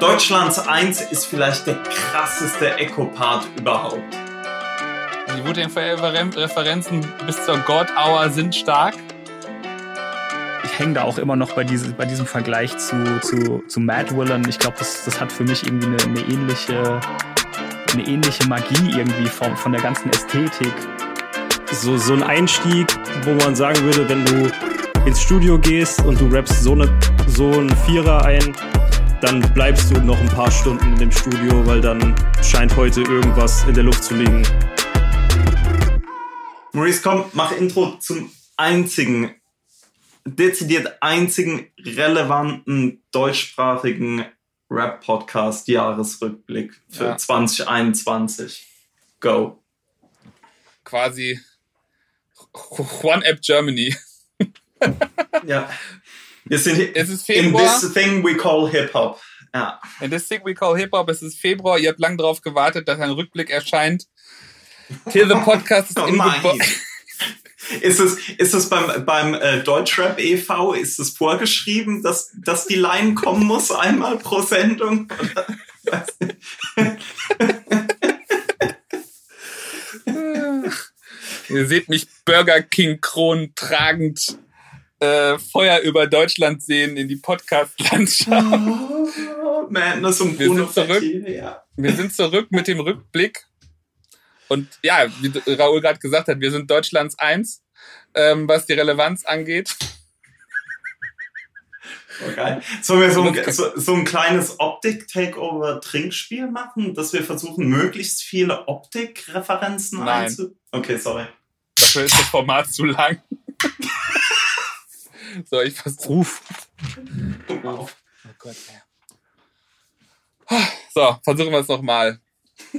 Deutschlands 1 ist vielleicht der krasseste Echo-Part überhaupt. Die Wu-Tang-Referenzen bis zur God Hour sind stark. Ich hänge da auch immer noch bei, diese, bei diesem Vergleich zu, zu, zu Mad Willen. Ich glaube, das, das hat für mich irgendwie eine, eine, ähnliche, eine ähnliche Magie irgendwie von, von der ganzen Ästhetik. So, so ein Einstieg, wo man sagen würde, wenn du ins Studio gehst und du rappst so, eine, so einen Vierer ein, dann bleibst du noch ein paar Stunden in dem Studio, weil dann scheint heute irgendwas in der Luft zu liegen. Maurice, komm, mach Intro zum einzigen, dezidiert einzigen relevanten deutschsprachigen Rap-Podcast Jahresrückblick für ja. 2021. Go. Quasi One App Germany. ja. Wir sind es ist Februar. in this thing we call Hip-Hop. Ja. In this thing we call Hip-Hop. Es ist Februar. Ihr habt lang darauf gewartet, dass ein Rückblick erscheint. Till the Podcast ist oh im Ist es, ist es beim, beim äh, Deutschrap e.V., ist es vorgeschrieben, dass, dass die Line kommen muss einmal pro Sendung? Ihr seht mich Burger King Kron tragend äh, Feuer über Deutschland sehen in die Podcast-Landschaft. Oh, Madness und wir sind, zurück, ja. wir sind zurück mit dem Rückblick. Und ja, wie Raoul gerade gesagt hat, wir sind Deutschlands Eins, ähm, was die Relevanz angeht. Okay. Sollen wir so ein, so, so ein kleines Optik-Takeover-Trinkspiel machen, dass wir versuchen, möglichst viele Optik-Referenzen einzu... Okay, sorry. Dafür ist das Format zu lang. So, ich versuche. Oh Gott, ja. So, versuchen wir es nochmal.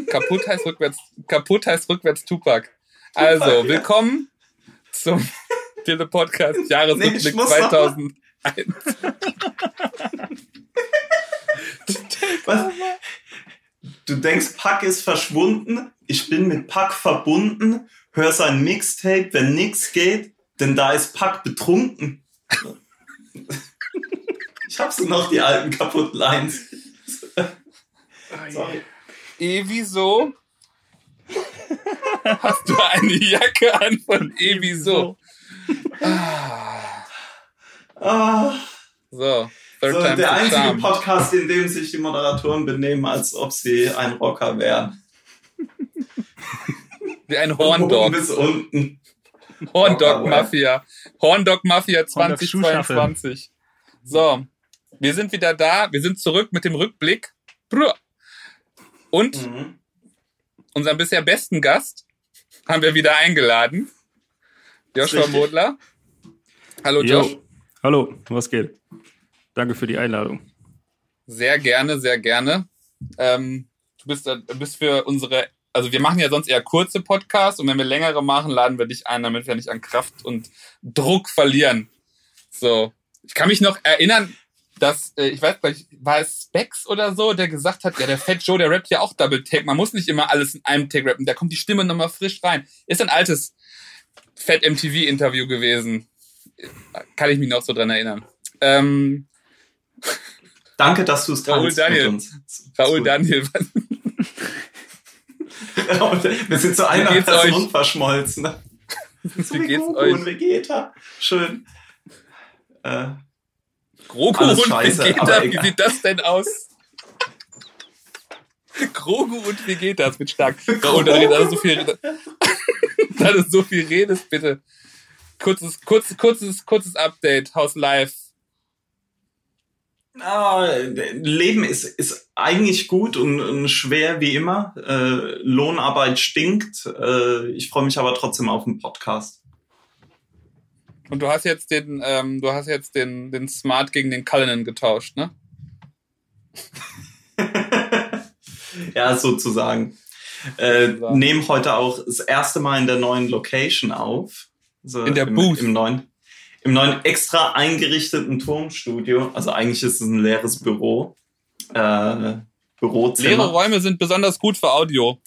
Kaputt heißt rückwärts, kaputt heißt rückwärts Tupac. Also, willkommen zum Tele Podcast Jahresrückblick nee, 2001. Was? Du denkst, Pack ist verschwunden. Ich bin mit Pack verbunden. Hör sein Mixtape, wenn nix geht, denn da ist Pack betrunken. Ich hab so noch die alten kaputten Lines. Sorry. E wieso? Hast du eine Jacke an von E wieso? Ah. Ah. So, so der einzige Charm. Podcast, in dem sich die Moderatoren benehmen, als ob sie ein Rocker wären. Wie ein Horndog. bis unten. Horndog Mafia. Horndog Mafia 2022. So, wir sind wieder da. Wir sind zurück mit dem Rückblick. Und mhm. unseren bisher besten Gast haben wir wieder eingeladen. Joshua Modler. Hallo Josh. Yo. Hallo, was geht? Danke für die Einladung. Sehr gerne, sehr gerne. Ähm, du bist, du bist für unsere also wir machen ja sonst eher kurze Podcasts und wenn wir längere machen, laden wir dich ein, damit wir nicht an Kraft und Druck verlieren. So. Ich kann mich noch erinnern, dass, äh, ich weiß nicht, war es Specs oder so, der gesagt hat, ja, der Fat Joe, der rappt ja auch Double Take. Man muss nicht immer alles in einem Take rappen. Da kommt die Stimme nochmal frisch rein. Ist ein altes Fat MTV Interview gewesen. Kann ich mich noch so dran erinnern. Ähm, Danke, dass du es Raoul Daniel. Raoul Daniel. wir sind zu einer Person euch? verschmolzen. Ne? So wie, wie geht's Goku euch? und Vegeta. Schön. Äh, Grogu und scheiße, Vegeta, wie sieht das denn aus? Grogu und Vegeta, das wird stark. Oh, da, da, so viel, da du so viel redest, bitte. Kurzes, kurzes, kurzes, kurzes Update, House Live Leben ist, ist eigentlich gut und, und schwer wie immer. Äh, Lohnarbeit stinkt. Äh, ich freue mich aber trotzdem auf den Podcast. Und du hast jetzt den, ähm, du hast jetzt den, den Smart gegen den Cullinan getauscht, ne? ja, sozusagen. Äh, nehmen heute auch das erste Mal in der neuen Location auf. Also in der im, Booth. Im neuen, im neuen extra eingerichteten Turmstudio. Also eigentlich ist es ein leeres Büro. Äh, Bürozimmer. Leere Räume sind besonders gut für Audio.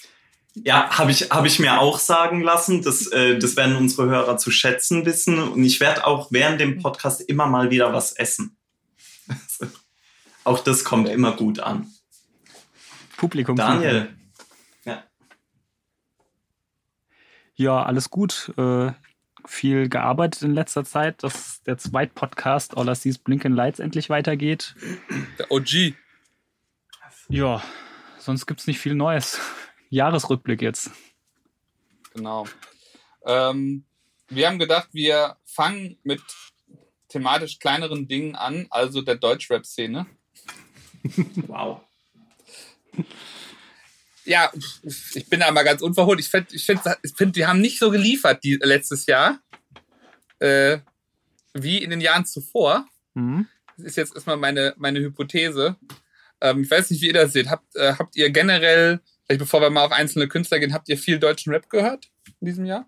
Ja, habe ich, hab ich mir auch sagen lassen. Das, äh, das werden unsere Hörer zu schätzen wissen. Und ich werde auch während dem Podcast immer mal wieder was essen. Auch das kommt immer gut an. Publikum. Daniel. Ja. Ja, alles gut. Viel gearbeitet in letzter Zeit, dass der zweite Podcast All I See Blinken Lights endlich weitergeht. Der OG. Ja, sonst gibt es nicht viel Neues. Jahresrückblick jetzt. Genau. Ähm, wir haben gedacht, wir fangen mit thematisch kleineren Dingen an, also der Deutschrap-Szene. wow. Ja, ich bin da mal ganz unverholt. Ich finde, ich find, ich find, die haben nicht so geliefert die, letztes Jahr äh, wie in den Jahren zuvor. Mhm. Das ist jetzt erstmal meine, meine Hypothese. Ähm, ich weiß nicht, wie ihr das seht. Habt, äh, habt ihr generell, vielleicht bevor wir mal auf einzelne Künstler gehen, habt ihr viel deutschen Rap gehört in diesem Jahr?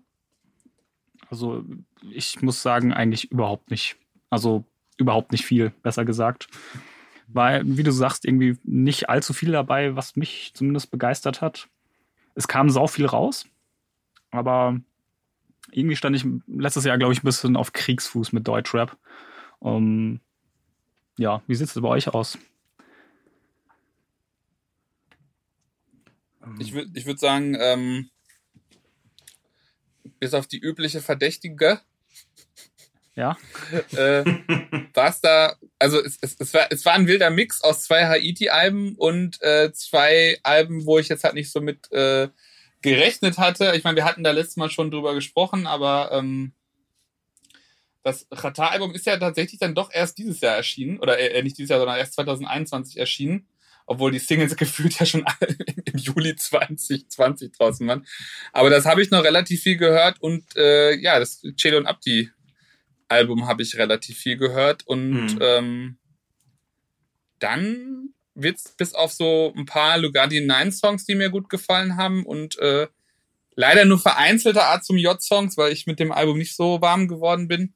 Also ich muss sagen, eigentlich überhaupt nicht. Also überhaupt nicht viel, besser gesagt. Weil, wie du sagst, irgendwie nicht allzu viel dabei, was mich zumindest begeistert hat. Es kam sau viel raus, aber irgendwie stand ich letztes Jahr, glaube ich, ein bisschen auf Kriegsfuß mit Deutschrap. Um, ja, wie sieht es bei euch aus? Ich würde ich würd sagen, ähm, bis auf die übliche Verdächtige. Ja. Äh, war es da, also es, es, es, war, es war ein wilder Mix aus zwei Haiti-Alben und äh, zwei Alben, wo ich jetzt halt nicht so mit äh, gerechnet hatte. Ich meine, wir hatten da letztes Mal schon drüber gesprochen, aber ähm, das Qatar-Album ist ja tatsächlich dann doch erst dieses Jahr erschienen. Oder äh, nicht dieses Jahr, sondern erst 2021 erschienen obwohl die Singles gefühlt ja schon im Juli 2020 draußen waren. Aber das habe ich noch relativ viel gehört und äh, ja, das Chelo und Abdi Album habe ich relativ viel gehört und mhm. ähm, dann wird's bis auf so ein paar Lugardi 9 Songs, die mir gut gefallen haben und äh, leider nur vereinzelte Art zum J-Songs, weil ich mit dem Album nicht so warm geworden bin,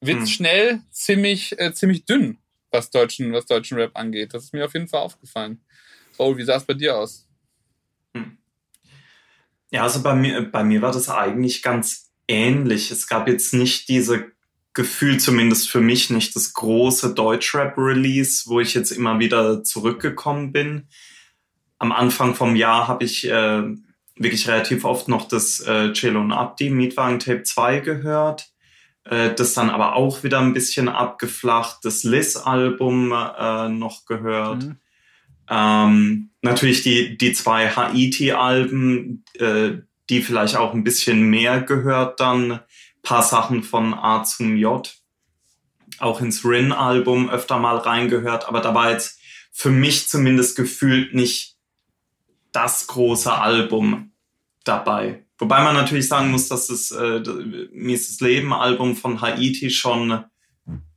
wird's mhm. schnell ziemlich äh, ziemlich dünn was deutschen, was deutschen Rap angeht. Das ist mir auf jeden Fall aufgefallen. Raul, wie sah es bei dir aus? Hm. Ja, also bei mir, bei mir war das eigentlich ganz ähnlich. Es gab jetzt nicht diese Gefühl, zumindest für mich nicht, das große Deutschrap-Release, wo ich jetzt immer wieder zurückgekommen bin. Am Anfang vom Jahr habe ich äh, wirklich relativ oft noch das äh, Cello und Abdi Mietwagen Tape 2 gehört. Äh, das dann aber auch wieder ein bisschen abgeflacht, das Liz-Album äh, noch gehört. Mhm. Ähm, natürlich die, die zwei Haiti-Alben, äh, die vielleicht auch ein bisschen mehr gehört dann. Paar Sachen von A zum J. Auch ins Rin-Album öfter mal reingehört, aber da war jetzt für mich zumindest gefühlt nicht das große Album dabei. Wobei man natürlich sagen muss, dass das äh, Mies das Leben Album von Haiti schon,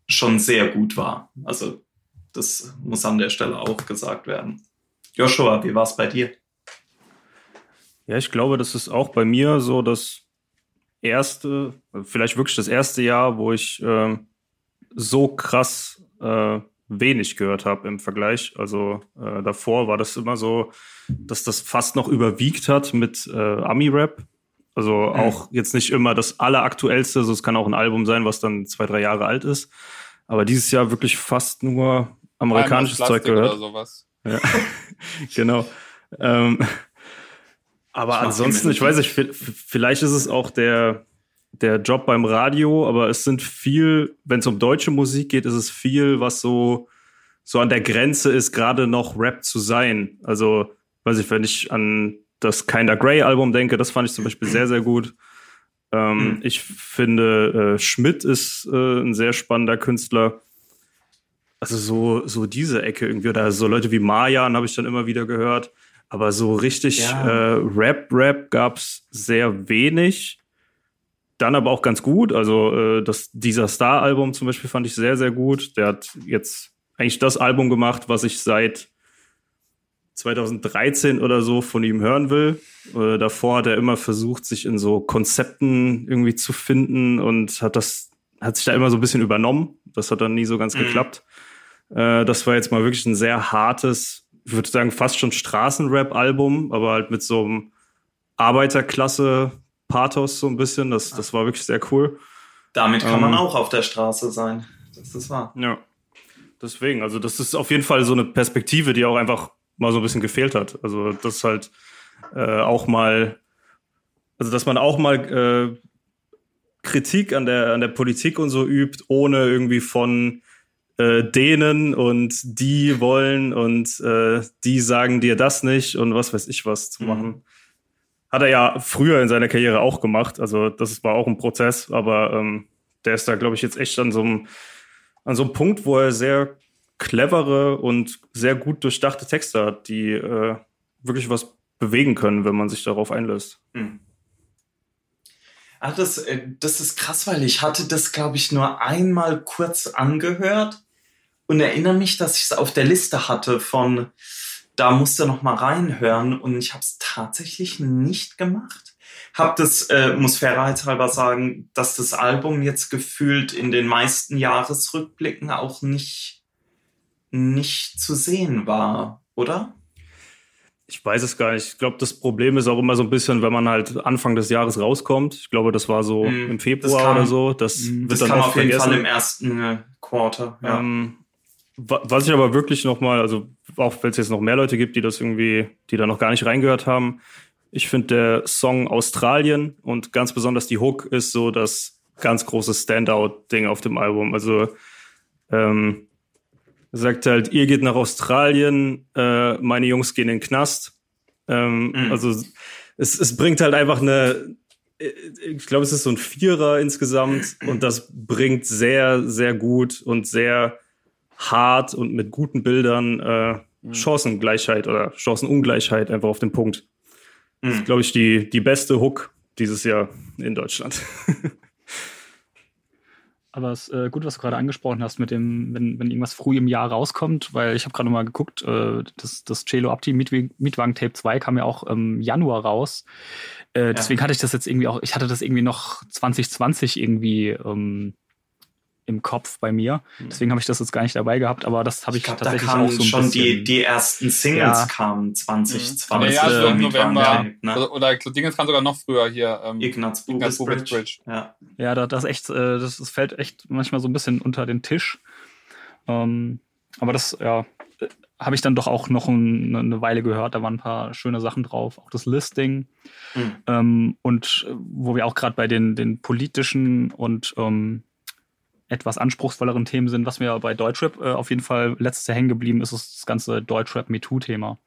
schon sehr gut war. Also das muss an der Stelle auch gesagt werden. Joshua, wie war es bei dir? Ja, ich glaube, das ist auch bei mir so das erste, vielleicht wirklich das erste Jahr, wo ich äh, so krass äh, wenig gehört habe im Vergleich. Also äh, davor war das immer so, dass das fast noch überwiegt hat mit äh, Ami-Rap. Also mhm. auch jetzt nicht immer das alleraktuellste, also es kann auch ein Album sein, was dann zwei, drei Jahre alt ist. Aber dieses Jahr wirklich fast nur amerikanisches Zeug gehört. Ja, genau. Ähm, aber ansonsten, ich weiß nicht, vielleicht ist es auch der, der Job beim Radio, aber es sind viel, wenn es um deutsche Musik geht, ist es viel, was so, so an der Grenze ist, gerade noch Rap zu sein. Also, weiß ich, wenn ich an das Kinda Grey Album denke, das fand ich zum Beispiel sehr, sehr gut. Ähm, mhm. Ich finde, äh, Schmidt ist äh, ein sehr spannender Künstler. Also so, so diese Ecke irgendwie, oder so Leute wie Marjan habe ich dann immer wieder gehört. Aber so richtig ja. äh, Rap-Rap gab es sehr wenig. Dann aber auch ganz gut. Also äh, das, dieser Star-Album zum Beispiel fand ich sehr, sehr gut. Der hat jetzt eigentlich das Album gemacht, was ich seit 2013 oder so von ihm hören will. Äh, davor hat er immer versucht, sich in so Konzepten irgendwie zu finden und hat das, hat sich da immer so ein bisschen übernommen. Das hat dann nie so ganz mhm. geklappt. Äh, das war jetzt mal wirklich ein sehr hartes, ich würde sagen, fast schon Straßenrap-Album, aber halt mit so einem Arbeiterklasse-Pathos so ein bisschen. Das, das war wirklich sehr cool. Damit kann ähm, man auch auf der Straße sein. Das ist wahr. Ja. deswegen, also das ist auf jeden Fall so eine Perspektive, die auch einfach mal so ein bisschen gefehlt hat. Also das halt äh, auch mal, also dass man auch mal äh, Kritik an der, an der Politik und so übt, ohne irgendwie von äh, denen und die wollen und äh, die sagen dir das nicht und was weiß ich was zu mhm. machen. Hat er ja früher in seiner Karriere auch gemacht. Also das war auch ein Prozess, aber ähm, der ist da, glaube ich, jetzt echt an so einem an so einem Punkt, wo er sehr clevere und sehr gut durchdachte Texte hat, die äh, wirklich was bewegen können, wenn man sich darauf einlässt. Mhm. Ah, das, äh, das ist krass, weil ich hatte das, glaube ich, nur einmal kurz angehört und erinnere mich, dass ich es auf der Liste hatte von, da musste noch mal reinhören und ich habe es tatsächlich nicht gemacht. Hab das, äh, muss fairheitshalber sagen, dass das Album jetzt gefühlt in den meisten Jahresrückblicken auch nicht, nicht zu sehen war, oder? Ich weiß es gar nicht. Ich glaube, das Problem ist auch immer so ein bisschen, wenn man halt Anfang des Jahres rauskommt. Ich glaube, das war so mm, im Februar kam, oder so. Das, wird das dann kam auf jeden Fall im ersten äh, Quarter. Ja. Ähm, was ich aber wirklich noch mal, also auch wenn es jetzt noch mehr Leute gibt, die das irgendwie, die da noch gar nicht reingehört haben, ich finde der Song Australien und ganz besonders die Hook ist so das ganz große Standout-Ding auf dem Album. Also ähm, sagt halt, ihr geht nach Australien, äh, meine Jungs gehen in den Knast. Ähm, mhm. Also es, es bringt halt einfach eine, ich glaube, es ist so ein Vierer insgesamt und das bringt sehr, sehr gut und sehr hart und mit guten Bildern äh, mhm. Chancengleichheit oder Chancenungleichheit einfach auf den Punkt. Mhm. Das ist, glaube ich, die, die beste Hook dieses Jahr in Deutschland. Aber es ist äh, gut, was du gerade angesprochen hast mit dem, wenn, wenn irgendwas früh im Jahr rauskommt, weil ich habe gerade mal geguckt, äh, das, das Celo Opti Mietwagen Tape 2 kam ja auch im Januar raus. Äh, deswegen hatte ich das jetzt irgendwie auch, ich hatte das irgendwie noch 2020 irgendwie ähm, im Kopf bei mir. Hm. Deswegen habe ich das jetzt gar nicht dabei gehabt, aber das habe ich, ich glaub, tatsächlich da auch so ein schon bisschen. Die, die ersten Singles ja. kamen 2020. Mhm. Ja, also im November. Ne? Oder, oder Dingens kam sogar noch früher hier. Ähm, Ignaz Bubis Bridge. Bridge. Ja, ja da, das echt, äh, das, das fällt echt manchmal so ein bisschen unter den Tisch. Ähm, aber das, ja, habe ich dann doch auch noch ein, eine Weile gehört. Da waren ein paar schöne Sachen drauf, auch das Listing. Mhm. Ähm, und wo wir auch gerade bei den, den politischen und ähm, etwas anspruchsvolleren Themen sind. Was mir bei Deutschrap äh, auf jeden Fall letztes Jahr hängen geblieben ist, ist das ganze Deutschrap MeToo-Thema.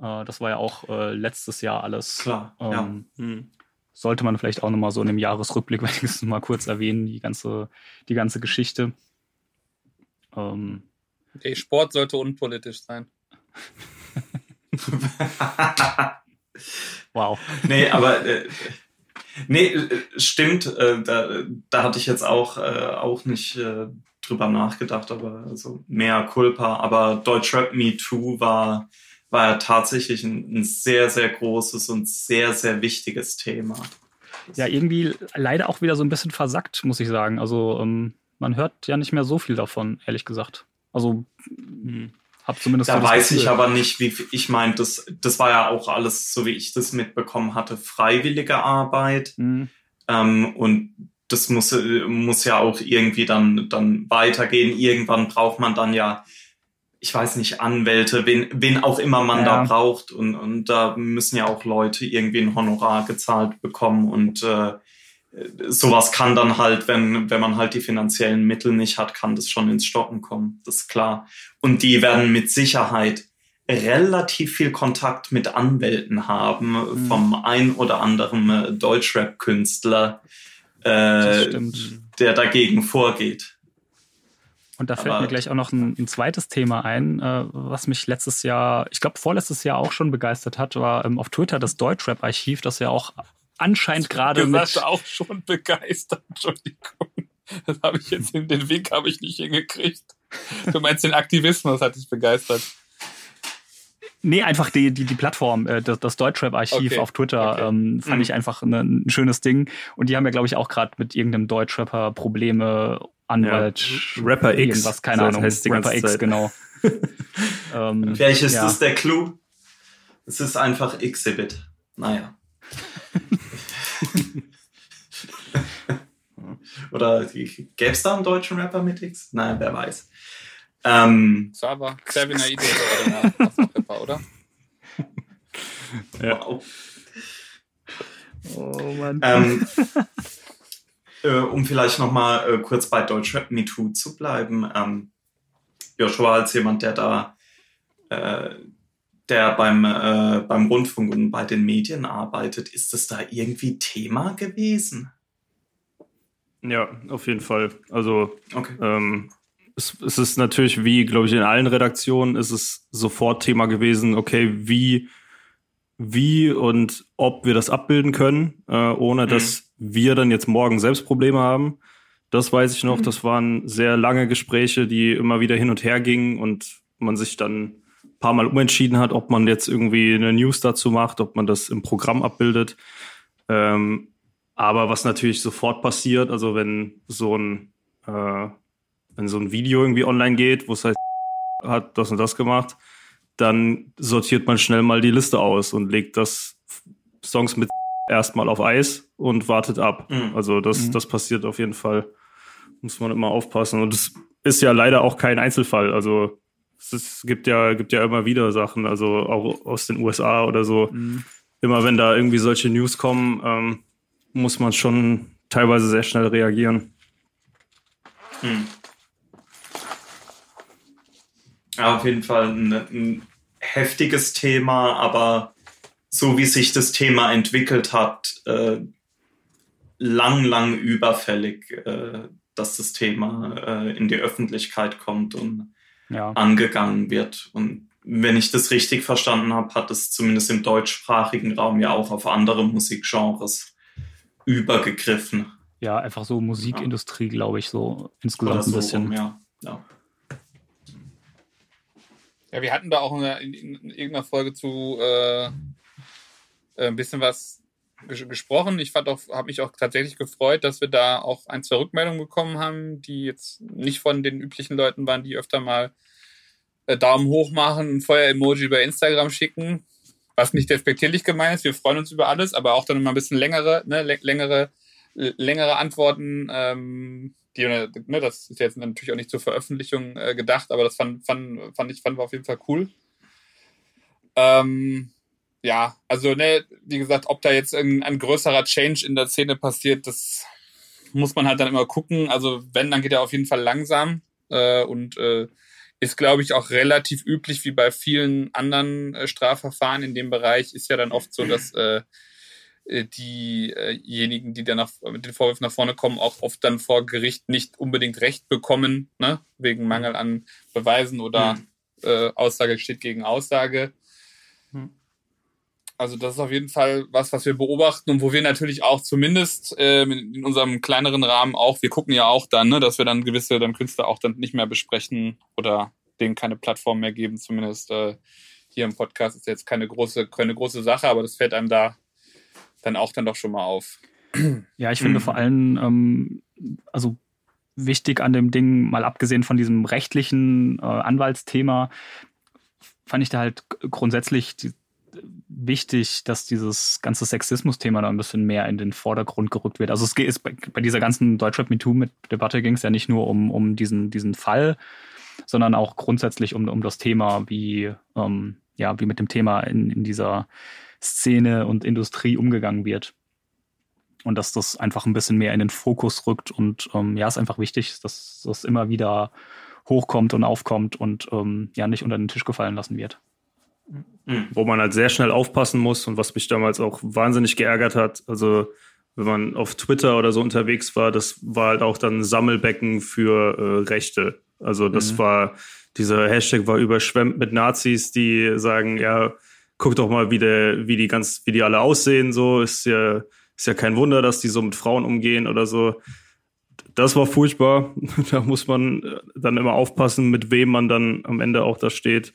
Äh, das war ja auch äh, letztes Jahr alles. Klar, ähm, ja. Hm. Sollte man vielleicht auch nochmal so in einem Jahresrückblick wenigstens mal kurz erwähnen, die ganze, die ganze Geschichte. Ähm, okay, Sport sollte unpolitisch sein. wow. Nee, aber äh, Nee, äh, stimmt. Äh, da, da hatte ich jetzt auch, äh, auch nicht äh, drüber nachgedacht, aber also mehr Culpa. Aber Deutschrap Me Too war, war ja tatsächlich ein, ein sehr, sehr großes und sehr, sehr wichtiges Thema. Ja, irgendwie leider auch wieder so ein bisschen versackt, muss ich sagen. Also ähm, man hört ja nicht mehr so viel davon, ehrlich gesagt. Also hm. Hab zumindest da weiß Gefühl. ich aber nicht, wie ich meine, das, das war ja auch alles, so wie ich das mitbekommen hatte, freiwillige Arbeit. Mhm. Ähm, und das muss, muss ja auch irgendwie dann, dann weitergehen. Irgendwann braucht man dann ja, ich weiß nicht, Anwälte, wen, wen auch immer man ja. da braucht. Und, und da müssen ja auch Leute irgendwie ein Honorar gezahlt bekommen. Und äh, sowas kann dann halt, wenn, wenn man halt die finanziellen Mittel nicht hat, kann das schon ins Stocken kommen. Das ist klar. Und die werden mit Sicherheit relativ viel Kontakt mit Anwälten haben mhm. vom ein oder anderen äh, Deutschrap-Künstler, äh, der dagegen vorgeht. Und da fällt Aber, mir gleich auch noch ein, ein zweites Thema ein, äh, was mich letztes Jahr, ich glaube vorletztes Jahr auch schon begeistert hat, war ähm, auf Twitter das Deutschrap-Archiv, das ja auch anscheinend gerade mit... auch schon begeistert, Entschuldigung. Das habe ich jetzt, in den Weg habe ich nicht hingekriegt. Du meinst den Aktivismus hat dich begeistert. Nee, einfach die, die, die Plattform, äh, das, das Deutschrap-Archiv okay. auf Twitter okay. ähm, fand mhm. ich einfach ne, ein schönes Ding. Und die haben ja, glaube ich, auch gerade mit irgendeinem Deutschrapper Probleme, Anwalt, ja. Rapper X. Irgendwas, keine Ahnung. Rapper X, Zeit. genau. ähm, Welches ja. ist der Clou? Es ist einfach Exhibit. Naja. Oder gäbe es da einen deutschen Rapper mit X? Nein, wer weiß. Ähm, Sava, Xavier Naidoo oder immer, oder? ja. Wow. Oh Mann. Ähm, äh, um vielleicht noch mal äh, kurz bei Deutschrap Me Too zu bleiben. Ähm, Joshua als jemand, der da, äh, der beim, äh, beim Rundfunk und bei den Medien arbeitet, ist das da irgendwie Thema gewesen? Ja, auf jeden Fall. Also okay. ähm, es, es ist natürlich, wie, glaube ich, in allen Redaktionen ist es sofort Thema gewesen, okay, wie wie und ob wir das abbilden können, äh, ohne mhm. dass wir dann jetzt morgen selbst Probleme haben. Das weiß ich noch. Mhm. Das waren sehr lange Gespräche, die immer wieder hin und her gingen und man sich dann paar Mal umentschieden hat, ob man jetzt irgendwie eine News dazu macht, ob man das im Programm abbildet. Ähm, aber was natürlich sofort passiert, also wenn so ein, äh, wenn so ein Video irgendwie online geht, wo es heißt, hat das und das gemacht, dann sortiert man schnell mal die Liste aus und legt das Songs mit erstmal auf Eis und wartet ab. Mhm. Also das, mhm. das passiert auf jeden Fall. Muss man immer aufpassen. Und es ist ja leider auch kein Einzelfall. Also es, gibt ja, gibt ja immer wieder Sachen, also auch aus den USA oder so. Mhm. Immer wenn da irgendwie solche News kommen, ähm, muss man schon teilweise sehr schnell reagieren. Mhm. Ja, auf jeden Fall ein, ein heftiges Thema, aber so wie sich das Thema entwickelt hat, äh, lang, lang überfällig, äh, dass das Thema äh, in die Öffentlichkeit kommt und ja. angegangen wird. Und wenn ich das richtig verstanden habe, hat es zumindest im deutschsprachigen Raum ja auch auf andere Musikgenres übergegriffen. Ja, einfach so Musikindustrie, ja. glaube ich, so insgesamt so ein bisschen. Um, ja. ja. Ja, wir hatten da auch in, in, in irgendeiner Folge zu äh, äh ein bisschen was ges gesprochen. Ich fand auch, habe mich auch tatsächlich gefreut, dass wir da auch ein, zwei Rückmeldungen bekommen haben, die jetzt nicht von den üblichen Leuten waren, die öfter mal äh, Daumen hoch machen, ein Feuer-Emoji bei Instagram schicken, was nicht despektierlich gemeint ist. Wir freuen uns über alles, aber auch dann immer ein bisschen längere, ne, längere, längere Antworten. Ähm, die, ne, das ist jetzt natürlich auch nicht zur Veröffentlichung äh, gedacht, aber das fand, fand, fand ich fand wir auf jeden Fall cool. Ähm, ja, also ne, wie gesagt, ob da jetzt ein, ein größerer Change in der Szene passiert, das muss man halt dann immer gucken. Also wenn, dann geht er auf jeden Fall langsam äh, und äh, ist, glaube ich, auch relativ üblich wie bei vielen anderen äh, Strafverfahren in dem Bereich. Ist ja dann oft so, dass äh, äh, diejenigen, die dann nach, mit den Vorwürfen nach vorne kommen, auch oft dann vor Gericht nicht unbedingt Recht bekommen, ne? wegen Mangel an Beweisen oder mhm. äh, Aussage steht gegen Aussage. Mhm. Also das ist auf jeden Fall was, was wir beobachten und wo wir natürlich auch zumindest äh, in unserem kleineren Rahmen auch, wir gucken ja auch dann, ne, dass wir dann gewisse dann Künstler auch dann nicht mehr besprechen oder denen keine Plattform mehr geben. Zumindest äh, hier im Podcast ist jetzt keine große, keine große Sache, aber das fällt einem da dann auch dann doch schon mal auf. Ja, ich finde vor allem, ähm, also wichtig an dem Ding, mal abgesehen von diesem rechtlichen äh, Anwaltsthema, fand ich da halt grundsätzlich die, wichtig, dass dieses ganze Sexismus-Thema da ein bisschen mehr in den Vordergrund gerückt wird. Also es geht bei, bei dieser ganzen Deutschrap MeToo-Debatte ging es ja nicht nur um, um diesen, diesen Fall, sondern auch grundsätzlich um, um das Thema, wie, ähm, ja, wie mit dem Thema in, in dieser Szene und Industrie umgegangen wird. Und dass das einfach ein bisschen mehr in den Fokus rückt. Und ähm, ja, ist einfach wichtig, dass das immer wieder hochkommt und aufkommt und ähm, ja nicht unter den Tisch gefallen lassen wird. Mhm. Wo man halt sehr schnell aufpassen muss und was mich damals auch wahnsinnig geärgert hat. Also wenn man auf Twitter oder so unterwegs war, das war halt auch dann ein Sammelbecken für äh, Rechte. Also das mhm. war, dieser Hashtag war überschwemmt mit Nazis, die sagen, ja, guck doch mal, wie, der, wie die ganz, wie die alle aussehen, so, ist ja, ist ja kein Wunder, dass die so mit Frauen umgehen oder so. Das war furchtbar. da muss man äh, dann immer aufpassen, mit wem man dann am Ende auch da steht.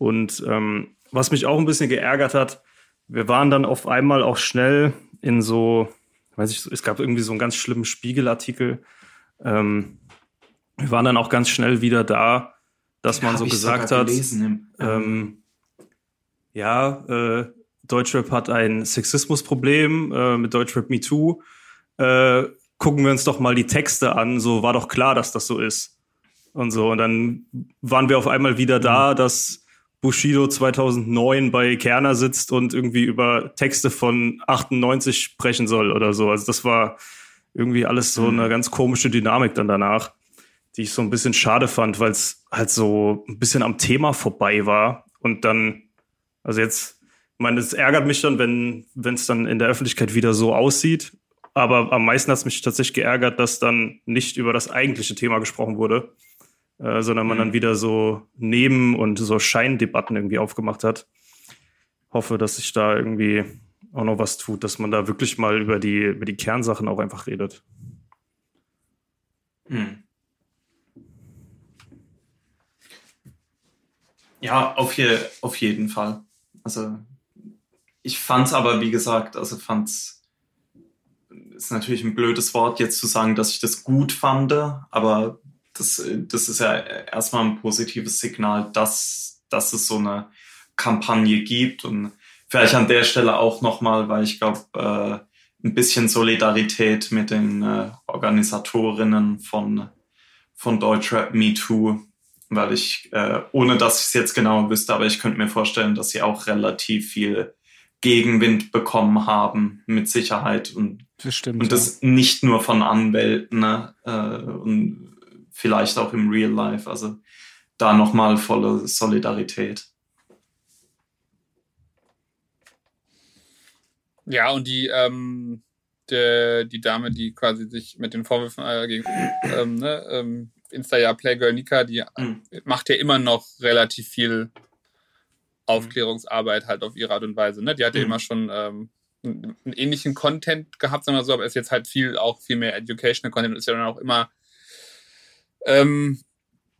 Und ähm, was mich auch ein bisschen geärgert hat, wir waren dann auf einmal auch schnell in so, weiß ich, es gab irgendwie so einen ganz schlimmen Spiegelartikel. Ähm, wir waren dann auch ganz schnell wieder da, dass man so gesagt hat, ähm, ja, äh, Deutschrap hat ein Sexismusproblem äh, mit Deutschrap Me Too. Äh, gucken wir uns doch mal die Texte an. So war doch klar, dass das so ist. und so. Und dann waren wir auf einmal wieder da, dass Bushido 2009 bei Kerner sitzt und irgendwie über Texte von 98 sprechen soll oder so. Also das war irgendwie alles so eine ganz komische Dynamik dann danach, die ich so ein bisschen schade fand, weil es halt so ein bisschen am Thema vorbei war. Und dann, also jetzt, ich meine, es ärgert mich dann, wenn wenn es dann in der Öffentlichkeit wieder so aussieht. Aber am meisten hat es mich tatsächlich geärgert, dass dann nicht über das eigentliche Thema gesprochen wurde äh, sondern man dann mhm. wieder so Neben- und so Scheindebatten irgendwie aufgemacht hat. Hoffe, dass sich da irgendwie auch noch was tut, dass man da wirklich mal über die, über die Kernsachen auch einfach redet. Hm. Ja, auf, je, auf jeden Fall. Also ich fand es aber, wie gesagt, also fand es ist natürlich ein blödes Wort jetzt zu sagen, dass ich das gut fand, aber das, das ist ja erstmal ein positives Signal, dass, dass es so eine Kampagne gibt und vielleicht an der Stelle auch nochmal, weil ich glaube, äh, ein bisschen Solidarität mit den äh, Organisatorinnen von, von Deutschrap Me Too, weil ich, äh, ohne dass ich es jetzt genau wüsste, aber ich könnte mir vorstellen, dass sie auch relativ viel Gegenwind bekommen haben, mit Sicherheit. Und das, stimmt, und das ja. nicht nur von Anwälten ne? äh, und vielleicht auch im Real Life. Also da nochmal volle Solidarität. Ja, und die, ähm, die, die Dame, die quasi sich mit den Vorwürfen äh, gegen ähm, ne, ähm, Insta Playgirl Nika, die mhm. macht ja immer noch relativ viel Aufklärungsarbeit halt auf ihre Art und Weise. Ne? Die hat ja mhm. immer schon ähm, einen, ähnlichen Content gehabt, sagen wir so, aber ist jetzt halt viel auch viel mehr Educational Content ist ja dann auch immer ähm,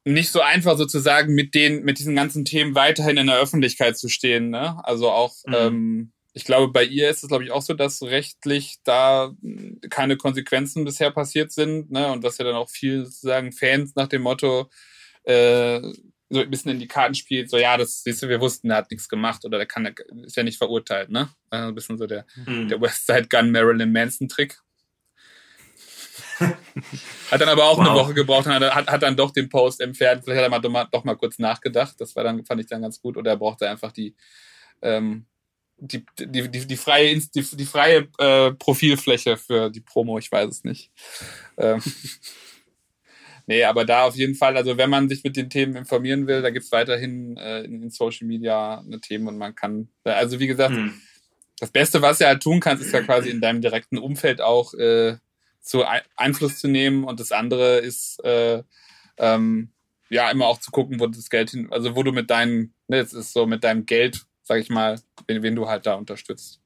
nicht so einfach sozusagen mit den, mit diesen ganzen Themen weiterhin in der Öffentlichkeit zu stehen. Ne? Also auch, mhm. ähm, ich glaube, bei ihr ist es, glaube ich, auch so, dass rechtlich da keine Konsequenzen bisher passiert sind, ne? Und dass ja dann auch viel sozusagen Fans nach dem Motto äh, so ein bisschen in die Karten spielt, so ja, das siehst du, wir wussten, er hat nichts gemacht oder der kann ist ja nicht verurteilt, ne? Also ein bisschen so der, mhm. der Westside Gun Marilyn Manson Trick. hat dann aber auch wow. eine Woche gebraucht und hat, hat dann doch den Post entfernt. Vielleicht hat er mal doch, mal kurz nachgedacht. Das war dann, fand ich dann ganz gut. Oder er brauchte einfach die, ähm, die, die, die, die freie, die, die freie äh, Profilfläche für die Promo. Ich weiß es nicht. Ähm. Nee, aber da auf jeden Fall, also wenn man sich mit den Themen informieren will, da gibt es weiterhin äh, in, in, Social Media eine Themen und man kann, also wie gesagt, hm. das Beste, was du halt tun kannst, ist ja quasi in deinem direkten Umfeld auch äh, zu Einfluss zu nehmen und das andere ist äh, ähm, ja immer auch zu gucken, wo das Geld hin, also wo du mit deinem, ne, es ist so mit deinem Geld, sag ich mal, wen, wen du halt da unterstützt.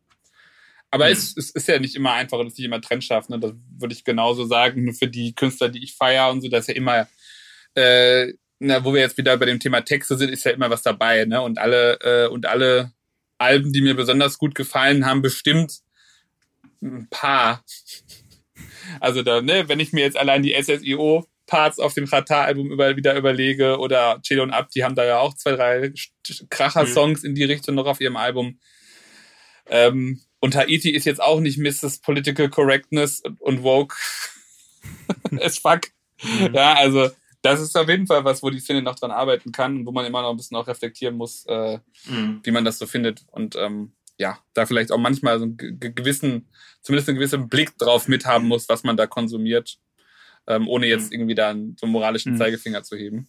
Aber mhm. es, es ist ja nicht immer einfach und es ist nicht immer trennscharf, ne? Das würde ich genauso sagen. Nur für die Künstler, die ich feiere und so, dass ja immer, äh, na, wo wir jetzt wieder bei dem Thema Texte sind, ist ja immer was dabei, ne? Und alle, äh, und alle Alben, die mir besonders gut gefallen, haben bestimmt ein paar also da, ne, wenn ich mir jetzt allein die SSIO Parts auf dem Rata-Album über, wieder überlege oder Chill und Ab, die haben da ja auch zwei, drei Kracher-Songs mhm. in die Richtung noch auf ihrem Album. Ähm, und Haiti ist jetzt auch nicht Mrs. Political Correctness und Woke as fuck. Mhm. Ja, also das ist auf jeden Fall was, wo die Szene noch dran arbeiten kann und wo man immer noch ein bisschen auch reflektieren muss, äh, mhm. wie man das so findet. Und ähm, ja, da vielleicht auch manchmal so einen gewissen, zumindest einen gewissen Blick drauf mithaben muss, was man da konsumiert, ähm, ohne jetzt mhm. irgendwie da einen, so einen moralischen mhm. Zeigefinger zu heben.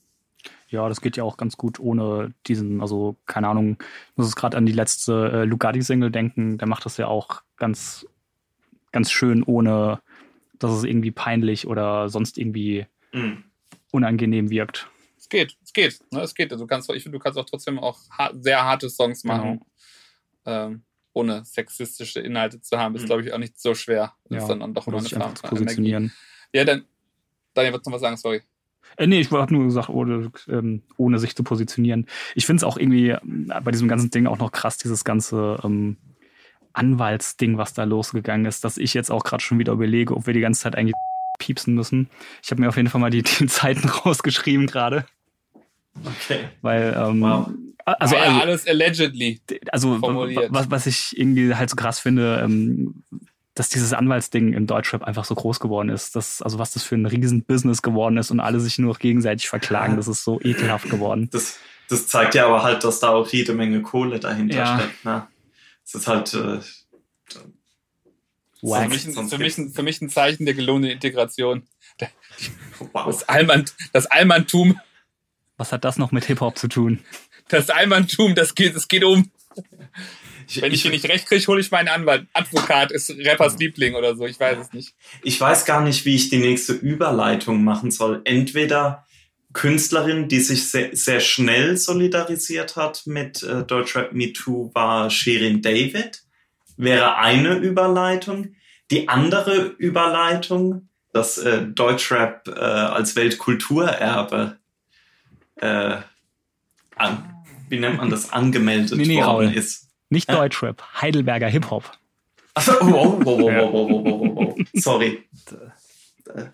Ja, das geht ja auch ganz gut ohne diesen, also keine Ahnung, ich muss es gerade an die letzte äh, Lugatti-Single denken, der macht das ja auch ganz, ganz schön, ohne dass es irgendwie peinlich oder sonst irgendwie mhm. unangenehm wirkt. Es geht, es geht, ne? es geht. Also du kannst, ich finde, du kannst auch trotzdem auch sehr harte Songs machen. Genau ähm, ohne sexistische Inhalte zu haben, ist, mhm. glaube ich, auch nicht so schwer. Ja, ist dann doch immer eine Frage zu positionieren. Ja, dann, Daniel, wolltest du noch was sagen? Sorry. Äh, nee, ich habe nur gesagt, ohne, ähm, ohne sich zu positionieren. Ich finde es auch irgendwie äh, bei diesem ganzen Ding auch noch krass, dieses ganze ähm, Anwaltsding, was da losgegangen ist, dass ich jetzt auch gerade schon wieder überlege, ob wir die ganze Zeit eigentlich piepsen müssen. Ich habe mir auf jeden Fall mal die, die Zeiten rausgeschrieben gerade. Okay. Weil ähm, wow. Also, also alles allegedly. Also was, was ich irgendwie halt so krass finde, ähm, dass dieses Anwaltsding im Deutschrap einfach so groß geworden ist. Das, also was das für ein Riesen-Business geworden ist und alle sich nur noch gegenseitig verklagen, das ist so ekelhaft geworden. Das, das zeigt ja aber halt, dass da auch jede Menge Kohle dahinter Ja. steckt. Ne? Es ist halt. Äh, Für Wack. mich, ein, für, mich ein, für mich ein Zeichen der gelungenen Integration. wow. Das, Allmann, das Allmanntum, Was hat das noch mit Hip-Hop zu tun? Das Allmanntum, das geht, es geht um. Ich, Wenn ich hier nicht recht kriege, hole ich meinen Anwalt. Advokat ist Rappers Liebling oder so, ich weiß es nicht. ich weiß gar nicht, wie ich die nächste Überleitung machen soll. Entweder Künstlerin, die sich sehr, sehr schnell solidarisiert hat mit äh, Deutschrap Me Too, war Shirin David. Wäre eine Überleitung. Die andere Überleitung, dass äh, Deutschrap äh, als Weltkulturerbe äh, an, wie nennt man das, angemeldet Nee, nee, worden Raul. ist. Nicht Ja. Deutschrap, Heidelberger Hip-Hop. Ach so, oh, oh, oh, oh, oh, oh, oh, oh, oh. Sorry. Da,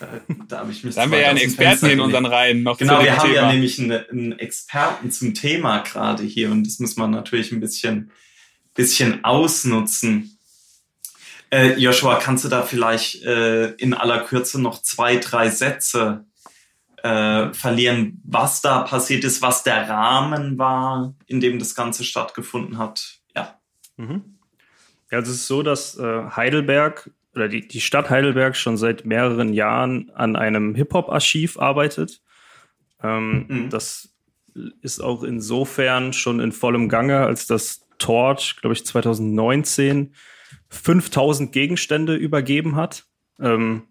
da, da, habe ich mich Da haben wir ja einen Experten in unseren Reihen noch Genau, wir haben Thema. ja nämlich einen, einen Experten zum Thema gerade hier und das muss man natürlich ein bisschen, bisschen ausnutzen. Äh, Joshua, kannst du da vielleicht äh, in aller Kürze noch zwei, drei Sätze äh, verlieren, was da passiert ist, was der Rahmen war, in dem das Ganze stattgefunden hat? Ja. Mhm. Ja, also es ist so, dass äh, Heidelberg oder die, die Stadt Heidelberg schon seit mehreren Jahren an einem Hip-Hop-Archiv arbeitet. Ähm, Mhm. Das ist auch insofern schon in vollem Gange, als das Torch, glaube ich, 2019 5000 Gegenstände übergeben hat. Ähm,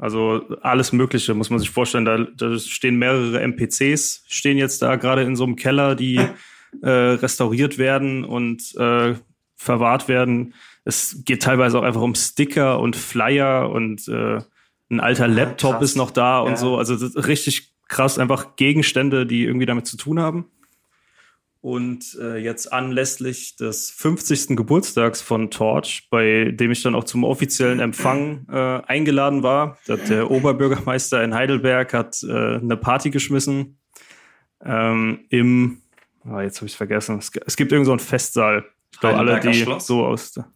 also alles Mögliche, muss man sich vorstellen. Da, da stehen mehrere NPCs, stehen jetzt da gerade in so einem Keller, die äh, restauriert werden und äh, verwahrt werden. Es geht teilweise auch einfach um Sticker und Flyer und äh, ein alter Ja, Laptop krass. ist noch da und Ja. so. Also das ist richtig krass, einfach Gegenstände, die irgendwie damit zu tun haben. Und äh, jetzt anlässlich des 50. Geburtstags von Torch, bei dem ich dann auch zum offiziellen Empfang äh, eingeladen war, der Oberbürgermeister in Heidelberg hat äh, eine Party geschmissen ähm, im, ah, jetzt habe ich vergessen, es, es gibt irgend so einen Festsaal. Ich glaube, alle, die Schloss? so aus der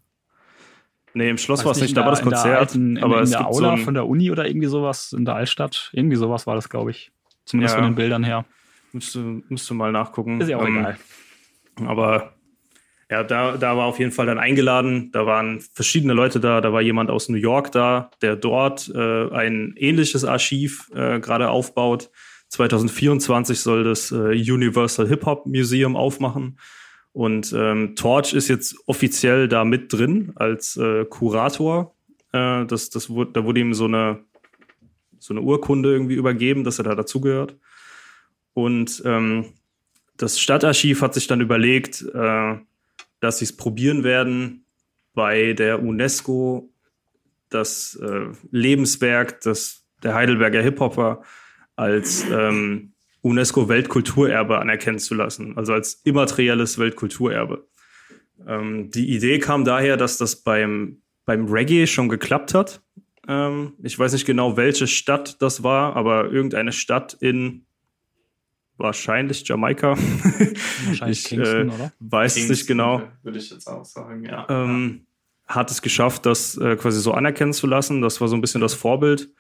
Nee, im Schloss war es nicht, da war das in der Konzert. alten- in, aber in es der gibt Aula so ein, von der Uni oder irgendwie sowas in der Altstadt. Irgendwie sowas war das, glaube ich. Zumindest Ja. von den Bildern her. Müsste, müsste mal nachgucken. Ist ja auch Ähm, egal. Aber ja, da, da war auf jeden Fall dann eingeladen. Da waren verschiedene Leute da. Da war jemand aus New York da, der dort äh, ein ähnliches Archiv äh, gerade aufbaut. 2024 soll das äh, Universal Hip Hop Museum aufmachen. Und ähm, Torch ist jetzt offiziell da mit drin als äh, Kurator. Äh, das, das wurde, da wurde ihm so eine, so eine Urkunde irgendwie übergeben, dass er da dazugehört. Und ähm, das Stadtarchiv hat sich dann überlegt, äh, dass sie es probieren werden, bei der UNESCO das äh, Lebenswerk des, der Heidelberger Hip-Hopper als ähm, UNESCO-Weltkulturerbe anerkennen zu lassen, also als immaterielles Weltkulturerbe. Ähm, die Idee kam daher, dass das beim, beim Reggae schon geklappt hat. Ähm, ich weiß nicht genau, welche Stadt das war, aber irgendeine Stadt in wahrscheinlich Jamaika. Wahrscheinlich ich, Kingston, äh, oder? weiß es Kingston, nicht genau. Würde ich jetzt auch sagen, ja. Ähm, hat es geschafft, das äh, quasi so anerkennen zu lassen. Das war so ein bisschen das Vorbild.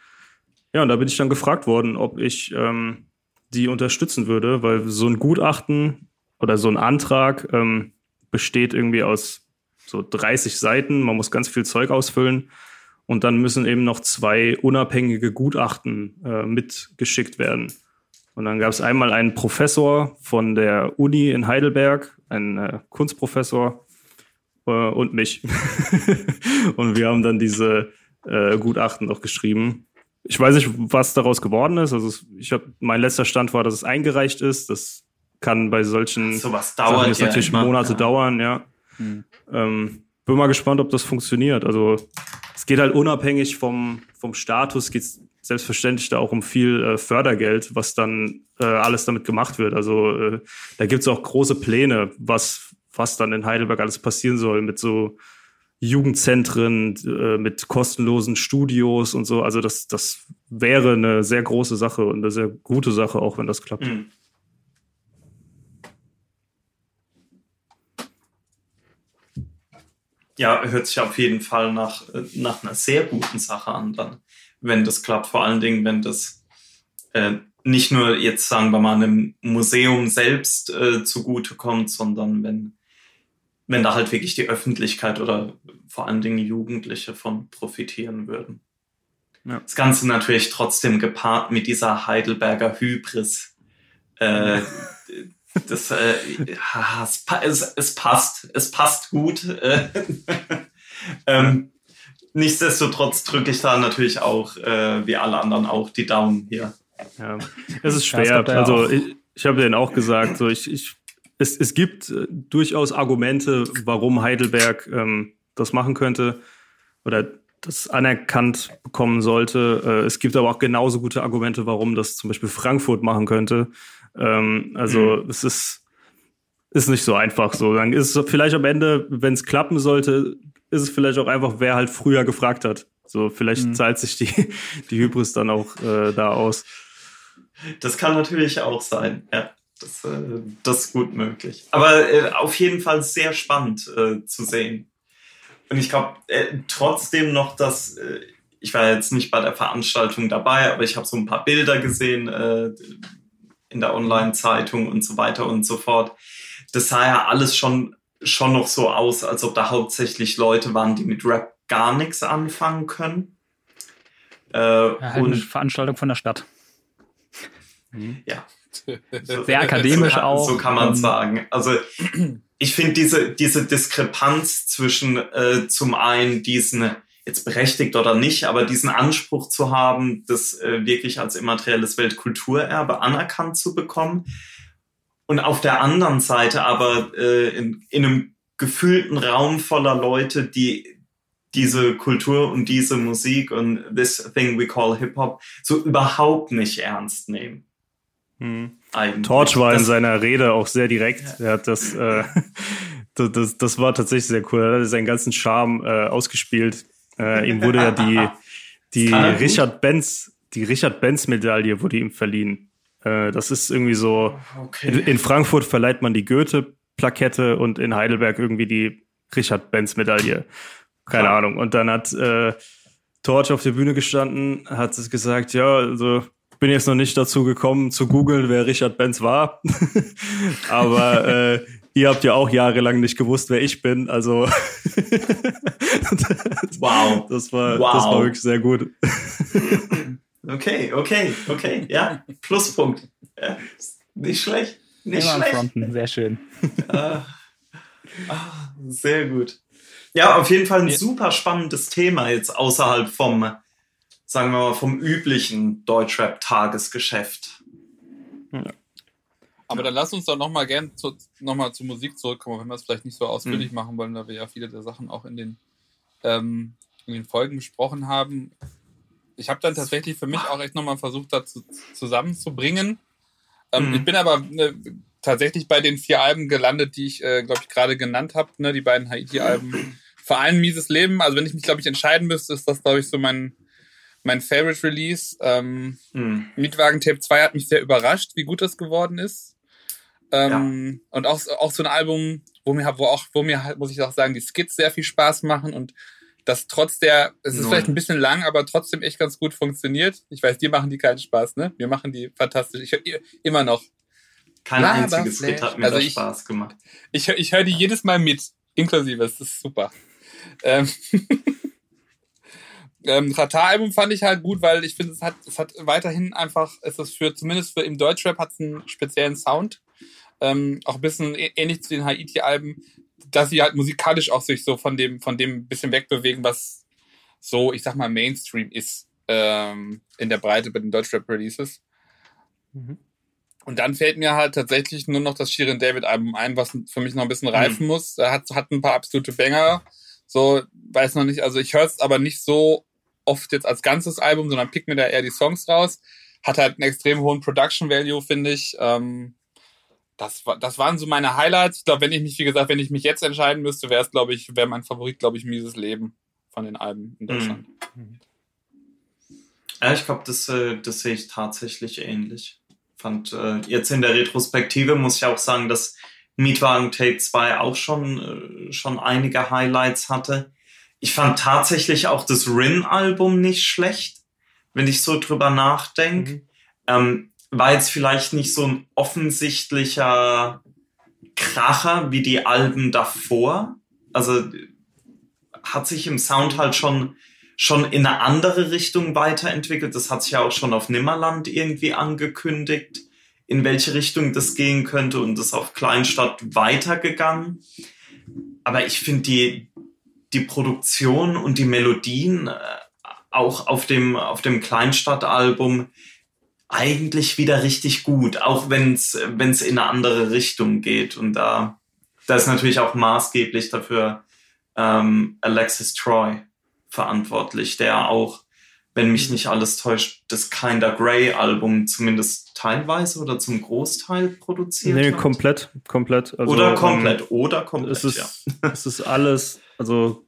Ja, und da bin ich dann gefragt worden, ob ich ähm, die unterstützen würde, weil so ein Gutachten oder so ein Antrag ähm, besteht irgendwie aus so 30 Seiten. Man muss ganz viel Zeug ausfüllen. Und dann müssen eben noch zwei unabhängige Gutachten äh, mitgeschickt werden. Und dann gab es einmal einen Professor von der Uni in Heidelberg, einen äh, Kunstprofessor, äh, und mich. und wir haben dann diese äh, Gutachten noch geschrieben. Ich weiß nicht, was daraus geworden ist. Also ich habe mein letzter Stand war, dass es eingereicht ist. Das kann bei solchen Sowas Sachen dauert jetzt ja natürlich immer. Monate ja. dauern, ja. Hm. Ähm, bin mal gespannt, ob das funktioniert. Also es geht halt unabhängig vom, vom Status, geht selbstverständlich da auch um viel äh, Fördergeld, was dann äh, alles damit gemacht wird. Also äh, da gibt es auch große Pläne, was, was dann in Heidelberg alles passieren soll mit so Jugendzentren, äh, mit kostenlosen Studios und so. Also das, das wäre eine sehr große Sache und eine sehr gute Sache, auch wenn das klappt. Mhm. ja, hört sich auf jeden Fall nach, äh, nach einer sehr guten Sache an, dann, wenn das klappt. Vor allen Dingen, wenn das äh, nicht nur jetzt, sagen wir mal, einem Museum selbst äh, zugutekommt, sondern wenn, wenn da halt wirklich die Öffentlichkeit oder vor allen Dingen Jugendliche von profitieren würden. Ja. Das Ganze natürlich trotzdem gepaart mit dieser Heidelberger Hybris. Äh, das, äh, es, es, passt, es passt gut. Äh, ähm, nichtsdestotrotz drücke ich da natürlich auch, äh, wie alle anderen auch, die Daumen hier. Ja, es ist schwer. Ja, also ich, ich habe denen auch gesagt, so ich, ich, es, es gibt äh, durchaus Argumente, warum Heidelberg ähm, das machen könnte oder das anerkannt bekommen sollte. Äh, es gibt aber auch genauso gute Argumente, warum das zum Beispiel Frankfurt machen könnte. Ähm, also mhm. es ist, ist nicht so einfach so. Dann ist es vielleicht am Ende, wenn es klappen sollte, ist es vielleicht auch einfach, wer halt früher gefragt hat. So, vielleicht mhm. zahlt sich die, die Hybris dann auch äh, da aus. Das kann natürlich auch sein, ja. Das, äh, das ist gut möglich. Aber äh, auf jeden Fall sehr spannend äh, zu sehen. Und ich glaube äh, trotzdem noch, dass äh, ich war jetzt nicht bei der Veranstaltung dabei, aber ich habe so ein paar Bilder gesehen äh, in der Online-Zeitung und so weiter und so fort. Das sah ja alles schon, schon noch so aus, als ob da hauptsächlich Leute waren, die mit Rap gar nichts anfangen können. Äh, ja, halt und eine Veranstaltung von der Stadt. Mhm. Ja. Sehr akademisch so kann, auch. So kann man sagen. Also ich finde diese, diese Diskrepanz zwischen äh, zum einen diesen, jetzt berechtigt oder nicht, aber diesen Anspruch zu haben, das äh, wirklich als immaterielles Weltkulturerbe anerkannt zu bekommen. Und auf der anderen Seite aber äh, in, in einem gefühlten Raum voller Leute, die diese Kultur und diese Musik und this thing we call Hip-Hop so überhaupt nicht ernst nehmen. Mhm. Torch war in seiner Rede auch sehr direkt. Ja. Er hat das, äh, das, das, das, war tatsächlich sehr cool. Er hat seinen ganzen Charme äh, ausgespielt. Äh, ihm wurde ja die, die Richard Benz, die Richard Benz Medaille wurde ihm verliehen. Äh, das ist irgendwie so, okay. in, in, Frankfurt verleiht man die Goethe-Plakette und in Heidelberg irgendwie die Richard Benz Medaille. Keine ja. Ahnung. Und dann hat äh, Torch auf der Bühne gestanden, hat es gesagt, ja, also bin jetzt noch nicht dazu gekommen zu googeln, wer Richard Benz war. Aber äh, ihr habt ja auch jahrelang nicht gewusst, wer ich bin. Also wow, das war wow. das war wirklich sehr gut. okay, okay, okay, ja, Pluspunkt. Ja, nicht schlecht, nicht Immer schlecht. Fronten. Sehr schön. ah, ah, sehr gut. Ja, auf jeden Fall ein super spannendes Thema jetzt außerhalb vom sagen wir mal, vom üblichen Deutschrap-Tagesgeschäft. Ja. Aber dann lass uns doch nochmal gern zu, noch mal zur Musik zurückkommen, wenn wir es vielleicht nicht so ausführlich mhm. machen wollen, da wir ja viele der Sachen auch in den, ähm, in den Folgen besprochen haben. Ich habe dann tatsächlich für mich auch echt nochmal versucht, dazu zusammenzubringen. Ähm, mhm. Ich bin aber ne, tatsächlich bei den vier Alben gelandet, die ich, äh, glaube ich, gerade genannt habe, ne, die beiden Haiti-Alben. Vor allem Mieses Leben. Also wenn ich mich, glaube ich, entscheiden müsste, ist das, glaube ich, so mein, mein Favorite Release. Ähm, hm. Mietwagen Tape 2 hat mich sehr überrascht, wie gut das geworden ist. Ähm, ja. Und auch, auch so ein Album, wo mir, wo auch, wo mir halt, muss ich auch sagen, die Skits sehr viel Spaß machen und das trotz der, es ist no. vielleicht ein bisschen lang, aber trotzdem echt ganz gut funktioniert. Ich weiß, dir machen die keinen Spaß, ne? Wir machen die fantastisch. Ich höre immer noch. Kein ja, einziges Skit hat mir also ich, Spaß gemacht. Ich, ich, ich höre die jedes Mal mit, inklusive, das ist super. Ähm Ähm, Ratar-Album fand ich halt gut, weil ich finde, es hat, es hat weiterhin einfach, es ist für, zumindest für im Deutschrap hat es einen speziellen Sound. Ähm, auch ein bisschen ähnlich zu den Haiti-Alben, dass sie halt musikalisch auch sich so von dem, von dem bisschen wegbewegen, was so, ich sag mal, Mainstream ist ähm, in der Breite bei den Deutschrap-Releases. Mhm. Und dann fällt mir halt tatsächlich nur noch das Shirin David-Album ein, was für mich noch ein bisschen reifen mhm. muss. Er hat, hat ein paar absolute Banger. So, weiß noch nicht, also ich höre es aber nicht so oft jetzt als ganzes Album, sondern pick mir da eher die Songs raus. Hat halt einen extrem hohen Production Value, finde ich. Ähm, das, war, das waren so meine Highlights. Ich glaube, wenn ich mich, wie gesagt, wenn ich mich jetzt entscheiden müsste, wäre es, glaube ich, wäre mein Favorit, glaube ich, Mieses Leben von den Alben in Deutschland. Mhm. Ja, ich glaube, das, äh, das sehe ich tatsächlich ähnlich. Fand äh, jetzt in der Retrospektive muss ich auch sagen, dass Mietwagen Tape 2 auch schon, äh, schon einige Highlights hatte. Ich fand tatsächlich auch das Rin-Album nicht schlecht, wenn ich so drüber nachdenke. Mhm. Ähm, war jetzt vielleicht nicht so ein offensichtlicher Kracher wie die Alben davor. Also hat sich im Sound halt schon, schon in eine andere Richtung weiterentwickelt. Das hat sich ja auch schon auf Nimmerland irgendwie angekündigt, in welche Richtung das gehen könnte und das auf Kleinstadt weitergegangen. Aber ich finde die, die Produktion und die Melodien äh, auch auf dem, auf dem Kleinstadtalbum eigentlich wieder richtig gut, auch wenn es in eine andere Richtung geht. Und da, da ist natürlich auch maßgeblich dafür ähm, Alexis Troy verantwortlich, der auch, wenn mich nicht alles täuscht, das Kinda Grey Album zumindest teilweise oder zum Großteil produziert nee, hat. komplett, komplett. Also, oder komplett, ähm, oder komplett, es ist, ja. es ist alles, also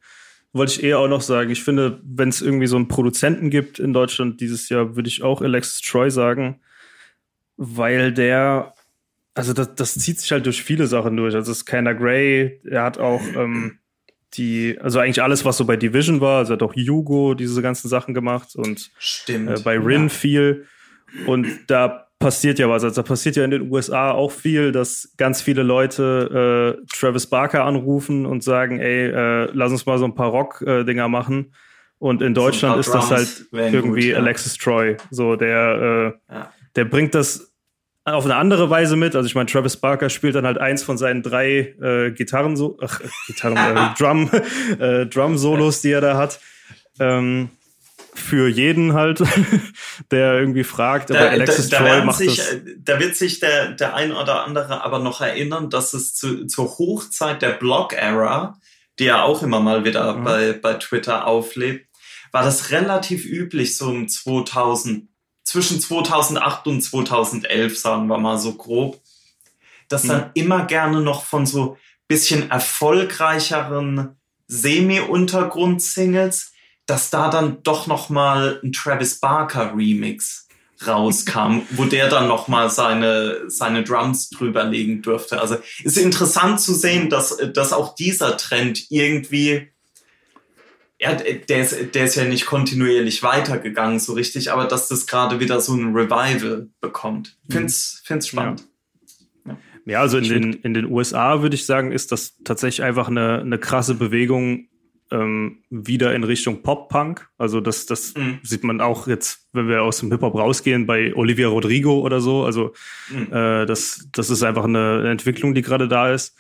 wollte ich eher auch noch sagen. Ich finde, wenn es irgendwie so einen Produzenten gibt in Deutschland dieses Jahr, würde ich auch Alexis Troy sagen, weil der, also das, das zieht sich halt durch viele Sachen durch. Also es ist keiner Gray, er hat auch ähm, die, also eigentlich alles, was so bei Division war, also er hat auch Hugo diese ganzen Sachen gemacht und äh, bei Rin ja. viel. Und da passiert ja was. Also da passiert ja in den USA auch viel, dass ganz viele Leute äh, Travis Barker anrufen und sagen, ey, äh, lass uns mal so ein paar Rock-Dinger machen. Und in Deutschland so ist das halt irgendwie gut, ja. Alexis Troy. So, der, äh, ja. der bringt das auf eine andere Weise mit. Also ich meine, Travis Barker spielt dann halt eins von seinen drei äh, Gitarren, so, ach, Gitarren, äh, Drum, äh, Drum-Solos, die er da hat. Ähm, für jeden halt, der irgendwie fragt, aber da, Alexis da, da Troy macht sich, das. Da wird sich der, der ein oder andere aber noch erinnern, dass es zu, zur Hochzeit der Blog-Era, die ja auch immer mal wieder mhm. bei, bei Twitter auflebt, war das relativ üblich, so um 2000, zwischen 2008 und 2011, sagen wir mal so grob, dass mhm. dann immer gerne noch von so bisschen erfolgreicheren Semi-Untergrund-Singles dass da dann doch noch mal ein Travis Barker Remix rauskam, wo der dann noch mal seine seine Drums drüber legen durfte. Also ist interessant zu sehen, dass dass auch dieser Trend irgendwie ja, der ist, der ist ja nicht kontinuierlich weitergegangen so richtig, aber dass das gerade wieder so ein Revival bekommt. Find's, find's spannend. Ja. Ja, also in den, in den USA würde ich sagen, ist das tatsächlich einfach eine, eine krasse Bewegung ähm, wieder in Richtung Pop-Punk. Also das, das mhm. sieht man auch jetzt, wenn wir aus dem Hip-Hop rausgehen, bei Olivia Rodrigo oder so. Also mhm. äh, das, das ist einfach eine Entwicklung, die gerade da ist.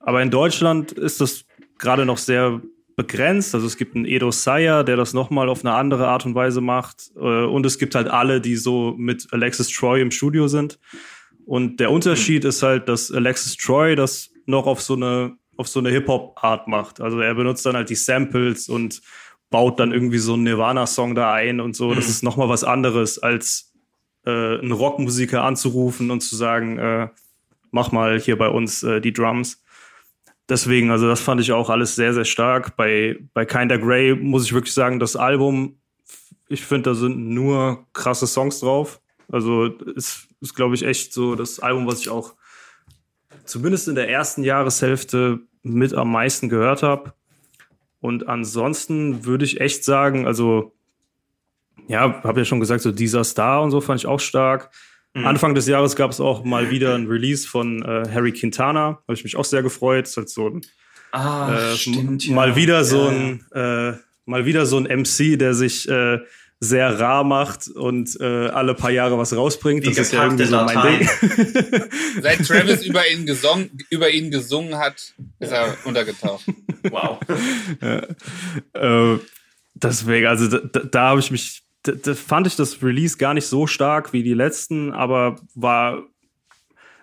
Aber in Deutschland ist das gerade noch sehr begrenzt. Also es gibt einen Edo Sayer, der das nochmal auf eine andere Art und Weise macht. Äh, und es gibt halt alle, die so mit Alexis Troy im Studio sind. Und der Unterschied mhm. ist halt, dass Alexis Troy das noch auf so eine auf so eine Hip-Hop-Art macht. Also er benutzt dann halt die Samples und baut dann irgendwie so einen Nirvana-Song da ein und so. Das mhm. ist nochmal was anderes, als äh, einen Rockmusiker anzurufen und zu sagen, äh, mach mal hier bei uns äh, die Drums. Deswegen, also das fand ich auch alles sehr, sehr stark. Bei, bei Kinda Grey muss ich wirklich sagen, das Album, ich finde, da sind nur krasse Songs drauf. Also es ist, glaube ich, echt so das Album, was ich auch zumindest in der ersten Jahreshälfte mit am meisten gehört habe. Und ansonsten würde ich echt sagen, also ja, habe ja schon gesagt, so dieser Star und so fand ich auch stark. Mhm. Anfang des Jahres gab es auch mal wieder ein Release von äh, Harry Quintana, habe ich mich auch sehr gefreut. Ist halt so ein ah, äh, stimmt, mal wieder so ein äh, mal wieder so ein MC, der sich äh, sehr rar macht und äh, alle paar Jahre was rausbringt. Wie das ist ja irgendwie so mein Ding. Seit Travis über ihn, gesungen, über ihn gesungen hat, ist er untergetaucht. Wow. ja, äh, deswegen, also da, da, da habe ich mich, da, da fand ich das Release gar nicht so stark wie die letzten, aber war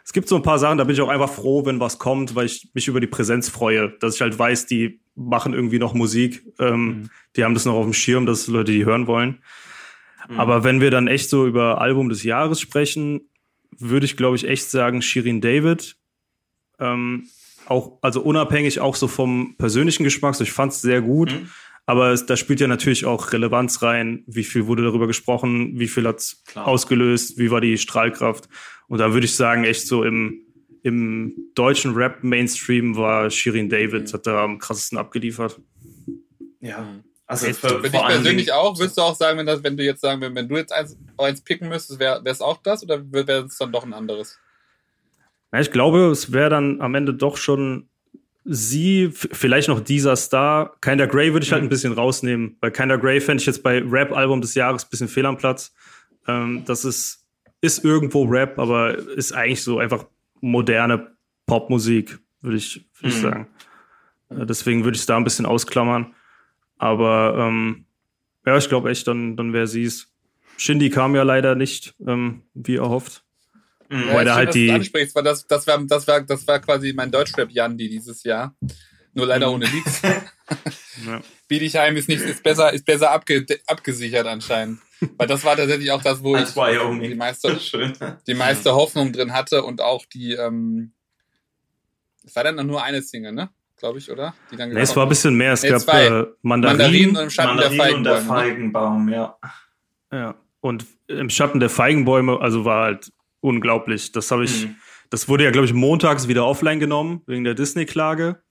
es gibt so ein paar Sachen, da bin ich auch einfach froh, wenn was kommt, weil ich mich über die Präsenz freue, dass ich halt weiß, die machen irgendwie noch Musik, ähm, mhm. die haben das noch auf dem Schirm, dass Leute die hören wollen. Mhm. Aber wenn wir dann echt so über Album des Jahres sprechen, würde ich glaube ich echt sagen Shirin David. Ähm, auch, also unabhängig auch so vom persönlichen Geschmack, so ich fand es sehr gut. Mhm. Aber es, da spielt ja natürlich auch Relevanz rein. Wie viel wurde darüber gesprochen? Wie viel hat's ausgelöst? Wie war die Strahlkraft? Und da würde ich sagen, echt so im, im deutschen Rap-Mainstream war Shirin David, hat da am krassesten abgeliefert. Ja. Also für, für dich persönlich auch, würdest du auch sagen, wenn, das, wenn du jetzt sagen, wenn, wenn du jetzt eins, eins picken müsstest, wäre es auch das oder wäre es dann doch ein anderes? Ja, ich glaube, es wäre dann am Ende doch schon sie, vielleicht noch dieser Star. Kinder Grey würde ich halt mhm. ein bisschen rausnehmen, weil Kinder Grey fände ich jetzt bei Rap-Album des Jahres ein bisschen fehl am Platz. Ähm, das ist, ist irgendwo Rap, aber ist eigentlich so einfach moderne Popmusik, würde ich, würd ich mhm. sagen. Äh, deswegen würde ich es da ein bisschen ausklammern. Aber ähm, ja, ich glaube echt, dann, dann wäre sie es. Shindy kam ja leider nicht, ähm, wie erhofft. Mhm. Weil ja, halt die. Das, das, das, war, das, war, das war quasi mein Deutschrap-Jandi dieses Jahr. Nur leider ohne Leaks. ja. Biedigheim ist nicht, ist besser, ist besser abge, abgesichert anscheinend. Weil das war tatsächlich auch das, wo ich die meiste, die meiste Hoffnung drin hatte und auch die, ähm, es war dann noch nur eine Single, ne? Glaube ich, oder? Die dann nee, es war ein bisschen mehr. Es nee, gab äh, Mandarinen, Mandarinen und im Schatten Mandarinen der, Feigenbäume, und der ne? Feigenbaum, ja. Ja. Und im Schatten der Feigenbäume, also war halt unglaublich. Das habe ich, mhm. das wurde ja, glaube ich, montags wieder offline genommen, wegen der Disney-Klage.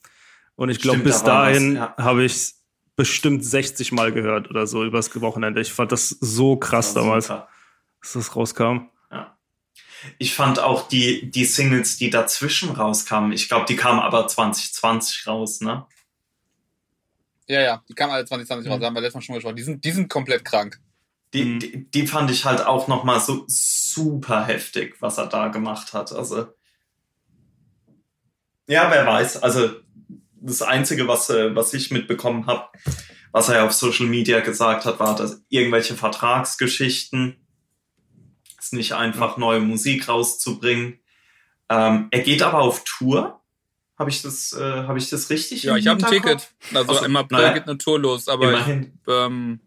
Und ich glaube, bis da dahin ja. habe ich bestimmt 60 Mal gehört oder so übers Wochenende. Ich fand das so krass das damals, super. dass das rauskam. Ja. Ich fand auch die, die Singles, die dazwischen rauskamen, ich glaube, die kamen aber 2020 raus, ne? Ja, ja, die kamen alle 2020 raus, da haben wir letztes Mal schon gesprochen. Die sind, die sind komplett krank. Die, mhm. die, die, fand ich halt auch nochmal so super heftig, was er da gemacht hat. Also, ja, wer weiß. Also, das Einzige, was, äh, was ich mitbekommen habe, was er auf Social Media gesagt hat, war, dass irgendwelche Vertragsgeschichten, ist nicht einfach neue Musik rauszubringen. Ähm, er geht aber auf Tour. Habe ich das, äh, habe ich das richtig? Ja, ich habe ein Ticket. Also, also im April naja, geht eine Tour los, aber ich, ähm,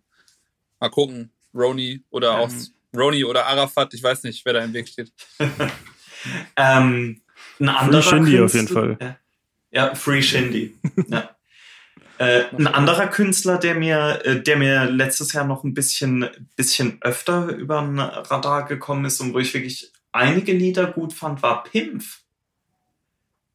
mal gucken. Roni oder ähm, auch Roni oder Arafat, ich weiß nicht, wer da im Weg steht. ähm, ein anderer Free Shindy Künstler, auf jeden Fall. Ja, Free Shindy. ja. Äh, ein anderer Künstler, der mir, äh, der mir letztes Jahr noch ein bisschen, bisschen öfter über ein Radar gekommen ist und wo ich wirklich einige Lieder gut fand, war Pimpf.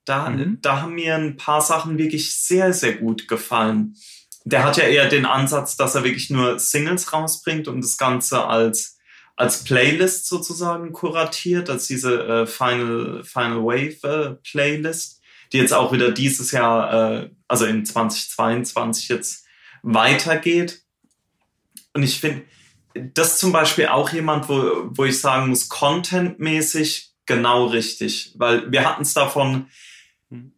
Da, mhm. da haben mir ein paar Sachen wirklich sehr, sehr gut gefallen der hat ja eher den Ansatz, dass er wirklich nur Singles rausbringt und das Ganze als, als Playlist sozusagen kuratiert, als diese äh, Final, Final Wave äh, Playlist, die jetzt auch wieder dieses Jahr, äh, also in 2022 jetzt weitergeht. Und ich finde, das zum Beispiel auch jemand, wo, wo ich sagen muss, contentmäßig genau richtig, weil wir hatten es davon,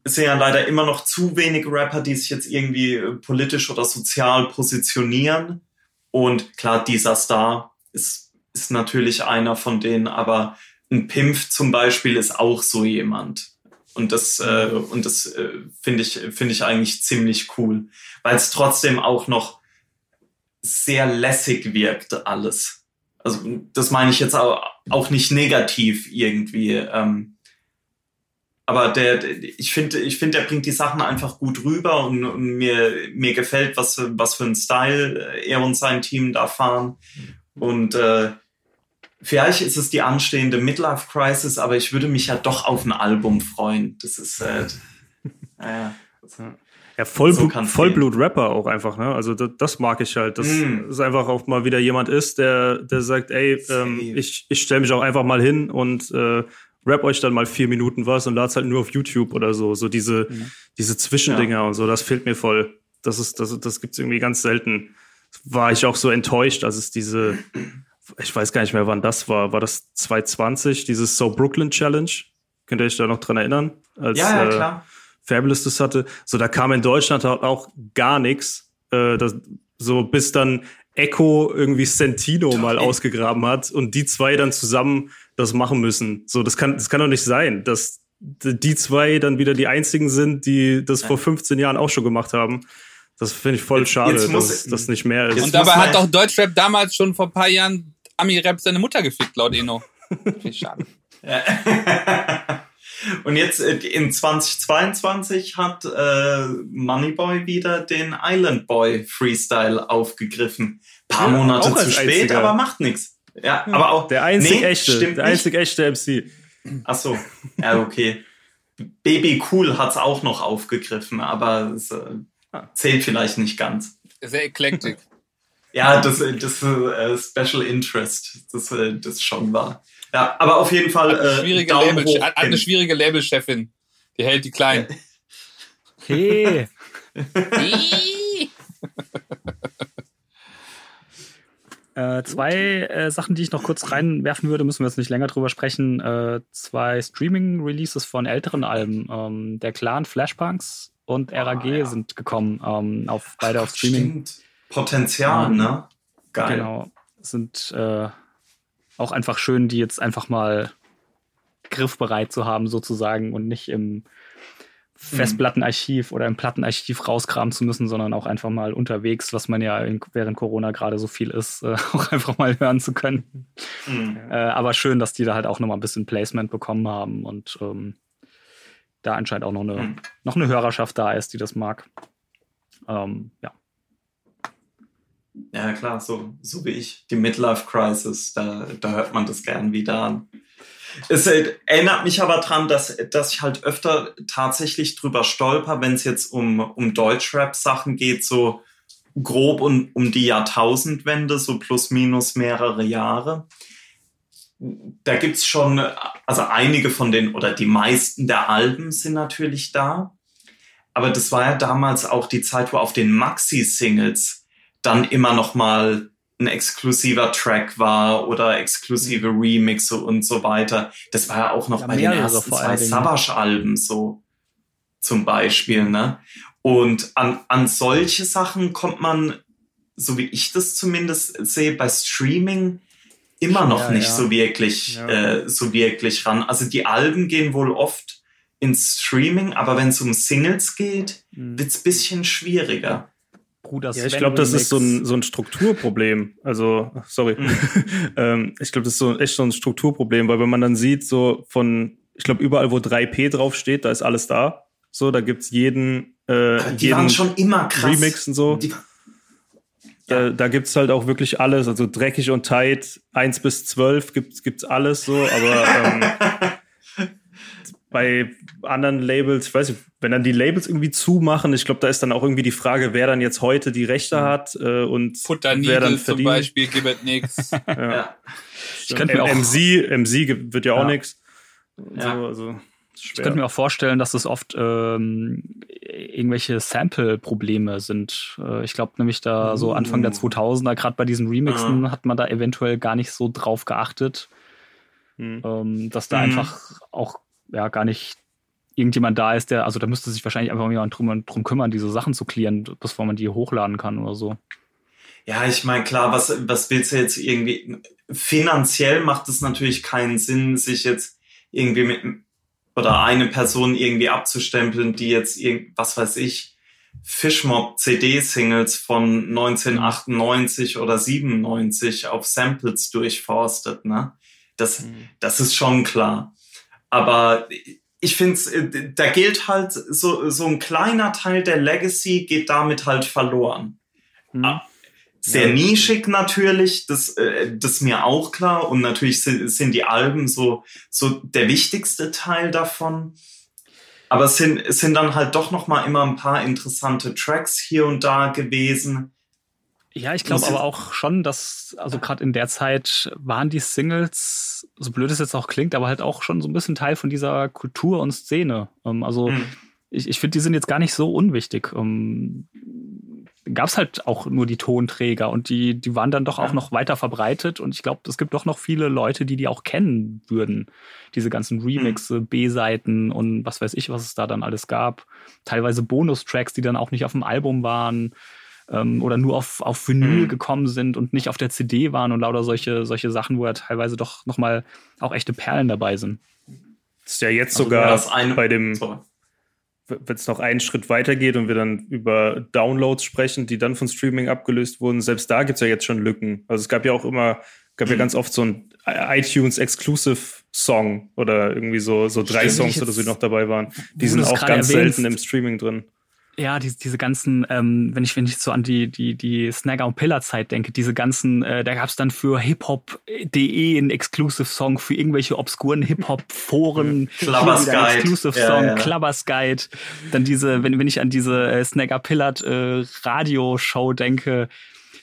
es sind ja leider immer noch zu wenig Rapper, die sich jetzt irgendwie äh, politisch oder sozial positionieren. Und klar, dieser Star ist, ist natürlich einer von denen, aber ein Pimp zum Beispiel ist auch so jemand. Und das, äh, und das äh, finde ich, finde ich eigentlich ziemlich cool, weil es trotzdem auch noch sehr lässig wirkt alles. Also das meine ich jetzt auch, auch nicht negativ irgendwie. Ähm, aber der, ich finde, ich finde, der bringt die Sachen einfach gut rüber und, und, mir, mir gefällt, was, was für ein Style er und sein Team da fahren. Und äh, vielleicht ist es die anstehende Midlife Crisis, aber ich würde mich ja doch auf ein Album freuen. Das ist, äh, naja. Ja, Vollblut, so Vollblut-Rapper auch einfach, ne? Also das, das mag ich halt, dass mm. es einfach auch mal wieder jemand ist, der, der sagt, ey, ähm, ich, ich stelle mich auch einfach mal hin und äh, rap euch dann mal vier Minuten was und lad's halt nur auf YouTube oder so. So diese, mhm. diese Zwischendinger ja. und so, das fehlt mir voll. Das ist, das, das gibt's irgendwie ganz selten. War ich auch so enttäuscht, als es diese, ich weiß gar nicht mehr, wann das war. War das 2020, dieses So Brooklyn Challenge? Könnt ihr euch da noch dran erinnern? Als, ja, ja, äh, klar. Fabulous das hatte. So, da kam in Deutschland auch gar nichts. Äh, das, so bis dann Echo irgendwie Sentino mal ausgegraben hat und die zwei dann zusammen das machen müssen. So, das kann, das kann doch nicht sein, dass die zwei dann wieder die einzigen sind, die das vor 15 Jahren auch schon gemacht haben. Das finde ich voll jetzt, schade, jetzt dass das nicht mehr ist. Und dabei hat doch Deutschrap damals schon vor ein paar Jahren Ami-Rap seine Mutter gefickt, laut Eno. Ich schade. Und jetzt äh, in 2022 hat äh, Moneyboy wieder den Island Boy Freestyle aufgegriffen. Paar ja, Monate zu spät, einziger. aber macht nichts. Ja, aber auch der einzig nee, echte, der nicht. einzig echte MC. Ach so, ja okay. Baby Cool hat's auch noch aufgegriffen, aber es äh, zählt vielleicht nicht ganz. Sehr eklektisch. Ja, das, das äh, Special Interest, das, äh, das schon war. Ja, aber auf jeden Fall. Äh, schwierige Label, hoch, eine schwierige Labelchefin. Die hält die klein. Hey. Äh, zwei äh, Sachen, die ich noch kurz reinwerfen würde, müssen wir jetzt nicht länger drüber sprechen. Äh, zwei Streaming-Releases von älteren Alben. Ähm, der Clan Flashpunks und RAG ja. sind gekommen, ähm, auf, beide auf Streaming. Stimmt. Potenzial, Ja. ne? Geil. Genau. Sind äh, auch einfach schön, die jetzt einfach mal griffbereit zu haben, sozusagen, und nicht im Festplattenarchiv oder im Plattenarchiv rauskramen zu müssen, sondern auch einfach mal unterwegs, was man ja in, während Corona gerade so viel ist, äh, auch einfach mal hören zu können. Mhm. Äh, aber schön, dass die da halt auch nochmal ein bisschen Placement bekommen haben und ähm, da anscheinend auch noch eine, Mhm. noch eine Hörerschaft da ist, die das mag. Ähm, ja. Ja, klar, so, so wie ich. Die Midlife Crisis, da, da hört man das gern wieder an. Es erinnert mich aber dran, dass, dass ich halt öfter tatsächlich drüber stolper, wenn es jetzt um, um Deutschrap-Sachen geht, so grob um, um die Jahrtausendwende, so plus minus mehrere Jahre. Da gibt's schon, also einige von den, oder die meisten der Alben sind natürlich da. Aber das war ja damals auch die Zeit, wo auf den Maxi-Singles dann immer noch mal ein exklusiver Track war oder exklusive Remixe und so weiter. Das war ja auch noch Ja, bei den ersten zwei Dingen. Savage-Alben so zum Beispiel, ne? Und an, an solche Sachen kommt man, so wie ich das zumindest sehe, bei Streaming immer noch Ja, nicht ja. so wirklich, äh, so wirklich ran. Also die Alben gehen wohl oft ins Streaming, aber wenn es um Singles geht, Mhm. wird's bisschen schwieriger. Bruder Ja, ich Sven glaube, das ist so ein, so ein Strukturproblem. Also, sorry. Mhm. ähm, ich glaube, das ist so echt so ein Strukturproblem, weil wenn man dann sieht, so von, ich glaube, überall, wo 3P draufsteht, da ist alles da. So, da gibt's jeden, äh, die jeden waren schon immer krass. Remix und so. Die, Da, da gibt's halt auch wirklich alles, also dreckig und tight, 1 bis 12 gibt's, gibt's alles so, aber ähm, bei anderen Labels, ich weiß nicht, wenn dann die Labels irgendwie zumachen, ich glaube, da ist dann auch irgendwie die Frage, wer dann jetzt heute die Rechte hat äh, und Futter wer dann Needle zum verdient. Beispiel, gib es nix. Ja. ja, Ich könnte mir auch- MC, MC gibt- wird ja auch Ja. nix. Ja. So, also, Ich könnte mir auch vorstellen, dass es oft ähm, irgendwelche Sample-Probleme sind. Äh, ich glaube nämlich da so Anfang der Uh. 2000er, gerade bei diesen Remixen, Ah. hat man da eventuell gar nicht so drauf geachtet, Hm. ähm, dass da Mhm. einfach auch ja gar nicht irgendjemand da ist, der, also da müsste sich wahrscheinlich einfach jemand drum, drum kümmern, diese Sachen zu klären, bevor man die hochladen kann oder so. ja, ich meine, klar, was, was willst du jetzt irgendwie? Finanziell macht es natürlich keinen Sinn, sich jetzt irgendwie mit oder eine Person irgendwie abzustempeln, die jetzt irgend, was weiß ich, Fishmob CD-Singles von 1998 oder 97 auf Samples durchforstet, ne? Das, das ist schon klar. Aber ich finde, da gilt halt so, so ein kleiner Teil der Legacy geht damit halt verloren. Hm? Sehr Ja. nischig natürlich, das, äh, das ist mir auch klar. Und natürlich sind, sind die Alben so, so der wichtigste Teil davon. Aber es sind, es sind dann halt doch noch mal immer ein paar interessante Tracks hier und da gewesen. Ja, ich glaube aber auch schon, dass, also gerade in der Zeit waren die Singles, so blöd es jetzt auch klingt, aber halt auch schon so ein bisschen Teil von dieser Kultur und Szene. Ähm, also Hm. ich, ich finde, die sind jetzt gar nicht so unwichtig. Ähm, Gab es halt auch nur die Tonträger und die, die waren dann doch auch Ja. noch weiter verbreitet und ich glaube, es gibt doch noch viele Leute, die die auch kennen würden. Diese ganzen Remixe, B-Seiten und was weiß ich, was es da dann alles gab. Teilweise Bonustracks, die dann auch nicht auf dem Album waren ähm, oder nur auf, auf Vinyl Mhm. gekommen sind und nicht auf der CD waren und lauter solche, solche Sachen, wo ja teilweise doch nochmal auch echte Perlen dabei sind. Das ist ja jetzt Also, sogar eine- bei dem, wenn es noch einen Schritt weiter geht und wir dann über Downloads sprechen, die dann von Streaming abgelöst wurden, selbst da gibt's ja jetzt schon Lücken. Also es gab ja auch immer, gab ja Mhm. ganz oft so ein iTunes Exclusive Song oder irgendwie so, so drei Stimmt, Songs oder so, die noch dabei waren. Die sind es auch ganz erwähnst. selten im Streaming drin. Ja, diese, diese ganzen, ähm, wenn ich wenn ich so an die die die Snagger und Pillar Zeit denke, diese ganzen, äh, da gab's dann für hiphop.de einen Exclusive Song für irgendwelche obskuren Hip Hop Foren, Clubbers Guide, Exclusive ja, Song, ja. Clubbers Guide, dann diese, wenn wenn ich an diese äh, Snagger Pillard äh, Radio Show denke,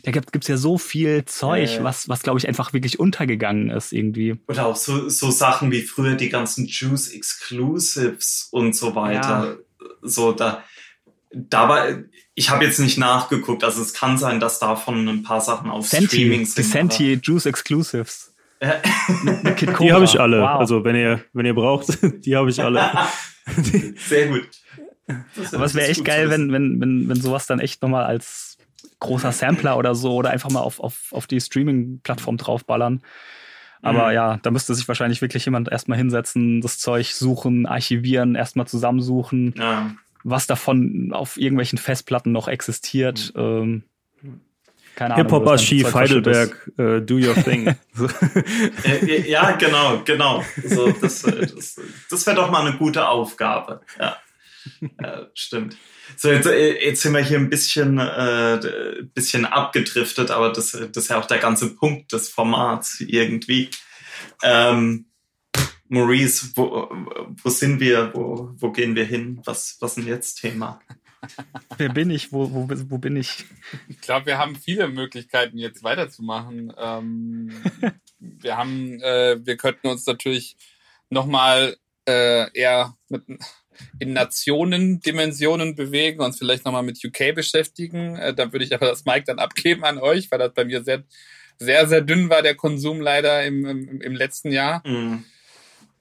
da gibt gibt's ja so viel Zeug, Ja, ja. was was glaube ich einfach wirklich untergegangen ist irgendwie. Oder auch so, so Sachen wie früher die ganzen Juice Exclusives und so weiter. So, da, da war, ich habe jetzt nicht nachgeguckt, also es kann sein, dass davon ein paar Sachen auf Fenty, Streaming die sind. Fenty Juice Exclusives. Die habe ich alle. Wow. Also wenn ihr, wenn ihr braucht, die habe ich alle. Sehr gut. Das Aber es wäre echt geil, wenn, wenn, wenn, wenn sowas dann echt nochmal als großer Sampler oder so oder einfach mal auf, auf, auf die Streaming-Plattform draufballern. Aber Mhm. ja, da müsste sich wahrscheinlich wirklich jemand erstmal hinsetzen, das Zeug suchen, archivieren, erstmal zusammensuchen, Ja. Was davon auf irgendwelchen Festplatten noch existiert. Ähm, keine Ahnung. Hip-Hop Archiv. Heidelberg, äh, do your thing. So. Äh, ja, genau, genau. So, das äh, das, das wäre doch mal eine gute Aufgabe. Ja, ja stimmt. So, jetzt, äh, jetzt sind wir hier ein bisschen, äh, bisschen abgedriftet, aber das, das ist ja auch der ganze Punkt des Formats irgendwie. Ähm, Maurice, wo, wo sind wir? Wo, wo gehen wir hin? Was, was ist denn jetzt Thema? Wer bin ich? Wo, wo, wo bin ich? Ich glaube, wir haben viele Möglichkeiten, jetzt weiterzumachen. Ähm, wir haben, äh, wir könnten uns natürlich nochmal äh, eher mit, in Nationendimensionen bewegen, uns vielleicht nochmal mit UK beschäftigen. Äh, da würde ich aber das Mic dann abgeben an euch, weil das bei mir sehr, sehr, sehr dünn war, der Konsum leider im, im, im letzten Jahr. Mhm.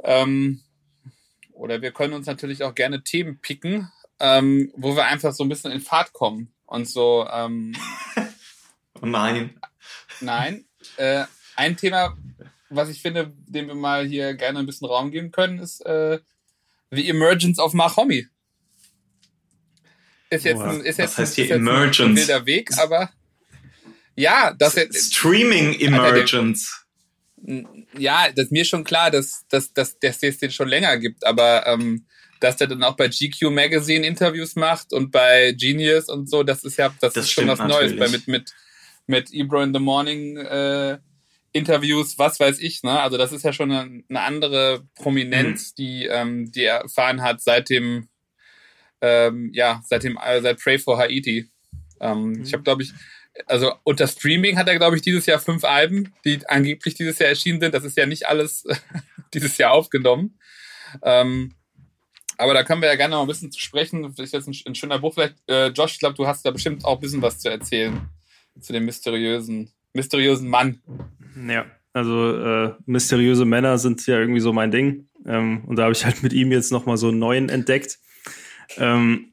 Ähm, oder wir können uns natürlich auch gerne Themen picken, ähm, wo wir einfach so ein bisschen in Fahrt kommen. Und so, ähm, nein. nein. Äh, ein Thema, was ich finde, dem wir mal hier gerne ein bisschen Raum geben können, ist äh, The Emergence of Mahomi. Ist jetzt ein, ist jetzt, ist jetzt ein wilder Weg, aber ja, das jetzt, Streaming Emergence. Ja, das ist mir schon klar, dass, dass, dass, dass es den schon länger gibt, aber ähm, dass der dann auch bei GQ Magazine Interviews macht und bei Genius und so, das ist ja, das, Das ist schon was stimmt Neues. natürlich. Bei mit, mit, mit Ebro in the Morning äh, Interviews, was weiß ich, ne? Also das ist ja schon eine, eine andere Prominenz, die, ähm, die er erfahren hat seit dem, ähm, ja, seit dem, äh, seit Pray for Haiti. Ähm, Ich habe, glaube ich, also unter Streaming hat er, glaube ich, dieses Jahr fünf Alben, die angeblich dieses Jahr erschienen sind. Das ist ja nicht alles dieses Jahr aufgenommen. Ähm, aber da können wir ja gerne noch ein bisschen zu sprechen. Das ist jetzt ein, ein schöner Buch. Vielleicht, äh, Josh, ich glaube, du hast da bestimmt auch ein bisschen was zu erzählen zu dem mysteriösen, mysteriösen Mann. Ja, also äh, mysteriöse Männer sind ja irgendwie so mein Ding. Ähm, und da habe ich halt mit ihm jetzt nochmal so einen neuen entdeckt. Ähm,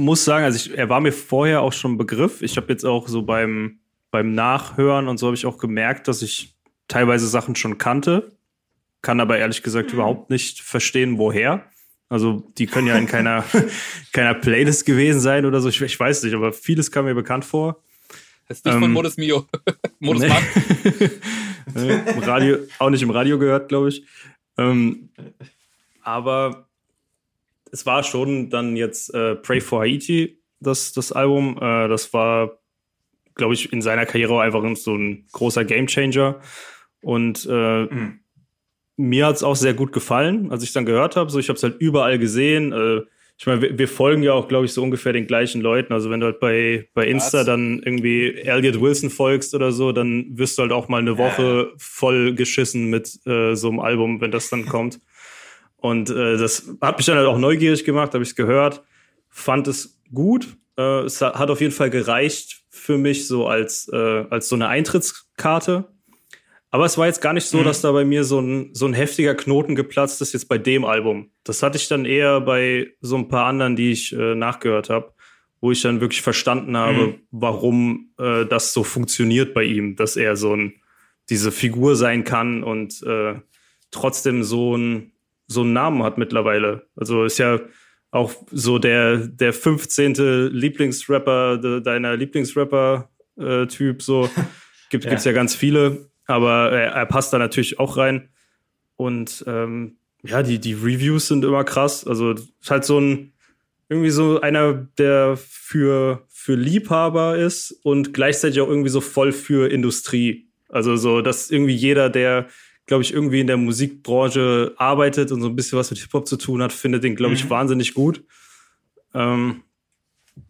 muss sagen, also ich, er war mir vorher auch schon ein Begriff. Ich habe jetzt auch so beim, beim Nachhören und so habe ich auch gemerkt, dass ich teilweise Sachen schon kannte, kann aber ehrlich gesagt überhaupt nicht verstehen, woher. Also die können ja in keiner, keiner Playlist gewesen sein oder so. Ich, ich weiß nicht, aber vieles kam mir bekannt vor. Das ist nicht von Ähm, Modus Mio. Modus Nee. Radio, auch nicht im Radio gehört, glaube ich. Ähm, aber es war schon dann jetzt äh, Pray for Haiti, das, das Album. Äh, das war, glaube ich, in seiner Karriere einfach so ein großer Gamechanger. Und äh, Mhm. mir hat's auch sehr gut gefallen, als ich dann gehört habe. So, ich habe es halt überall gesehen. Äh, ich meine, wir, wir folgen ja auch, glaube ich, so ungefähr den gleichen Leuten. Also wenn du halt bei, bei Insta Was? dann irgendwie Elliot Wilson folgst oder so, dann wirst du halt auch mal eine Woche voll geschissen mit äh, so einem Album, wenn das dann kommt. Und äh, das hat mich dann halt auch neugierig gemacht, habe ich es gehört, fand es gut. Äh, es hat auf jeden Fall gereicht für mich so als, äh, als so eine Eintrittskarte. Aber es war jetzt gar nicht so, Mhm. dass da bei mir so ein, so ein heftiger Knoten geplatzt ist jetzt bei dem Album. Das hatte ich dann eher bei so ein paar anderen, die ich äh, nachgehört habe, wo ich dann wirklich verstanden habe, Mhm. warum äh, das so funktioniert bei ihm, dass er so ein, diese Figur sein kann und äh, trotzdem so ein so einen Namen hat mittlerweile. Also ist ja auch so der der 15. Lieblingsrapper de, deiner Lieblingsrapper-Typ so gibt Ja. gibt's ja ganz viele, aber er, er passt da natürlich auch rein und ähm, ja die die Reviews sind immer krass. Also es ist halt so ein irgendwie so einer, der für, für Liebhaber ist und gleichzeitig auch irgendwie so voll für Industrie. Also so, dass irgendwie jeder, der, glaube ich, irgendwie in der Musikbranche arbeitet und so ein bisschen was mit Hip-Hop zu tun hat, findet den, glaube ich, mhm. wahnsinnig gut. Ähm,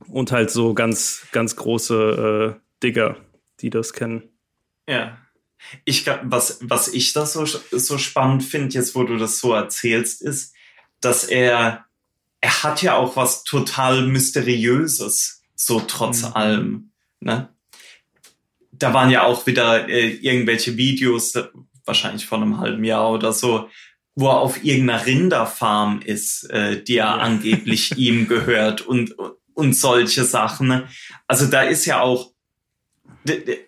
und halt so ganz, ganz große äh, Digger, die das kennen. Ja. Ich, was, was ich da so, so spannend finde, jetzt wo du das so erzählst, ist, dass er, er hat ja auch was total Mysteriöses, so trotz mhm. allem. Ne? Da waren ja auch wieder äh, irgendwelche Videos, wahrscheinlich vor einem halben Jahr oder so, wo er auf irgendeiner Rinderfarm ist, äh, die ja, ja. angeblich ihm gehört und, und solche Sachen. Ne? Also da ist ja auch,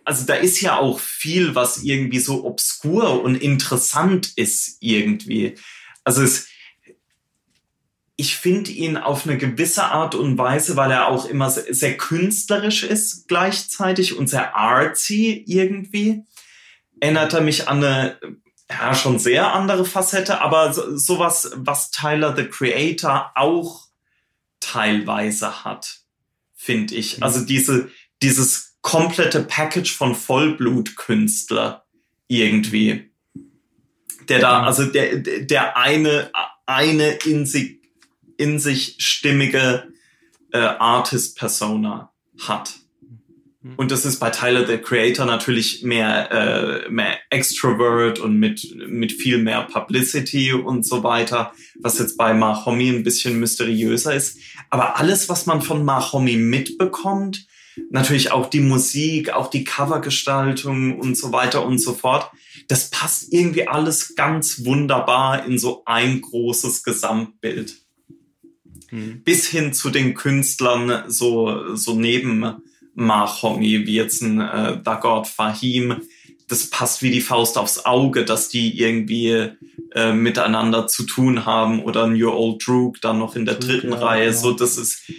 also da ist ja auch viel, was irgendwie so obskur und interessant ist irgendwie. Also es, ich finde ihn auf eine gewisse Art und Weise, weil er auch immer sehr, sehr künstlerisch ist gleichzeitig und sehr artsy irgendwie. Erinnert er mich an eine ja, schon sehr andere Facette, aber so, sowas, was Tyler the Creator auch teilweise hat, finde ich. Mhm. Also diese, dieses komplette Package von Vollblutkünstler irgendwie. Der da, mhm. also der, der eine, eine in sich, in sich stimmige äh, Artist-Persona hat. Mhm. Und das ist bei Tyler the Creator natürlich mehr, äh, mehr Extrovert und mit, mit viel mehr Publicity und so weiter, was jetzt bei Mahomi ein bisschen mysteriöser ist. Aber alles, was man von Mahomi mitbekommt, natürlich auch die Musik, auch die Covergestaltung und so weiter und so fort, das passt irgendwie alles ganz wunderbar in so ein großes Gesamtbild. Mhm. Bis hin zu den Künstlern so, so neben Mahongi, wie jetzt ein äh, Dagot Fahim, das passt wie die Faust aufs Auge, dass die irgendwie äh, miteinander zu tun haben oder New Old Droog dann noch in der dritten ja, Reihe. Ja. So, das ist,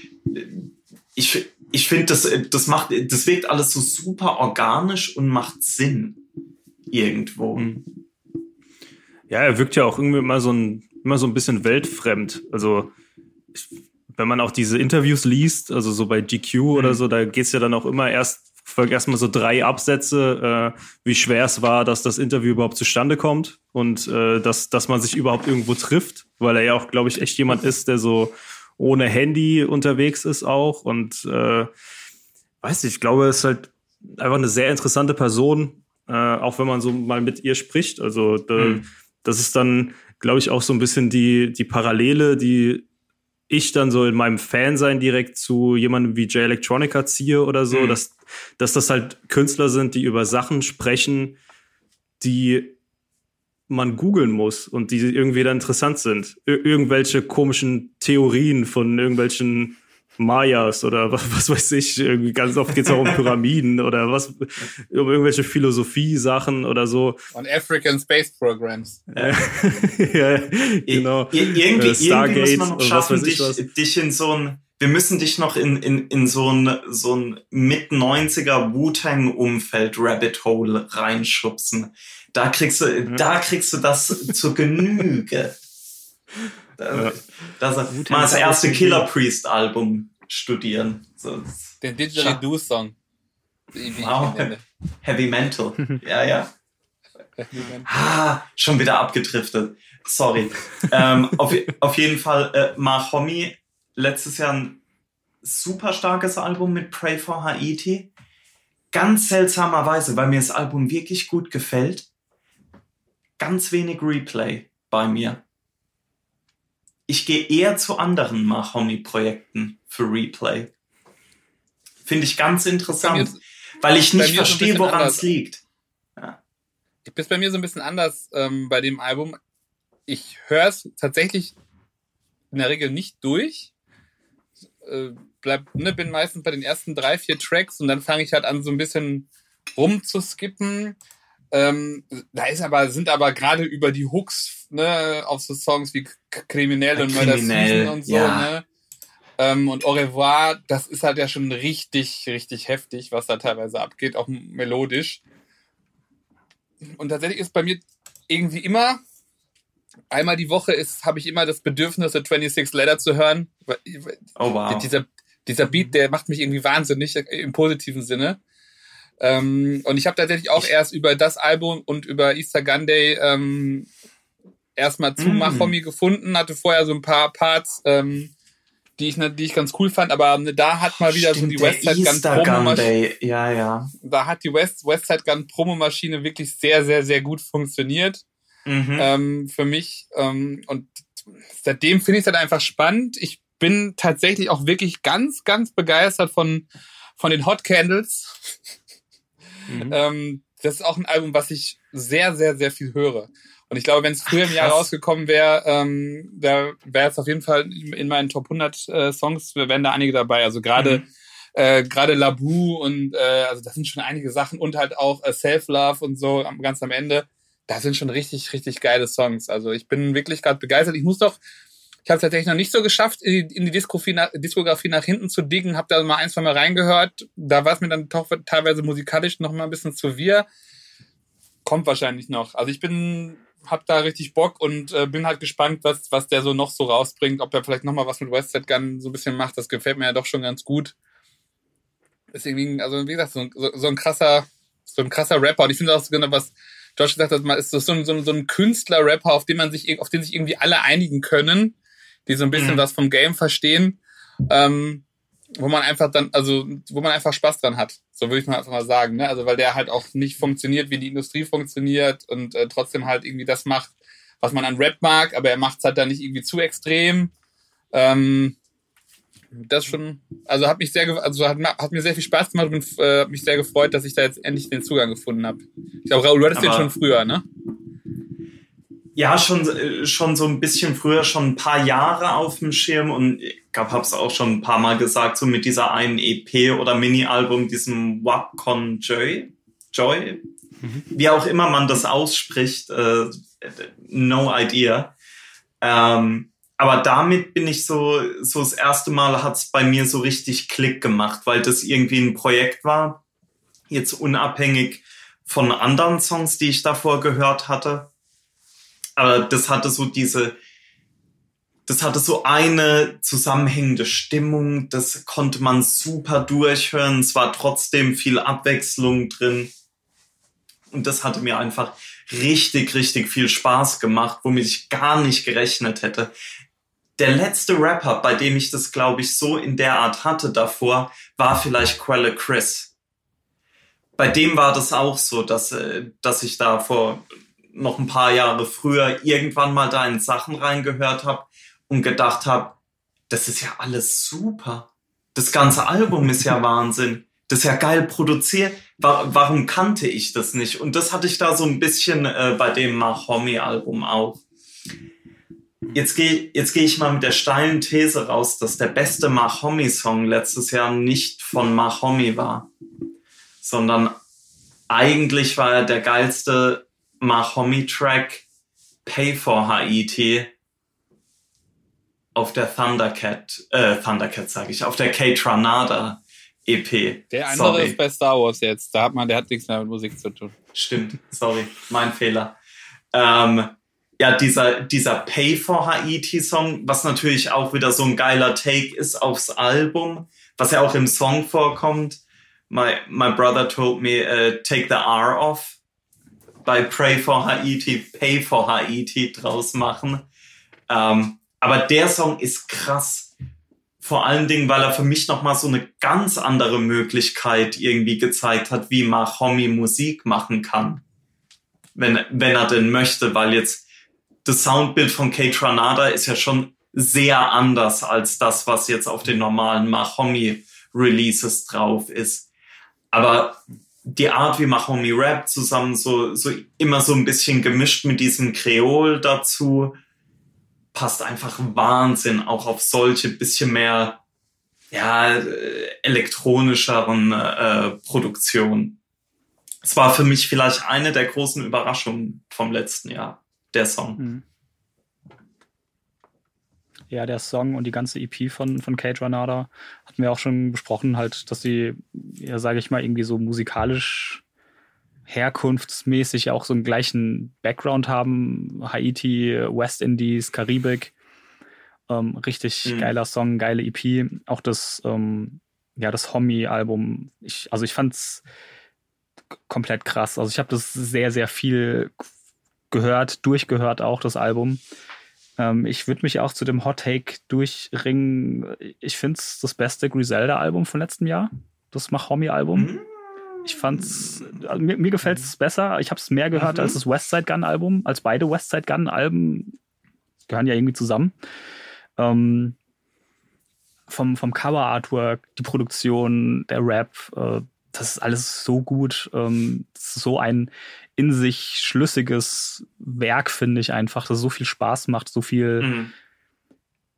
ich, ich finde, das, das macht, das wirkt alles so super organisch und macht Sinn. Irgendwo. Hm. Ja, er wirkt ja auch irgendwie immer so ein, immer so ein bisschen weltfremd. Also, ich wenn man auch diese Interviews liest, also so bei GQ mhm. oder so, da geht's ja dann auch immer erst, folgt erstmal so drei Absätze, äh, wie schwer es war, dass das Interview überhaupt zustande kommt und äh, dass, dass man sich überhaupt irgendwo trifft, weil er ja auch, glaube ich, echt jemand ist, der so ohne Handy unterwegs ist auch und äh, weiß nicht, ich glaube, es ist halt einfach eine sehr interessante Person, äh, auch wenn man so mal mit ihr spricht. Also da, mhm. das ist dann, glaube ich, auch so ein bisschen die, die Parallele, die ich dann so in meinem Fansein direkt zu jemandem wie J Electronica ziehe oder so, mhm. dass, dass das halt Künstler sind, die über Sachen sprechen, die man googeln muss und die irgendwie dann interessant sind. Ir irgendwelche komischen Theorien von irgendwelchen Mayas oder was, was weiß ich, irgendwie ganz oft geht es auch um Pyramiden oder was, um irgendwelche Philosophie-Sachen oder so. On African Space Programs. ja, genau. Ir irgendwie, äh, Stargate irgendwie muss man noch schaffen, dich, dich in so ein, wir müssen dich noch in, in, in so ein, so ein Mit-90er Wu-Tang-Umfeld Rabbit Hole reinschubsen. Da kriegst du, mhm. da kriegst du das zur Genüge. Ja. Das, mal das erste Killer Priest Album studieren. So, Den Didgeridoo Song. Wow. Heavy Mental. ja, ja. Ah, schon wieder abgedriftet. Sorry. ähm, auf, auf jeden Fall, äh, Mahomi, letztes Jahr ein super starkes Album mit Pray for Haiti. Ganz seltsamerweise, weil mir das Album wirklich gut gefällt. Ganz wenig Replay bei mir ich gehe eher zu anderen Mahoney-Projekten für Replay. Finde ich ganz interessant, ist, weil ich nicht verstehe, woran es liegt. Ja. Ich bin bei mir so ein bisschen anders ähm, bei dem Album. Ich höre es tatsächlich in der Regel nicht durch. Äh, bleib, ne, bin meistens bei den ersten drei, vier Tracks und dann fange ich halt an, so ein bisschen rumzuskippen. Ähm, da ist aber, sind aber gerade über die Hooks, ne, auf so Songs wie Kriminell und Murder Season und so, ja. ne? Ähm, und Au revoir, das ist halt ja schon richtig, richtig heftig, was da teilweise abgeht, auch melodisch. Und tatsächlich ist bei mir irgendwie immer einmal die Woche ist, habe ich immer das Bedürfnis, The 26 Letter zu hören. Oh wow. Dieser, dieser Beat, der macht mich irgendwie wahnsinnig im positiven Sinne. Ähm, und ich habe tatsächlich auch erst über das Album und über Easter Gun Day ähm, erstmal zu mm. Machomi gefunden, hatte vorher so ein paar Parts, ähm, die ich, die ich ganz cool fand, aber ne, da hat mal wieder Stimmt, so die Westside Gun Promo Day. Ja, ja. Da hat die West, Westside Gun Promo Maschine wirklich sehr, sehr, sehr gut funktioniert. Mhm. Ähm, für mich. Ähm, und seitdem finde ich es halt einfach spannend. Ich bin tatsächlich auch wirklich ganz, ganz begeistert von, von den Hot Candles. Mhm. ähm, das ist auch ein Album, was ich sehr, sehr, sehr viel höre. Und ich glaube, wenn es früher im Jahr rausgekommen wäre, ähm, da wäre es auf jeden Fall in meinen Top 100 äh, Songs, wären da einige dabei. Also gerade mhm. äh, gerade Labu und äh, also das sind schon einige Sachen und halt auch äh, Self Love und so ganz am Ende. Das sind schon richtig richtig geile Songs. Also ich bin wirklich gerade begeistert. Ich muss doch ich habe es tatsächlich noch nicht so geschafft, in die, in die Diskografie, nach, Diskografie nach hinten zu diggen. Habe da mal ein, zwei Mal reingehört. Da war es mir dann doch teilweise musikalisch noch mal ein bisschen zu wir. Kommt wahrscheinlich noch. Also ich bin hab da richtig Bock und äh, bin halt gespannt, was, was der so noch so rausbringt, ob er vielleicht noch mal was mit Westside Gun so ein bisschen macht. Das gefällt mir ja doch schon ganz gut. Irgendwie, also wie gesagt, so, so, so ein krasser, so ein krasser Rapper. Und ich finde auch so genau, was Josh gesagt hat, man ist so, so, so ein Künstler-Rapper, auf den man sich, auf den sich irgendwie alle einigen können, die so ein bisschen mhm. was vom Game verstehen. Ähm, wo man einfach dann, also wo man einfach Spaß dran hat. So würde ich mal einfach mal sagen. Ne? Also weil der halt auch nicht funktioniert, wie die Industrie funktioniert und äh, trotzdem halt irgendwie das macht, was man an Rap mag, aber er macht es halt dann nicht irgendwie zu extrem. Ähm, das schon, also hat mich sehr, also hat, hat mir sehr viel Spaß gemacht und äh, mich sehr gefreut, dass ich da jetzt endlich den Zugang gefunden habe. Ich glaube, Raul, du hattest aber den schon früher, ne? Ja, schon, äh, schon so ein bisschen früher, schon ein paar Jahre auf dem Schirm und ich glaube, habe es auch schon ein paar Mal gesagt, so mit dieser einen EP oder Mini-Album, diesem Wapcon Joy, Joy, mhm. wie auch immer man das ausspricht, äh, no idea. Ähm, aber damit bin ich so, so das erste Mal hat's bei mir so richtig Klick gemacht, weil das irgendwie ein Projekt war, jetzt unabhängig von anderen Songs, die ich davor gehört hatte aber das hatte so diese, das hatte so eine zusammenhängende Stimmung, das konnte man super durchhören, es war trotzdem viel Abwechslung drin. Und das hatte mir einfach richtig, richtig viel Spaß gemacht, womit ich gar nicht gerechnet hätte. Der letzte Rapper, bei dem ich das, glaube ich, so in der Art hatte davor, war vielleicht Quelle Chris. Bei dem war das auch so, dass, äh, dass ich da vor noch ein paar Jahre früher irgendwann mal da in Sachen reingehört habe und gedacht habe, das ist ja alles super. Das ganze Album ist ja Wahnsinn. Das ist ja geil produziert. Warum kannte ich das nicht? Und das hatte ich da so ein bisschen äh, bei dem Mahomi-Album auch. Jetzt gehe jetzt geh ich mal mit der steilen These raus, dass der beste Mahomi-Song letztes Jahr nicht von Mahomi war, sondern eigentlich war er der geilste Mahomi-Track Pay for Haiti auf der Thundercat, äh, Thundercat sage ich, auf der K-Tranada EP. Der andere sorry. ist bei Star Wars jetzt. Da hat man, der hat nichts mehr mit Musik zu tun. Stimmt, sorry, mein Fehler. Ähm, ja, dieser, dieser Pay for Haiti Song, was natürlich auch wieder so ein geiler Take ist aufs Album, was ja auch im Song vorkommt. My, my brother told me, uh, take the R off bei Pray for Haiti Pay for Haiti draus machen. Ähm, aber der Song ist krass. Vor allen Dingen, weil er für mich nochmal so eine ganz andere Möglichkeit irgendwie gezeigt hat, wie Mahomi Musik machen kann. Wenn, wenn er denn möchte, weil jetzt das Soundbild von Kate Ranada ist ja schon sehr anders als das, was jetzt auf den normalen Mahomi Releases drauf ist. Aber die Art, wie Mahomi Rap zusammen so, so immer so ein bisschen gemischt mit diesem Kreol dazu, passt einfach Wahnsinn auch auf solche bisschen mehr, ja, elektronischeren äh, Produktionen. Es war für mich vielleicht eine der großen Überraschungen vom letzten Jahr, der Song. Mhm ja, der Song und die ganze EP von, von Kate Ranada hatten wir auch schon besprochen, halt, dass sie, ja, sage ich mal, irgendwie so musikalisch herkunftsmäßig auch so einen gleichen Background haben. Haiti, West Indies, Karibik. Ähm, richtig mhm. geiler Song, geile EP. Auch das, ähm, ja, das Homie-Album. Ich, also ich fand's komplett krass. Also ich habe das sehr, sehr viel gehört, durchgehört auch, das Album. Ähm, ich würde mich auch zu dem Hot Take durchringen. Ich finde es das beste Griselda-Album von letztem Jahr. Das Mahomi-Album. Mhm. Ich fand's, also mir, mir gefällt es besser. Ich habe es mehr gehört mhm. als das Westside Gun-Album, als beide Westside Gun-Alben. Gehören ja irgendwie zusammen. Ähm, vom, vom Cover-Artwork, die Produktion, der Rap, äh, das ist alles so gut. Ähm, so ein in sich schlüssiges Werk, finde ich einfach, das so viel Spaß macht, so viel, mhm.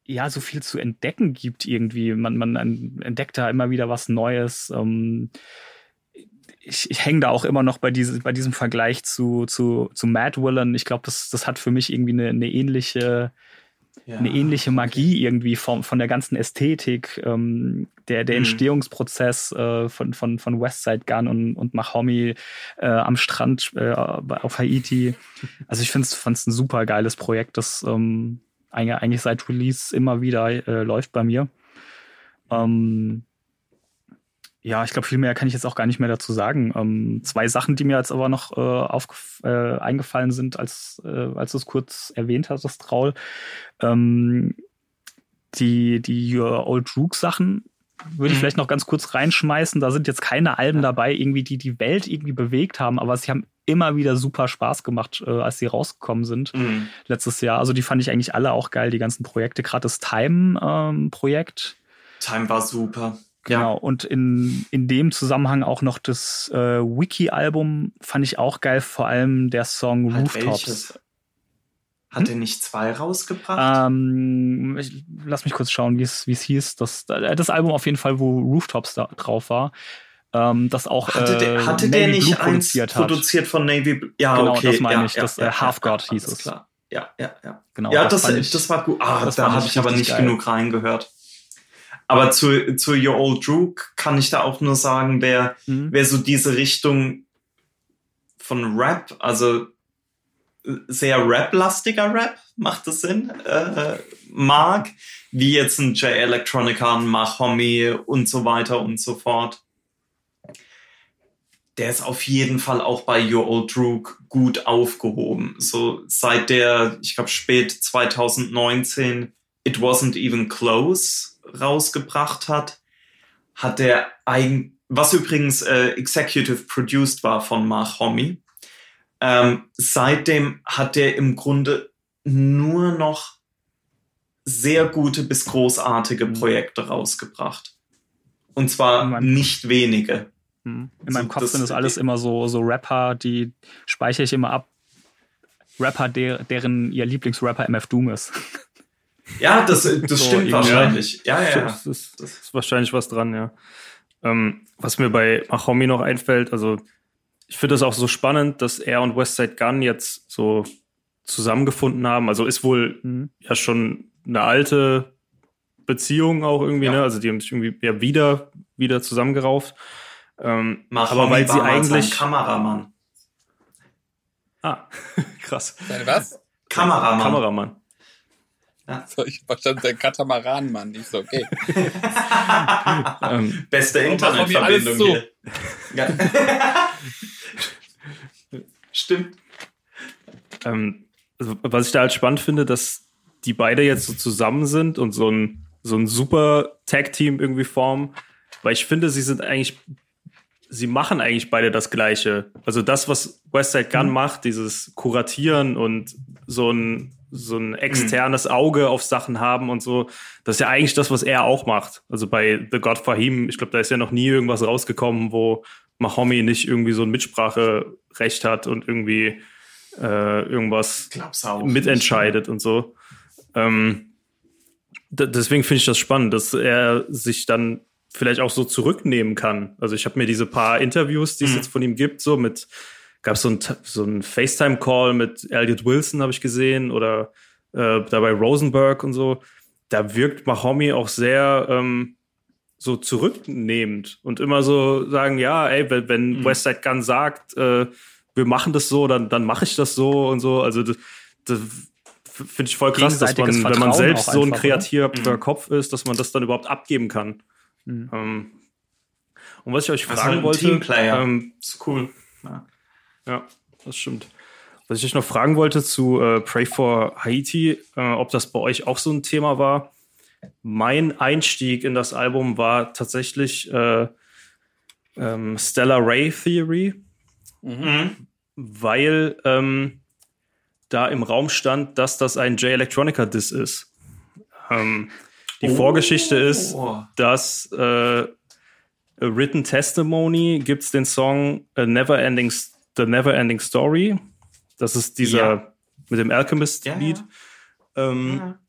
ja, so viel zu entdecken gibt irgendwie. Man, man entdeckt da immer wieder was Neues. Ähm, ich, ich hänge da auch immer noch bei, diese, bei diesem Vergleich zu, zu, zu Mad Willen. Ich glaube, das, das hat für mich irgendwie eine, eine ähnliche ja, eine ähnliche Magie irgendwie von, von der ganzen Ästhetik, ähm, der, der mhm. Entstehungsprozess äh, von, von, von Westside Gun und, und Mahomi äh, am Strand äh, auf Haiti. Also ich finde es ein super geiles Projekt, das ähm, eigentlich seit Release immer wieder äh, läuft bei mir. Ähm, ja, ich glaube, viel mehr kann ich jetzt auch gar nicht mehr dazu sagen. Ähm, zwei Sachen, die mir jetzt aber noch äh, auf, äh, eingefallen sind, als, äh, als du es kurz erwähnt hast, das Traul. Ähm, die, die Your Old Rook Sachen würde ich mhm. vielleicht noch ganz kurz reinschmeißen. Da sind jetzt keine Alben dabei, irgendwie, die die Welt irgendwie bewegt haben, aber sie haben immer wieder super Spaß gemacht, äh, als sie rausgekommen sind mhm. letztes Jahr. Also die fand ich eigentlich alle auch geil, die ganzen Projekte. Gerade das Time-Projekt. Ähm, Time war super. Genau, ja. und in, in dem Zusammenhang auch noch das äh, Wiki-Album fand ich auch geil, vor allem der Song halt Rooftops. Welches? Hat hm? er nicht zwei rausgebracht? Ähm, ich, lass mich kurz schauen, wie es hieß. Das, das Album auf jeden Fall, wo Rooftops da drauf war. Ähm, das auch hatte der, äh, hatte der nicht Blue eins produziert, produziert von Navy Blue? Ja, genau, okay. das meine ja, ich. das ja, äh, Half God hieß es. Klar. Ja, ja, ja. Genau, ja, das, das, ich, das war gut. Ah, da habe ich aber nicht geil. genug reingehört. Aber zu, zu Your Old Rook kann ich da auch nur sagen, wer, mhm. wer so diese Richtung von Rap, also sehr Rap-lastiger Rap, macht das Sinn, äh, mag, wie jetzt ein J Electronica, ein Mahomi und so weiter und so fort. Der ist auf jeden Fall auch bei Your Old Rook gut aufgehoben. So seit der, ich glaube, spät 2019 It Wasn't Even Close rausgebracht hat, hat er eigen, was übrigens äh, executive produced war von Mark Homme. Ähm, seitdem hat er im Grunde nur noch sehr gute bis großartige mhm. Projekte rausgebracht. Und zwar nicht wenige. Mhm. In meinem Kopf sind das alles immer so, so Rapper, die speichere ich immer ab. Rapper, der, deren ihr Lieblingsrapper MF Doom ist. Ja, das, das so, stimmt wahrscheinlich. Ja, ja, ja. Das ist, das ist wahrscheinlich was dran, ja. Ähm, was mir bei Mahomi noch einfällt, also ich finde das auch so spannend, dass er und Westside Gun jetzt so zusammengefunden haben. Also ist wohl mhm. ja schon eine alte Beziehung auch irgendwie, ja. ne? Also die haben sich irgendwie ja wieder, wieder zusammengerauft. Ähm, aber weil sie eigentlich. Kameramann. Ah, krass. Deine was? Kameramann. Kameramann. Ja. So, ich verstand der Katamaran, Mann. Ich so, okay. ähm, Beste Internetverbindung hier. Ja. Stimmt. Ähm, also, was ich da halt spannend finde, dass die beide jetzt so zusammen sind und so ein, so ein super Tag-Team irgendwie formen, weil ich finde, sie sind eigentlich, sie machen eigentlich beide das Gleiche. Also das, was Westside Gun mhm. macht, dieses Kuratieren und so ein so ein externes Auge auf Sachen haben und so. Das ist ja eigentlich das, was er auch macht. Also bei The God Fahim, ich glaube, da ist ja noch nie irgendwas rausgekommen, wo Mahomi nicht irgendwie so ein Mitspracherecht hat und irgendwie äh, irgendwas mitentscheidet nicht, und so. Ähm, deswegen finde ich das spannend, dass er sich dann vielleicht auch so zurücknehmen kann. Also ich habe mir diese paar Interviews, die es mhm. jetzt von ihm gibt, so mit gab so es so einen FaceTime-Call mit Elliot Wilson, habe ich gesehen, oder äh, dabei Rosenberg und so. Da wirkt Mahomi auch sehr, ähm, so zurücknehmend und immer so sagen, ja, ey, wenn, wenn mhm. Westside Gun sagt, äh, wir machen das so, dann, dann mache ich das so und so. Also das, das finde ich voll krass, dass man, wenn man selbst so ein kreativer mhm. Kopf ist, dass man das dann überhaupt abgeben kann. Mhm. Ähm, und was ich euch fragen halt wollte, Teamplayer. Ähm, ist cool. Ja. Ja, das stimmt. Was ich euch noch fragen wollte zu äh, Pray for Haiti, äh, ob das bei euch auch so ein Thema war. Mein Einstieg in das Album war tatsächlich äh, ähm, Stellar Ray Theory, mhm. weil ähm, da im Raum stand, dass das ein J Electronica Diss ist. Ähm, die oh. Vorgeschichte ist, dass äh, Written Testimony gibt es den Song A Never Ending, The Never Ending Story. Das ist dieser ja. mit dem Alchemist-Lied. Ja, ähm, ja.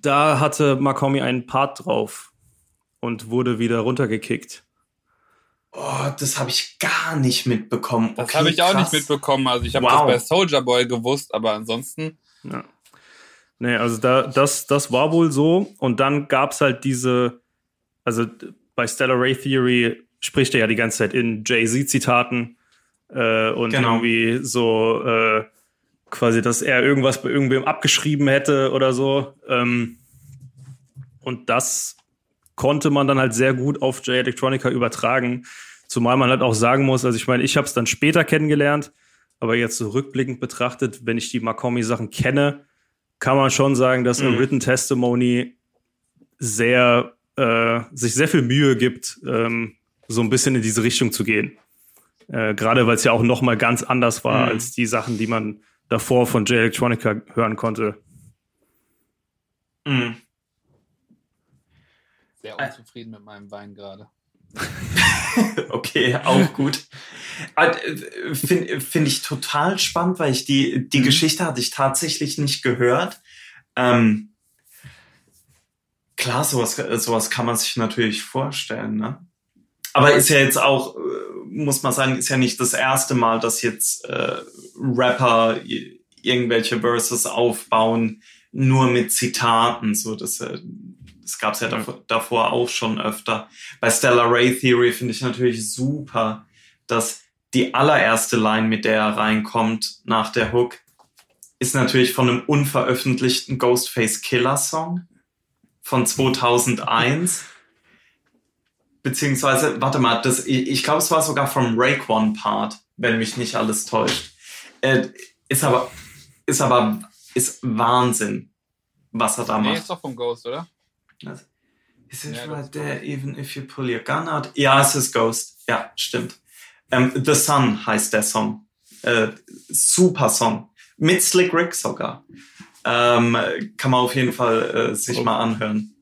Da hatte Makomi einen Part drauf und wurde wieder runtergekickt. Oh, das habe ich gar nicht mitbekommen. Okay, das habe ich auch nicht mitbekommen. Also ich habe wow. das bei Soldier Boy gewusst, aber ansonsten. Ja. Nee, also da, das, das war wohl so. Und dann gab es halt diese, also bei Stellar Ray Theory spricht er ja die ganze Zeit in Jay-Z-Zitaten äh, und genau. irgendwie so äh, quasi, dass er irgendwas bei irgendwem abgeschrieben hätte oder so. Ähm, und das konnte man dann halt sehr gut auf J Electronica übertragen. Zumal man halt auch sagen muss, also ich meine, ich habe es dann später kennengelernt, aber jetzt so rückblickend betrachtet, wenn ich die Makomi-Sachen kenne, kann man schon sagen, dass mhm. Written Testimony sehr äh, sich sehr viel Mühe gibt, ähm, so ein bisschen in diese Richtung zu gehen. Äh, Gerade weil es ja auch noch mal ganz anders war mhm. als die Sachen, die man davor von J Electronica hören konnte. Mhm. Sehr unzufrieden mit meinem Wein gerade. okay, auch gut. Äh, Finde find ich total spannend, weil ich die, die mhm. Geschichte hatte ich tatsächlich nicht gehört. Ähm, klar, sowas, sowas kann man sich natürlich vorstellen, ne? Aber ist ja jetzt auch, äh, muss man sagen, ist ja nicht das erste Mal, dass jetzt äh, Rapper irgendwelche Verses aufbauen, nur mit Zitaten. So, das, äh, das gab es ja davor, davor auch schon öfter. Bei Stellar Ray Theory finde ich natürlich super, dass die allererste Line, mit der er reinkommt nach der Hook, ist natürlich von einem unveröffentlichten Ghostface Killer Song von 2001. Beziehungsweise, warte mal, das, ich, ich glaube, es war sogar vom Raekwon-Part, wenn mich nicht alles täuscht. Äh, ist aber, ist aber, ist Wahnsinn, was er da nee, macht. Nee, ist doch vom Ghost, oder? Is it ja, right there, even if you pull your gun out? Ja, es ist Ghost. Ja, stimmt. Ähm, The Sun heißt der Song. Äh, super Song. Mit Slick Rick sogar. Ähm, kann man auf jeden Fall äh, sich oh. mal anhören.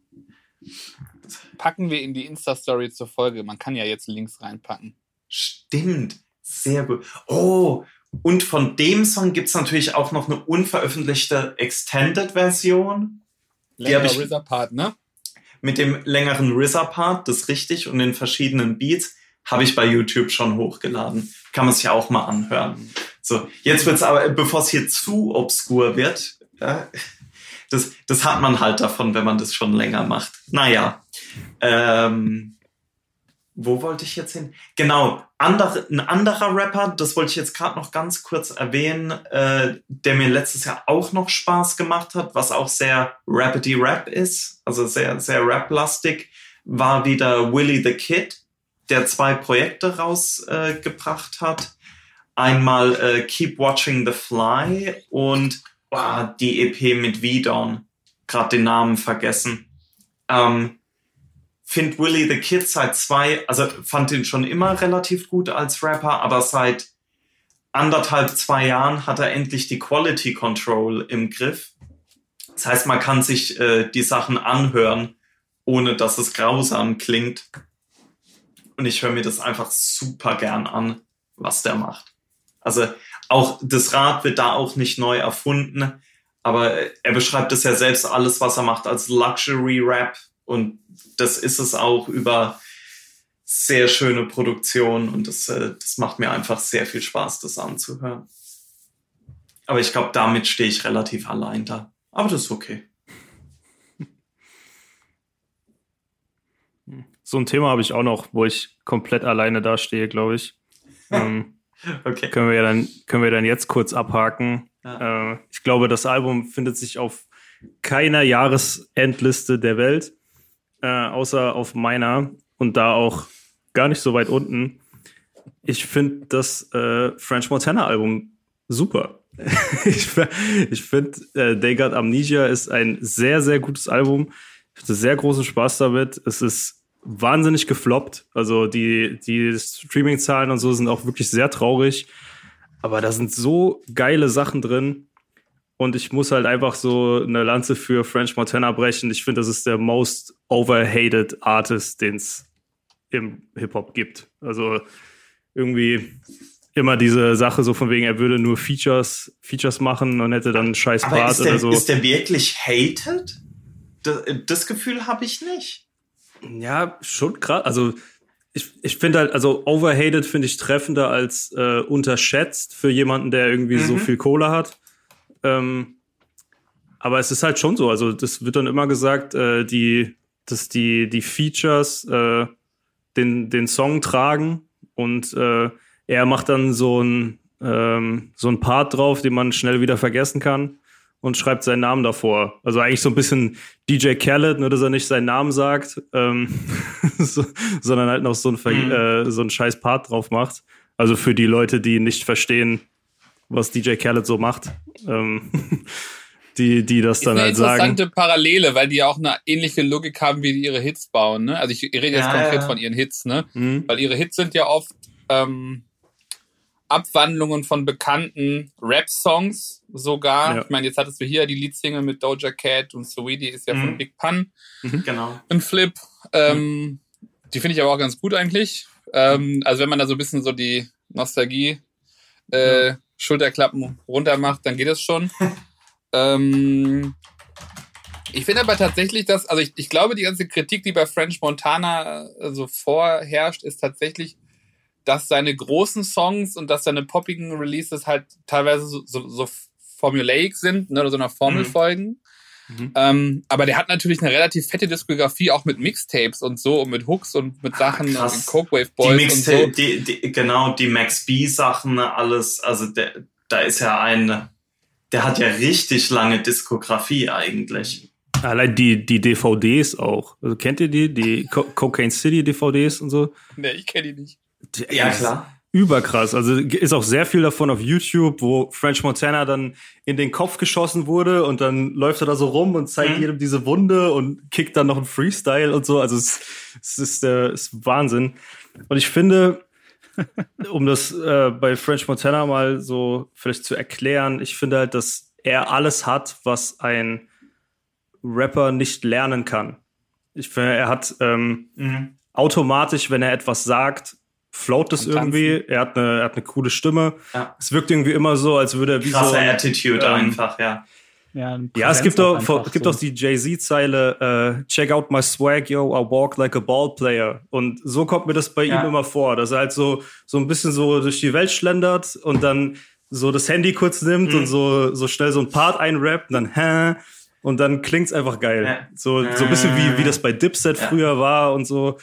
Packen wir in die Insta-Story zur Folge. Man kann ja jetzt Links reinpacken. Stimmt. Sehr gut. Oh, und von dem Song gibt es natürlich auch noch eine unveröffentlichte Extended-Version. Länger RZA-Part, ne? Mit dem längeren RZA-Part, das ist richtig, und den verschiedenen Beats habe ich bei YouTube schon hochgeladen. Kann man sich auch mal anhören. So, jetzt wird's aber, bevor es hier zu obskur wird, ja, das, das hat man halt davon, wenn man das schon länger macht. Naja. Ähm, wo wollte ich jetzt hin? Genau, andere, ein anderer Rapper, das wollte ich jetzt gerade noch ganz kurz erwähnen, äh, der mir letztes Jahr auch noch Spaß gemacht hat, was auch sehr Rapidy Rap ist, also sehr, sehr rap-lastig, war wieder Willy the Kid, der zwei Projekte rausgebracht äh, hat. Einmal äh, Keep Watching the Fly und oh, die EP mit V-Dawn. Gerade den Namen vergessen. Ähm, Find Willy the Kid seit zwei, also fand ihn schon immer relativ gut als Rapper, aber seit anderthalb, zwei Jahren hat er endlich die Quality Control im Griff. Das heißt, man kann sich äh, die Sachen anhören, ohne dass es grausam klingt. Und ich höre mir das einfach super gern an, was der macht. Also auch das Rad wird da auch nicht neu erfunden, aber er beschreibt es ja selbst alles, was er macht, als Luxury Rap und das ist es auch über sehr schöne Produktion und das, äh, das macht mir einfach sehr viel Spaß, das anzuhören. Aber ich glaube, damit stehe ich relativ allein da. Aber das ist okay. So ein Thema habe ich auch noch, wo ich komplett alleine dastehe, glaube ich. ähm, okay. Können wir dann, können wir dann jetzt kurz abhaken. Ja. Äh, ich glaube, das Album findet sich auf keiner Jahresendliste der Welt, äh, außer auf meiner und da auch gar nicht so weit unten. Ich finde das äh, French Montana Album super. ich ich finde, äh, They Got Amnesia ist ein sehr, sehr gutes Album. Ich hatte sehr großen Spaß damit. Es ist wahnsinnig gefloppt. Also die, die Streaming-Zahlen und so sind auch wirklich sehr traurig. Aber da sind so geile Sachen drin. Und ich muss halt einfach so eine Lanze für French Montana brechen. Ich finde, das ist der most overhated Artist, den es im Hip-Hop gibt. Also irgendwie immer diese Sache so von wegen, er würde nur Features, Features machen und hätte dann einen scheiß Aber Part der, oder so. Ist der wirklich hated? Das, das Gefühl habe ich nicht. Ja, schon krass. Also ich, ich finde halt, also overhated finde ich treffender als äh, unterschätzt für jemanden, der irgendwie mhm. so viel Kohle hat. Ähm, aber es ist halt schon so. Also das wird dann immer gesagt, äh, die, dass die, die Features äh, den, den Song tragen und äh, er macht dann so ein, ähm, so ein Part drauf, den man schnell wieder vergessen kann und schreibt seinen Namen davor. Also eigentlich so ein bisschen DJ Khaled, nur dass er nicht seinen Namen sagt, ähm, so, sondern halt noch so ein, mhm. äh, so ein scheiß Part drauf macht. Also für die Leute, die nicht verstehen, was DJ Khaled so macht. Ähm, die, die das dann halt sagen. Eine interessante Parallele, weil die ja auch eine ähnliche Logik haben, wie die ihre Hits bauen. Ne? Also ich rede jetzt ja, konkret ja. von ihren Hits, ne? Mhm. Weil ihre Hits sind ja oft ähm, Abwandlungen von bekannten Rap-Songs sogar. Ja. Ich meine, jetzt hattest du hier die Leadsingle mit Doja Cat und Sweetie ist ja mhm. von Big Pun. Mhm, genau. Im Flip. Ähm, mhm. Die finde ich aber auch ganz gut eigentlich. Ähm, also wenn man da so ein bisschen so die Nostalgie äh. Schulterklappen runter macht, dann geht es schon. ähm, ich finde aber tatsächlich, dass, also ich, ich glaube, die ganze Kritik, die bei French Montana äh, so vorherrscht, ist tatsächlich, dass seine großen Songs und dass seine poppigen Releases halt teilweise so, so, so formulaic sind, ne, oder so einer Formel mhm. folgen. Mhm. Ähm, aber der hat natürlich eine relativ fette Diskografie, auch mit Mixtapes und so und mit Hooks und mit Sachen Ach, und Coke Wave Boys die und so. Die, die, genau, die Max B Sachen, alles, also der, da ist ja ein, der hat ja richtig lange Diskografie eigentlich. Allein die, die DVDs auch. Also kennt ihr die? Die Co Cocaine City DVDs und so? Nee, ich kenne die nicht. Ja, klar. Überkrass. Also ist auch sehr viel davon auf YouTube, wo French Montana dann in den Kopf geschossen wurde und dann läuft er da so rum und zeigt mhm. jedem diese Wunde und kickt dann noch einen Freestyle und so. Also es, es ist, äh, ist Wahnsinn. Und ich finde, um das äh, bei French Montana mal so vielleicht zu erklären, ich finde halt, dass er alles hat, was ein Rapper nicht lernen kann. Ich finde, er hat ähm, mhm. automatisch, wenn er etwas sagt, float das irgendwie. Er hat eine, er hat eine coole Stimme. Ja. Es wirkt irgendwie immer so, als würde er wie Krasse so. Attitude ähm, einfach, ja. Ja, ja es gibt doch, es gibt so. doch die Jay-Z-Zeile, uh, check out my swag, yo, I walk like a ball player. Und so kommt mir das bei ja. ihm immer vor, dass er halt so, so ein bisschen so durch die Welt schlendert und dann so das Handy kurz nimmt mhm. und so, so schnell so ein Part einrappt und dann, hä? Und dann klingt's einfach geil. Ja. So, so ein bisschen wie, wie das bei Dipset ja. früher war und so.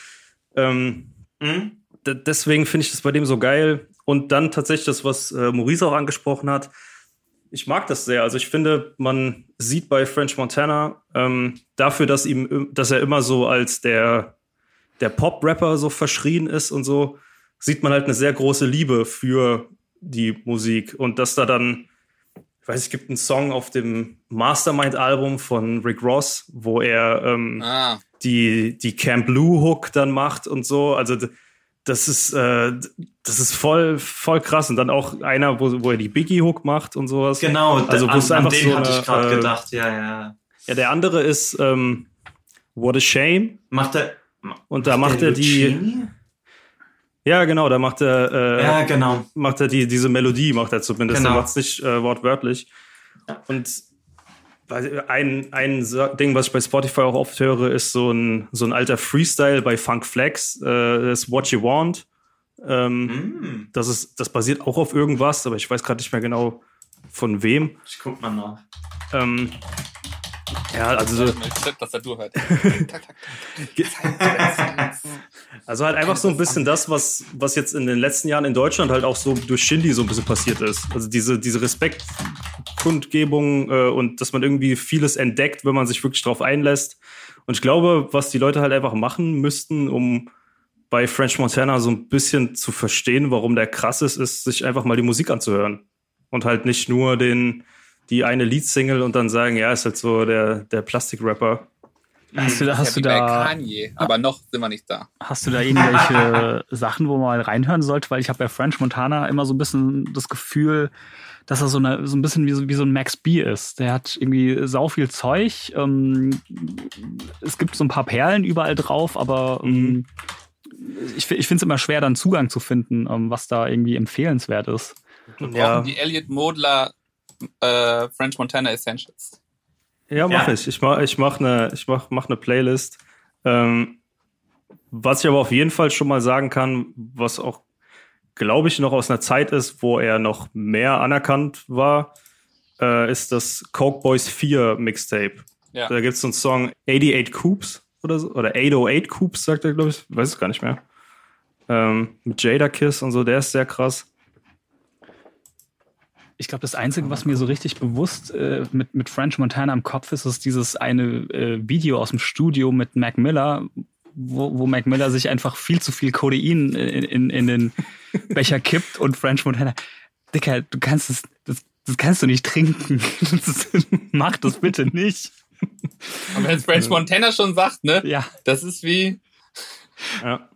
Ähm, mhm deswegen finde ich das bei dem so geil. Und dann tatsächlich das, was äh, Maurice auch angesprochen hat. Ich mag das sehr. Also ich finde, man sieht bei French Montana ähm, dafür, dass ihm, dass er immer so als der der Pop-Rapper so verschrien ist und so, sieht man halt eine sehr große Liebe für die Musik und dass da dann, ich weiß, es gibt einen Song auf dem Mastermind-Album von Rick Ross, wo er ähm, ah. die die Camp Blue Hook dann macht und so. Also das ist, äh, das ist voll, voll krass. Und dann auch einer, wo, wo er die Biggie Hook macht und sowas. Genau, also wo an, es einfach an den so hatte eine, ich gerade äh, gedacht, ja, ja. Ja, der andere ist ähm, What a Shame. Macht er. Und da macht, macht er die. Ja, genau, da macht er. Äh, ja, genau. Macht er die, diese Melodie, macht er zumindest. Genau. Er macht es nicht äh, wortwörtlich. Und ein, ein Ding, was ich bei Spotify auch oft höre, ist so ein, so ein alter Freestyle bei Funk Flex, äh, das ist What You Want. Ähm, mm. das, ist, das basiert auch auf irgendwas, aber ich weiß gerade nicht mehr genau von wem. Ich guck mal nach. Ähm, Ja, also so. Also halt einfach so ein bisschen das, was, was jetzt in den letzten Jahren in Deutschland halt auch so durch Shindy so ein bisschen passiert ist. Also diese, diese Respektkundgebung äh, und dass man irgendwie vieles entdeckt, wenn man sich wirklich drauf einlässt. Und ich glaube, was die Leute halt einfach machen müssten, um bei French Montana so ein bisschen zu verstehen, warum der krass ist, ist, sich einfach mal die Musik anzuhören. Und halt nicht nur den, die eine Leadsingle und dann sagen, ja, ist halt so der, der Plastikrapper. Hast du da, hast ja, du da, Kanye, aber noch sind wir nicht da. hast du da irgendwelche Sachen, wo man mal reinhören sollte? Weil ich habe bei French Montana immer so ein bisschen das Gefühl, dass er so, eine, so ein bisschen wie so, wie so ein Max B ist. Der hat irgendwie sau viel Zeug. Ähm, es gibt so ein paar Perlen überall drauf, aber ähm, ich, fi- ich finde es immer schwer, dann Zugang zu finden, ähm, was da irgendwie empfehlenswert ist. Wir Ja. brauchen die Elliot Modler äh, French Montana Essentials. Ja, mach Ja. ich. Ich mach, ich mach eine, ich mach, mach eine Playlist. Ähm, was ich aber auf jeden Fall schon mal sagen kann, was auch, glaube ich, noch aus einer Zeit ist, wo er noch mehr anerkannt war, äh, ist das Coke Boys 4 Mixtape. Ja. Da gibt's so einen Song 88 Coops oder so, oder 808 Coops, sagt er, glaube ich. Weiß es gar nicht mehr. Ähm, mit Jada Kiss und so, der ist sehr krass. Ich glaube, das Einzige, was mir so richtig bewusst äh, mit, mit French Montana im Kopf ist, ist dieses eine äh, Video aus dem Studio mit Mac Miller, wo, wo Mac Miller sich einfach viel zu viel Codein in, in, in den Becher kippt und French Montana, Dicker, du kannst es, das, das kannst du nicht trinken. Das mach das bitte nicht. Und wenn French Montana schon sagt, ne, Ja. das ist wie, Ja.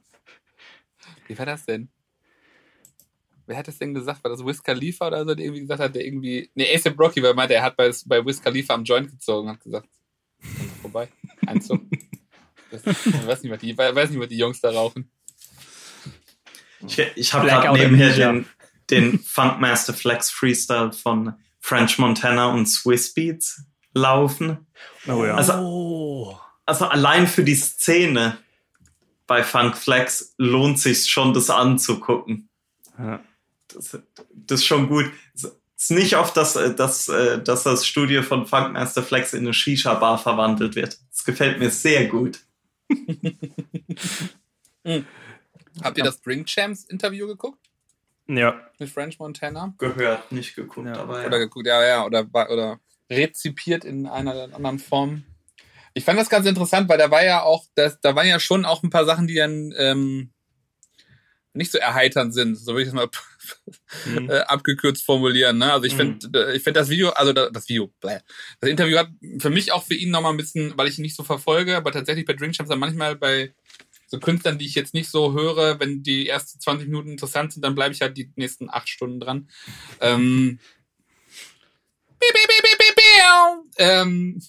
wie war das denn? Wer hat das denn gesagt? War das Wiz Khalifa oder so, der irgendwie gesagt hat, der irgendwie, nee, ASAP Rocky, weil er meinte, er hat bei, bei Wiz Khalifa am Joint gezogen und hat gesagt, vorbei, Einzug. Das, ich weiß nicht, was die, weiß nicht, was die Jungs da rauchen. Ich, ich habe gerade nebenher den, den Funkmaster Flex Freestyle von French Montana und Swiss Beats laufen. Oh ja. Also- oh. Also allein für die Szene bei Funk Flex lohnt sich schon, das anzugucken. ja. Das, das ist schon gut. Es ist nicht oft, dass, äh, dass, äh, dass das Studio von Funkmaster Flex in eine Shisha-Bar verwandelt wird. Das gefällt mir sehr gut. Habt ihr das Drink Champs Interview geguckt ja. mit French Montana? Gehört, nicht geguckt, Ja. aber ja. Oder geguckt, ja, ja, oder, oder rezipiert in einer oder anderen Form. Ich fand das ganz interessant, weil da war ja auch, das, da waren ja schon auch ein paar Sachen, die dann ähm, nicht so erheiternd sind, so würde ich es mal Mhm. äh, abgekürzt formulieren. Ne? Also ich Mhm. finde, ich finde das Video, also da- das Video, bläh. das Interview hat für mich auch für ihn nochmal ein bisschen, weil ich ihn nicht so verfolge, aber tatsächlich bei Drink Champs dann manchmal bei so Künstlern, die ich jetzt nicht so höre, wenn die ersten 20 Minuten interessant sind, dann bleibe ich halt die nächsten acht Stunden dran. Ähm, ähm,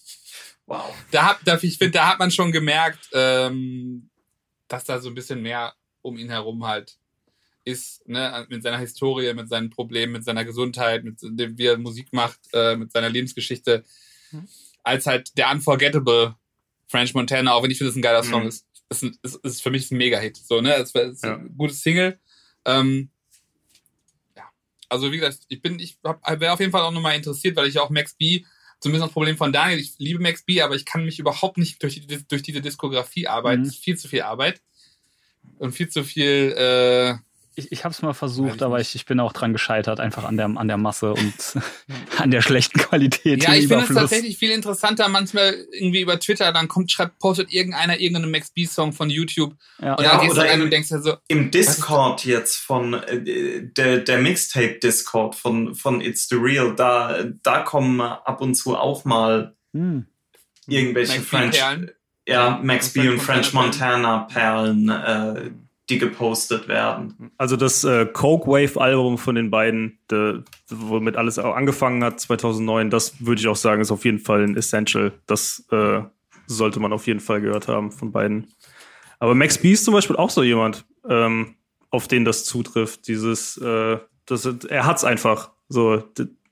Wow. da hat, da, ich finde, da hat man schon gemerkt, ähm, dass da so ein bisschen mehr um ihn herum halt ist, ne, mit seiner Historie, mit seinen Problemen, mit seiner Gesundheit, mit dem, wie er Musik macht, äh, mit seiner Lebensgeschichte, als halt der unforgettable French Montana, auch wenn ich finde, das ein geiler Song Mhm. ist. Ist, ein, ist, ist für mich ein Mega-Hit. So, ne? Es es ist Ja. ein gutes Single. Ähm, ja. Also, wie gesagt, ich bin, ich wäre auf jeden Fall auch nochmal interessiert, weil ich ja auch Max B, zumindest das Problem von Daniel, ich liebe Max B, aber ich kann mich überhaupt nicht durch, die, durch diese Diskografie arbeiten. Mhm. Es ist viel zu viel Arbeit. Und viel zu viel, äh, Ich, ich habe es mal versucht, ich aber ich, ich bin auch dran gescheitert, einfach an der, an der Masse und an der schlechten Qualität. Ja, ich finde es tatsächlich viel interessanter, manchmal irgendwie über Twitter, dann kommt, schreibt, postet irgendeiner irgendeinen Max B-Song von YouTube Ja. und Ja, dann gehst du oder rein im- und denkst dir so, Im Discord jetzt von äh, der, der Mixtape-Discord von, von It's the Real, da, da kommen ab und zu auch mal Hm. irgendwelche French, Perlen. Ja, Max B und French French Montana Perlen, äh, die gepostet werden. Also das äh, Coke Wave Album von den beiden, de, womit alles auch angefangen hat 2009, das würde ich auch sagen, ist auf jeden Fall ein Essential. Das äh, sollte man auf jeden Fall gehört haben von beiden. Aber Max B ist zum Beispiel auch so jemand, ähm, auf den das zutrifft. Dieses, äh, das, er hat's einfach so.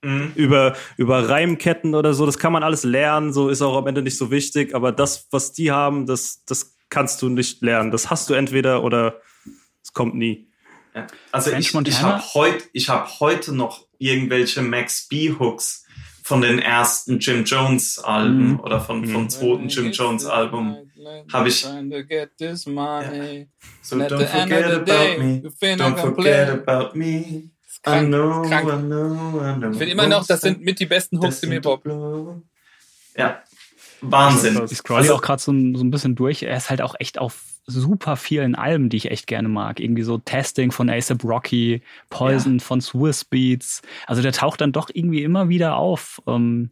Mhm. über, über Reimketten oder so, das kann man alles lernen, so ist auch am Ende nicht so wichtig, aber das, was die haben, das, das kannst du nicht lernen. Das hast du entweder oder es kommt nie. Ja. Also French ich, ich habe heut, ich hab heute noch irgendwelche Max B Hooks, von den ersten Jim Jones Alben Mhm. oder von, vom Mhm. zweiten Jim Jones Album. Hab ich- Trying to get this money. So don't forget about me. Don't forget about me. I Krank, know, krank. I know, I know. Ich finde immer noch, das sind mit die besten Hooks im Hip-Hop. Ja, Wahnsinn. Ich scroll Also- auch gerade so, ein- so ein bisschen durch. Er ist halt auch echt auf super vielen Alben, die ich echt gerne mag. Irgendwie so Testing von ASAP Rocky, Poison von Swiss Beats. Also der taucht dann doch irgendwie immer wieder auf. Ähm,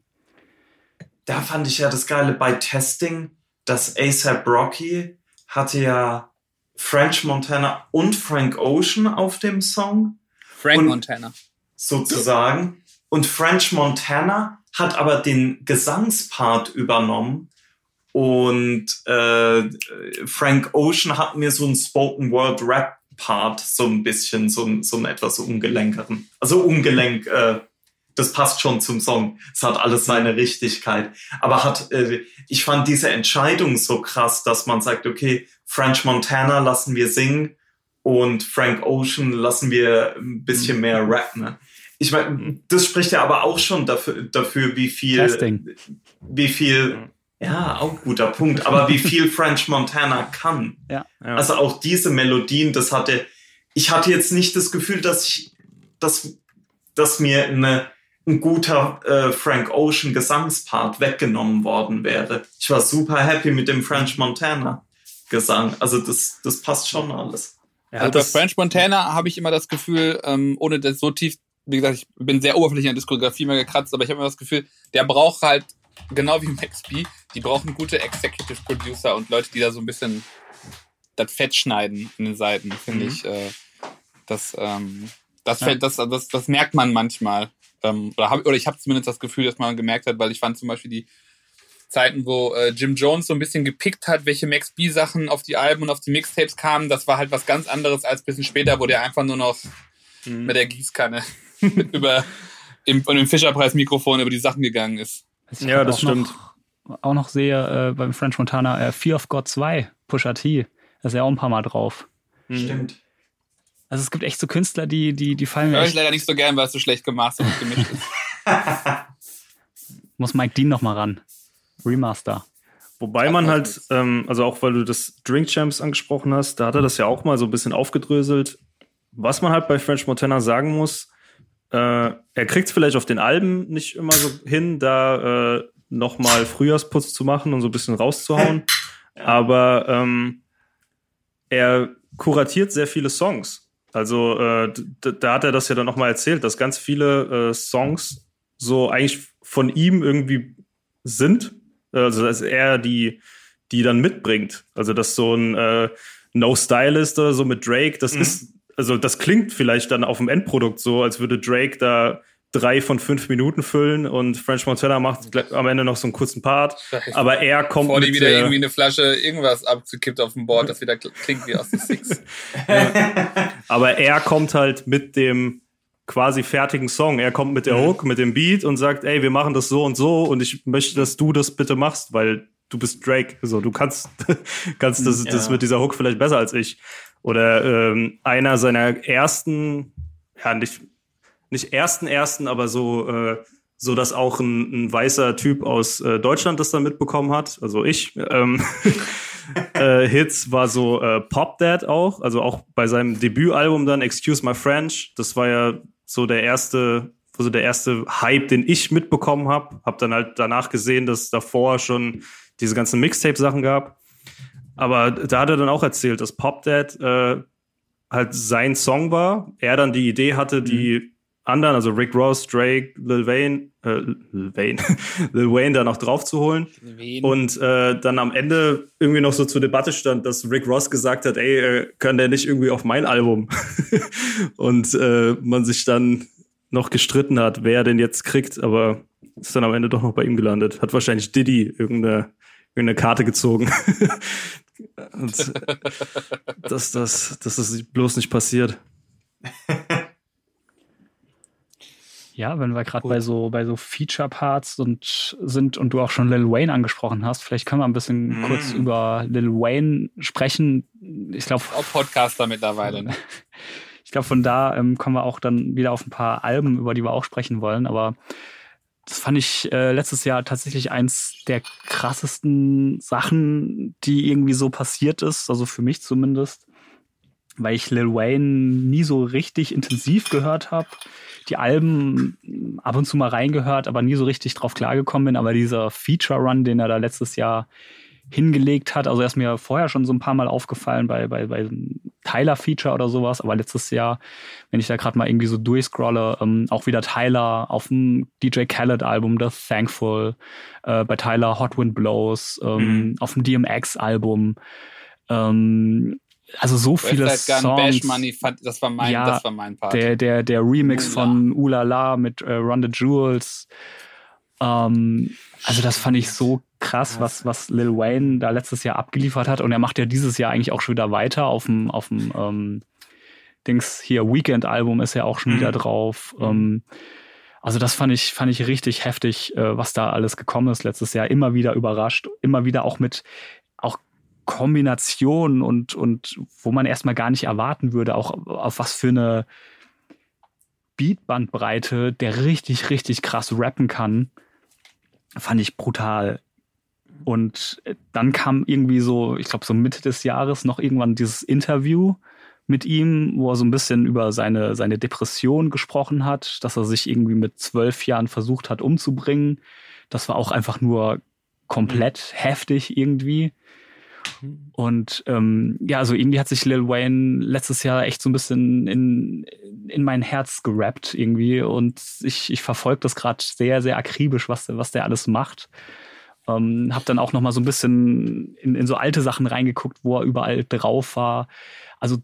Da fand ich ja das Geile bei Testing, dass ASAP Rocky hatte ja French Montana und Frank Ocean auf dem Song. Frank Und- Montana. sozusagen. Und French Montana hat aber den Gesangspart übernommen. Und äh, Frank Ocean hat mir so einen Spoken Word Rap Part, so ein bisschen, so ein, so einen etwas ungelenkeren. Also ungelenk, äh, das passt schon zum Song. Es hat alles seine Richtigkeit. Aber hat, äh, ich fand diese Entscheidung so krass, dass man sagt, okay, French Montana lassen wir singen und Frank Ocean lassen wir ein bisschen mehr rappen. Ich meine, das spricht ja aber auch schon dafür, dafür wie viel, Testing. wie viel, ja, auch guter Punkt, aber wie viel French Montana kann. Ja. Ja. Also auch diese Melodien, das hatte, ich hatte jetzt nicht das Gefühl, dass ich, dass, dass mir eine, ein guter äh, Frank Ocean Gesangspart weggenommen worden wäre. Ich war super happy mit dem French Montana Gesang. Also das, das passt schon alles. Er Also bei French Montana habe ich immer das Gefühl, ähm, ohne das so tief, wie gesagt, ich bin sehr oberflächlich in der Diskografie mehr gekratzt, aber ich habe immer das Gefühl, der braucht halt, genau wie Max B, die brauchen gute Executive Producer und Leute, die da so ein bisschen das Fett schneiden in den Seiten, finde Mhm. ich. Äh, das, ähm, das, Ja. fällt, das, das, das merkt man manchmal. Ähm, oder, hab, oder ich habe zumindest das Gefühl, dass man gemerkt hat, weil ich fand zum Beispiel die Zeiten, wo äh, Jim Jones so ein bisschen gepickt hat, welche Max B Sachen auf die Alben und auf die Mixtapes kamen, das war halt was ganz anderes als ein bisschen später, wo der einfach nur noch Mhm. mit der Gießkanne über im, und im Fischerpreis-Mikrofon über die Sachen gegangen ist. ich Ja, das auch stimmt. Noch, auch noch sehe äh, beim French Montana äh, Fear of God 2, Pusha T. Da ist ja auch ein paar Mal drauf. Mhm. Stimmt. Also es gibt echt so Künstler, die, die, die fallen mir Hör ich echt. leider nicht so gern, weil es so schlecht gemacht und gemischt ist. Muss Mike Dean noch mal ran. Remaster. Wobei man halt, ähm, also auch weil du das Drink Champs angesprochen hast, da hat er das ja auch mal so ein bisschen aufgedröselt. Was man halt bei French Montana sagen muss, äh, er kriegt es vielleicht auf den Alben nicht immer so hin, da äh, nochmal Frühjahrsputz zu machen und so ein bisschen rauszuhauen. Aber ähm, er kuratiert sehr viele Songs. Also äh, da hat er das ja dann nochmal erzählt, dass ganz viele äh, Songs so eigentlich von ihm irgendwie sind. Also dass er die, die dann mitbringt. Also dass so ein äh, No Stylist oder so mit Drake, das Mhm. ist, also das klingt vielleicht dann auf dem Endprodukt so, als würde Drake da drei von fünf Minuten füllen und French Montana macht am Ende noch so einen kurzen Part. Scheiße. Aber er kommt Bevor die wieder äh, irgendwie eine Flasche irgendwas abgekippt auf dem Board, das wieder kl- klingt wie aus den Six. Aber er kommt halt mit dem quasi fertigen Song. Er kommt mit der Hook, mit dem Beat und sagt, ey, wir machen das so und so und ich möchte, dass du das bitte machst, weil du bist Drake. So, du kannst, kannst das, das Ja. mit dieser Hook vielleicht besser als ich. Oder ähm, einer seiner ersten, ja, nicht, nicht ersten ersten, aber so, äh, so dass auch ein, ein weißer Typ aus äh, Deutschland das dann mitbekommen hat, also ich, ähm, äh, Hits war so äh, Pop Dad auch, also auch bei seinem Debütalbum dann Excuse My French, das war ja so der erste, so der erste Hype, den ich mitbekommen habe. Hab dann halt danach gesehen, dass es davor schon diese ganzen Mixtape-Sachen gab. Aber da hat er dann auch erzählt, dass Pop Dad äh, halt sein Song war. Er dann die Idee hatte, die anderen, also Rick Ross, Drake, Lil Wayne, äh, Lil Wayne, Lil Wayne da noch drauf zu holen. Und äh, dann am Ende irgendwie noch so zur Debatte stand, dass Rick Ross gesagt hat, ey, äh, kann der nicht irgendwie auf mein Album? und äh, man sich dann noch gestritten hat, wer den jetzt kriegt, aber ist dann am Ende doch noch bei ihm gelandet. Hat wahrscheinlich Diddy irgendeine, irgendeine Karte gezogen. und dass das, dass das bloß nicht passiert. Ja, wenn wir gerade bei so, bei so Feature-Parts und sind und du auch schon Lil Wayne angesprochen hast, vielleicht können wir ein bisschen Mm. kurz über Lil Wayne sprechen. Ich glaube, Auch Podcaster mittlerweile. Ne? ich glaube, von da ähm, kommen wir auch dann wieder auf ein paar Alben, über die wir auch sprechen wollen. Aber das fand ich äh, letztes Jahr tatsächlich eins der krassesten Sachen, die irgendwie so passiert ist, also für mich zumindest, weil ich Lil Wayne nie so richtig intensiv gehört habe. Die Alben ab und zu mal reingehört, aber nie so richtig drauf klargekommen bin. Aber dieser Feature-Run, den er da letztes Jahr hingelegt hat. Also er ist mir vorher schon so ein paar Mal aufgefallen bei, bei, bei Tyler-Feature oder sowas, aber letztes Jahr, wenn ich da gerade mal irgendwie so durchscrolle, ähm, auch wieder Tyler auf dem DJ Khaled-Album The Thankful, äh, bei Tyler Hot Wind Blows, ähm, mhm. auf dem DMX-Album. Ähm, also so viele Songs. Bash Money, das war mein, ja, das war mein Part. Der, der, der Remix Ula. von Ulala mit äh, Run the Jewels. Ähm, also das fand ich so krass, was, was Lil Wayne da letztes Jahr abgeliefert hat. Und er macht ja dieses Jahr eigentlich auch schon wieder weiter auf dem, auf dem ähm, Dings hier, Weekend-Album ist ja auch schon mhm. wieder drauf. Mhm. Ähm, also das fand ich, fand ich richtig heftig, äh, was da alles gekommen ist letztes Jahr. Immer wieder überrascht, immer wieder auch mit Kombinationen und, und wo man erstmal gar nicht erwarten würde, auch auf was für eine Beatbandbreite der richtig, richtig krass rappen kann. Fand ich brutal. Und dann kam irgendwie so, ich glaube, so Mitte des Jahres noch irgendwann dieses Interview mit ihm, wo er so ein bisschen über seine, seine Depression gesprochen hat, dass er sich irgendwie mit zwölf Jahren versucht hat umzubringen. Das war auch einfach nur komplett heftig irgendwie. Und ähm, ja, also irgendwie hat sich Lil Wayne letztes Jahr echt so ein bisschen in, in mein Herz gerappt irgendwie. Und ich, ich verfolge das gerade sehr, sehr akribisch, was, was der alles macht. Ähm, hab dann auch noch mal so ein bisschen in, in so alte Sachen reingeguckt, wo er überall drauf war. Also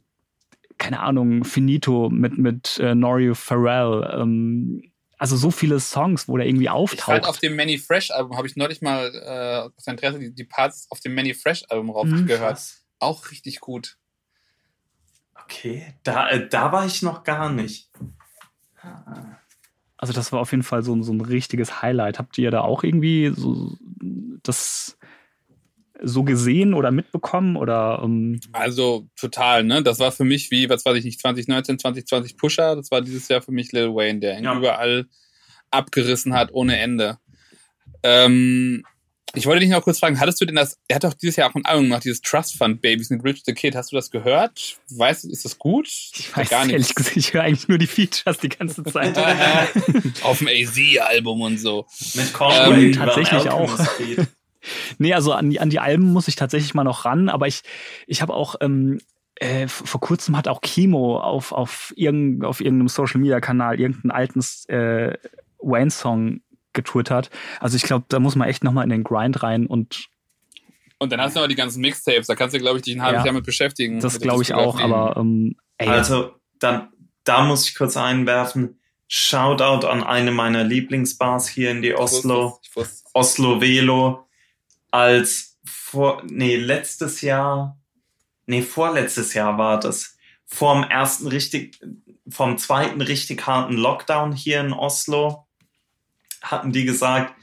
keine Ahnung, Finito mit mit äh, Norio Pharrell. Ähm, also so viele Songs, wo der irgendwie auftaucht. Ich fand auf dem Many Fresh Album habe ich neulich mal äh, aus Interesse die, die Parts auf dem Many Fresh Album raufgehört. Mhm. Auch richtig gut. Okay, da, äh, da war ich noch gar nicht. Also das war auf jeden Fall so, so ein richtiges Highlight. Habt ihr da auch irgendwie so das so gesehen oder mitbekommen oder um also total ne? Das war für mich wie was weiß ich nicht 2019 2020 Pusher. Das war dieses Jahr für mich Lil Wayne der ihn ja. überall abgerissen hat ohne Ende. Ähm, ich wollte dich noch kurz fragen hattest du denn das er hat doch dieses Jahr auch ein Album gemacht dieses Trust Fund Babies mit Rich the Kid. Hast du das gehört? Weißt du ist das gut? Ich weiß gar nicht ehrlich gesagt ich höre eigentlich nur die Features die ganze Zeit. Auf dem AZ Album und so. Mit ähm, tatsächlich auch nee, also an die, an die Alben muss ich tatsächlich mal noch ran, aber ich, ich habe auch ähm, äh, vor kurzem hat auch Kimo auf, auf, irgend, auf irgendeinem Social Media Kanal irgendeinen alten äh, Wayne-Song getwittert. Also ich glaube, da muss man echt nochmal in den Grind rein und und dann hast du aber die ganzen Mixtapes, da kannst du, glaube ich, dich ein halbes ja, Jahr mit beschäftigen. Das glaube ich auch, aber ähm, ey. Also, dann, da muss ich kurz einwerfen. Shoutout an eine meiner Lieblingsbars hier in die Oslo. Oslo Velo als vor, nee, letztes Jahr, nee, vorletztes Jahr war das, vorm ersten richtig, vom zweiten richtig harten Lockdown hier in Oslo, hatten die gesagt,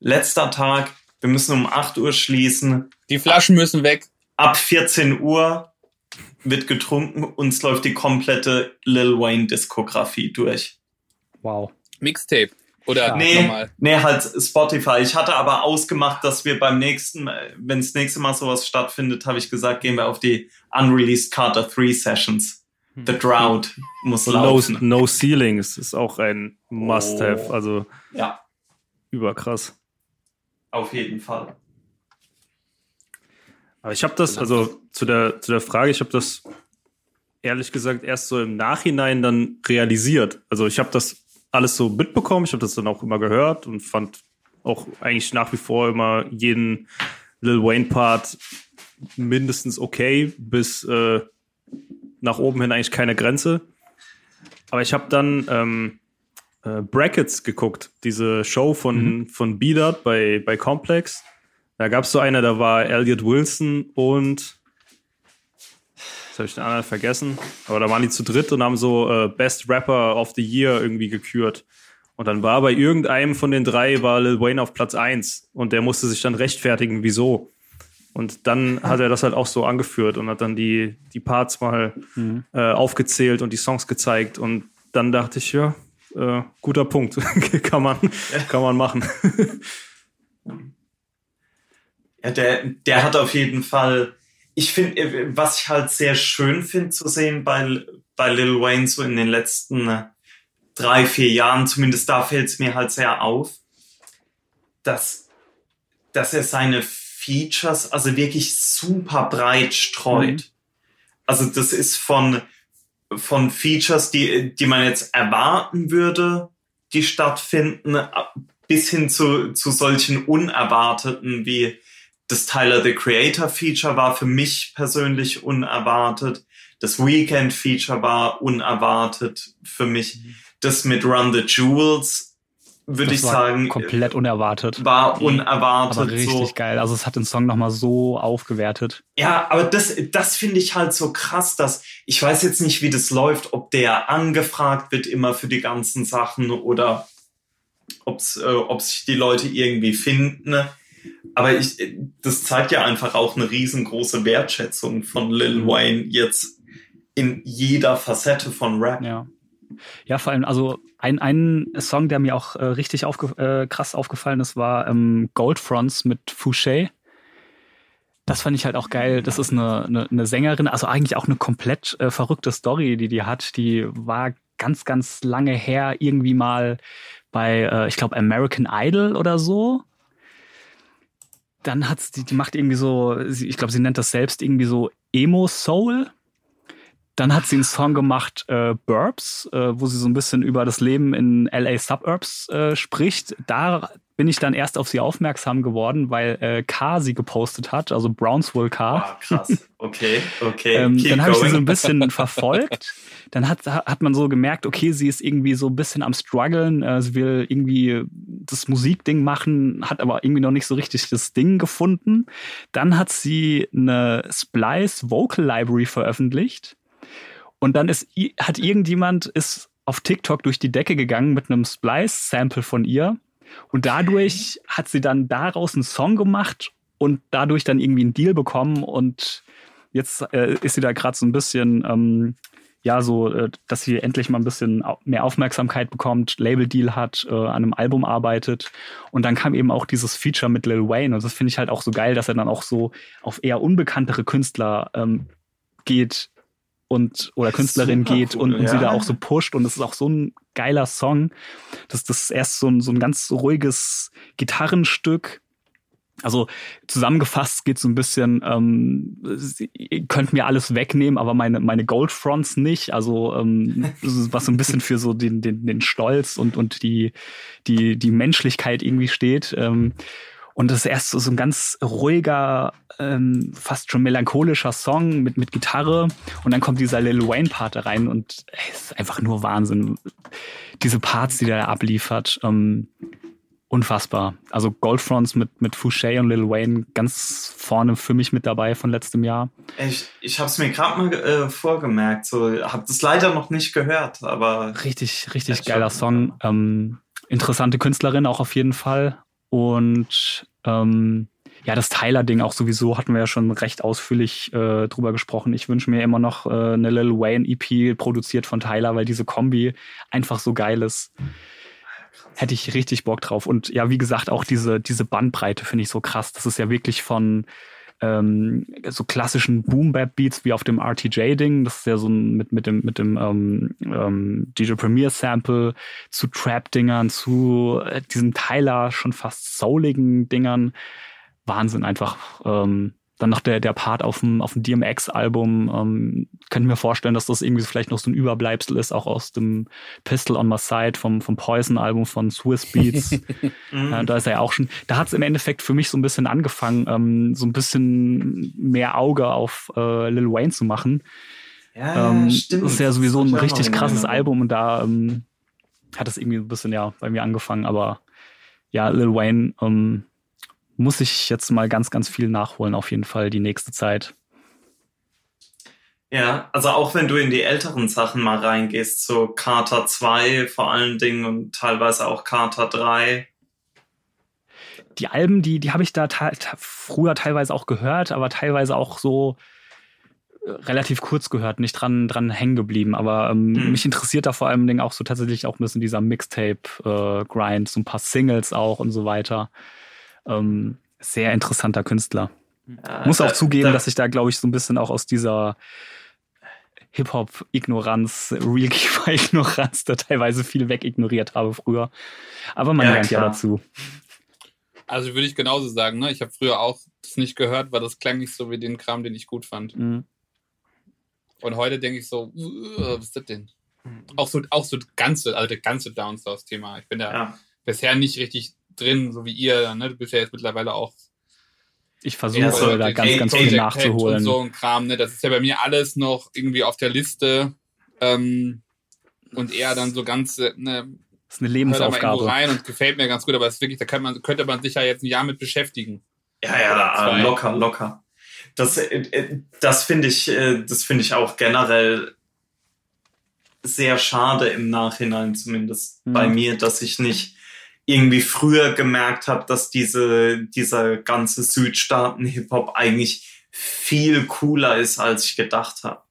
letzter Tag, wir müssen um 8 Uhr schließen. Die Flaschen müssen weg. Ab 14 Uhr wird getrunken, uns läuft die komplette Lil Wayne Diskografie durch. Wow. Mixtape. Oder nee, normal? Nee, halt Spotify. Ich hatte aber ausgemacht, dass wir beim nächsten, wenn das nächste Mal sowas stattfindet, habe ich gesagt, gehen wir auf die Unreleased Carter 3 Sessions. Hm. The Drought muss laufen. No, no Ceilings ist auch ein Must-Have. Oh. Also ja. überkrass. Auf jeden Fall. Aber ich habe das, also zu der, zu der Frage, ich habe das ehrlich gesagt erst so im Nachhinein dann realisiert. Also ich habe das alles so mitbekommen. Ich habe das dann auch immer gehört und fand auch eigentlich nach wie vor immer jeden Lil Wayne-Part mindestens okay, bis äh, nach oben hin eigentlich keine Grenze. Aber ich habe dann ähm, äh, Brackets geguckt, diese Show von, mhm. von B-Dot bei, bei Complex. Da gab es so eine, da war Elliot Wilson und Jetzt habe ich den anderen vergessen. Aber da waren die zu dritt und haben so äh, Best Rapper of the Year irgendwie gekürt. Und dann war bei irgendeinem von den drei war Lil Wayne auf Platz 1 und der musste sich dann rechtfertigen, wieso. Und dann hat er das halt auch so angeführt und hat dann die, die Parts mal mhm. äh, aufgezählt und die Songs gezeigt. Und dann dachte ich, ja, äh, guter Punkt. kann, man, kann man machen. ja, der, der hat auf jeden Fall, ich finde, was ich halt sehr schön finde zu sehen bei, bei Lil Wayne so in den letzten äh, drei, vier Jahren, zumindest da fällt es mir halt sehr auf, dass, dass er seine Features also wirklich super breit streut. Mhm. Also das ist von, von Features, die, die man jetzt erwarten würde, die stattfinden, bis hin zu, zu solchen unerwarteten wie das Tyler the Creator Feature war für mich persönlich unerwartet. Das Weekend Feature war unerwartet für mich. Mhm. Das mit Run the Jewels würde ich sagen. Komplett unerwartet. War unerwartet. Aber richtig so. geil. Also es hat den Song nochmal so aufgewertet. Ja, aber das, das finde ich halt so krass, dass ich weiß jetzt nicht, wie das läuft, ob der angefragt wird immer für die ganzen Sachen oder ob's, äh, ob sich die Leute irgendwie finden. Aber ich, das zeigt ja einfach auch eine riesengroße Wertschätzung von Lil mhm. Wayne jetzt in jeder Facette von Rap. Ja. Ja, vor allem, also ein, ein Song, der mir auch äh, richtig aufge äh, krass aufgefallen ist, war ähm, Goldfronts mit Fouché. Das fand ich halt auch geil. Das ist eine, eine, eine Sängerin, also eigentlich auch eine komplett äh, verrückte Story, die die hat. Die war ganz, ganz lange her irgendwie mal bei, äh, ich glaube, American Idol oder so. Dann hat sie, die macht irgendwie so, ich glaube, sie nennt das selbst irgendwie so Emo Soul. Dann hat sie einen Song gemacht, äh, Burbs, äh, wo sie so ein bisschen über das Leben in LA Suburbs äh, spricht. Da bin ich dann erst auf sie aufmerksam geworden, weil äh, K sie gepostet hat, also Brownsville K. Ah, krass. Okay, okay. ähm, dann habe ich sie so ein bisschen verfolgt. Dann hat, hat man so gemerkt, okay, sie ist irgendwie so ein bisschen am struggeln. Äh, sie will irgendwie das Musikding machen, hat aber irgendwie noch nicht so richtig das Ding gefunden. Dann hat sie eine Splice Vocal Library veröffentlicht und dann ist, hat irgendjemand ist auf TikTok durch die Decke gegangen mit einem Splice-Sample von ihr. Und dadurch hat sie dann daraus einen Song gemacht und dadurch dann irgendwie einen Deal bekommen. Und jetzt äh, ist sie da gerade so ein bisschen, ähm, ja, so, äh, dass sie endlich mal ein bisschen mehr Aufmerksamkeit bekommt, Label-Deal hat, äh, an einem Album arbeitet. Und dann kam eben auch dieses Feature mit Lil Wayne. Und das finde ich halt auch so geil, dass er dann auch so auf eher unbekanntere Künstler ähm, geht, und oder Künstlerin Super geht und, und ja. sie da auch so pusht und es ist auch so ein geiler Song. Das, das ist erst so ein, so ein ganz ruhiges Gitarrenstück. Also zusammengefasst geht so ein bisschen, ähm, ihr könnt mir alles wegnehmen, aber meine, meine Goldfronts nicht. Also ähm, was so ein bisschen für so den, den, den Stolz und, und die, die, die Menschlichkeit irgendwie steht. Ähm, und das ist erst so, so ein ganz ruhiger, ähm, fast schon melancholischer Song mit, mit Gitarre. Und dann kommt dieser Lil Wayne-Part rein und es ist einfach nur Wahnsinn. Diese Parts, die der abliefert, ähm, unfassbar. Also Goldfronts mit, mit Fouché und Lil Wayne ganz vorne für mich mit dabei von letztem Jahr. Ich, ich habe es mir gerade mal äh, vorgemerkt, so habe das leider noch nicht gehört, aber richtig, richtig geiler Song. Ähm, interessante Künstlerin auch auf jeden Fall. Und ähm, ja, das Tyler-Ding auch sowieso hatten wir ja schon recht ausführlich äh, drüber gesprochen. Ich wünsche mir immer noch äh, eine Lil Wayne EP produziert von Tyler, weil diese Kombi einfach so geil ist. Hätte ich richtig Bock drauf. Und ja, wie gesagt, auch diese, diese Bandbreite finde ich so krass. Das ist ja wirklich von ähm, so klassischen Boom-Bap-Beats wie auf dem RTJ-Ding, das ist ja so ein, mit, mit dem, mit dem ähm, ähm, DJ Premier-Sample, zu Trap-Dingern, zu äh, diesem Tyler schon fast souligen Dingern. Wahnsinn einfach. Ähm, dann noch der, der Part auf dem, auf dem DMX-Album. Ähm, könnte mir vorstellen, dass das irgendwie vielleicht noch so ein Überbleibsel ist, auch aus dem Pistol on My Side vom, vom Poison-Album von Swiss Beats. äh, da ist er ja auch schon. Da hat es im Endeffekt für mich so ein bisschen angefangen, ähm, so ein bisschen mehr Auge auf äh, Lil Wayne zu machen. Ja, ähm, stimmt. Das ist ja sowieso ein richtig krasses Album und da ähm, hat es irgendwie ein bisschen ja bei mir angefangen, aber ja, Lil Wayne, ähm, muss ich jetzt mal ganz, ganz viel nachholen, auf jeden Fall die nächste Zeit. Ja, also auch wenn du in die älteren Sachen mal reingehst, so Carter 2 vor allen Dingen und teilweise auch Carter 3. Die Alben, die, die habe ich da te früher teilweise auch gehört, aber teilweise auch so relativ kurz gehört, nicht dran, dran hängen geblieben. Aber ähm, mhm. mich interessiert da vor allem auch so tatsächlich auch ein bisschen dieser Mixtape-Grind, äh, so ein paar Singles auch und so weiter. Ähm, sehr interessanter Künstler. Ja, Muss auch da, zugeben, da, dass ich da, glaube ich, so ein bisschen auch aus dieser Hip-Hop-Ignoranz, Realkeeper-Ignoranz da teilweise viel wegignoriert habe früher. Aber man ja, lernt klar. ja dazu. Also würde ich genauso sagen, ne? Ich habe früher auch das nicht gehört, weil das klang nicht so wie den Kram, den ich gut fand. Mhm. Und heute denke ich so, was ist das denn? Mhm. Auch so, auch so ganze, also das ganze Downstairs-Thema. Ich bin da ja. bisher nicht richtig drin, so wie ihr, ne? Du bist ja jetzt mittlerweile auch ich versuche so, da ganz, ganz viel nachzuholen. Und so ein Kram, ne? Das ist ja bei mir alles noch irgendwie auf der Liste. Ähm, und eher dann so ganz, ne, das ist eine Lebensaufgabe. rein und gefällt mir ganz gut, aber es ist wirklich, da man, könnte man sich ja jetzt ein Jahr mit beschäftigen. Ja, ja, locker, locker. Das, äh, äh, das finde ich, äh, das finde ich auch generell sehr schade im Nachhinein zumindest mhm. bei mir, dass ich nicht irgendwie früher gemerkt habe, dass diese, dieser ganze Südstaaten-Hip-Hop eigentlich viel cooler ist, als ich gedacht habe.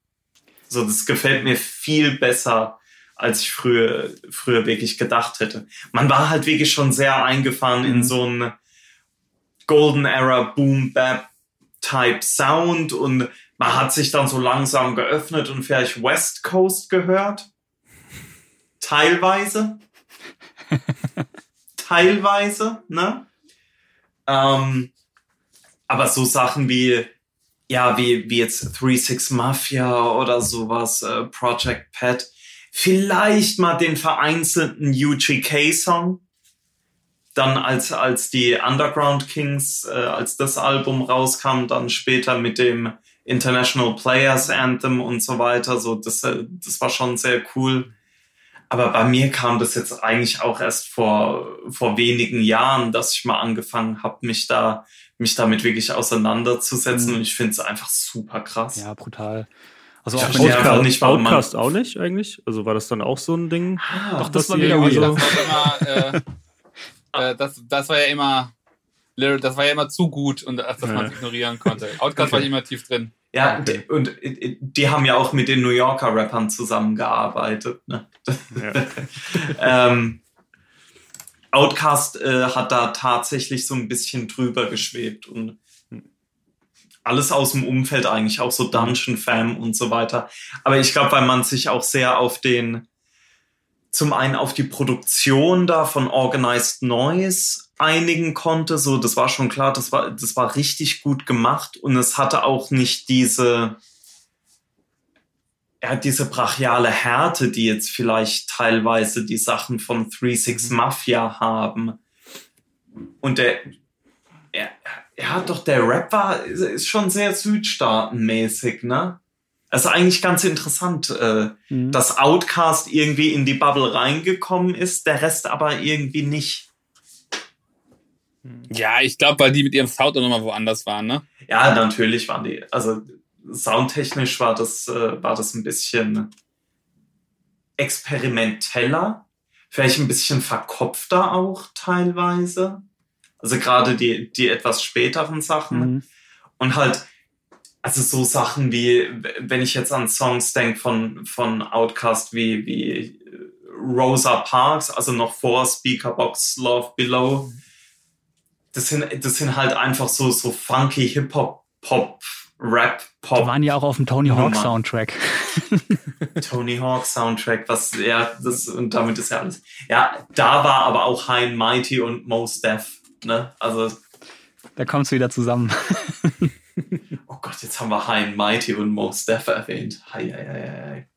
So, das gefällt mir viel besser, als ich früher, früher wirklich gedacht hätte. Man war halt wirklich schon sehr eingefahren mhm. in so ein Golden Era Boom Bap Type Sound und man hat sich dann so langsam geöffnet und vielleicht West Coast gehört. Teilweise. Teilweise, ne? Ähm, aber so Sachen wie, ja, wie, wie jetzt 3-6 Mafia oder sowas, äh, Project Pet, vielleicht mal den vereinzelten UGK-Song. Dann als, als die Underground Kings, äh, als das Album rauskam, dann später mit dem International Players Anthem und so weiter. So, das, äh, das war schon sehr cool. Aber bei mir kam das jetzt eigentlich auch erst vor, vor wenigen Jahren, dass ich mal angefangen habe, mich da, mich damit wirklich auseinanderzusetzen. Mhm. Und ich finde es einfach super krass. Ja, brutal. Also auch Outcast, nicht, Outcast auch nicht eigentlich? Also war das dann auch so ein Ding? Ah, Doch, das war wieder so. Das äh, äh, das, das war ja immer, das war ja immer zu gut und dass man es ignorieren konnte. Outcast okay. war immer tief drin. Ja, okay. und die haben ja auch mit den New Yorker Rappern zusammengearbeitet. Ne? Ja. ähm, Outcast äh, hat da tatsächlich so ein bisschen drüber geschwebt und alles aus dem Umfeld eigentlich, auch so Dungeon Fam und so weiter. Aber ich glaube, weil man sich auch sehr auf den, zum einen auf die Produktion da von Organized Noise einigen konnte, so, das war schon klar, das war, das war richtig gut gemacht und es hatte auch nicht diese, er hat diese brachiale Härte, die jetzt vielleicht teilweise die Sachen von 3-6 mhm. Mafia haben. Und der, er, ja, doch, der Rapper ist schon sehr südstaatenmäßig, ne? Es ist eigentlich ganz interessant, äh, mhm. dass Outcast irgendwie in die Bubble reingekommen ist, der Rest aber irgendwie nicht. Ja, ich glaube, weil die mit ihrem Sound auch nochmal woanders waren, ne? Ja, natürlich waren die. Also soundtechnisch war das, äh, war das ein bisschen experimenteller, vielleicht ein bisschen verkopfter auch teilweise. Also gerade die, die etwas späteren Sachen. Mhm. Und halt, also so Sachen wie, wenn ich jetzt an Songs denke von, von Outcast wie, wie Rosa Parks, also noch vor Speakerbox Love Below. Das sind, das sind halt einfach so, so funky Hip-Hop, Pop, Rap, Pop. Die waren ja auch auf dem Tony Hawk Soundtrack. Tony Hawk Soundtrack, was, ja, das, und damit ist ja alles. Ja, da war aber auch High Mighty und Most Def Ne? Also. Da kommt es wieder zusammen. oh Gott, jetzt haben wir High Mighty und Most Def erwähnt. Hei, hei, hei, hei.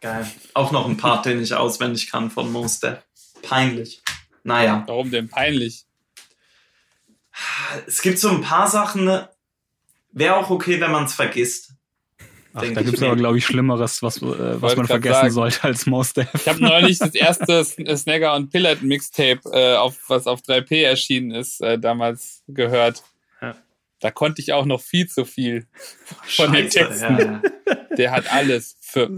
Geil. Auch noch ein Part, den ich auswendig kann von Most Def. Peinlich. Naja. Warum denn peinlich? Es gibt so ein paar Sachen, wäre auch okay, wenn man es vergisst. Ach, da gibt es aber, glaube ich, Schlimmeres, was, äh, was man vergessen sagen. sollte als Most Def. Ich habe neulich das erste Snagger und Pillat Mixtape, äh, auf, was auf 3P erschienen ist, äh, damals gehört. Ja. Da konnte ich auch noch viel zu viel von Scheiße, den Texten. Ja. Der hat alles für,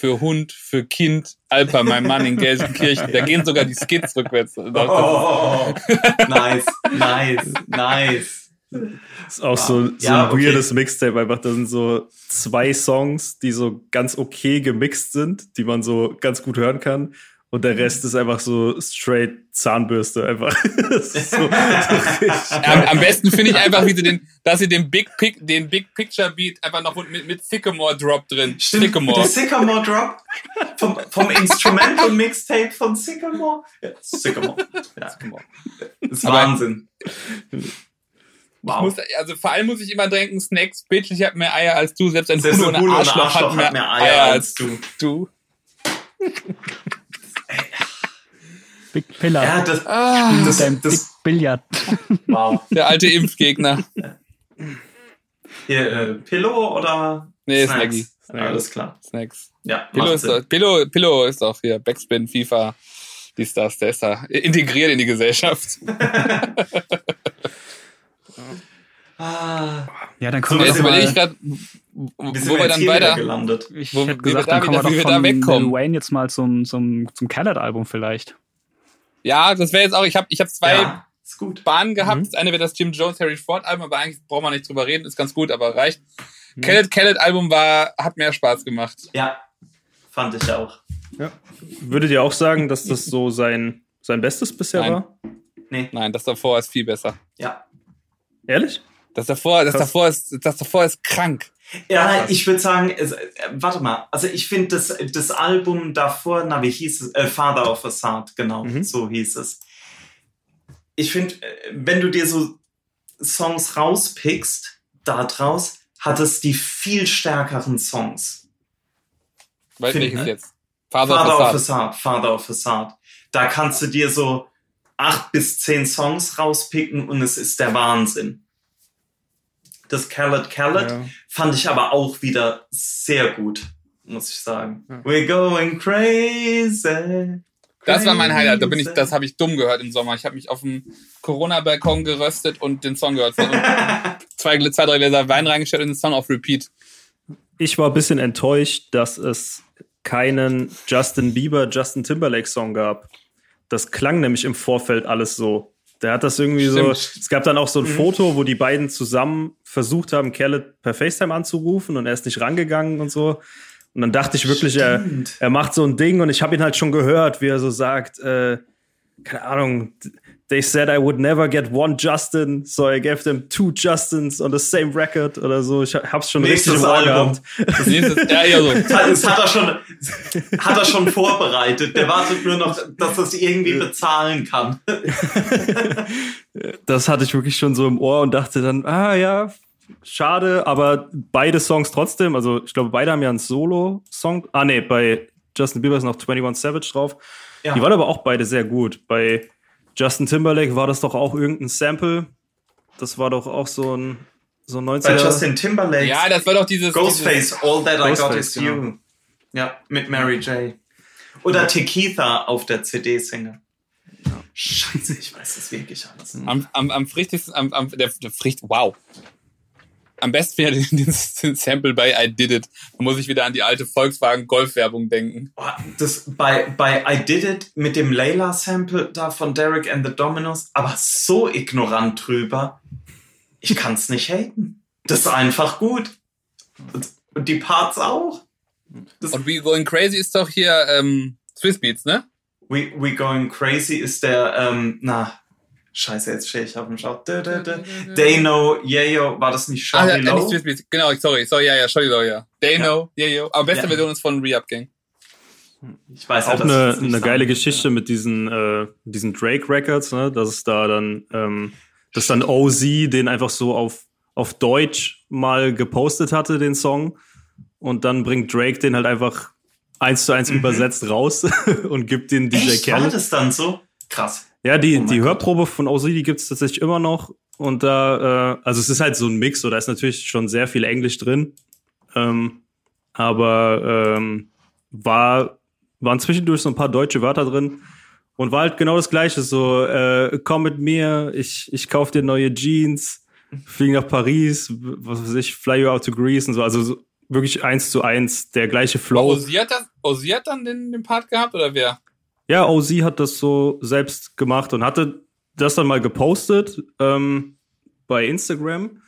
für Hund, für Kind, Alper, mein Mann in Gelsenkirchen. Da gehen sogar die Skits rückwärts. Oh, nice, nice, nice. ist auch so, so Ja, ein okay. weirdes Mixtape einfach. Da sind so zwei Songs, die so ganz okay gemixt sind, die man so ganz gut hören kann. Und der Rest ist einfach so straight Zahnbürste einfach. So, so Am, am besten finde ich einfach, wie sie den, dass sie den Big Pic, den Big Picture Beat einfach noch mit, mit Sycamore Drop drin. Stimmt, Sycamore. der Sycamore Drop vom, vom Instrumental Mixtape von Sycamore. Ja, Sycamore. Ja, das ist Wahnsinn. Wow. Muss, also vor allem muss ich immer denken, Snacks, Bitch, ich hab mehr Eier als du. Selbst ein ein ohne ohne Arschloch, hat mehr, Eier als du. du. Big Pillar. Ja, das, Ah, das, Dein das, Big Billard. wow. der alte Impfgegner. Hier, äh, Pillow oder Nee, Snacks? Snaggy. Alles klar. Snacks. Ja, Pillow ist, doch, Pillow, Pillow ist auch hier Backspin, FIFA, dies, das, der ist da integriert in die Gesellschaft. Ah, Ja, dann So, kommen wir Jetzt überlege ich mal. gerade, wo wir wir dann weiter. gelandet? Ich wo- hätte gesagt, da dann kommen wir wir da wegkommen. Lil Wayne jetzt mal zum, zum, zum Khaled-Album vielleicht. Ja, das wäre jetzt auch, ich habe ich hab zwei Ja. Bahnen gehabt. Mhm. Das eine wäre das Jim Jones Harry Ford Album, aber eigentlich braucht man nicht drüber reden, ist ganz gut, aber reicht. Khaled Khaled Album war, hat mehr Spaß gemacht. Ja, fand ich auch. Würdet ihr auch sagen, dass das so sein, sein Bestes bisher Nein. war? Nee, Nein, das davor ist viel besser. ja. Ehrlich? Das davor, das davor ist, das davor ist krank. Ja, ich würde sagen, es, äh, warte mal, also ich finde das, das Album davor, na, wie hieß es? Äh, Father of Assad, genau, Mhm. so hieß es. Ich finde, äh, wenn du dir so Songs rauspickst, da draus, hat es die viel stärkeren Songs. Weißt du Find- welches jetzt? Father, Father of. Assad, Father of Assad. Da kannst du dir so acht bis zehn Songs rauspicken und es ist der Wahnsinn. Das Khaled Khaled Ja. fand ich aber auch wieder sehr gut, muss ich sagen. Ja. We're going crazy. Das war mein Highlight. Da bin ich, crazy. das habe ich dumm gehört im Sommer. Ich habe mich auf dem Corona-Balkon geröstet und den Song gehört. Zwei, zwei, drei Gläser Wein reingestellt und den Song auf Repeat. Ich war ein bisschen enttäuscht, dass es keinen Justin Bieber, Justin Timberlake Song gab. Das klang nämlich im Vorfeld alles so. Der hat das irgendwie so. Stimmt. Es gab dann auch so ein Mhm. Foto, wo die beiden zusammen versucht haben, Khaled per FaceTime anzurufen und er ist nicht rangegangen und so. Und dann dachte ich wirklich, er, er macht so ein Ding und ich habe ihn halt schon gehört, wie er so sagt, äh, keine Ahnung, they said I would never get one Justin, so I gave them two Justins on the same record oder so. Ich hab's schon Nächstes richtig im Ohr gehabt. Das nächste, ja, eher so. Das hat er schon, hat er schon vorbereitet. Der wartet nur noch, dass er es irgendwie bezahlen kann. Das hatte ich wirklich schon so im Ohr und dachte dann, ah ja, schade, aber beide Songs trotzdem, also ich glaube, beide haben ja einen Solo-Song. Ah nee, bei Justin Bieber ist noch 21 Savage drauf. Ja. Die waren aber auch beide sehr gut. Bei Justin Timberlake war das doch auch irgendein Sample. Das war doch auch so ein so ein 90er. Bei Justin Timberlake. Ja, das war doch dieses. dieses Ghostface, All That I Got Ghostface, Is genau. You. Ja, mit Mary J. Oder Tequila auf der CD-Single. Scheiße, ich weiß das wirklich alles. am, am, am frichtigsten, am, am, der, der Fricht, wow. Am besten wäre den, den Sample bei I Did It. Da muss ich wieder an die alte Volkswagen Golf-Werbung denken. Oh, das bei, bei I Did It mit dem Layla-Sample da von Derek and the Dominos, aber so ignorant drüber. Ich kann's nicht haten. Das ist einfach gut. Und, und die Parts auch. Das, Und We Going Crazy ist doch hier ähm, Swiss Beats, ne? We, We Going Crazy ist der, ähm, na, scheiße, jetzt stehe ich auf dem Schau. Know, Yayo, war das nicht Ah, ja, ja, nicht Low? Genau, sorry, sorry, ja, ja, Shawty Low, ja. They Ja. Know, yeah, yo. Aber beste Ja. Version ist von Re-Up Gang. Ich weiß ja, auch dass ich eine, eine geile. Geschichte mit diesen, äh, diesen Drake Records, ne? dass es da dann, ähm, dass dann OZ den einfach so auf, auf Deutsch mal gepostet hatte, den Song. Und dann bringt Drake den halt einfach eins zu eins Mhm. übersetzt raus und gibt den DJ Echt, war Khaled. das dann so? Krass. Ja, die, Oh die Gott. Hörprobe von OZ, die gibt's tatsächlich immer noch. Und da, äh, also es ist halt so ein Mix, so da ist natürlich schon sehr viel Englisch drin. Ähm, aber ähm, war, waren zwischendurch so ein paar deutsche Wörter drin. Und war halt genau das Gleiche, so, äh, komm mit mir, ich, ich kauf dir neue Jeans, flieg nach Paris, was weiß ich, fly you out to Greece und so. Also so, wirklich eins zu eins, der gleiche Flow. Ozzy hat, das, Ozzy hat dann den, den Part gehabt oder wer? Ja, OZ hat das so selbst gemacht und hatte das dann mal gepostet ähm, bei Instagram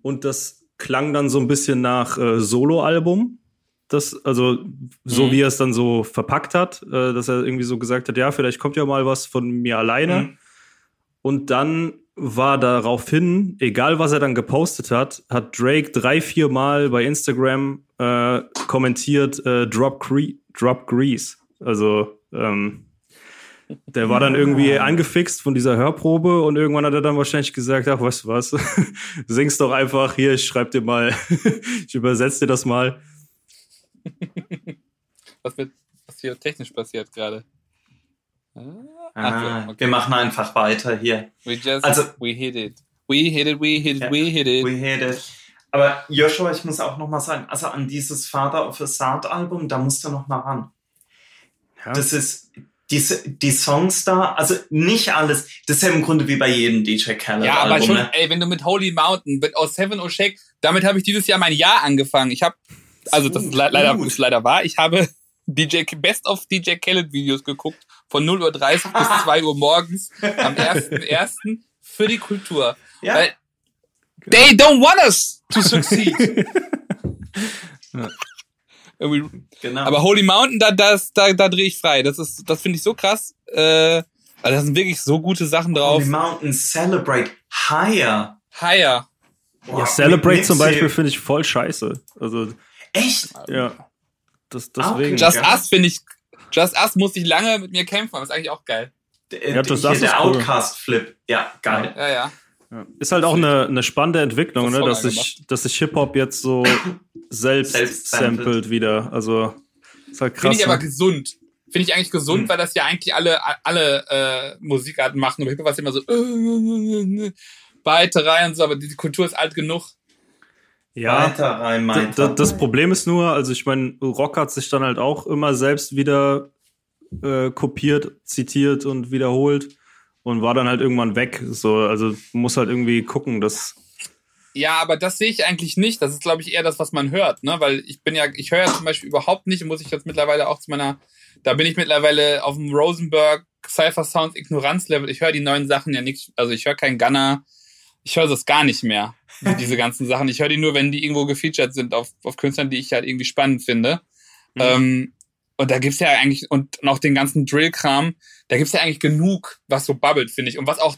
und das klang dann so ein bisschen nach äh, Solo-Album. Das, also, so Mhm. wie er es dann so verpackt hat, äh, dass er irgendwie so gesagt hat, ja, vielleicht kommt ja mal was von mir alleine. Mhm. Und dann war daraufhin, egal was er dann gepostet hat, hat Drake drei, vier Mal bei Instagram äh, kommentiert, äh, Drop, Gre Drop Grease. Also, ähm, der war dann irgendwie angefixt von dieser Hörprobe und irgendwann hat er dann wahrscheinlich gesagt, ach, weißt du was, sing's doch einfach hier, ich schreib dir mal, ich übersetze dir das mal. Was, wird, was hier technisch passiert gerade? Ah, Ah, okay. Wir machen einfach weiter hier. We just, Also- we hit it. We hit it, we hit it, Ja. we hit it. We hate it. Aber Joshua, ich muss auch noch mal sagen, also an dieses Father of a Sard Album, da musst du noch mal ran. Ja. Das ist diese, die Songs da, also nicht alles. Das ist ja im Grunde wie bei jedem DJ Khaled Ja, aber Album. schon, ne? ey, wenn du mit Holy Mountain, mit aus Seven O Shake, damit habe ich dieses Jahr mein Jahr angefangen. Ich habe, also das ist le leider, ist leider wahr, ich habe DJ, Best of DJ Khaled Videos geguckt, von 0.30 Uhr bis 2 Uhr morgens, am 1.1. für die Kultur. Ja, Weil they don't want us to succeed. Irgendwie genau. Aber Holy Mountain, da, das, da, da drehe ich frei. Das ist, das finde ich so krass. Äh, also da sind wirklich so gute Sachen drauf. Holy Mountain Celebrate Higher. Higher. Boah, Ja, Celebrate zum Beispiel finde ich voll scheiße. Also, Echt? ja. Das, okay. deswegen. Ja. Just Us finde ich, Just Us muss ich lange mit mir kämpfen, aber ist eigentlich auch geil. Der, Ja, das- das der cool. Outcast-Flip. Ja, geil. Ja, ja. Ja. Ist halt auch eine, eine spannende Entwicklung, Das ne? dass, sich, dass sich Hip-Hop jetzt so selbst, Selbst samplet wieder. Also, ist halt krass. Finde ich aber ne? gesund. Finde ich eigentlich gesund, Mhm. weil das ja eigentlich alle, alle äh, Musikarten machen. Aber Hip-Hop war immer so äh, weite Reihen und so, aber die Kultur ist alt genug. ja, Weiter rein, meinte. Das Problem ist nur, also ich meine, Rock hat sich dann halt auch immer selbst wieder äh, kopiert, zitiert und wiederholt und war dann halt irgendwann weg. So, also muss halt irgendwie gucken, dass Ja, aber das sehe ich eigentlich nicht. Das ist, glaube ich, eher das, was man hört, ne? Weil ich bin ja, ich höre ja zum Beispiel überhaupt nicht, muss ich jetzt mittlerweile auch zu meiner, da bin ich mittlerweile auf dem Rosenberg Cypher Sounds Ignoranzlevel. Ich höre die neuen Sachen ja nicht, also ich höre kein Gunner, ich höre das gar nicht mehr, diese ganzen Sachen. Ich höre die nur, wenn die irgendwo gefeatured sind auf, auf Künstlern, die ich halt irgendwie spannend finde. Mhm. Ähm, und da gibt's ja eigentlich, und noch den ganzen Drill-Kram, da gibt's ja eigentlich genug, was so bubbelt, finde ich. Und was auch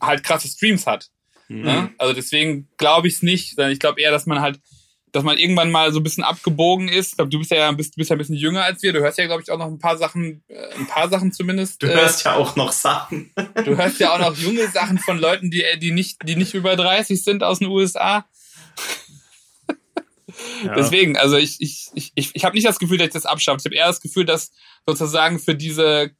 halt krasse Streams hat. Mhm. Ne? Also deswegen glaube ich es nicht, sondern ich glaube eher, dass man halt, dass man irgendwann mal so ein bisschen abgebogen ist. Ich glaube, du bist ja bist, bist ja ein bisschen jünger als wir. Du hörst ja, glaube ich, auch noch ein paar Sachen, äh, ein paar Sachen zumindest. Du äh, hörst ja auch noch Sachen. du hörst ja auch noch junge Sachen von Leuten, die, die nicht, die nicht über 30 sind aus den USA. Ja. Deswegen, also ich, ich, ich, ich, ich habe nicht das Gefühl, dass ich das abschaffe. Ich habe eher das Gefühl, dass sozusagen für diese,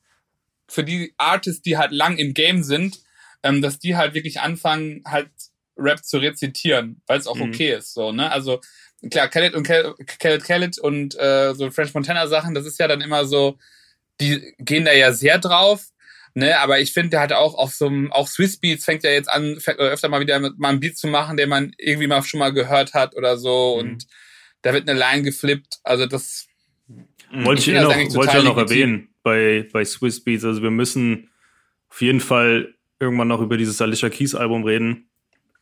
für die Artists, die halt lang im Game sind, ähm, dass die halt wirklich anfangen, halt Rap zu rezitieren, weil es auch Mhm. okay ist. So, ne? Also klar, Khaled und Khaled, Khaled, Khaled und äh, so French Montana Sachen, das ist ja dann immer so, die gehen da ja sehr drauf. Ne, aber ich finde, der hat auch auf so einem, auch Swiss Beats fängt ja jetzt an, äh, öfter mal wieder mit mal einen Beat zu machen, den man irgendwie mal schon mal gehört hat oder so. Mhm. Und da wird eine Line geflippt. Also das, Wollte ich, Ich eh noch, wollte ich noch erwähnen bei, bei Swiss Beats. Also wir müssen auf jeden Fall irgendwann noch über dieses Alicia Keys Album reden.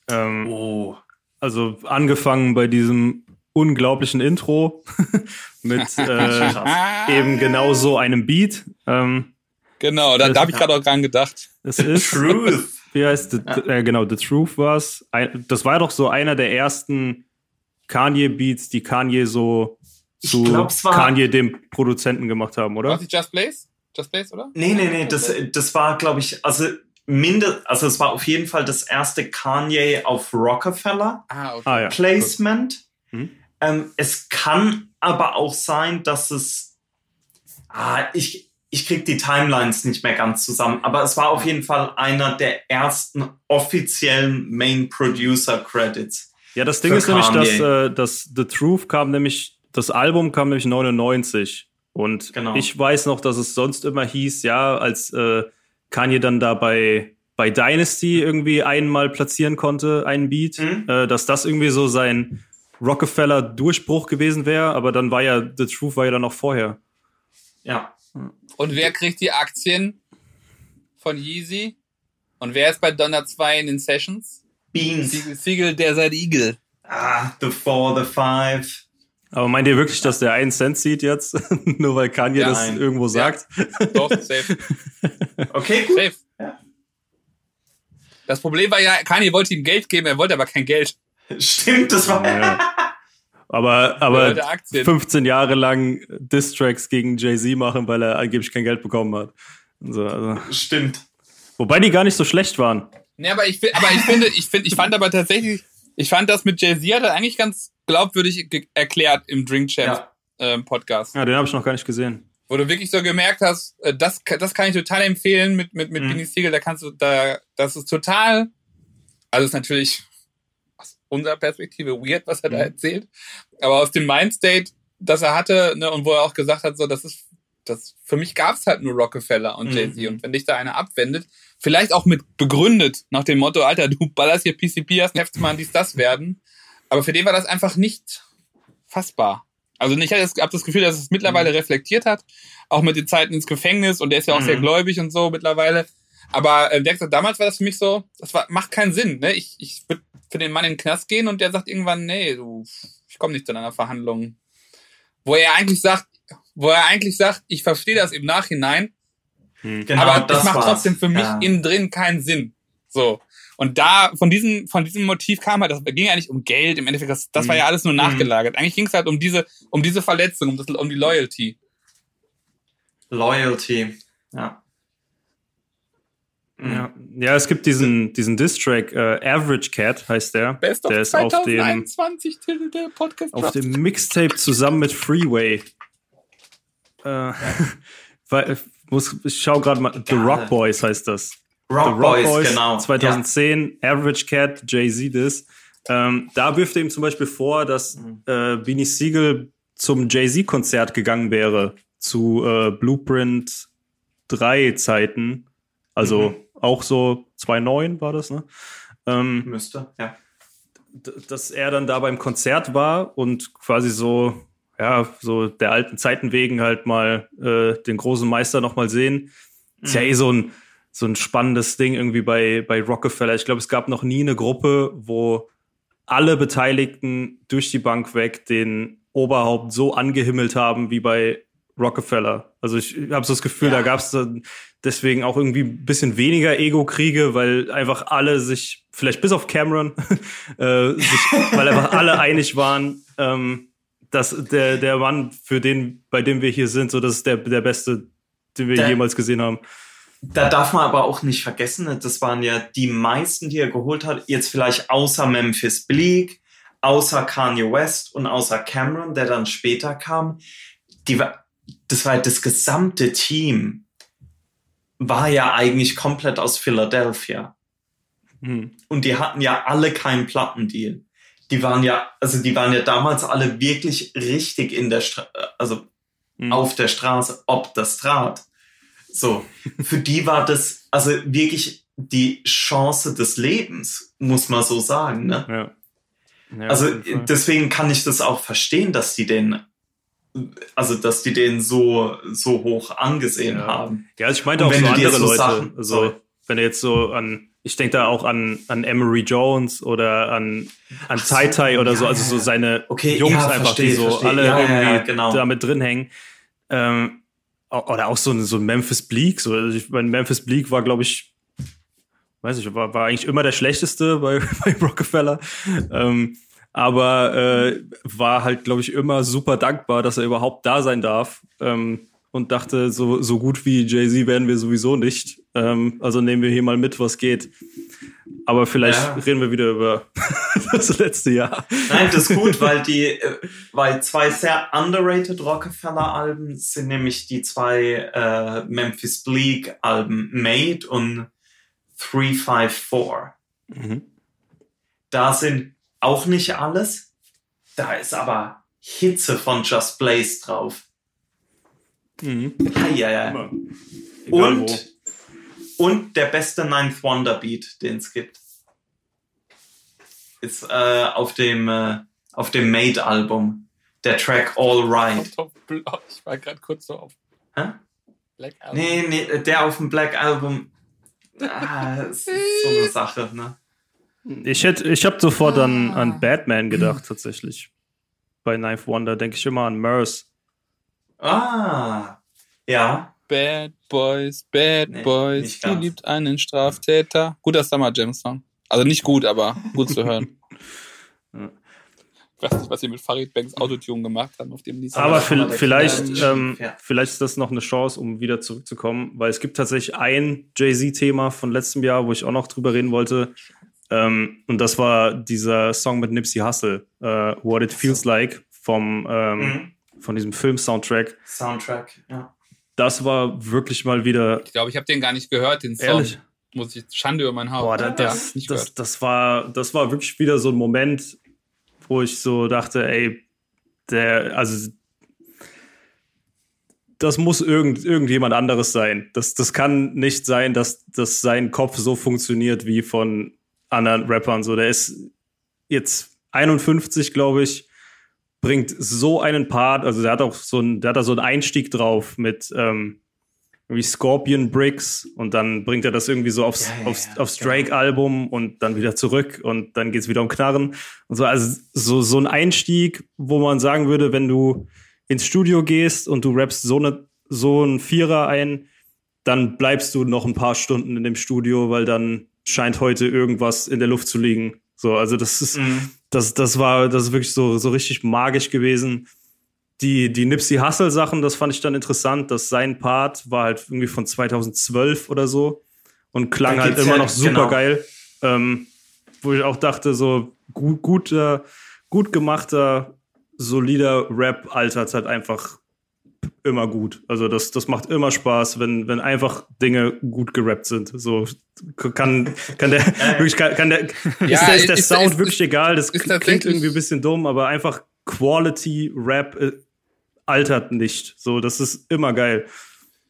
Ähm, Oh. Also angefangen bei diesem unglaublichen Intro mit äh, eben genau so einem Beat. Ähm, Genau, da, Das- da habe ich gerade auch dran gedacht. es ist, Truth. wie heißt, the, äh, genau, The Truth war's. Ein, das war doch so einer der ersten Kanye-Beats, die Kanye so zu glaub, es war- Kanye dem Produzenten gemacht haben, oder? Was nicht Just Blaze? Just Blaze, oder? Nee, nee, nee, das, das war, glaube ich, also minde, also es war auf jeden Fall das erste Kanye auf Rockefeller Ah, okay. Ah ja. Placement. Mhm. Ähm, es kann aber auch sein, dass es, ah, ich, ich krieg die Timelines nicht mehr ganz zusammen, aber es war auf jeden Fall einer der ersten offiziellen Main Producer Credits. Ja, das Ding ist nämlich, dass, Kanye. äh, dass The Truth kam nämlich, das Album kam nämlich 99. Und Genau. ich weiß noch, dass es sonst immer hieß, ja, als äh, Kanye dann da bei, bei Dynasty irgendwie einmal platzieren konnte, einen Beat, Mhm. äh, dass das irgendwie so sein Rockefeller-Durchbruch gewesen wäre, aber dann war ja, The Truth war ja dann noch vorher. Ja. Und wer kriegt die Aktien von Yeezy? Und wer ist bei Donner 2 in den Sessions? Beans. Siegel, Siegel der sein Igel. Ah, the four, the five. Aber meint ihr wirklich, dass der einen Cent sieht jetzt? Nur weil Kanye Ja, das nein. irgendwo sagt? Doch, safe. Okay, gut. safe. Ja. Das Problem war ja, Kanye wollte ihm Geld geben, er wollte aber kein Geld. Stimmt, das war. Ja. Aber, Er aber wollte Aktien. 15 Jahre lang Distracks gegen Jay-Z machen, weil er angeblich kein Geld bekommen hat. So, also. Stimmt. Wobei die gar nicht so schlecht waren. Nee, aber ich, aber ich finde, ich finde, ich fand aber tatsächlich, ich fand das mit Jay-Z hat er eigentlich ganz glaubwürdig erklärt im Drink Champs Ja. ähm, Podcast. Ja, den habe ich noch gar nicht gesehen. Wo du wirklich so gemerkt hast, äh, das, das kann ich total empfehlen mit, mit, mit Mhm. Beanie Siegel, da kannst du, da, das ist total, also ist natürlich unserer Perspektive weird, was er da Mhm. erzählt, aber aus dem Mindstate, das er hatte, ne, und wo er auch gesagt hat, so, das ist, das, für mich gab's halt nur Rockefeller und Mhm. Jay-Z und wenn dich da einer abwendet, vielleicht auch mit begründet, nach dem Motto, Alter, du ballerst hier PCP, hast heftig mal dies, das werden, aber für den war das einfach nicht fassbar. Also ich habe das, Gefühl, dass es mittlerweile reflektiert hat, auch mit den Zeiten ins Gefängnis und der ist ja auch Mhm. sehr gläubig und so mittlerweile. Aber äh, der gesagt, damals war das für mich so, das war, macht keinen Sinn. Ne? Ich, ich würde für den Mann in den Knast gehen und der sagt irgendwann, nee, du, ich komme nicht zu einer Verhandlung. Wo er eigentlich sagt, wo er eigentlich sagt, ich verstehe das im Nachhinein, Genau, aber das, das macht war's. trotzdem für mich Ja. innen drin keinen Sinn. So. Und da, von diesem, von diesem Motiv kam halt, das ging ja nicht um Geld, im Endeffekt, das, das war Mhm. ja alles nur nachgelagert. Eigentlich ging es halt um diese, um diese Verletzung, um, das, um die Loyalty. Loyalty. Ja. Ja, ja es gibt diesen, diesen Diss-Track, äh, Average Cat heißt der. Best of der ist auf dem, 2021 Titel der Podcast. auf dem Mixtape zusammen mit Freeway. Äh, weil, muss, ich schau gerade mal, The. Rock Boys heißt das. Rock, The Rock Boys, Boys, genau. 2010, Average Cat, Jay-Z das. Ähm, da wirft er ihm zum Beispiel vor, dass Mhm. äh, Beanie Siegel zum Jay-Z-Konzert gegangen wäre, zu äh, Blueprint 3 Zeiten. Also Mhm. auch so 2009 war das, ne? Ähm. Müsste, ja. dass er dann da beim Konzert war und quasi so, ja, so der alten Zeiten wegen halt mal äh, den großen Meister noch mal sehen. Ist ja eh so ein, so ein spannendes Ding irgendwie bei, bei Rockefeller. Ich glaube, es gab noch nie eine Gruppe, wo alle Beteiligten durch die Bank weg den Oberhaupt so angehimmelt haben wie bei Rockefeller. Also ich habe so das Gefühl, Ja. da gab es deswegen auch irgendwie ein bisschen weniger Ego-Kriege, weil einfach alle sich, vielleicht bis auf Cameron, äh, sich, weil einfach alle einig waren, ähm, dass der, der Mann, für den, bei dem wir hier sind, so das ist der, der beste, den wir Der- jemals gesehen haben. Da darf man aber auch nicht vergessen, ne, das waren ja die meisten, die er geholt hat, jetzt vielleicht außer Memphis Bleak, außer Kanye West und außer Cameron, der dann später kam. Die das war das gesamte Team war ja eigentlich komplett aus Philadelphia. Hm. Und die hatten ja alle keinen Plattendeal. Die waren ja, also die waren ja damals alle wirklich richtig in der Stra also Hm. auf der Straße, ob das Draht. So, für die war das also wirklich die Chance des Lebens, muss man so sagen. Ne? Ja. Ja, also deswegen kann ich das auch verstehen, dass die den, also dass die den so so hoch angesehen Ja. haben. Ja, also ich meinte auch wenn so andere so Leute. Sachen- also, sorry. wenn du jetzt so an, ich denke da auch an, an Emery Jones oder an, an so, Tai Tai oder so, ja, also so seine Okay, Jungs ja, einfach, verstehe, die so verstehe. alle irgendwie genau. da mit drin hängen. Ähm, oder auch so ein, so Memphis Bleak. So, also ich meine, Memphis Bleak war, glaube ich, weiß ich, war, war eigentlich immer der schlechteste bei, bei Rockefeller. Ähm, aber äh, war halt, glaube ich, immer super dankbar, dass er überhaupt da sein darf. Ähm, und dachte, so, so gut wie Jay-Z werden wir sowieso nicht. Ähm, also nehmen wir hier mal mit, was geht. Aber vielleicht Ja. reden wir wieder über das letzte Jahr. Nein, das ist gut, weil die, äh, weil zwei sehr underrated Rockefeller-Alben sind nämlich die zwei äh, Memphis Bleak-Alben Made und 354. Mhm. Da sind auch nicht alles. Da ist aber Hitze von Just Blaze drauf. Mhm. Ja, ja. Wo. Und, und der beste Ninth Wonder Beat, den es gibt. Ist äh, auf dem, äh, auf dem Made-Album. Der Track All Right. Bl- Ich war gerade kurz so auf Hä? Black Album. Nee, nee, der auf dem Black Album. Ah, ist so eine Sache, ne? Ich hätte, ich habe sofort an, Ah. an Batman gedacht, tatsächlich. Bei Knife Wonder denke ich immer an Merce. Ah, ja. Bad Boys, Bad Nee, Boys, ganz. liebt einen Straftäter. Guter Summer Jam Song. Also nicht gut, aber gut zu hören. Ich weiß nicht, was sie mit Farid Banks Autotune gemacht haben auf dem Lied. Aber vielleicht, Kinder ähm, ja. vielleicht ist das noch eine Chance, um wieder zurückzukommen, weil es gibt tatsächlich ein Jay-Z-Thema von letztem Jahr, wo ich auch noch drüber reden wollte. Ähm, und das war dieser Song mit Nipsey Hussle, äh, What It Feels Like, vom, ähm, Mhm. von diesem Film-Soundtrack. Soundtrack, ja. Das war wirklich mal wieder Ich glaube, ich habe den gar nicht gehört, den Song. ehrlich. Muss ich Schande über mein Haupt. Boah, da, ja, das, nicht das, das, war, das war wirklich wieder so ein Moment, wo ich so dachte, ey, der, also das muss irgend, irgendjemand anderes sein. Das, das kann nicht sein, dass, dass sein Kopf so funktioniert wie von anderen Rappern. So, der ist jetzt 51, glaube ich, bringt so einen Part, also der hat auch so ein, der hat da so einen Einstieg drauf mit ähm, irgendwie Scorpion Bricks und dann bringt er das irgendwie so aufs, Ja, ja, aufs, aufs genau. Drake-Album und dann wieder zurück und dann geht's wieder um Knarren und so. Also so, so ein Einstieg, wo man sagen würde, wenn du ins Studio gehst und du rappst so, eine, so ein Vierer ein, dann bleibst du noch ein paar Stunden in dem Studio, weil dann scheint heute irgendwas in der Luft zu liegen. So, also das ist, Mhm. das, das war, das ist wirklich so, so richtig magisch gewesen. Die, die Nipsey Hussle Sachen, das fand ich dann interessant, dass sein Part war halt irgendwie von 2012 oder so und klang halt immer ja- noch super genau. geil. Ähm, wo ich auch dachte, so gut, guter, gut gemachter, solider Rap altert halt einfach immer gut. Also das, das macht immer Spaß, wenn, wenn einfach Dinge gut gerappt sind. So kann, kann der, wirklich, kann, kann der, Ja, ist der, ist der ist- Sound ist- wirklich egal. Das klingt irgendwie ein bisschen dumm, aber einfach Quality Rap äh, altert nicht. So, das ist immer geil.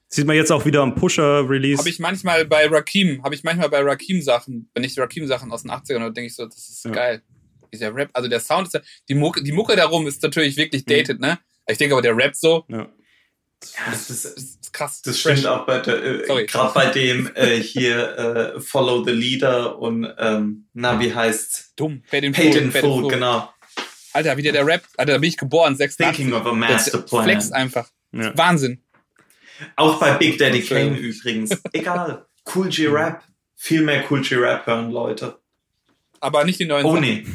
Sieht man jetzt auch wieder am Pusher-Release. Habe ich manchmal bei Rakim, habe ich manchmal bei Rakim Sachen, wenn ich Rakim Sachen aus den 80ern höre, denke ich so, das ist Ja. geil. Dieser Rap, also der Sound ist ja, die Mucke, die Mucke darum ist natürlich wirklich dated, ne? Ich denke aber der Rap so, ja. Ja, das, das ist krass. das Fresh. stimmt auch bei der, äh, gerade bei dem äh, hier äh, Follow the Leader und ähm, na, wie heißt's? Dumm. Paid in Paid full, in Full, genau. Alter, wie der, der Rap, Alter, da bin ich geboren, 86. Thinking of a Master Flex Plan. einfach. Ja. Wahnsinn. Auch bei Big Daddy Kane übrigens. Egal. Cool G Rap. Viel mehr Cool G Rap hören, Leute. Aber nicht die neuen Oh Sachen. nee,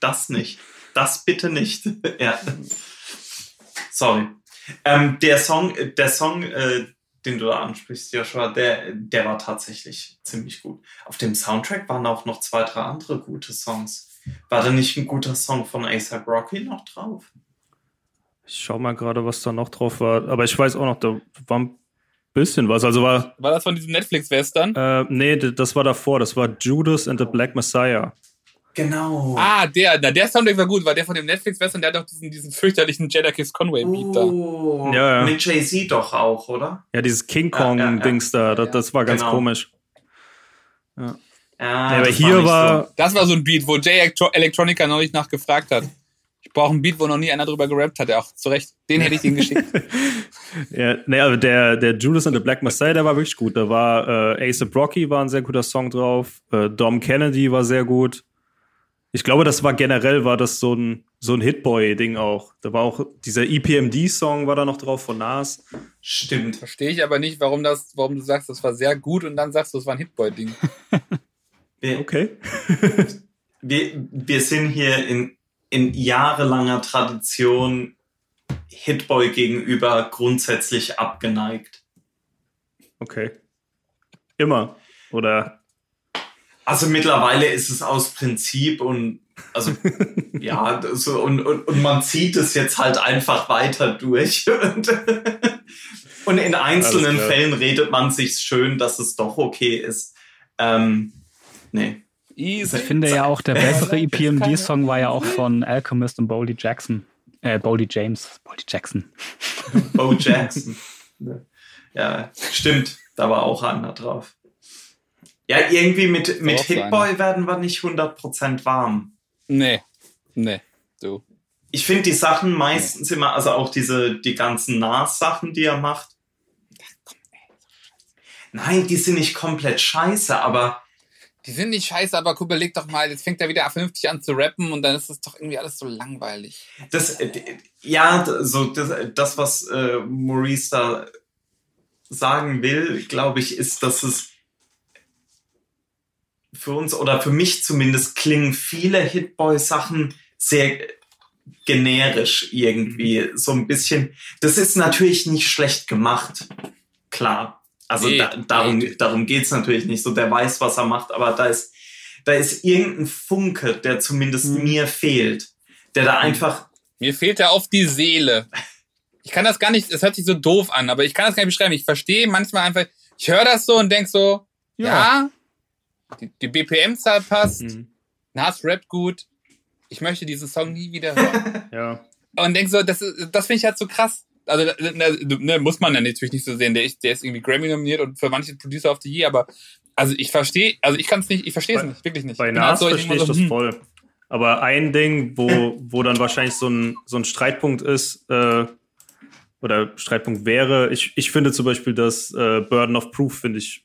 das nicht. Das bitte nicht. ja. Sorry. Ähm, der Song, äh, der Song, äh, den du da ansprichst, Joshua, der, der war tatsächlich ziemlich gut. Auf dem Soundtrack waren auch noch zwei, drei andere gute Songs. War da nicht ein guter Song von ASAP Rocky noch drauf? Ich schau mal gerade, was da noch drauf war. Aber ich weiß auch noch, da war ein bisschen was. Also war, War das von diesem Netflix-Western? äh, nee, das war davor. Das war Judas and the Black Messiah. Genau. Ah, der, na, der Soundtrack war gut, weil der von dem Netflix-Western, der hat doch diesen, diesen fürchterlichen Jada Kiss Conway-Beat da. Oh, Ja, ja. mit Jay-Z doch auch, oder? Ja, dieses King Ja, ja, ja. Kong-Dings da, das, das war ganz Genau. komisch. Ja, Ja, aber das hier nicht war, Das war so ein Beat, wo Jay Electro Electronica neulich nachgefragt hat. Ich brauche einen Beat, wo noch nie einer drüber gerappt hat. Ja, auch zu Recht. Den hätte ich ihm geschickt. ja, nee, aber der, der Judas and the Black Messiah, der war wirklich gut. Da war äh, Ace Rocky war ein sehr guter Song drauf. Äh, Dom Kennedy war sehr gut. Ich glaube, das war generell war das so ein so ein Hitboy-Ding auch. Da war auch dieser EPMD-Song war da noch drauf von Nas. Stimmt. Verstehe ich aber nicht, warum, das, warum du sagst, das war sehr gut und dann sagst du, das war ein Hitboy-Ding. Okay. wir, wir sind hier in, in jahrelanger Tradition Hitboy gegenüber grundsätzlich abgeneigt. Okay. Immer. Oder Also mittlerweile ist es aus Prinzip und also ja, so, und, und, und man zieht es jetzt halt einfach weiter durch. Und, und in einzelnen. Fällen redet man sich schön, dass es doch okay ist. Ähm, nee. Easy. Ich finde ja auch, der bessere EPMD-Song war ja auch von Alchemist und Boldy Jackson. Äh, Boldy James. Boldy Jackson. Bo Jackson. ja, stimmt. Da war auch einer drauf. Ja, irgendwie mit, mit Hitboy werden wir nicht 100% warm. Nee. Nee. Du. Ich finde die Sachen meistens immer, also auch diese, die ganzen Nas-Sachen, die er macht. Nein, die sind nicht komplett scheiße, aber Die sind nicht scheiße, aber guck, überleg doch mal, jetzt fängt er wieder vernünftig an zu rappen und dann ist das doch irgendwie alles so langweilig. Das, äh, ja, so das, das was äh, Maurice da sagen will, glaube ich, ist, dass es für uns oder für mich zumindest klingen viele Hitboy-Sachen sehr generisch irgendwie. So ein bisschen. Das ist natürlich nicht schlecht gemacht. Klar. Also Nee, da, darum, nee. darum geht's natürlich nicht so. Der weiß, was er macht, aber da ist, da ist irgendein Funke, der zumindest Mhm. mir fehlt. Der da einfach Mir fehlt da oft die Seele. Ich kann das gar nicht, es hört sich so doof an, aber ich kann das gar nicht beschreiben. Ich verstehe manchmal einfach, ich höre das so und denk so, ja, die, die BPM-Zahl passt, Mhm. Nas rappt gut, ich möchte diesen Song nie wieder hören. Ja. und denk so, das, das finde ich halt so krass. Also, ne, muss man ja natürlich nicht so sehen. Der ist, der ist irgendwie Grammy nominiert und für manche Producer of the Year, aber also ich verstehe, also ich kann es nicht, ich verstehe es nicht, wirklich nicht. Bei Ich bin halt Nas so, verstehe ich denk das mal so, hm, voll. Aber ein Ding, wo, wo dann wahrscheinlich so ein, so ein Streitpunkt ist, äh, oder Streitpunkt wäre, ich, ich finde zum Beispiel das äh, Burden of Proof finde ich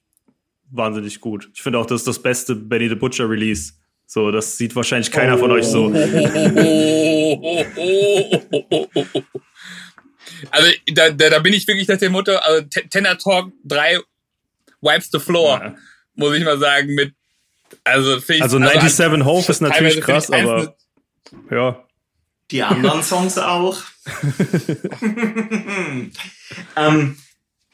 wahnsinnig gut. Ich finde auch, das ist das beste Benny the Butcher Release. So, das sieht wahrscheinlich keiner von euch so. Also da, da, da bin ich wirklich nach dem Motto, also Te- Tenor Talk 3 wipes the floor, Ja. muss ich mal sagen, mit also finde ich Also 97 Hope ist natürlich krass, aber ja. Die anderen Songs auch. ähm,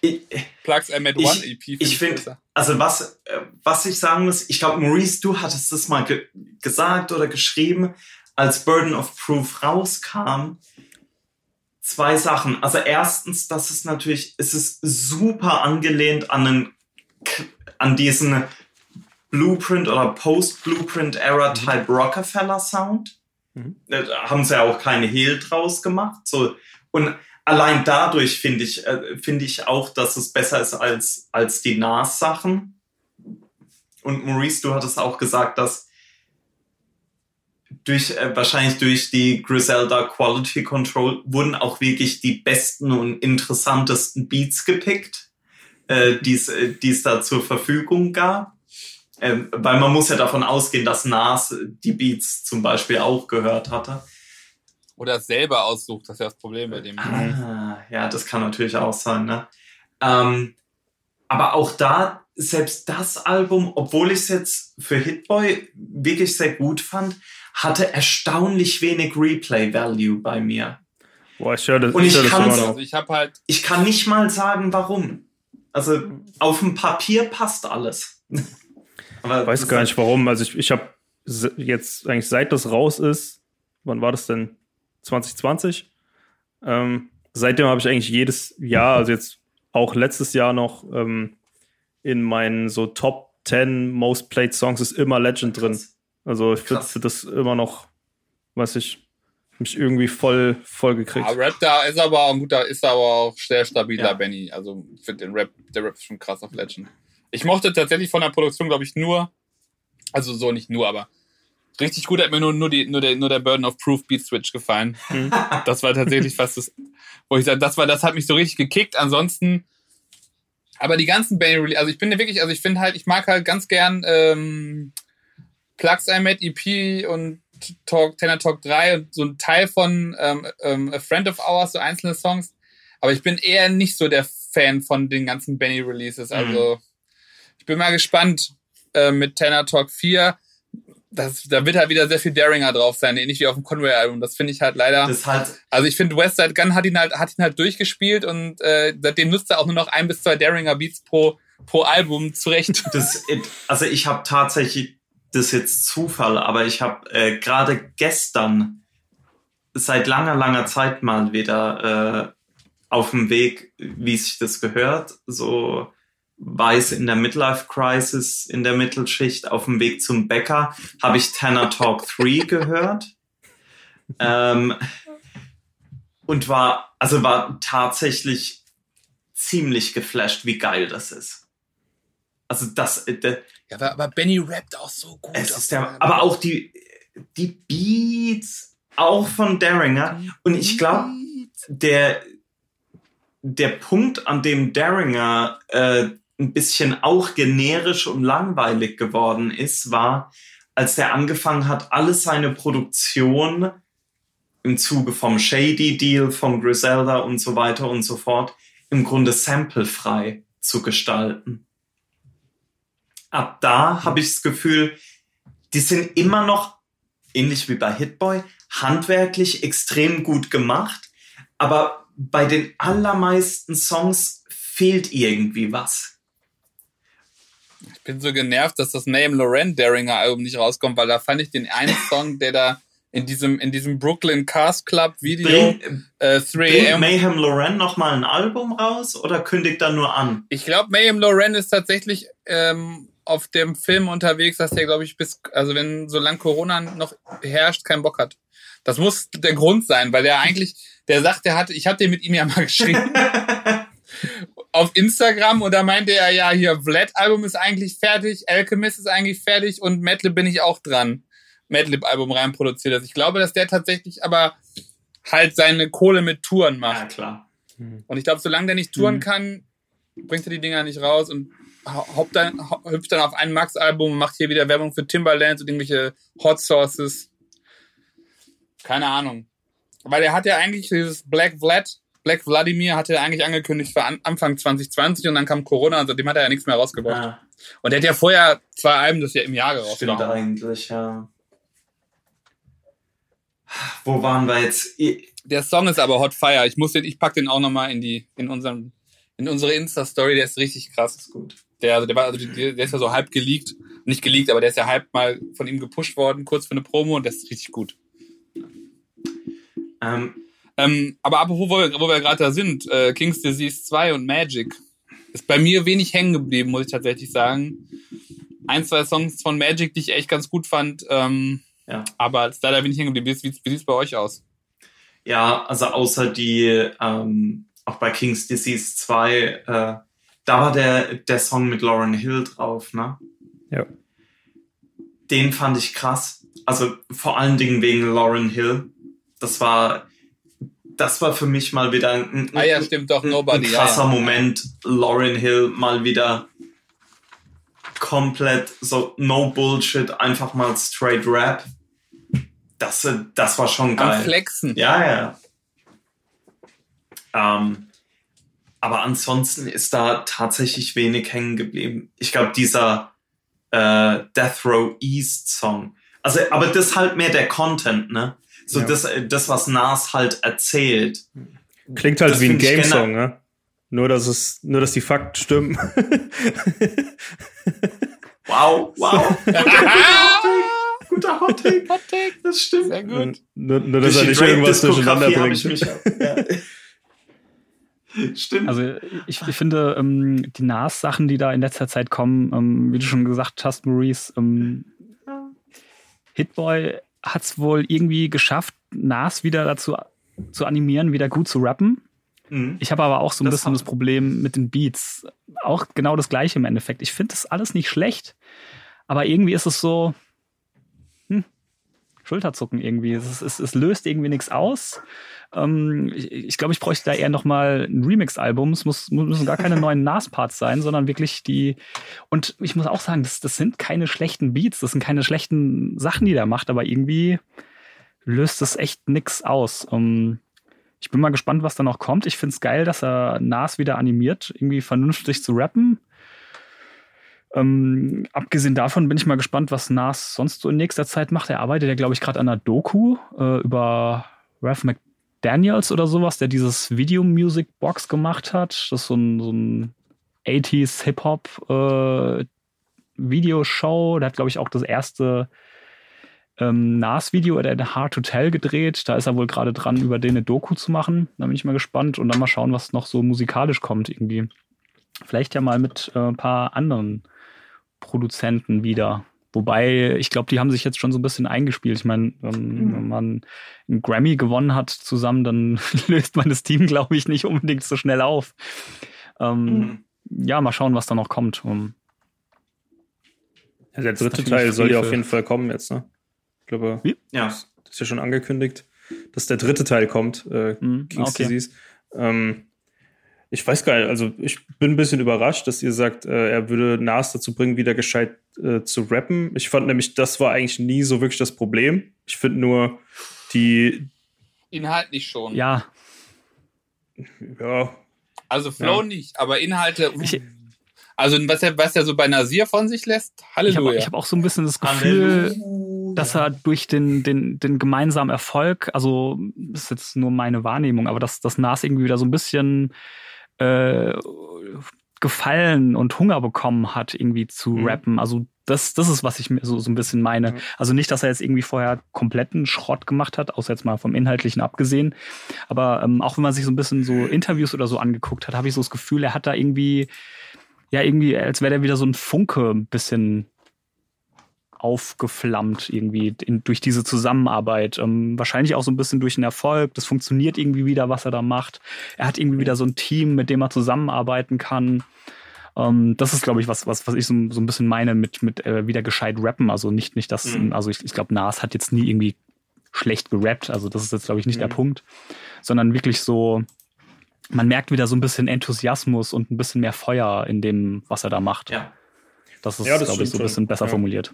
ich, Plugs I Ich- One EP find ich finde, also was, äh, was ich sagen muss, ich glaube, Maurice, du hattest das mal ge gesagt oder geschrieben, als Burden of Proof rauskam. Zwei Sachen. Also erstens, das ist natürlich, es ist super angelehnt an einen, an diesen Blueprint oder Post-Blueprint-Era-Type Rockefeller-Sound. Mhm. Äh, Da haben sie ja auch keine Hehl draus gemacht. So. Und allein dadurch finde ich, äh, ich auch, dass es besser ist als, als die Nas-Sachen. Und Maurice, du hattest auch gesagt, dass durch, äh, wahrscheinlich durch die Griselda Quality Control wurden auch wirklich die besten und interessantesten Beats gepickt, äh, die es äh, da zur Verfügung gab. Ähm, weil man muss ja davon ausgehen, dass Nas die Beats zum Beispiel auch gehört hatte. Oder es selber aussucht, das ist ja das Problem bei dem. Ah, ja, das kann natürlich auch sein, ne? Ähm, aber auch da, selbst das Album, obwohl ich es jetzt für Hitboy wirklich sehr gut fand, hatte erstaunlich wenig Replay-Value bei mir. Boah, ich höre das, Und ich noch. Also ich halt, Ich kann nicht mal sagen, warum. Also auf dem Papier passt alles. aber Ich weiß gar nicht warum. Also ich, ich habe jetzt eigentlich seit das raus ist, wann war das denn? 2020? Ähm, seitdem habe ich eigentlich jedes Jahr, also jetzt auch letztes Jahr noch ähm, in meinen so Top 10 Most Played Songs ist immer Legend drin. Also ich finde das immer noch, was ich mich irgendwie voll voll gekriegt. ah, Rap da ist aber ein guter, ist aber auch sehr stabiler Ja. Benny. Also ich finde den Rap, der Rap ist schon krass auf Legend. Ich mochte tatsächlich von der Produktion, glaube ich, nur, also so nicht nur, aber richtig gut hat mir nur, nur, die, nur, der, nur der Burden of Proof Beat Switch gefallen. Mhm. Das war tatsächlich fast das, wo ich sage, das war, das hat mich so richtig gekickt. Ansonsten, aber die ganzen Benny Release, also ich bin ja wirklich, also ich finde halt, ich mag halt ganz gern ähm, Plugs I Met EP und Talk, Tenor Talk 3 und so ein Teil von ähm, ähm, A Friend of Ours, so einzelne Songs. Aber ich bin eher nicht so der Fan von den ganzen Benny Releases. Also ich bin mal gespannt äh, mit Tenor Talk 4. Das, da wird halt wieder sehr viel Daringer drauf sein, ähnlich wie auf dem Conway-Album. Das finde ich halt leider. das halt Also ich finde, Westside Gun hat ihn halt, hat ihn halt durchgespielt und äh, seitdem nutzt er auch nur noch ein bis zwei Daringer Beats pro, pro Album zurecht. Das, also ich habe tatsächlich, das ist jetzt Zufall, aber ich habe äh, gerade gestern seit langer, langer Zeit mal wieder äh, auf dem Weg, wie sich das gehört, so weiß in der Midlife Crisis, in der Mittelschicht, auf dem Weg zum Bäcker, habe ich Tanner Talk 3 gehört. Ähm, und war, also war tatsächlich ziemlich geflasht, wie geil das ist. Also das, äh, Ja, aber, aber Benny rappt auch so gut. es ist der, aber auch die, die Beats, auch von Daringer. Und ich glaube, der, der Punkt, an dem Daringer äh, ein bisschen auch generisch und langweilig geworden ist, war, als der angefangen hat, alle seine Produktion im Zuge vom Shady Deal, von Griselda und so weiter und so fort, im Grunde samplefrei zu gestalten. Ab da habe ich das Gefühl, die sind immer noch, ähnlich wie bei Hitboy, handwerklich extrem gut gemacht, aber bei den allermeisten Songs fehlt irgendwie was. Ich bin so genervt, dass das Name Loren Daringer Album nicht rauskommt, weil da fand ich den einen Song, der da in diesem, in diesem Brooklyn Cast Club Video Bring, äh, 3 bringt Mayhem Loren nochmal ein Album raus oder kündigt er nur an? Ich glaube, Mayhem Loren ist tatsächlich ähm, auf dem Film unterwegs, dass der, glaube ich, bis, also wenn, solange Corona noch herrscht, keinen Bock hat. Das muss der Grund sein, weil der eigentlich, der sagt, der hatte, ich habe den mit ihm ja mal geschrieben. auf Instagram und da meinte er ja hier, Vlad Album ist eigentlich fertig, Alchemist ist eigentlich fertig und Madlib bin ich auch dran. Madlib Album reinproduziert ist. Ich glaube, dass der tatsächlich aber halt seine Kohle mit Touren macht. Ja, klar. Und ich glaube, solange der nicht touren kann, bringt er die Dinger nicht raus und hoppt dann, hüpft dann auf ein Max-Album und macht hier wieder Werbung für Timberlands und irgendwelche Hot Sources. Keine Ahnung. Weil er hat ja eigentlich dieses Black Vlad, Black Vladimir hatte er eigentlich angekündigt für Anfang 2020 und dann kam Corona und seitdem hat er ja nichts mehr rausgebracht. Ja, Und er hat ja vorher zwei Alben das ja im Jahr stimmt rausgebracht. eigentlich, ja. Wo waren wir jetzt? Der Song ist aber Hot Fire. Ich muss den, ich pack den auch nochmal in die, in unserem, in unsere Insta-Story. Der ist richtig krass. Ist gut. Der, also der war, also der, der ist ja so halb geleakt. Nicht geleakt, aber der ist ja halb mal von ihm gepusht worden, kurz für eine Promo und der ist richtig gut. Ähm, Ähm, aber apropos, wo wir, wo wir gerade da sind, äh, King's Disease 2 und Magic. Ist bei mir wenig hängen geblieben, muss ich tatsächlich sagen. Ein, zwei Songs von Magic, die ich echt ganz gut fand. Ähm, ja. aber ist leider wenig hängen geblieben. Wie, wie, wie sieht's bei euch aus? Ja, also außer die, ähm, auch bei King's Disease 2, äh, da war der, der Song mit Lauren Hill drauf, ne? Ja. Den fand ich krass. Also vor allen Dingen wegen Lauren Hill. Das war, das war für mich mal wieder ein, Ah ja, stimmt doch, ein, Nobody. ein krasser ja, ja. Moment. Lauren Hill mal wieder komplett so no Bullshit, einfach mal straight Rap. Das, äh, das war schon Am geil. Flexen. Ja, ja. Ähm, aber ansonsten ist da tatsächlich wenig hängen geblieben. Ich glaube, dieser äh, Death Row East Song. Also, aber das ist halt mehr der Content, ne? So Ja. das, äh, das, was Nas halt erzählt. Klingt halt Das wie ein Game-Song, ne? Nur, dass es, nur, dass die Fakten stimmen. Wow, wow. Guter Hot Take. Hot Take. Das stimmt. Sehr gut. nur, nur, dass er nicht irgendwas durcheinander bringt. ich mich, ja. Stimmt. Also ich, ich finde, ähm, die Nas-Sachen, die da in letzter Zeit kommen, ähm, wie du schon gesagt hast, Maurice, ähm, Hitboy hat es wohl irgendwie geschafft, Nas wieder dazu zu animieren, wieder gut zu rappen. Mhm. Ich habe aber auch so ein Das bisschen das Problem mit den Beats. Auch genau das gleiche im Endeffekt. Ich finde das alles nicht schlecht, aber irgendwie ist es so hm, Schulterzucken irgendwie. Es, es, es löst irgendwie nichts aus. Ähm, ich ich glaube, ich bräuchte da eher noch mal ein Remix-Album. Es muss, müssen gar keine neuen Nas-Parts sein, sondern wirklich die. Und ich muss auch sagen, das, das sind keine schlechten Beats, das sind keine schlechten Sachen, die der macht, aber irgendwie löst das echt nix aus. Ähm, ich bin mal gespannt, was da noch kommt. Ich finde es geil, dass er Nas wieder animiert, irgendwie vernünftig zu rappen. Ähm, abgesehen davon bin ich mal gespannt, was Nas sonst so in nächster Zeit macht. Er arbeitet ja, glaube ich, gerade an einer Doku äh, über Ralph McDaniels oder sowas, der dieses Video Music Box gemacht hat. Das ist so ein, so ein 80s Hip-Hop äh, Videoshow. Der hat, glaube ich, auch das erste ähm, Nas-Video, der hat Hard to Tell gedreht. Da ist er wohl gerade dran, über den eine Doku zu machen. Da bin ich mal gespannt und dann mal schauen, was noch so musikalisch kommt irgendwie. Vielleicht ja mal mit äh, ein paar anderen Produzenten wieder. Wobei, ich glaube, die haben sich jetzt schon so ein bisschen eingespielt. Ich meine, ähm, wenn man einen Grammy gewonnen hat zusammen, dann löst man das Team, glaube ich, nicht unbedingt so schnell auf. Ähm, Mhm. Ja, mal schauen, was da noch kommt. Um, Ja, der ist dritte Teil soll ja auf jeden Fall kommen jetzt, ne? Ich glaube, Wie? Ja. das ist ja schon angekündigt, dass der dritte Teil kommt, äh, Mhm, King's okay. Disease. Ähm, ich weiß gar nicht, also ich bin ein bisschen überrascht, dass ihr sagt, äh, er würde Nas dazu bringen, wieder gescheit äh, zu rappen. Ich fand nämlich, das war eigentlich nie so wirklich das Problem. Ich finde nur die. Inhaltlich schon. Ja. Ja. Also Flow Ja. nicht, aber Inhalte. uh. Ich- also was er, was er so bei Nasir von sich lässt, Ich habe Halleluja. ich hab auch so ein bisschen das Gefühl, Halleluja. dass er durch den, den, den gemeinsamen Erfolg, also das ist jetzt nur meine Wahrnehmung, aber dass, dass Nas irgendwie wieder so ein bisschen äh, Gefallen und Hunger bekommen hat, irgendwie zu Mhm. rappen. Also das, das ist, was ich mir so, so ein bisschen meine. Ja. Also nicht, dass er jetzt irgendwie vorher kompletten Schrott gemacht hat, außer jetzt mal vom Inhaltlichen abgesehen. Aber ähm, auch wenn man sich so ein bisschen so Interviews oder so angeguckt hat, habe ich so das Gefühl, er hat da irgendwie, ja, irgendwie, als wäre der wieder so ein Funke ein bisschen aufgeflammt irgendwie in, durch diese Zusammenarbeit. Ähm, wahrscheinlich auch so ein bisschen durch den Erfolg. Das funktioniert irgendwie wieder, was er da macht. Er hat irgendwie wieder so ein Team, mit dem er zusammenarbeiten kann. Ähm, das ist, glaube ich, was, was, was ich so, so ein bisschen meine mit, mit äh, wieder gescheit rappen. Also nicht, nicht das, Mhm. also ich, ich glaube, Nas hat jetzt nie irgendwie schlecht gerappt. Also das ist jetzt, glaube ich, nicht der Mhm. Punkt. Sondern wirklich so, man merkt wieder so ein bisschen Enthusiasmus und ein bisschen mehr Feuer in dem, was er da macht. Ja. Das ist, Ja, glaube ich, so ein bisschen besser Ja. formuliert.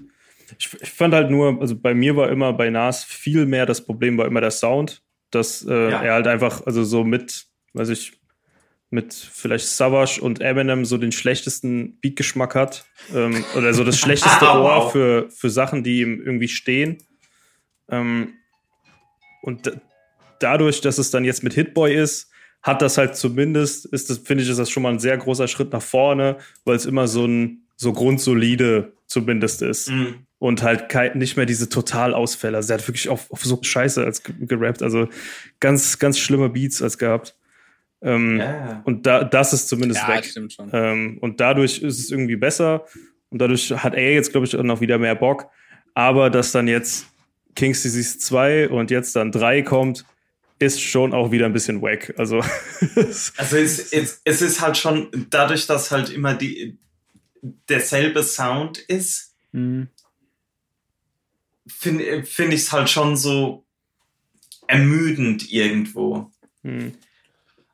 Ich, ich fand halt nur, also bei mir war immer bei Nas viel mehr das Problem war immer der Sound, dass äh, Ja. er halt einfach, also so mit, weiß ich, mit vielleicht Savage und Eminem so den schlechtesten Beatgeschmack hat ähm, oder so das schlechteste. Ohr für, für Sachen, die ihm irgendwie stehen. Ähm, und dadurch, dass es dann jetzt mit Hitboy ist, hat das halt zumindest, ist das, finde ich, ist das schon mal ein sehr großer Schritt nach vorne, weil es immer so ein so grundsolide zumindest ist Mhm. Und halt kein, nicht mehr diese Totalausfälle. Also er hat wirklich auf, auf so Scheiße als ge- gerappt, also ganz, ganz schlimme Beats als gehabt. Ähm, Ja. Und da, das ist zumindest ja, weg. stimmt schon. Ähm, und dadurch ist es irgendwie besser. Und dadurch hat er jetzt, glaube ich, auch noch wieder mehr Bock. Aber dass dann jetzt King's Disease 2 und jetzt dann 3 kommt, ist schon auch wieder ein bisschen wack. Also, Also es, es, es ist halt schon, dadurch, dass halt immer die derselbe Sound ist, Mhm. Finde find ich es halt schon so ermüdend irgendwo. hm.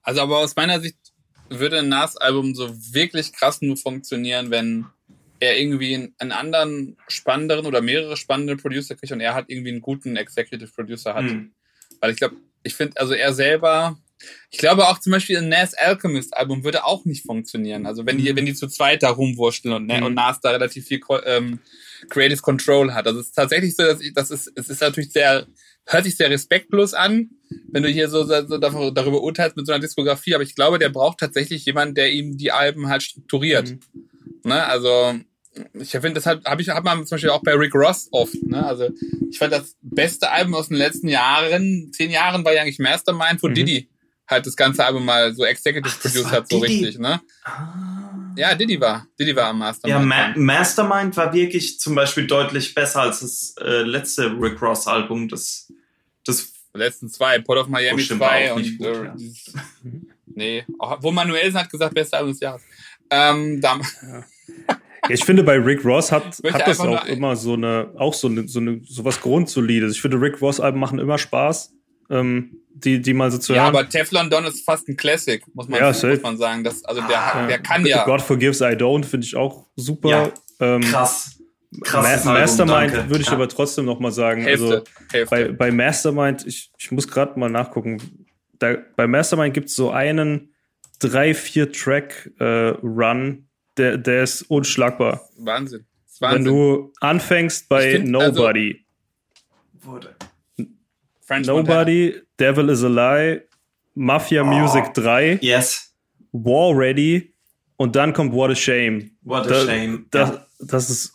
Also aber aus meiner Sicht würde ein Nas-Album so wirklich krass nur funktionieren, wenn er irgendwie einen, anderen spannenderen oder mehrere spannende Producer kriegt und er halt irgendwie einen guten Executive Producer hat. Hm. Weil ich glaube, ich finde, also er selber, ich glaube auch zum Beispiel ein Nas Alchemist Album würde auch nicht funktionieren. Also wenn die, Mhm. wenn die zu zweit da rumwurschteln und, Mhm. und Nas da relativ viel ähm, Creative Control hat. Also es ist tatsächlich so, dass ich, das ist, es ist natürlich sehr, hört sich sehr respektlos an, wenn du hier so, so, darüber urteilst mit so einer Diskografie, aber ich glaube, der braucht tatsächlich jemanden, der ihm die Alben halt strukturiert. Mhm. Ne? Also ich finde, das habe hab ich hab man zum Beispiel auch bei Rick Ross oft. Ne? Also ich fand das beste Album aus den letzten Jahren, zehn Jahren, war ja eigentlich Mastermind, wo Mhm. Diddy halt das ganze Album mal so Executive Ach, Produced hat, so Diddy. richtig. Ne? Ah. Ja, Diddy war. Diddy war am Ja, Mastermind. Ma Mastermind war wirklich zum Beispiel deutlich besser als das äh, letzte Rick Ross Album. Das, das letzten zwei, Port of Miami Oh, stimmt, 2 auch und nicht gut, äh, ja. dieses, nee, auch, wo Manuelsen hat gesagt, beste Album des Jahres. Ähm, da, Ja, ich finde, bei Rick Ross hat, hat das auch immer so eine, auch so eine, so eine, so was Grundsolides. Ich finde, Rick Ross Alben machen immer Spaß, ähm, die, die mal so zu ja, hören. aber Teflon Don ist fast ein Classic, muss man, Ja, muss safe. man sagen. Das, also der, Ah, der kann ja. God Forgives I Don't finde ich auch super. Ja, ähm, krass. Ma Krasses Mastermind würde ich Ja. aber trotzdem noch mal sagen, Hälfte. also Hälfte. bei, bei Mastermind, ich, ich muss gerade mal nachgucken, da, bei Mastermind gibt es so einen drei, vier Track äh, Run, der, der ist unschlagbar. Wahnsinn. Ist Wenn Wahnsinn. du anfängst bei find, also- Nobody, Wurde. French Montana. Nobody, Devil is a Lie, Mafia Oh. Music 3, Yes. War Ready und dann kommt What a Shame. What a Da- shame. Das, ja. das ist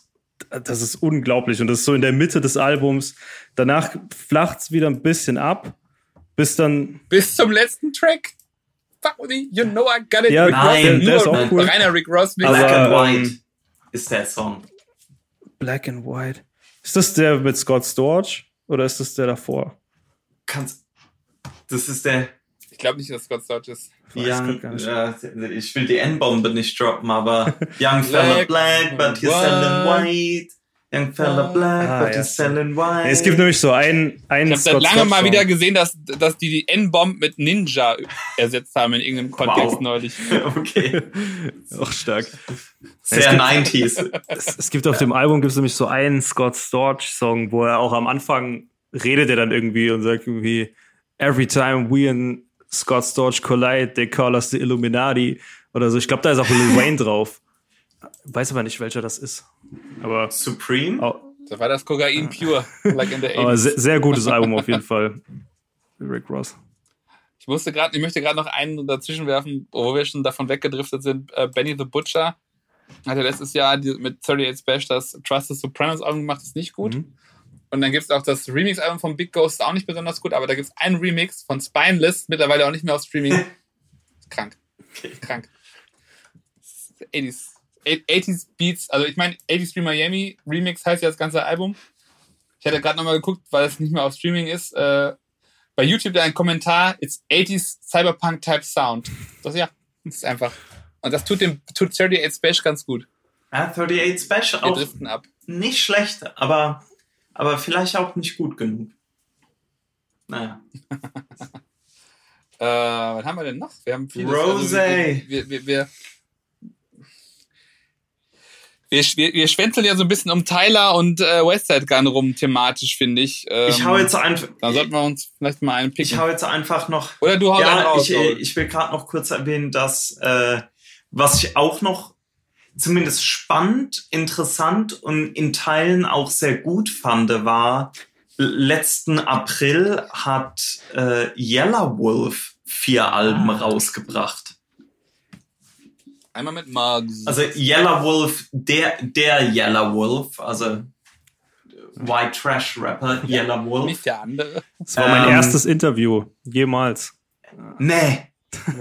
das ist unglaublich und das ist so in der Mitte des Albums. Danach flacht's wieder ein bisschen ab, bis dann Bis zum letzten Track. Fuck with me, you know I got it. Ja, Rick nein, Ross, der- der ist nur auch cool. reiner Rick Ross Black and White ähm, ist der Song. Black and White. Ist das der mit Scott Storch oder ist das der davor? Kannst, das ist der. Ich glaube nicht, dass Scott Storch ist. Young, ja, ich will die N-Bombe nicht droppen, aber Young Fella Black but he's selling White. white. Young fella black, Ah, but ja. he's selling wine. Es gibt nämlich so einen, einen Ich habe seit Scott langem mal wieder gesehen, dass, dass die die N-Bomb mit Ninja ersetzt haben in irgendeinem Kontext Wow. neulich. okay. Auch stark. Sehr 90s. Es, es gibt auf dem Album gibt es nämlich so einen Scott Storch Song, wo er auch am Anfang redet er dann irgendwie und sagt irgendwie Every time we and Scott Storch collide, they call us the Illuminati oder so. Ich glaube, da ist auch Lil Wayne drauf. Weiß aber nicht, welcher das ist. Aber, Supreme? au- Da war das Kokain pure, like in the aber 80s. sehr, sehr gutes Album auf jeden Fall. Rick Ross. Ich musste gerade, ich möchte gerade noch einen dazwischen werfen, wo wir schon davon weggedriftet sind. Äh, Benny the Butcher hat ja letztes Jahr die, mit 38 Bash das Trust the Sopranos Album gemacht, ist nicht gut. Mhm. Und dann gibt es auch das Remix-Album von Big Ghost, auch nicht besonders gut, aber da gibt es einen Remix von Spineless, mittlerweile auch nicht mehr auf Streaming. Krank. Krank. 80s. 80s Beats, also ich meine, 80s Stream Miami Remix heißt ja das ganze Album. Ich hatte gerade nochmal geguckt, weil es nicht mehr auf Streaming ist. Äh, bei YouTube da ein Kommentar, it's 80s Cyberpunk Type Sound. Das ja, das ist einfach. Und das tut dem tut 38 Special ganz gut. Ja, 38 Special Wir auch driften ab. nicht schlecht, aber, aber vielleicht auch nicht gut genug. Naja. Äh, was haben wir denn noch? Wir haben vieles. Rosé. wir, wir, wir, wir, wir, wir schwänzeln ja so ein bisschen um Tyler und äh, Westside Gun rum thematisch, finde ich. Ähm, Ich hau jetzt einfach. Da sollten wir uns vielleicht mal einen Ich picken. hau jetzt einfach noch. Oder du einen Ja, raus. ich, ich will gerade noch kurz erwähnen, dass äh, was ich auch noch zumindest spannend, interessant und in Teilen auch sehr gut fand, war letzten April hat äh, Yellow Wolf vier Alben rausgebracht. Einmal mit Mugs. Also Yellow Wolf, der der Yellow Wolf, also White Trash Rapper Yellow Wolf. nicht der andere. Das war mein Ähm, erstes Interview jemals. Nee,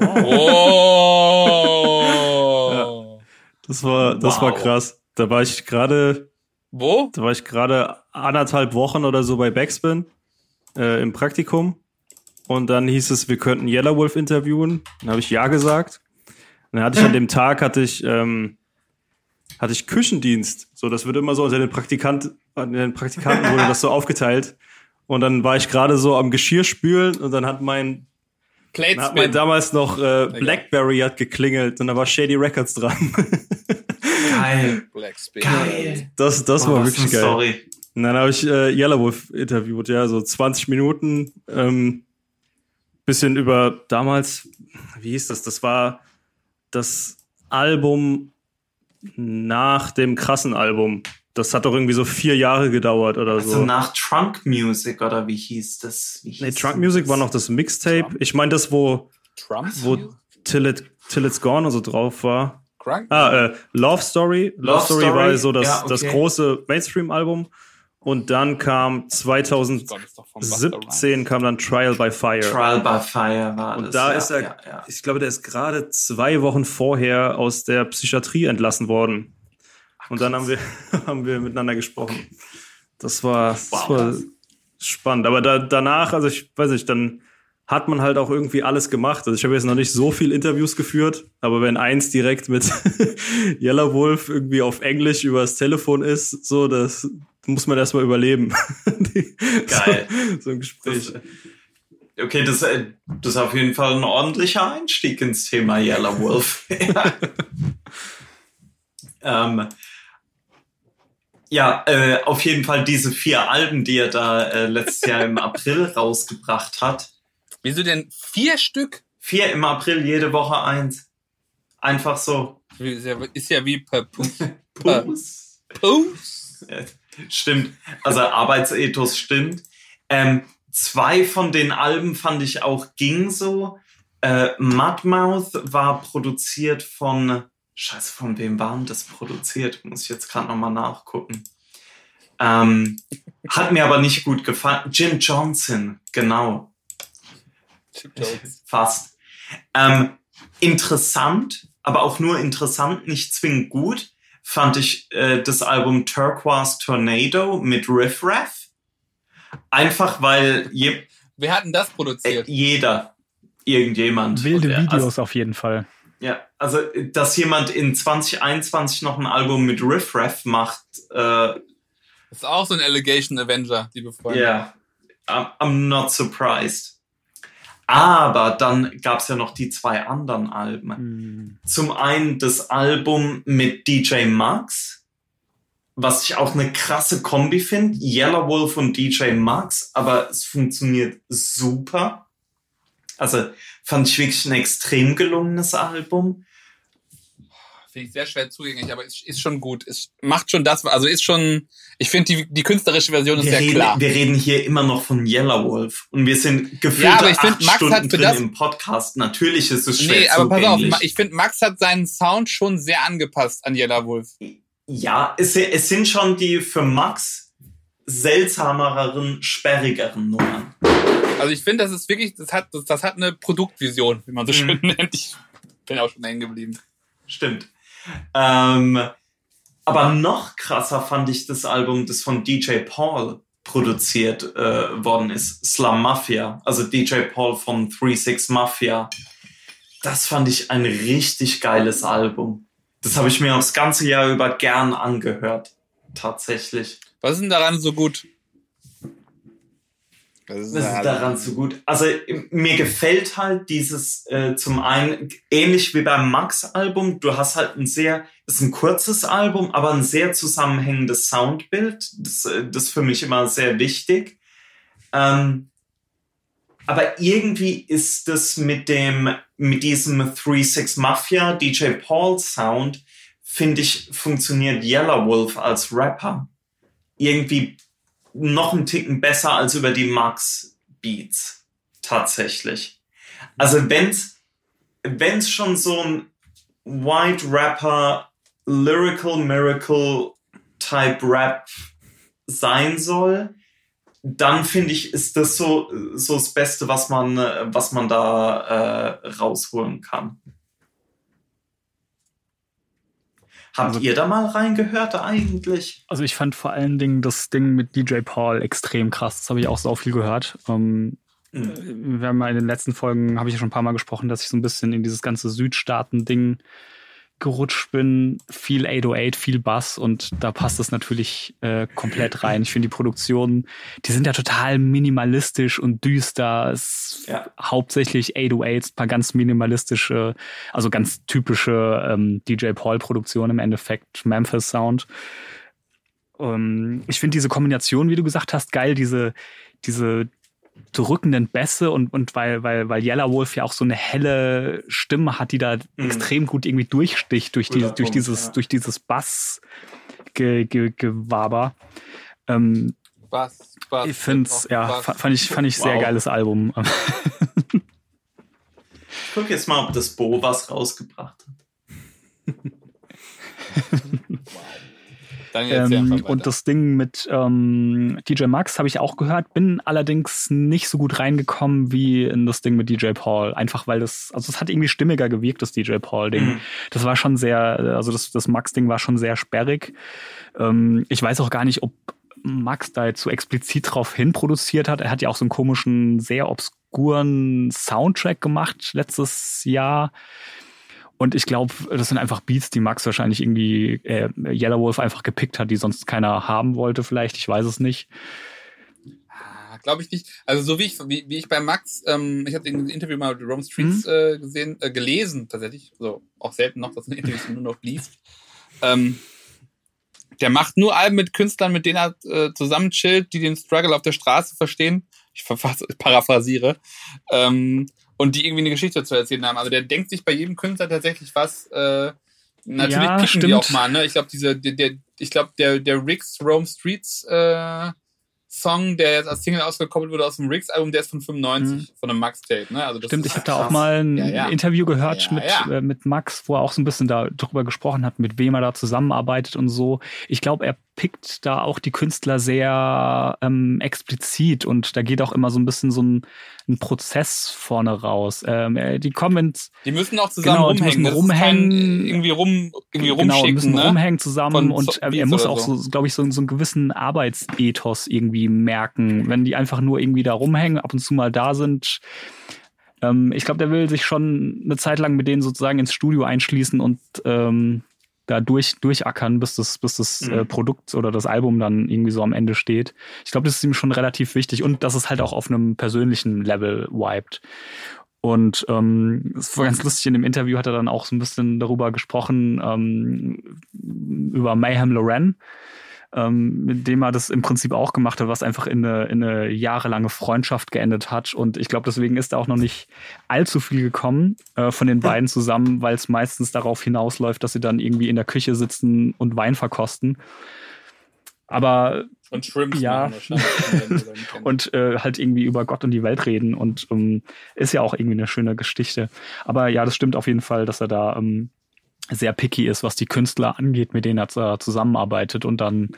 Oh. Das war, das war Wow. krass. Da war ich gerade, Wo? da war ich gerade anderthalb Wochen oder so bei Backspin äh, im Praktikum. Und dann hieß es, wir könnten Yellow Wolf interviewen. Dann habe ich ja gesagt. Und dann hatte ich an dem Tag hatte ich ähm, hatte ich Küchendienst. So, das wird immer so unter den Praktikant, an den Praktikanten wurde das so aufgeteilt. Und dann war ich gerade so am Geschirr spülen und dann hat mein dann hat Platespin. damals noch äh, Blackberry hat geklingelt und da war Shady Records dran. geil, Blackspin. geil. Das, das Oh, war was wirklich geil. Story. Und dann habe ich äh, Yellowwolf interviewt, ja, so 20 Minuten. Ähm, bisschen über damals, wie hieß das? Das war das Album nach dem krassen Album. Das hat doch irgendwie so vier Jahre gedauert oder Also so. nach Trunk Music oder wie hieß das? Wie hieß nee, Trunk Music das? war noch das Mixtape. Ich meine, das, wo, Trump? wo Till, It, Till It's Gone und so drauf war. Crunk? Ah, äh, Love Story. Love, Love Story, Story, war so das, ja, okay. das große Mainstream-Album. Und dann kam 2000 Gott, ist doch von Busta Rhymes. 17 kam dann Trial by Fire. Trial by Fire war und das. da ja, ist er, Ja, ja. ich glaube, der ist gerade zwei Wochen vorher aus der Psychiatrie entlassen worden. Und dann haben wir, haben wir miteinander gesprochen. Das war, das Wow. war spannend. Aber da, danach, also ich weiß nicht, dann hat man halt auch irgendwie alles gemacht. Also ich habe jetzt noch nicht so viel Interviews geführt, aber wenn eins direkt mit Yellow Wolf irgendwie auf Englisch übers Telefon ist, so, das muss man erstmal überleben. Geil. So, so ein Gespräch. Das, okay, das, äh, das ist auf jeden Fall ein ordentlicher Einstieg ins Thema Yellow Wolf. ja, ähm, ja äh, auf jeden Fall diese vier Alben, die er da äh, letztes Jahr im April rausgebracht hat. Wieso denn vier Stück? Vier im April, jede Woche eins. Einfach so. Ist ja, ist ja wie per. Puss. Ja, Stimmt. Also Arbeitsethos stimmt. Ähm, zwei von den Alben fand ich auch ging so. Äh, Mudmouth war produziert von. Scheiße, von wem waren das produziert? Muss ich jetzt gerade nochmal nachgucken. Ähm, hat mir aber nicht gut gefallen. Jim Johnson, genau. Fast. Ähm, interessant, aber auch nur interessant, nicht zwingend gut, fand ich äh, das Album Turquoise Tornado mit Riff Raff. Einfach weil je, Wer hat denn das äh, produziert? jeder, irgendjemand. Wilde Videos Also, auf jeden Fall. ja, also dass jemand in 2021 noch ein Album mit Riff Raff macht, äh, Das ist auch so ein Allegation Avenger, liebe Freunde. Ja, yeah. I'm not surprised. Aber dann gab es ja noch die zwei anderen Alben. Mhm. Zum einen das Album mit DJ Max, was ich auch eine krasse Kombi finde. Yellow Wolf und DJ Max, aber es funktioniert super. Also fand ich wirklich ein extrem gelungenes Album. Finde ich sehr schwer zugänglich, aber ist, ist schon gut. Es macht schon das, also ist schon, ich finde die, die künstlerische Version ist wir sehr reden, klar. Wir reden hier immer noch von Yellow Wolf und wir sind gefühlt Ja, aber ich acht find, Max Stunden hat für drin das- im Podcast. Natürlich ist es schwer Nee, aber pass auf, zugänglich. Ich finde, Max hat seinen Sound schon sehr angepasst an Yellow Wolf. Ja, es, es sind schon die für Max seltsameren, sperrigeren Nummern. Also ich finde, das ist wirklich, das hat, das, das hat eine Produktvision, wie man so schön nennt. Ich bin auch schon hängen geblieben. Stimmt. Ähm, aber noch krasser fand ich das Album, das von DJ Paul produziert äh, worden ist, Slum Mafia, also DJ Paul von 36 Mafia. Das fand ich ein richtig geiles Album. Das habe ich mir aufs ganze Jahr über gern angehört. Tatsächlich. Was ist denn daran so gut? Das Was ist daran so gut? Also mir gefällt halt dieses äh, zum einen ähnlich wie beim Max-Album. Du hast halt ein sehr, ist ein kurzes Album, aber ein sehr zusammenhängendes Soundbild. Das, äh, das ist für mich immer sehr wichtig. Ähm, aber irgendwie ist das mit dem, mit diesem 3-6 Mafia DJ Paul Sound, finde ich, funktioniert Yellow Wolf als Rapper irgendwie noch einen Ticken besser als über die Max Beats. Tatsächlich. Also wenn's, wenn's schon so ein White Rapper Lyrical Miracle Type Rap sein soll, dann finde ich, ist das so, so das Beste, was man, was man da äh, rausholen kann. Habt Also- ihr da mal reingehört eigentlich? Also ich fand vor allen Dingen das Ding mit DJ Paul extrem krass. Das habe ich auch so viel gehört. Ähm, Mhm. wir haben in den letzten Folgen, habe ich ja schon ein paar Mal gesprochen, dass ich so ein bisschen in dieses ganze Südstaaten-Ding gerutscht bin. Viel 808, viel Bass und da passt es natürlich äh, komplett rein. Ich finde die Produktionen, die sind ja total minimalistisch und düster. Es ist Ja. hauptsächlich 808s, paar ganz minimalistische, also ganz typische ähm, DJ Paul-Produktionen im Endeffekt, Memphis Sound. Ähm, ich finde diese Kombination, wie du gesagt hast, geil, diese, diese drückenden Bässe und, und weil, weil, weil Yellow Wolf ja auch so eine helle Stimme hat, die da extrem gut irgendwie durchsticht durch, die, durch Punkt, dieses, ja. durch dieses Bass-Gewaber. Ähm, Was, was, ich finde es, ja, fa- fand ich, fand ich sehr Wow. geiles Album. Ich guck jetzt mal, ob das Bo was rausgebracht hat. Ja, Ähm, und das Ding mit ähm, DJ Max habe ich auch gehört, bin allerdings nicht so gut reingekommen wie in das Ding mit DJ Paul. Einfach weil das, also es hat irgendwie stimmiger gewirkt, das DJ Paul-Ding. Mhm. Das war schon sehr, also das, das Max-Ding war schon sehr sperrig. Ähm, ich weiß auch gar nicht, ob Max da jetzt so explizit drauf hin produziert hat. Er hat ja auch so einen komischen, sehr obskuren Soundtrack gemacht letztes Jahr. Und ich glaube, das sind einfach Beats, die Max wahrscheinlich irgendwie äh, Yellow Wolf einfach gepickt hat, die sonst keiner haben wollte, vielleicht. Ich weiß es nicht. Glaube ich nicht. Also so wie ich, wie, wie ich bei Max, ähm, ich hatte ein Interview mal mit Rome Streets äh, gesehen, äh, gelesen tatsächlich. So auch selten noch, dass ein Interview nur noch liest. Ähm, der macht nur Alben mit Künstlern, mit denen er äh, zusammen chillt, die den Struggle auf der Straße verstehen. Ich paraphrasiere. Ähm, und die irgendwie eine Geschichte zu erzählen haben. Also der denkt sich bei jedem Künstler tatsächlich was. Äh, natürlich Ja, picken die auch mal. Ne? Ich glaube, diese, der, der, ich glaube, der, der Riggs Rome Streets äh, Song, der jetzt als Single ausgekoppelt wurde aus dem Riggs-Album, der ist von 95, von einem Max-Tape. Ne? Also das Stimmt, ich habe da auch mal ein Ja, ja. Interview gehört Ja, mit. Äh, mit Max, wo er auch so ein bisschen darüber gesprochen hat, mit wem er da zusammenarbeitet und so. Ich glaube, er pickt da auch die Künstler sehr ähm, explizit und da geht auch immer so ein bisschen so ein, ein Prozess vorne raus. Ähm, äh, die kommen ins, Die müssen auch zusammen Genau, die rumhängen. müssen ist kein rumhängen. irgendwie rum, irgendwie genau, rumschicken. müssen ne? rumhängen zusammen Von und äh, er muss auch so. so, glaube ich, so, so einen gewissen Arbeitsethos irgendwie merken. Wenn die einfach nur irgendwie da rumhängen, ab und zu mal da sind. Ähm, ich glaube, der will sich schon eine Zeit lang mit denen sozusagen ins Studio einschließen und ähm, da durch, durchackern, bis das, bis das Mhm. äh, Produkt oder das Album dann irgendwie so am Ende steht. Ich glaube, das ist ihm schon relativ wichtig und dass es halt auch auf einem persönlichen Level vibet. Und ähm, es war ganz lustig, in dem Interview hat er dann auch so ein bisschen darüber gesprochen, ähm, über Mayhem Loren, ähm, mit dem er das im Prinzip auch gemacht hat, was einfach in eine, in eine jahrelange Freundschaft geendet hat. Und ich glaube, deswegen ist da auch noch nicht allzu viel gekommen äh, von den beiden zusammen, weil es meistens darauf hinausläuft, dass sie dann irgendwie in der Küche sitzen und Wein verkosten. Aber Und Shrimps Ja. und äh, halt irgendwie über Gott und die Welt reden und ähm, ist ja auch irgendwie eine schöne Geschichte. Aber ja, das stimmt auf jeden Fall, dass er da ähm, sehr picky ist, was die Künstler angeht, mit denen er zu- zusammenarbeitet und dann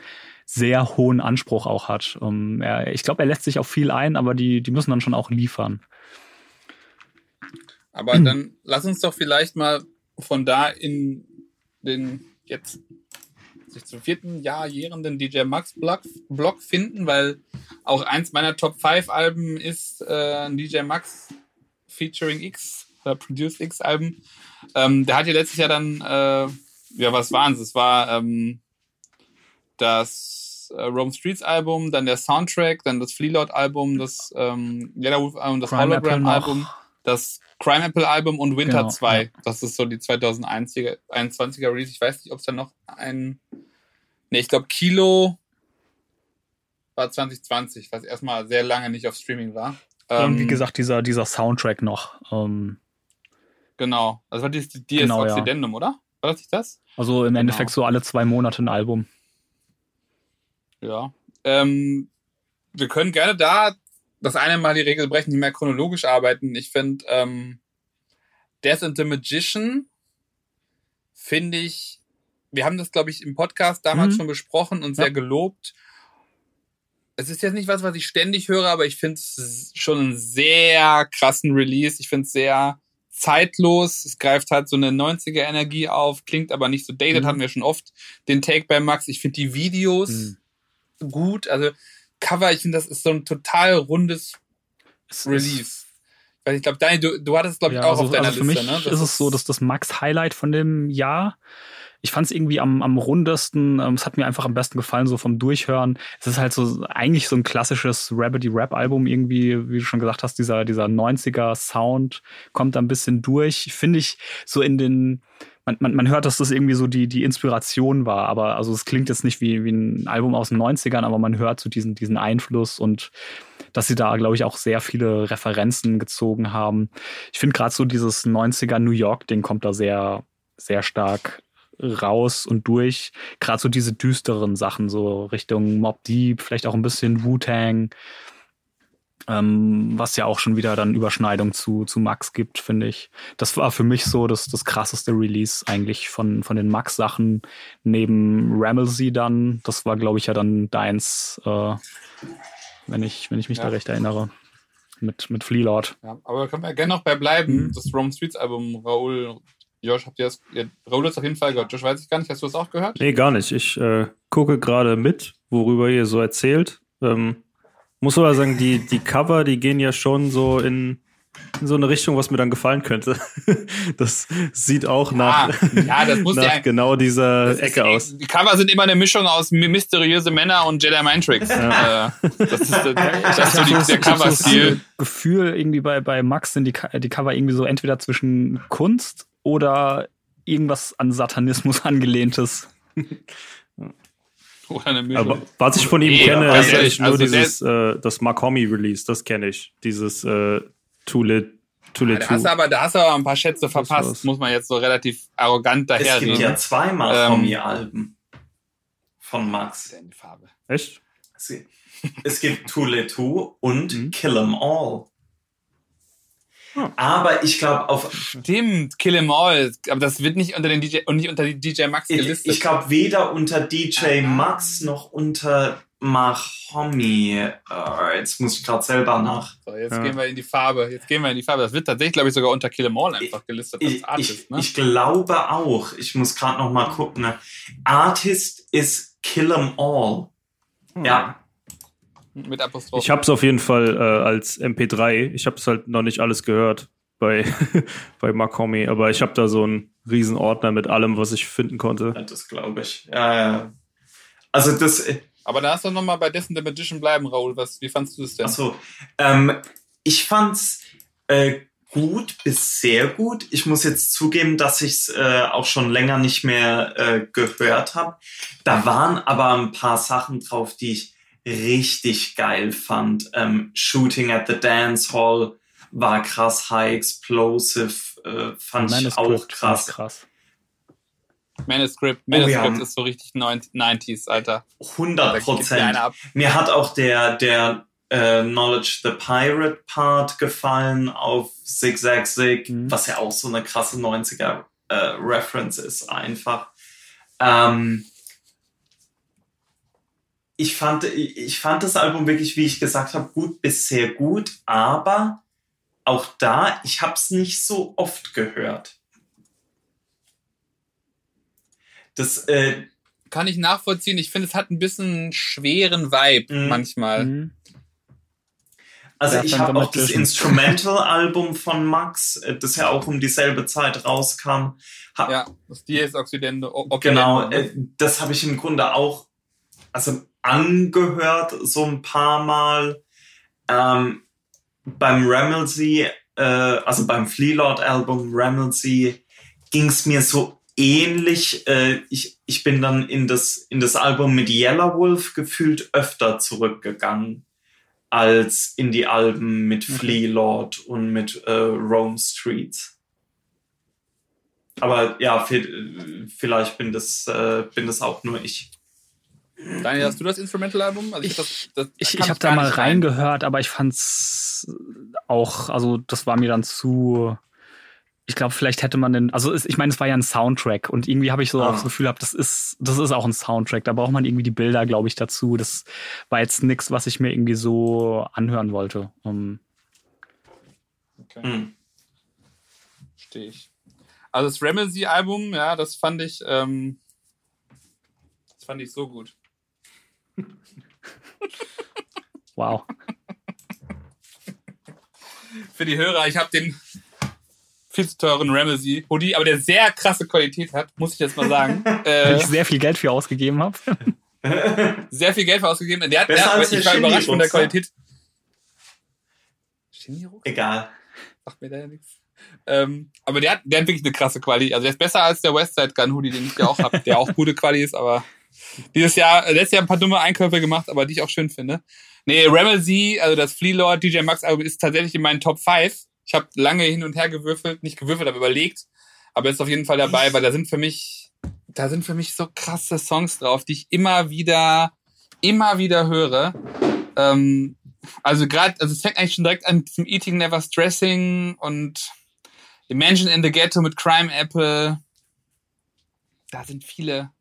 sehr hohen Anspruch auch hat. Ähm, er, ich glaube, er lässt sich auf viel ein, aber die, die müssen dann schon auch liefern. Aber dann lass uns doch vielleicht mal von da in den jetzt sich zum vierten Jahr jährenden DJ Max Blog, finden, weil auch eins meiner Top 5 Alben ist äh, ein DJ Max featuring X oder Produce X Alben. Ähm, der hat ja letztes Jahr dann, äh, ja, was waren es? Es war ähm, das äh, Rome Streets Album, dann der Soundtrack, dann das Fleelord Album, das ähm, Yellow Wolf Album, das Hologram. Album, das Crime Apple Album und Winter Genau, 2. ja. Das ist so die 2021er 21er Release. Ich weiß nicht, ob es da noch ein. Ne, ich glaube, Kilo war 2020, was erstmal sehr lange nicht auf Streaming war. und wie Ähm, gesagt, dieser, dieser Soundtrack noch. Ähm, Genau. Also war das die DS Genau, ja. Occidendum, oder? War das nicht das? also im Genau. Endeffekt so alle zwei Monate ein Album. Ja. Ähm, wir können gerne da das eine Mal die Regel brechen, nicht mehr chronologisch arbeiten. Ich finde, ähm, Death and the Magician finde ich, wir haben das, glaube ich, im Podcast damals Mhm. schon besprochen und Ja. sehr gelobt. Es ist jetzt nicht was, was ich ständig höre, aber ich finde es schon einen sehr krassen Release. Ich finde es sehr zeitlos. Es greift halt so eine 90er-Energie auf, klingt aber nicht so dated, Mhm. hatten wir schon oft den Take bei Max. Ich finde die Videos Mhm. gut. Also Cover, ich finde, das ist so ein total rundes Es Release. Weil ich glaube, Daniel, du, du hattest, glaube ich, Ja, auch also, auf deiner also für Liste, mich ne? ist es so, dass das Max-Highlight von dem Jahr. Ich fand es irgendwie am, am rundesten. ähm, Es hat mir einfach am besten gefallen, so vom Durchhören. Es ist halt so eigentlich so ein klassisches Rabbity-Rap-Album irgendwie, wie du schon gesagt hast, dieser, dieser 90er-Sound kommt da ein bisschen durch. Finde ich so in den, man, man, man hört, dass das irgendwie so die, die Inspiration war, aber also es klingt jetzt nicht wie, wie ein Album aus den 90ern, aber man hört so diesen, diesen Einfluss und dass sie da, glaube ich, auch sehr viele Referenzen gezogen haben. Ich finde gerade so dieses 90er New York-Ding kommt da sehr, sehr stark raus und durch. Gerade so diese düsteren Sachen, so Richtung Mob Deep, vielleicht auch ein bisschen Wu-Tang, ähm, was ja auch schon wieder dann Überschneidung zu, zu Max gibt, finde ich. Das war für mich so das, das krasseste Release eigentlich von, von den Max-Sachen neben Ramelsey dann. Das war, glaube ich, ja dann deins, äh, wenn ich, wenn ich mich Ja. da recht erinnere. Mit, mit Fleelord. Ja, aber da können wir gerne noch bei bleiben. Mhm. Das Rome Streets Album, Raoul, Josh, habt ihr das? Ja, Raoul auf jeden Fall gehört. Josh weiß ich gar nicht. Hast du das auch gehört? Nee, gar nicht. Ich äh, gucke gerade mit, worüber ihr so erzählt. Ähm, muss aber sagen, die, die Cover, die gehen ja schon so in, in so eine Richtung, was mir dann gefallen könnte. das sieht auch nach, ja, das muss nach ja. genau dieser das ist Ecke eh- aus. Die Cover sind immer eine Mischung aus my- mysteriöse Männer und Jedi Mind Tricks. Äh, das ist, äh, das ist so die, der ich hab so Cover-Stil. das Gefühl, irgendwie bei, bei Max sind die, die Cover irgendwie so entweder zwischen Kunst oder irgendwas an Satanismus angelehntes. Oder eine Mischung. Aber was ich von ihm Nee, kenne, ist eigentlich nur also dieses, äh, das Mark Homme Release, das kenne ich. Dieses äh, Too Lit, Too Lit da hast du 2. aber, da hast du aber ein paar Schätze verpasst, muss man jetzt so relativ arrogant Es gibt daherreden. ja zweimal Ähm, Tommy-Alben von Max. Die Farbe. Echt? Es, gibt Too Late Two und Mhm. Kill 'em All. Hm. Aber ich glaube, auf Stimmt, Kill 'em All. Aber das wird nicht unter den DJ und nicht unter DJ Max ich, gelistet. ich glaube weder unter DJ Ah. Max noch unter Mahomi. Äh, jetzt muss ich gerade selber nach. so, jetzt Ja. gehen wir in die Farbe. Jetzt gehen wir in die Farbe. Das wird tatsächlich, glaube ich, sogar unter Kill 'em All einfach gelistet als Ich, Artist. ich, ne? ich glaube auch. Ich muss gerade noch mal gucken. ne? Artist ist Kill 'em All. Ja, Mit Apostroph. Ich habe es auf jeden Fall äh, als MP3. Ich habe es halt noch nicht alles gehört bei, bei Homme, aber ich habe da so ein Riesenordner mit allem, was ich finden konnte. Ja, das glaube ich. Ja, ja. Also das. äh, Aber da hast du noch mal bei Death and the Magician bleiben, Raoul. Was, wie fandst du das denn? Achso. Ähm, ich fand's äh, gut bis sehr gut. Ich muss jetzt zugeben, dass ich es äh, auch schon länger nicht mehr äh, gehört habe. Da waren aber ein paar Sachen drauf, die ich richtig geil fand. Ähm, Shooting at the Dance Hall war krass, High Explosive äh, fand ich auch Manuscript krass. krass. Manuscript, Oh, ja. Manuscript ist so richtig 90s, Alter. 100 Da gibt dir eine Prozent. ab. Mir hat auch der, der äh, Knowledge the Pirate Part gefallen auf Zig Zag Zig, Mhm. was ja auch so eine krasse 90er äh, Reference ist einfach. Ähm, ich fand, ich fand das Album wirklich, wie ich gesagt habe, gut bis sehr gut, aber auch da, ich habe es nicht so oft gehört. Das, äh, Kann ich nachvollziehen. Ich finde, es hat ein bisschen einen schweren Vibe Mhm. manchmal. Mhm. Also Death ich habe auch das. Instrumental-Album von Max, äh, das ja auch um dieselbe Zeit rauskam. Ja, das Dies Occidente. Genau, äh, das habe ich im Grunde auch also angehört so ein paar Mal. Ähm, beim Ramelsey, äh, also beim Fleelord-Album Ramelsey, ging es mir so ähnlich. Äh, ich, ich bin dann in das, in das Album mit Yellow Wolf gefühlt öfter zurückgegangen als in die Alben mit Okay. Fleelord und mit äh, Rome Streets. Aber ja, vi- vielleicht bin das, äh, bin das auch nur ich. Daniel, hast du das Instrumental-Album? Also Ich- das, das, Ich, ich habe da mal reingehört, aber ich fand's auch, also das war mir dann zu. Ich glaube, vielleicht hätte man den, also es, ich meine, es war ja ein Soundtrack und irgendwie habe ich so Ah. auch das Gefühl gehabt, das ist, das ist auch ein Soundtrack. Da braucht man irgendwie die Bilder, glaube ich, dazu. Das war jetzt nichts, was ich mir irgendwie so anhören wollte. Um, Okay. Hm. Verstehe ich. Also das Ramsey-Album, ja, das fand ich, ähm, das fand ich so gut. wow. Für die Hörer, ich habe den viel zu teuren Ramsey Hoodie, aber der sehr krasse Qualität hat, muss ich jetzt mal sagen. Weil äh, ich sehr viel Geld für ausgegeben habe. sehr viel Geld für ausgegeben. Der hat, Besser der, als der ich war überrascht von der. Qualität. Egal. Sagt mir da ja nichts. Ähm, aber der hat, der hat wirklich eine krasse Quali. Also der ist besser als der Westside Gun Hoodie, den ich ja auch habe, der auch gute Quali ist, aber dieses Jahr, äh, letztes Jahr ein paar dumme Einkäufe gemacht, aber die ich auch schön finde. Nee, Ramsey, also das Flea Lord DJ Max Album ist tatsächlich in meinen Top 5. Ich habe lange hin und her gewürfelt, nicht gewürfelt, aber überlegt, aber ist auf jeden Fall dabei, weil da sind für mich, da sind für mich so krasse Songs drauf, die ich immer wieder, immer wieder höre. Ähm, also gerade, also es fängt eigentlich schon direkt an mit diesem Eating Never Stressing und The Mansion in the Ghetto mit Crime Apple. Da sind viele,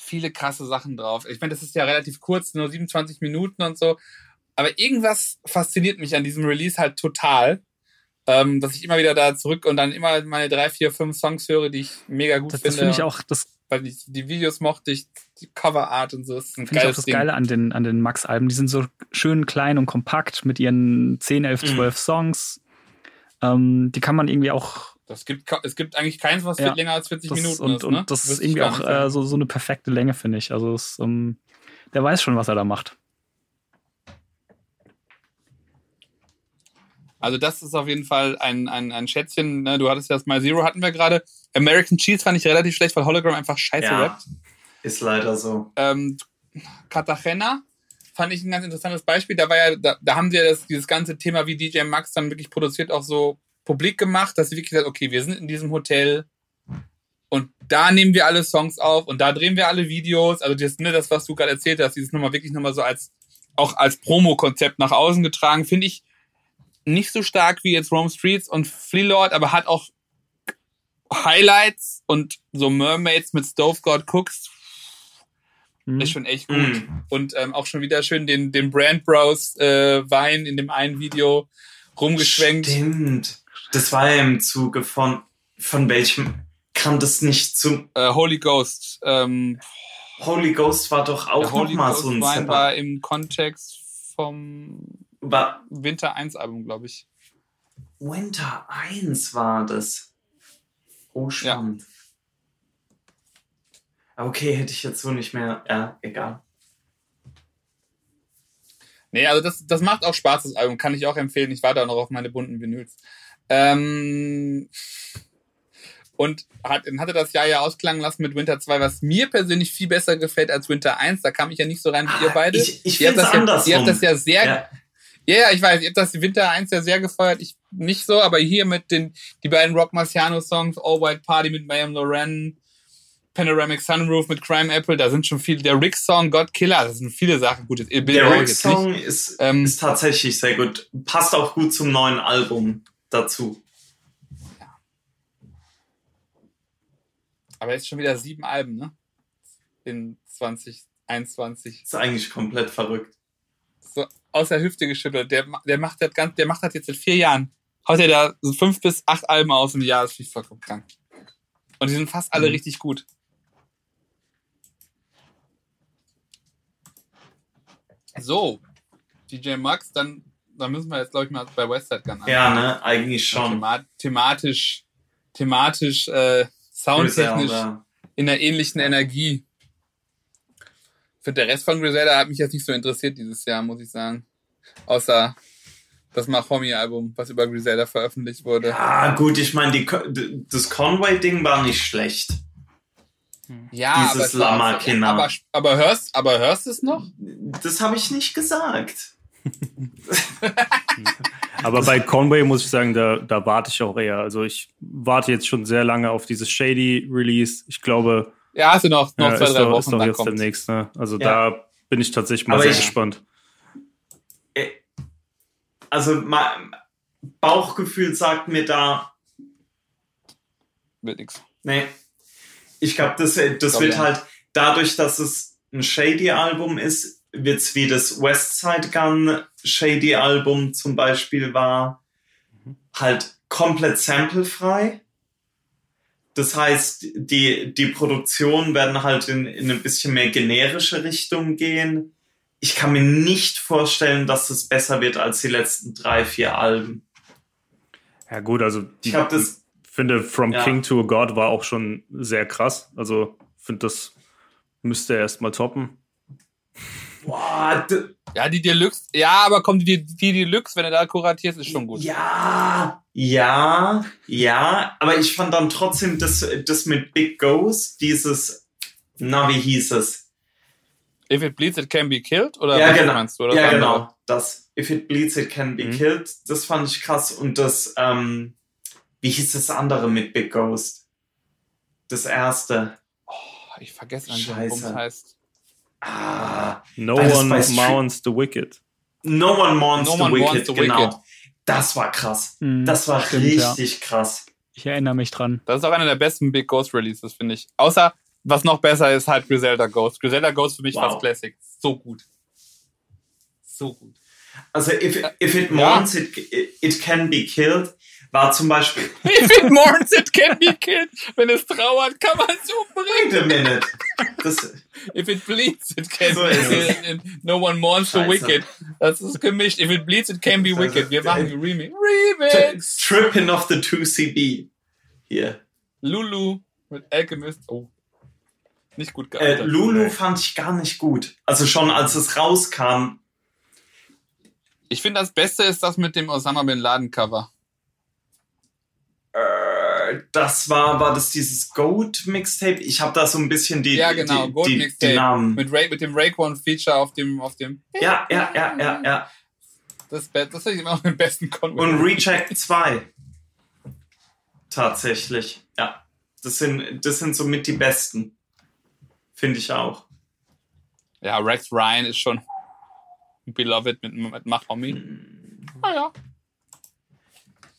viele krasse Sachen drauf. Ich meine, das ist ja relativ kurz, nur 27 Minuten und so. Aber irgendwas fasziniert mich an diesem Release halt total. Ähm, dass ich immer wieder da zurück und dann immer meine drei, vier, fünf Songs höre, die ich mega gut Das, das finde. finde ich auch, das Weil ich, die Videos mochte ich, die Coverart und so. Das ist ein finde ich auch das Ding. Geile an den, an den Max-Alben. Die sind so schön klein und kompakt mit ihren 10, 11, Mhm. 12 Songs. Ähm, die kann man irgendwie auch Das gibt, es gibt eigentlich keins, was Ja. länger als 40 das, Minuten und, ist. und ne? das ist irgendwie auch äh, so, so eine perfekte Länge, finde ich. Also es, ähm, der weiß schon, was er da macht. Also das ist auf jeden Fall ein, ein, ein Schätzchen. Ne? Du hattest ja das mal Zero, hatten wir gerade. American Cheese fand ich relativ schlecht, weil Hologram einfach scheiße Ja, rappt. ist leider so. Ähm, Cartagena fand ich ein ganz interessantes Beispiel. Da war ja, da, da haben sie ja das, dieses ganze Thema, wie DJ Max dann wirklich produziert, auch so publik gemacht, dass sie wirklich gesagt, okay, wir sind in diesem Hotel und da nehmen wir alle Songs auf und da drehen wir alle Videos. Also das, ne, das was du gerade erzählt hast, dieses nochmal wirklich nochmal so als auch als Promo-Konzept nach außen getragen, finde ich nicht so stark wie jetzt Rome Streets und Flea Lord, aber hat auch Highlights und so Mermaids mit Stove God Cooks Mhm. ist schon echt gut. Mhm. Und ähm, auch schon wieder schön den, den Brand Bros äh, Wein in dem einen Video rumgeschwenkt. Stimmt. Das war ja im Zuge von, von welchem kam das nicht zum Äh, Holy Ghost. Ähm, Holy Ghost war doch auch noch Holy mal Ghost so ein Wein war im Kontext vom war Winter 1 Album, glaube ich. Winter 1 war das. Oh, spannend. Okay, hätte ich jetzt so nicht mehr. Ja, egal. Nee, also das, das macht auch Spaß, das Album. Kann ich auch empfehlen. Ich warte auch noch auf meine bunten Vinyls. Ähm, und hat, hatte das Jahr ja ausklingen lassen mit Winter 2, was mir persönlich viel besser gefällt als Winter 1. Da kam ich ja nicht so rein wie ihr Ah, beide. Ich, ich ihr finde es das, ja, andersrum. ihr habt das ja sehr, Ja. ja, ja, ich weiß, ihr habt das Winter 1 ja sehr gefeuert, ich nicht so, aber hier mit den, die beiden Rock Marciano Songs, All White Party mit Mayhem Loren, Panoramic Sunroof mit Crime Apple, da sind schon viele, der Rick Song, God Killer, das sind viele Sachen, gut, Der Rick. Song ist, Ähm, ist tatsächlich sehr gut. Passt auch gut zum neuen Album dazu. Aber jetzt schon wieder sieben Alben, ne? In 2021. Ist eigentlich komplett verrückt. So aus der Hüfte geschüttelt. Der, der macht das ganz, der macht das jetzt seit vier Jahren. Haut er da so fünf bis acht Alben aus im Jahr, das ich vollkommen krank. Und die sind fast alle Mhm. richtig gut. So, DJ Max, dann, dann müssen wir jetzt, glaube ich, mal bei Westside Gun Ja, ne? Eigentlich schon. Thema thematisch, thematisch, äh, soundtechnisch Griselda. in einer ähnlichen Energie. Für der Rest von Griselda hat mich jetzt nicht so interessiert dieses Jahr, muss ich sagen. Außer das Mahomi-Album, was über Griselda veröffentlicht wurde. Ja, gut, ich meine, das Conway-Ding war nicht schlecht. Ja, Dieses aber, war- Lama-Kinder. aber, aber hörst, aber hörst du es noch? Das habe ich nicht gesagt. Aber bei Conway muss ich sagen, da, da warte ich auch eher. Also ich warte jetzt schon sehr lange auf dieses Shady Release. Ich glaube, Ja, hast du noch, noch ja, zwei, ist, drei doch, ist Wochen, doch jetzt kommt. demnächst. Ne? Also Ja. da bin ich tatsächlich mal Aber sehr ich- gespannt. Äh, Also, ma- Bauchgefühl sagt mir da, Wird nix. nee. Ich glaube, das, das Glaub wird ja. halt, dadurch, dass es ein Shady-Album ist, wird's wie das Westside Gun Shady-Album zum Beispiel war, halt komplett samplefrei. Das heißt, die, die Produktionen werden halt in, in ein bisschen mehr generische Richtung gehen. Ich kann mir nicht vorstellen, dass es besser wird als die letzten drei, vier Alben. Ja gut, also die, Ich glaube, das, ich finde From Ja. King to a God war auch schon sehr krass. Also finde das müsste er erst mal toppen. Boah, Ja, die Deluxe, ja, aber kommt die, die Deluxe, wenn du da kuratierst, ist schon gut. Ja, ja, ja, aber ich fand dann trotzdem das, das mit Big Ghost, dieses, na, wie hieß es? If it bleeds, it can be killed? Oder ja, was genau. meinst du? Oder ja, das andere? genau. Das If it bleeds, it can be Mhm. killed. Das fand ich krass. Und das, ähm, wie hieß das andere mit Big Ghost? Das erste. Oh, ich vergesse, wie es heißt. Ah, No one mounts the wicked. No One Mourns No the One Wicked, the genau. Wicked. Das war krass. Mhm, Das war stimmt, ja. richtig krass. Ich erinnere mich dran. Das ist auch einer der besten Big Ghost Releases, finde ich. Außer, was noch besser ist, halt Griselda Ghost. Griselda Ghost für mich Wow. fast Classic. So gut. So gut. Also, if, it- if it Ja. mourns, it, it can be killed, war zum Beispiel, If it mourns, it can be killed. Wenn es trauert, kann man es umbringen. wait a minute. Das, If it bleeds, it can So be killed. No one mourns the Scheiße. wicked. Das ist gemischt. If it bleeds, it can be wicked. Wir machen äh, ein Remix. Remix! Tripping of the 2CB. Hier. Lulu mit Alchemist. Oh. Nicht gut Äh, gealtert. Lulu fand ich gar nicht gut. Also schon als es rauskam. Ich finde, das Beste ist das mit dem Osama Bin Laden Cover. Das war, war das dieses Goat Mixtape? Ich habe da so ein bisschen die, ja, genau. die, Gold die, Mixtape. die Namen. Mit, Ray, mit dem Rayquan Feature auf dem, auf dem. Ja, ja, ja, ja, ja. Das, das ist immer noch den besten Conway. Und Reject 2. Tatsächlich. Ja. Das sind, das sind somit die besten. Finde ich auch. Ja, Rex Ryan ist schon Beloved mit, mit Mahomi. Hm. Ah, ja.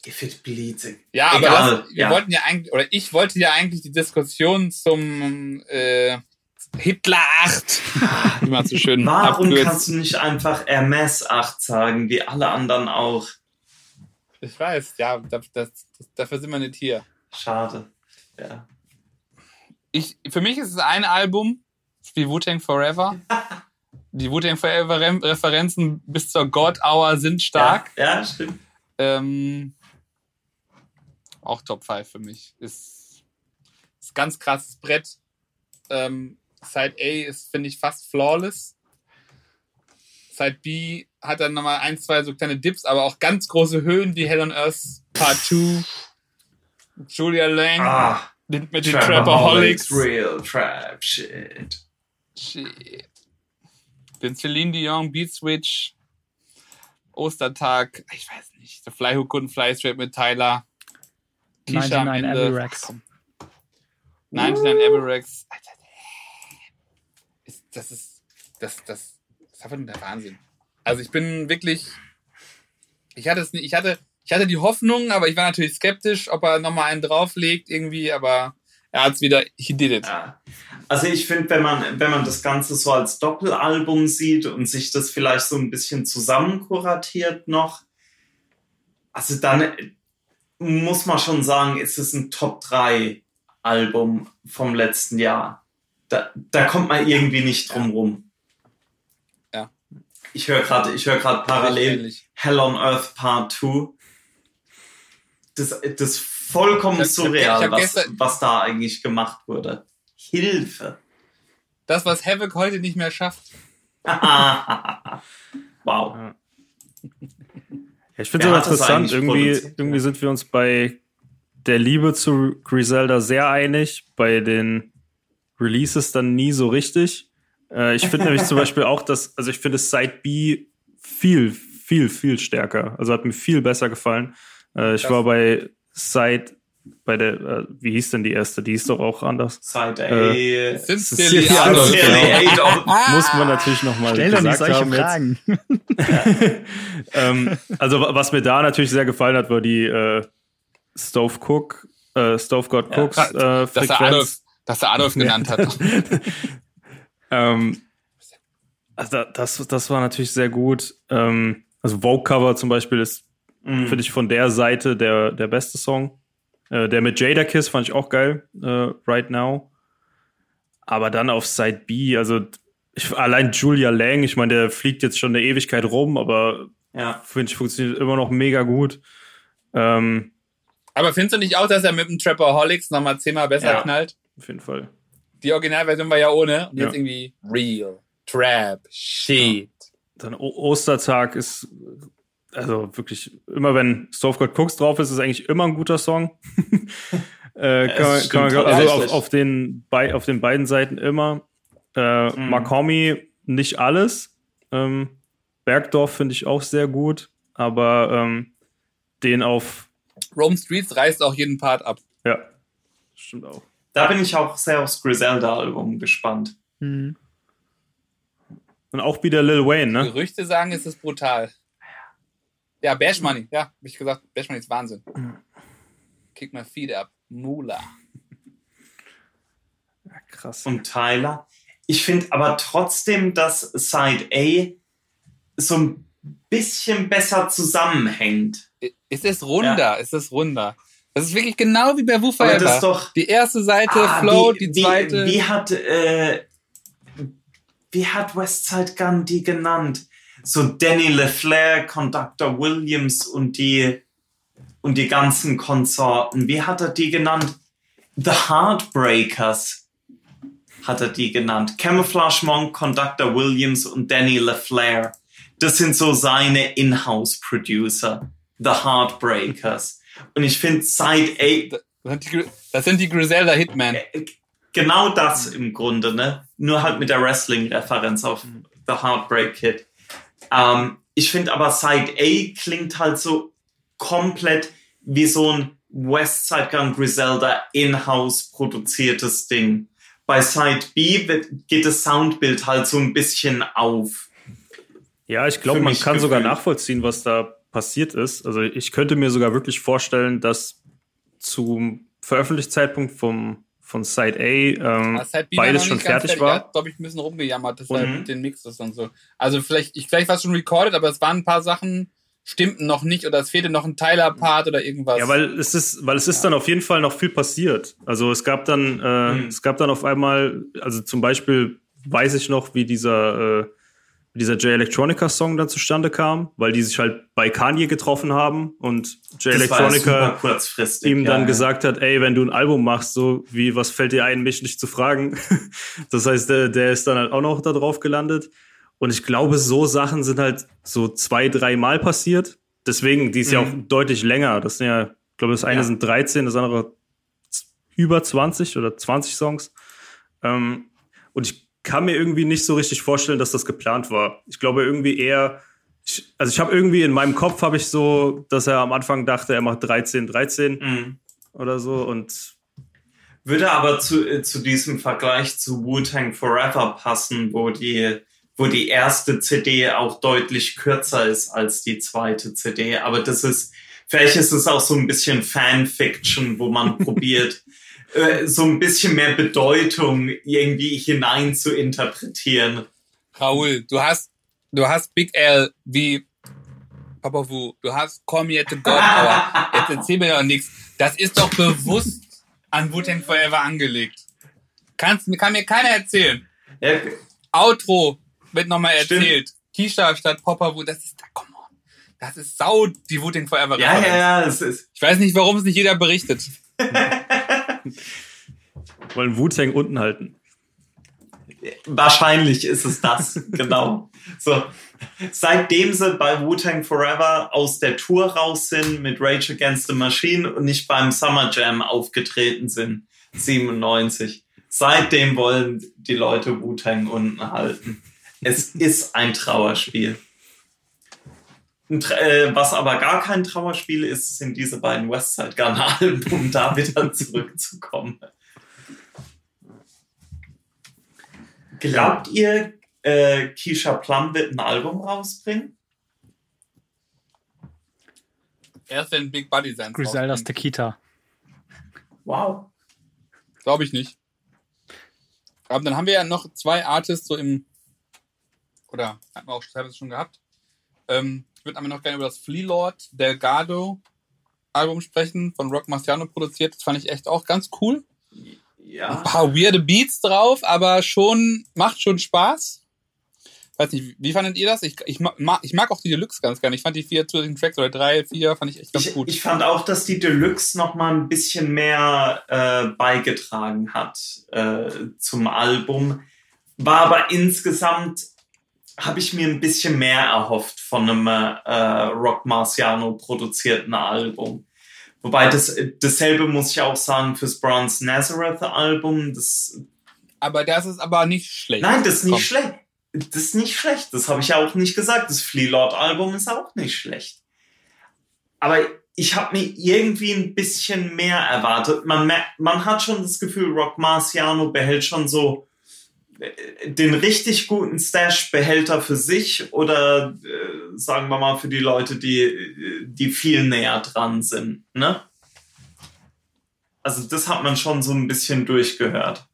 If it bleeds. Ja, aber Egal, das, wir ja. wollten ja eigentlich, oder ich wollte ja eigentlich die Diskussion zum äh, Hitler 8, wie man so schön Warum abkürzt. kannst du nicht einfach MS 8 sagen, wie alle anderen auch? Ich weiß, ja, das, das, dafür sind wir nicht hier. Schade. Ja. Ich, für mich ist es ein Album, wie Wu-Tang Forever. Die Wu-Tang Forever Rem- Referenzen bis zur God Hour sind stark. Ja, ja stimmt. Ähm, auch Top 5 für mich. Ist ist ganz krasses Brett. Ähm, Side A ist, finde ich, fast flawless. Side B hat dann nochmal ein, zwei so kleine Dips, aber auch ganz große Höhen wie Hell on Earth Part 2. Julia Lang Ah, mit, den Trapaholics. Real Trap Shit. Shit. Den Celine Dion Beat Switch. Ostertag. Ich weiß nicht. The Fly Who Couldn't Fly Straight mit Tyler. Keisha am 99 Ende. Ach, komm. 99 Abbey Rex. Alter, ist, das ist, das, das, das ist einfach nur der Wahnsinn. Also ich bin wirklich, ich hatte es nicht, ich hatte, ich hatte die Hoffnung, aber ich war natürlich skeptisch, ob er nochmal einen drauflegt irgendwie, aber er hat es wieder, he did it. Ja. Also ich finde, wenn man, wenn man das Ganze so als Doppelalbum sieht und sich das vielleicht so ein bisschen zusammenkuratiert noch, also dann muss man schon sagen, ist es ein Top 3 Album vom letzten Jahr. Da, da kommt man irgendwie nicht drum rum. Ja. Ich höre gerade, ich höre gerade parallel. Hell on Earth Part 2. Das, das ist vollkommen hab- surreal, was, gestern- was da eigentlich gemacht wurde. Hilfe. Das, was Havoc heute nicht mehr schafft. wow. Ja, ich finde es das interessant. Irgendwie, produziert? irgendwie sind wir uns bei der Liebe zu Griselda sehr einig, bei den Releases dann nie so richtig. Äh, ich finde nämlich zum Beispiel auch, dass, also ich finde Side B viel, viel, viel stärker. Also hat mir viel besser gefallen. Äh, ich Krass. war bei Side, bei der, äh, wie hieß denn die erste? Die ist doch auch anders. Side A. Äh, Sincerely Adolf. Adolf, Sincerely Adolf. Muss man natürlich nochmal Stell doch nicht gesagt solche haben jetzt. Fragen. ähm, also wa- was mir da natürlich sehr gefallen hat, war die äh, Stove Cook, äh, Stove God Ja. Cooks äh, Dass er Adolf, Frequenz. dass er Adolf genannt hat. Ähm, also da- das, das war natürlich sehr gut. Ähm, also Vogue Cover zum Beispiel ist, Mhm. finde ich, von der Seite der, der beste Song. Äh, der mit Jada Kiss fand ich auch geil, äh, Right Now. Aber dann auf Side B, also ich, allein Julia Lang, ich meine, der fliegt jetzt schon eine Ewigkeit rum, aber Ja. finde ich, funktioniert immer noch mega gut. Ähm, Aber findest du nicht auch, dass er mit dem Trapaholics nochmal zehnmal besser Ja. knallt? auf jeden Fall. Die Originalversion war ja ohne. Und Ja. jetzt irgendwie Real, Trap, Shit. Dann o Ostertag ist, also wirklich, immer wenn Stove God Cooks drauf ist, ist eigentlich immer ein guter Song. äh, kann, man, kann man, also auf, auf, den, bei, auf den beiden Seiten immer. Äh, Mhm. Makomi nicht alles. Ähm, Bergdorf finde ich auch sehr gut, aber ähm, den auf, Rome Streets reißt auch jeden Part ab. ja, stimmt auch. Da bin ich auch sehr aufs Griselda-Album gespannt. Hm. Und auch wieder Lil Wayne, ne? Gerüchte sagen, es ist brutal. Ja, Bash Money. Ja, hab ich gesagt, Bash Money ist Wahnsinn. Kick my feet up. Mula. Ja, krass. Und Tyler. Ich finde aber trotzdem, dass Side A so ein bisschen besser zusammenhängt. Ist es runder? Ist es runder? Das ist wirklich genau wie bei Aber das ist doch. Die erste Seite, Ah, Flow, wie, die zweite. Wie, wie hat, äh, wie hat Westside Gun die genannt? So Danny LeFleur, Conductor Williams und die, und die ganzen Konsorten. Wie hat er die genannt? The Heartbreakers hat er die genannt. Camouflage Monk, Conductor Williams und Danny LeFleur. Das sind so seine Inhouse-Producer. The Heartbreakers. Und ich finde Side A, das, sind die, Griselda Hitman. äh, genau das im Grunde, ne? Nur halt mit der Wrestling-Referenz auf The Heartbreak Kid. Ähm, ich finde aber Side A klingt halt so komplett wie so ein Westside Gun Griselda in-house produziertes Ding. Bei Side B wird, geht das Soundbild halt so ein bisschen auf. Ja, ich glaube, man kann sogar gefühlt. nachvollziehen, was da passiert ist. Also ich könnte mir sogar wirklich vorstellen, dass zum Veröffentlichungszeitpunkt vom, von Side A ähm, halt Bieber beides schon fertig Er war. hat, glaube ich, ein bisschen rumgejammert, er Mhm. mit den Mixes und so. Also vielleicht, ich, vielleicht war es schon recorded, aber es waren ein paar Sachen, stimmten noch nicht oder es fehlte noch ein Tyler-Part oder irgendwas. Ja, weil es ist, weil es ist dann auf jeden Fall noch viel passiert. Also es gab dann, äh, Mhm. es gab dann auf einmal, also zum Beispiel weiß ich noch, wie dieser, äh, dieser J Electronica Song dann zustande kam, weil die sich halt bei Kanye getroffen haben und J Electronica ihm dann ja, gesagt hat, ey, wenn du ein Album machst, so wie was fällt dir ein, mich nicht zu fragen. das heißt, der, der ist dann halt auch noch da drauf gelandet. Und ich glaube, so Sachen sind halt so zwei, drei Mal passiert. Deswegen, die ist mhm. ja auch deutlich länger. Das sind ja, ich glaube, das eine ja. sind 13, das andere über 20 oder 20 Songs. Ähm, und ich kann mir irgendwie nicht so richtig vorstellen, dass das geplant war. Ich glaube irgendwie eher, ich, also ich habe irgendwie in meinem Kopf habe ich so, dass er am Anfang dachte, er macht 13, 13 mhm. oder so und würde aber zu, äh, zu diesem Vergleich zu Wu-Tang Forever passen, wo die, wo die erste CD auch deutlich kürzer ist als die zweite CD. Aber das ist, vielleicht ist es auch so ein bisschen Fanfiction, wo man probiert, äh, so ein bisschen mehr Bedeutung irgendwie hinein zu interpretieren. Raoul, du hast, du hast Big L wie Papa Wu, du hast at the God Hour. Jetzt erzähl mir doch nichts. Das ist doch bewusst an Wu-Tang Forever angelegt. Kannst, kann mir keiner erzählen. Ja. Outro wird nochmal erzählt. Kisha statt Papa Wu, das ist, come on. Das ist sau die Wu-Tang Forever. Ja, ja, ja, das ist. Ich weiß nicht, warum es nicht jeder berichtet. Wollen Wu-Tang unten halten. Wahrscheinlich ist es das, genau. So. Seitdem sie bei Wu-Tang Forever aus der Tour raus sind mit Rage Against the Machine und nicht beim Summer Jam aufgetreten sind, 97. Seitdem wollen die Leute Wu-Tang unten halten. Es ist ein Trauerspiel. Äh, was aber gar kein Trauerspiel ist, sind diese beiden Westside Gun Alben, um da wieder zurückzukommen. Glaubt ihr, äh, Keisha Plum wird ein Album rausbringen? Erst wenn Big Buddy sein Griseldas Tequita. Wow. Glaube ich nicht. Aber dann haben wir ja noch zwei Artists so im. Oder hatten wir auch teilweise schon gehabt. Ähm, ich würde aber noch gerne über das Flea Lord Delgado Album sprechen, von Rock Marciano produziert. Das fand ich echt auch ganz cool ja. ein paar weirde Beats drauf, aber schon, macht schon Spaß. Weiß nicht, wie fandet ihr das? Ich, ich, mag, ich mag auch die Deluxe ganz gerne. Ich fand die vier zusätzlichen Tracks oder drei, vier, fand ich echt ganz ich, gut. Ich fand auch, dass die Deluxe noch mal ein bisschen mehr äh, beigetragen hat äh, zum Album. War aber insgesamt habe ich mir ein bisschen mehr erhofft von einem äh, Rock Marciano produzierten Album. Wobei das, dasselbe muss ich auch sagen fürs Bronze Nazareth Album. Das, aber das ist aber nicht schlecht. Nein, das ist nicht Komm. schlecht. Das ist nicht schlecht. Das habe ich ja auch nicht gesagt. Das Flea Lord Album ist auch nicht schlecht. Aber ich habe mir irgendwie ein bisschen mehr erwartet. Man, man hat schon das Gefühl, Rock Marciano behält schon so den richtig guten Stash-Behälter für sich oder äh, sagen wir mal für die Leute, die, die viel näher dran sind. Ne? Also das hat man schon so ein bisschen durchgehört.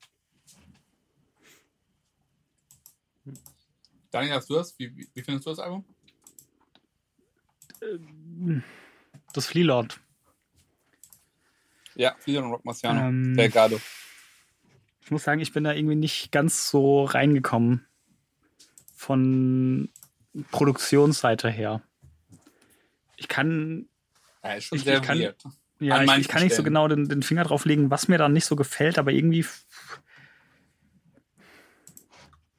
Daniel, hast du das? Wie, wie, wie findest du das Album? Das Fleelord. Ja, Fleelord und Rock Marciano. Ähm, Delgado. Ich muss sagen, ich bin da irgendwie nicht ganz so reingekommen von Produktionsseite her. Ich kann. Ja, ist schon ich, sehr ich kann, weird. Ja, ich, ich, kann nicht so genau den, den Finger drauf legen, was mir da nicht so gefällt, aber irgendwie.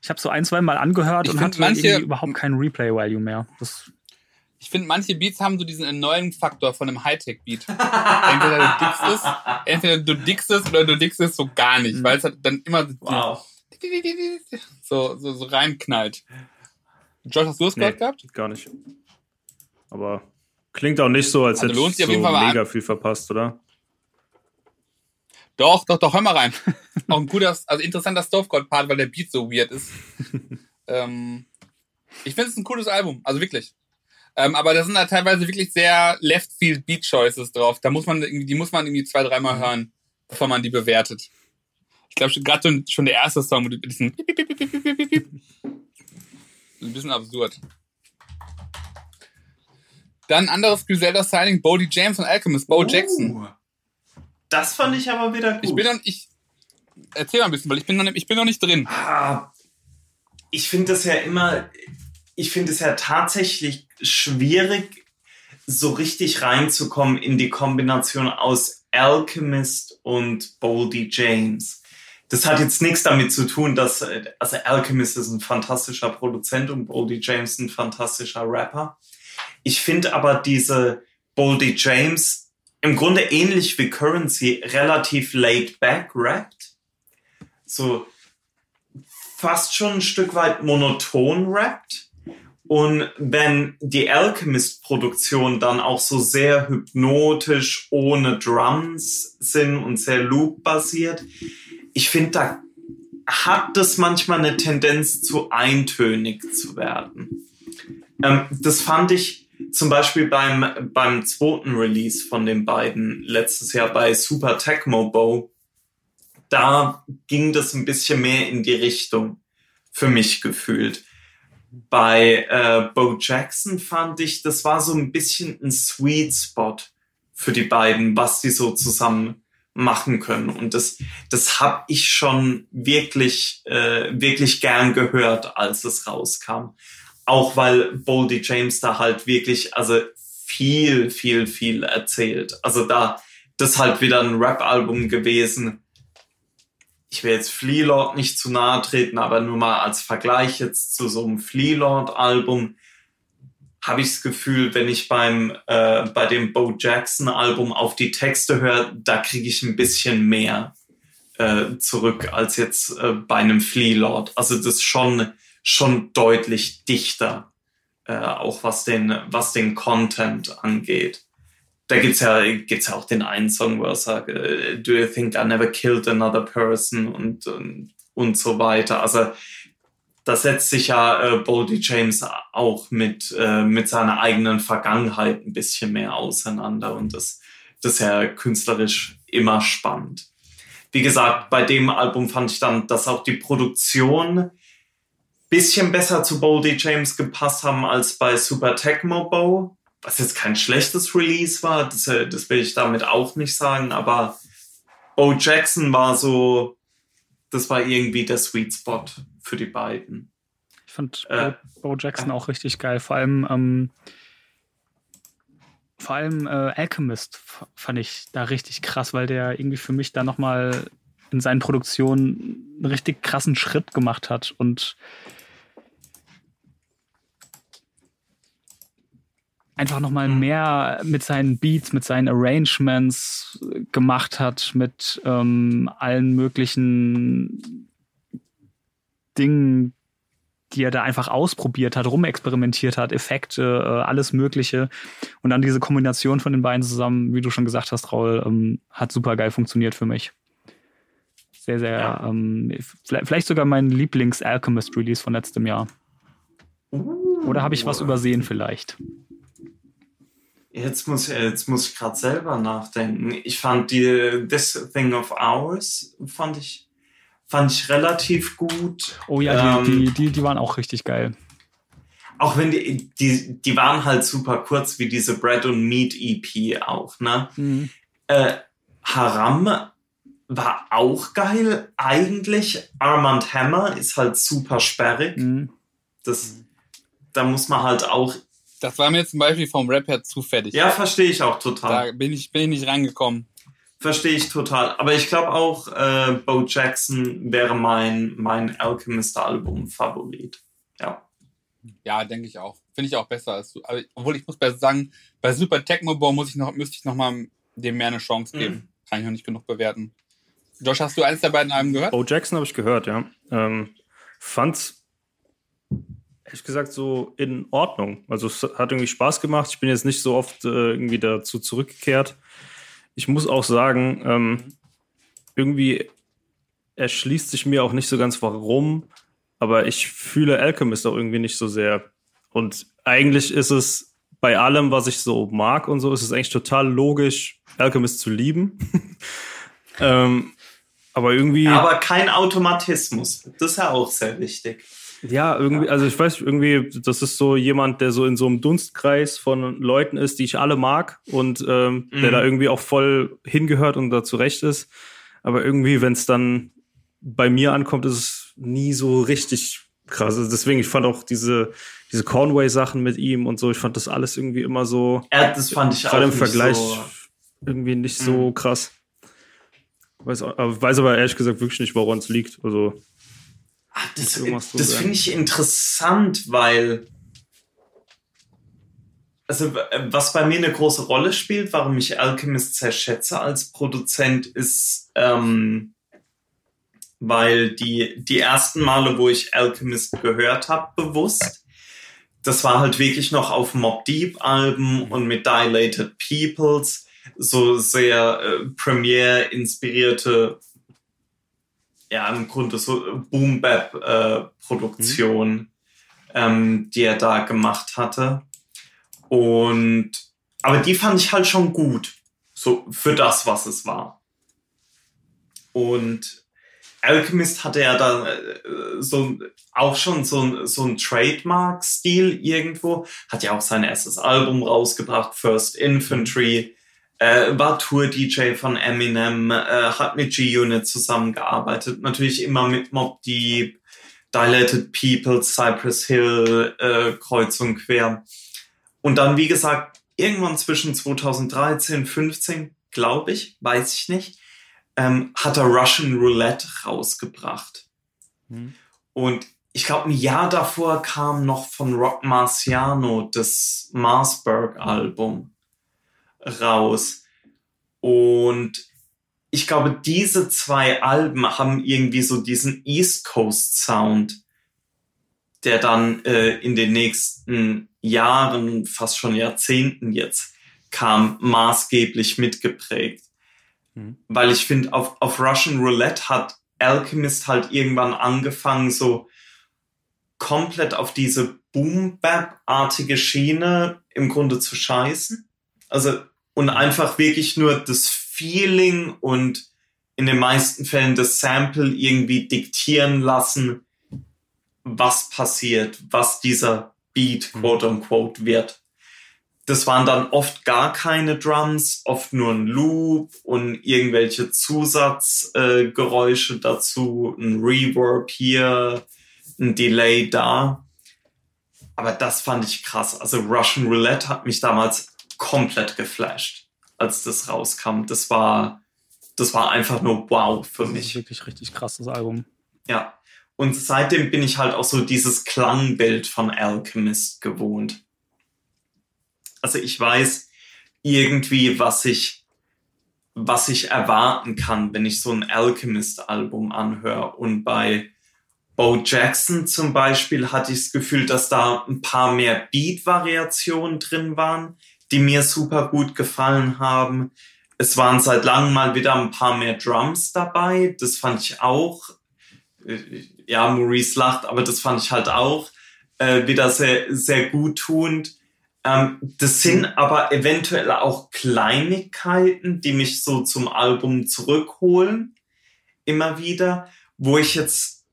Ich habe so ein, zwei Mal angehört ich und hatte manche, irgendwie überhaupt keinen Replay-Value mehr. Das ich finde, manche Beats haben so diesen erneuenden Faktor von einem Hightech-Beat. entweder du dickst es, entweder du dickst es oder du dickst es so gar nicht, mhm. weil es halt dann immer wow. so, so, so reinknallt. Josh, hast du das nee, gehabt? Gar nicht. Aber klingt auch nicht so, als also hätte ich so mega viel verpasst, oder? Doch, doch, doch, hör mal rein. auch ein guter, also interessanter Stovegod-Part, weil der Beat so weird ist. ähm, ich finde es ein cooles Album, also wirklich. Ähm, aber da sind da teilweise wirklich sehr Left Field Beat Choices drauf. Da muss man die muss man irgendwie zwei, dreimal mhm. hören, bevor man die bewertet. Ich glaube gerade schon der erste Song mit diesem ein bisschen absurd. Dann anderes Griselda Signing, Bodie James und Alchemist, Bo oh, Jackson. Das fand ich aber wieder gut. Ich bin dann, ich erzähl mal ein bisschen, weil ich bin noch, ich bin noch nicht drin. Ah, ich finde das ja immer, ich finde es ja tatsächlich schwierig, so richtig reinzukommen in die Kombination aus Alchemist und Boldy James. Das hat jetzt nichts damit zu tun, dass, also Alchemist ist ein fantastischer Produzent und Boldy James ein fantastischer Rapper. Ich finde aber diese Boldy James im Grunde ähnlich wie Currency relativ laid back rappt. So fast schon ein Stück weit monoton rappt und wenn die Alchemist-Produktion dann auch so sehr hypnotisch ohne Drums sind und sehr Loop-basiert, ich finde, da hat das manchmal eine Tendenz zu eintönig zu werden. Ähm, das fand ich zum Beispiel beim, beim zweiten Release von den beiden letztes Jahr bei Super Tecmo Bow. Da ging das ein bisschen mehr in die Richtung für mich gefühlt bei äh, Bo Jackson fand ich, das war so ein bisschen ein Sweet Spot für die beiden, was die so zusammen machen können. Und das, das habe ich schon wirklich, äh, wirklich gern gehört, als es rauskam. Auch weil Boldy James da halt wirklich, also viel, viel, viel erzählt. Also da, das halt wieder ein Rap-Album gewesen, ich will jetzt Fleelord nicht zu nahe treten, aber nur mal als Vergleich jetzt zu so einem Fleelord-Album habe ich das Gefühl, wenn ich beim äh, bei dem Bo Jackson Album auf die Texte höre, da kriege ich ein bisschen mehr äh, zurück als jetzt äh, bei einem Fleelord. Also das ist schon schon deutlich dichter, äh, auch was den was den Content angeht da gibt's ja, gibt's ja auch den einen Song, wo er sagt, äh, Do you think I never killed another person und, und, und so weiter. Also, da setzt sich ja äh, Boldy James auch mit, äh, mit seiner eigenen Vergangenheit ein bisschen mehr auseinander und das, das ist ja künstlerisch immer spannend. Wie gesagt, bei dem Album fand ich dann, dass auch die Produktion bisschen besser zu Boldy James gepasst haben als bei Super Tecmo Bow was jetzt kein schlechtes Release war, das, äh, das will ich damit auch nicht sagen, aber Bo Jackson war so, das war irgendwie der Sweet Spot für die beiden. Ich fand äh, Bo, Bo, Jackson äh, auch richtig geil, vor allem ähm, vor allem äh, Alchemist fand ich da richtig krass, weil der irgendwie für mich da nochmal in seinen Produktionen einen richtig krassen Schritt gemacht hat und einfach nochmal mhm. mehr mit seinen Beats, mit seinen Arrangements gemacht hat, mit ähm, allen möglichen Dingen, die er da einfach ausprobiert hat, rumexperimentiert hat, Effekte, äh, alles Mögliche. Und dann diese Kombination von den beiden zusammen, wie du schon gesagt hast, Raul, ähm, hat super geil funktioniert für mich. Sehr, sehr, ja. ähm, vielleicht sogar mein Lieblings-Alchemist-Release von letztem Jahr. Oder habe ich was übersehen vielleicht? Jetzt muss, jetzt muss ich gerade selber nachdenken. Ich fand die This Thing of Ours fand ich, fand ich relativ gut. Oh ja, die, ähm, die, die, die waren auch richtig geil. Auch wenn die, die, die waren halt super kurz, wie diese Bread und Meat EP auch, ne? Mhm. Äh, Haram war auch geil. Eigentlich Armand Hammer ist halt super sperrig. Mhm. Das, da muss man halt auch das war mir zum Beispiel vom Rap her zufällig. Ja, verstehe ich auch total. Da bin ich, bin ich nicht reingekommen. Verstehe ich total. Aber ich glaube auch, äh, Bo Jackson wäre mein, mein Alchemist-Album-Favorit. Ja. Ja, denke ich auch. Finde ich auch besser als du. Aber, obwohl ich muss sagen, bei Super Tecmo Bow muss ich noch, müsste ich noch mal dem mehr eine Chance geben. Mhm. Kann ich noch nicht genug bewerten. Josh, hast du eins der beiden Alben gehört? Bo Jackson habe ich gehört, ja. Ähm, fand's ehrlich gesagt so in Ordnung. Also es hat irgendwie Spaß gemacht. Ich bin jetzt nicht so oft äh, irgendwie dazu zurückgekehrt. Ich muss auch sagen, ähm, irgendwie erschließt sich mir auch nicht so ganz warum, aber ich fühle Alchemist auch irgendwie nicht so sehr. Und eigentlich ist es bei allem, was ich so mag und so, ist es eigentlich total logisch, Alchemist zu lieben. ähm, aber irgendwie. Aber kein Automatismus. Das ist ja auch sehr wichtig. Ja, irgendwie, also ich weiß irgendwie, das ist so jemand, der so in so einem Dunstkreis von Leuten ist, die ich alle mag und ähm, mhm. der da irgendwie auch voll hingehört und da zurecht ist. Aber irgendwie, wenn es dann bei mir ankommt, ist es nie so richtig krass. Also deswegen, ich fand auch diese, diese Conway-Sachen mit ihm und so, ich fand das alles irgendwie immer so. Ja, das fand ich auch. Gerade im Vergleich so irgendwie nicht so mhm. krass. Weiß, aber, weiß aber ehrlich gesagt wirklich nicht, woran es liegt. Also. Ach, das das finde ich interessant, weil. Also, was bei mir eine große Rolle spielt, warum ich Alchemist sehr schätze als Produzent, ist, ähm, weil die, die ersten Male, wo ich Alchemist gehört habe, bewusst, das war halt wirklich noch auf Mob Deep Alben und mit Dilated Peoples, so sehr äh, Premiere inspirierte, ja, im Grunde so Boom Bap äh, Produktion, mhm. ähm, die er da gemacht hatte. Und, aber die fand ich halt schon gut, so für das, was es war. Und Alchemist hatte ja dann äh, so auch schon so, so ein Trademark-Stil irgendwo. Hat ja auch sein erstes Album rausgebracht, First Infantry. Äh, war Tour-DJ von Eminem, äh, hat mit G-Unit zusammengearbeitet. Natürlich immer mit Mob Deep, Dilated People, Cypress Hill, äh, kreuz und quer. Und dann, wie gesagt, irgendwann zwischen 2013, 15, glaube ich, weiß ich nicht, ähm, hat er Russian Roulette rausgebracht. Mhm. Und ich glaube, ein Jahr davor kam noch von Rock Marciano das Marsburg-Album raus. Und ich glaube, diese zwei Alben haben irgendwie so diesen East Coast Sound, der dann äh, in den nächsten Jahren, fast schon Jahrzehnten jetzt, kam, maßgeblich mitgeprägt. Mhm. Weil ich finde, auf, auf Russian Roulette hat Alchemist halt irgendwann angefangen, so komplett auf diese Boom-Bap-artige Schiene im Grunde zu scheißen. Also, und einfach wirklich nur das Feeling und in den meisten Fällen das Sample irgendwie diktieren lassen, was passiert, was dieser Beat, mhm. quote unquote, wird das waren dann oft gar keine Drums, oft nur ein Loop und irgendwelche Zusatzgeräusche äh, dazu, ein Reverb hier, ein Delay da. Aber das fand ich krass. Also Russian Roulette hat mich damals komplett geflasht, als das rauskam. Das war, das war einfach nur wow für das mich. Ist wirklich richtig krasses Album. Ja. Und seitdem bin ich halt auch so dieses Klangbild von Alchemist gewohnt also ich weiß irgendwie, was ich, was ich erwarten kann, wenn ich so ein Alchemist-Album anhöre. Und bei Bo Jackson zum Beispiel hatte ich das Gefühl, dass da ein paar mehr Beat-Variationen drin waren, die mir super gut gefallen haben. Es waren seit langem mal wieder ein paar mehr Drums dabei. Das fand ich auch. Äh, ja, Maurice lacht, aber das fand ich halt auch äh, wieder sehr, sehr gut tuend. Ähm, das sind aber eventuell auch Kleinigkeiten, die mich so zum Album zurückholen. Immer wieder, wo ich jetzt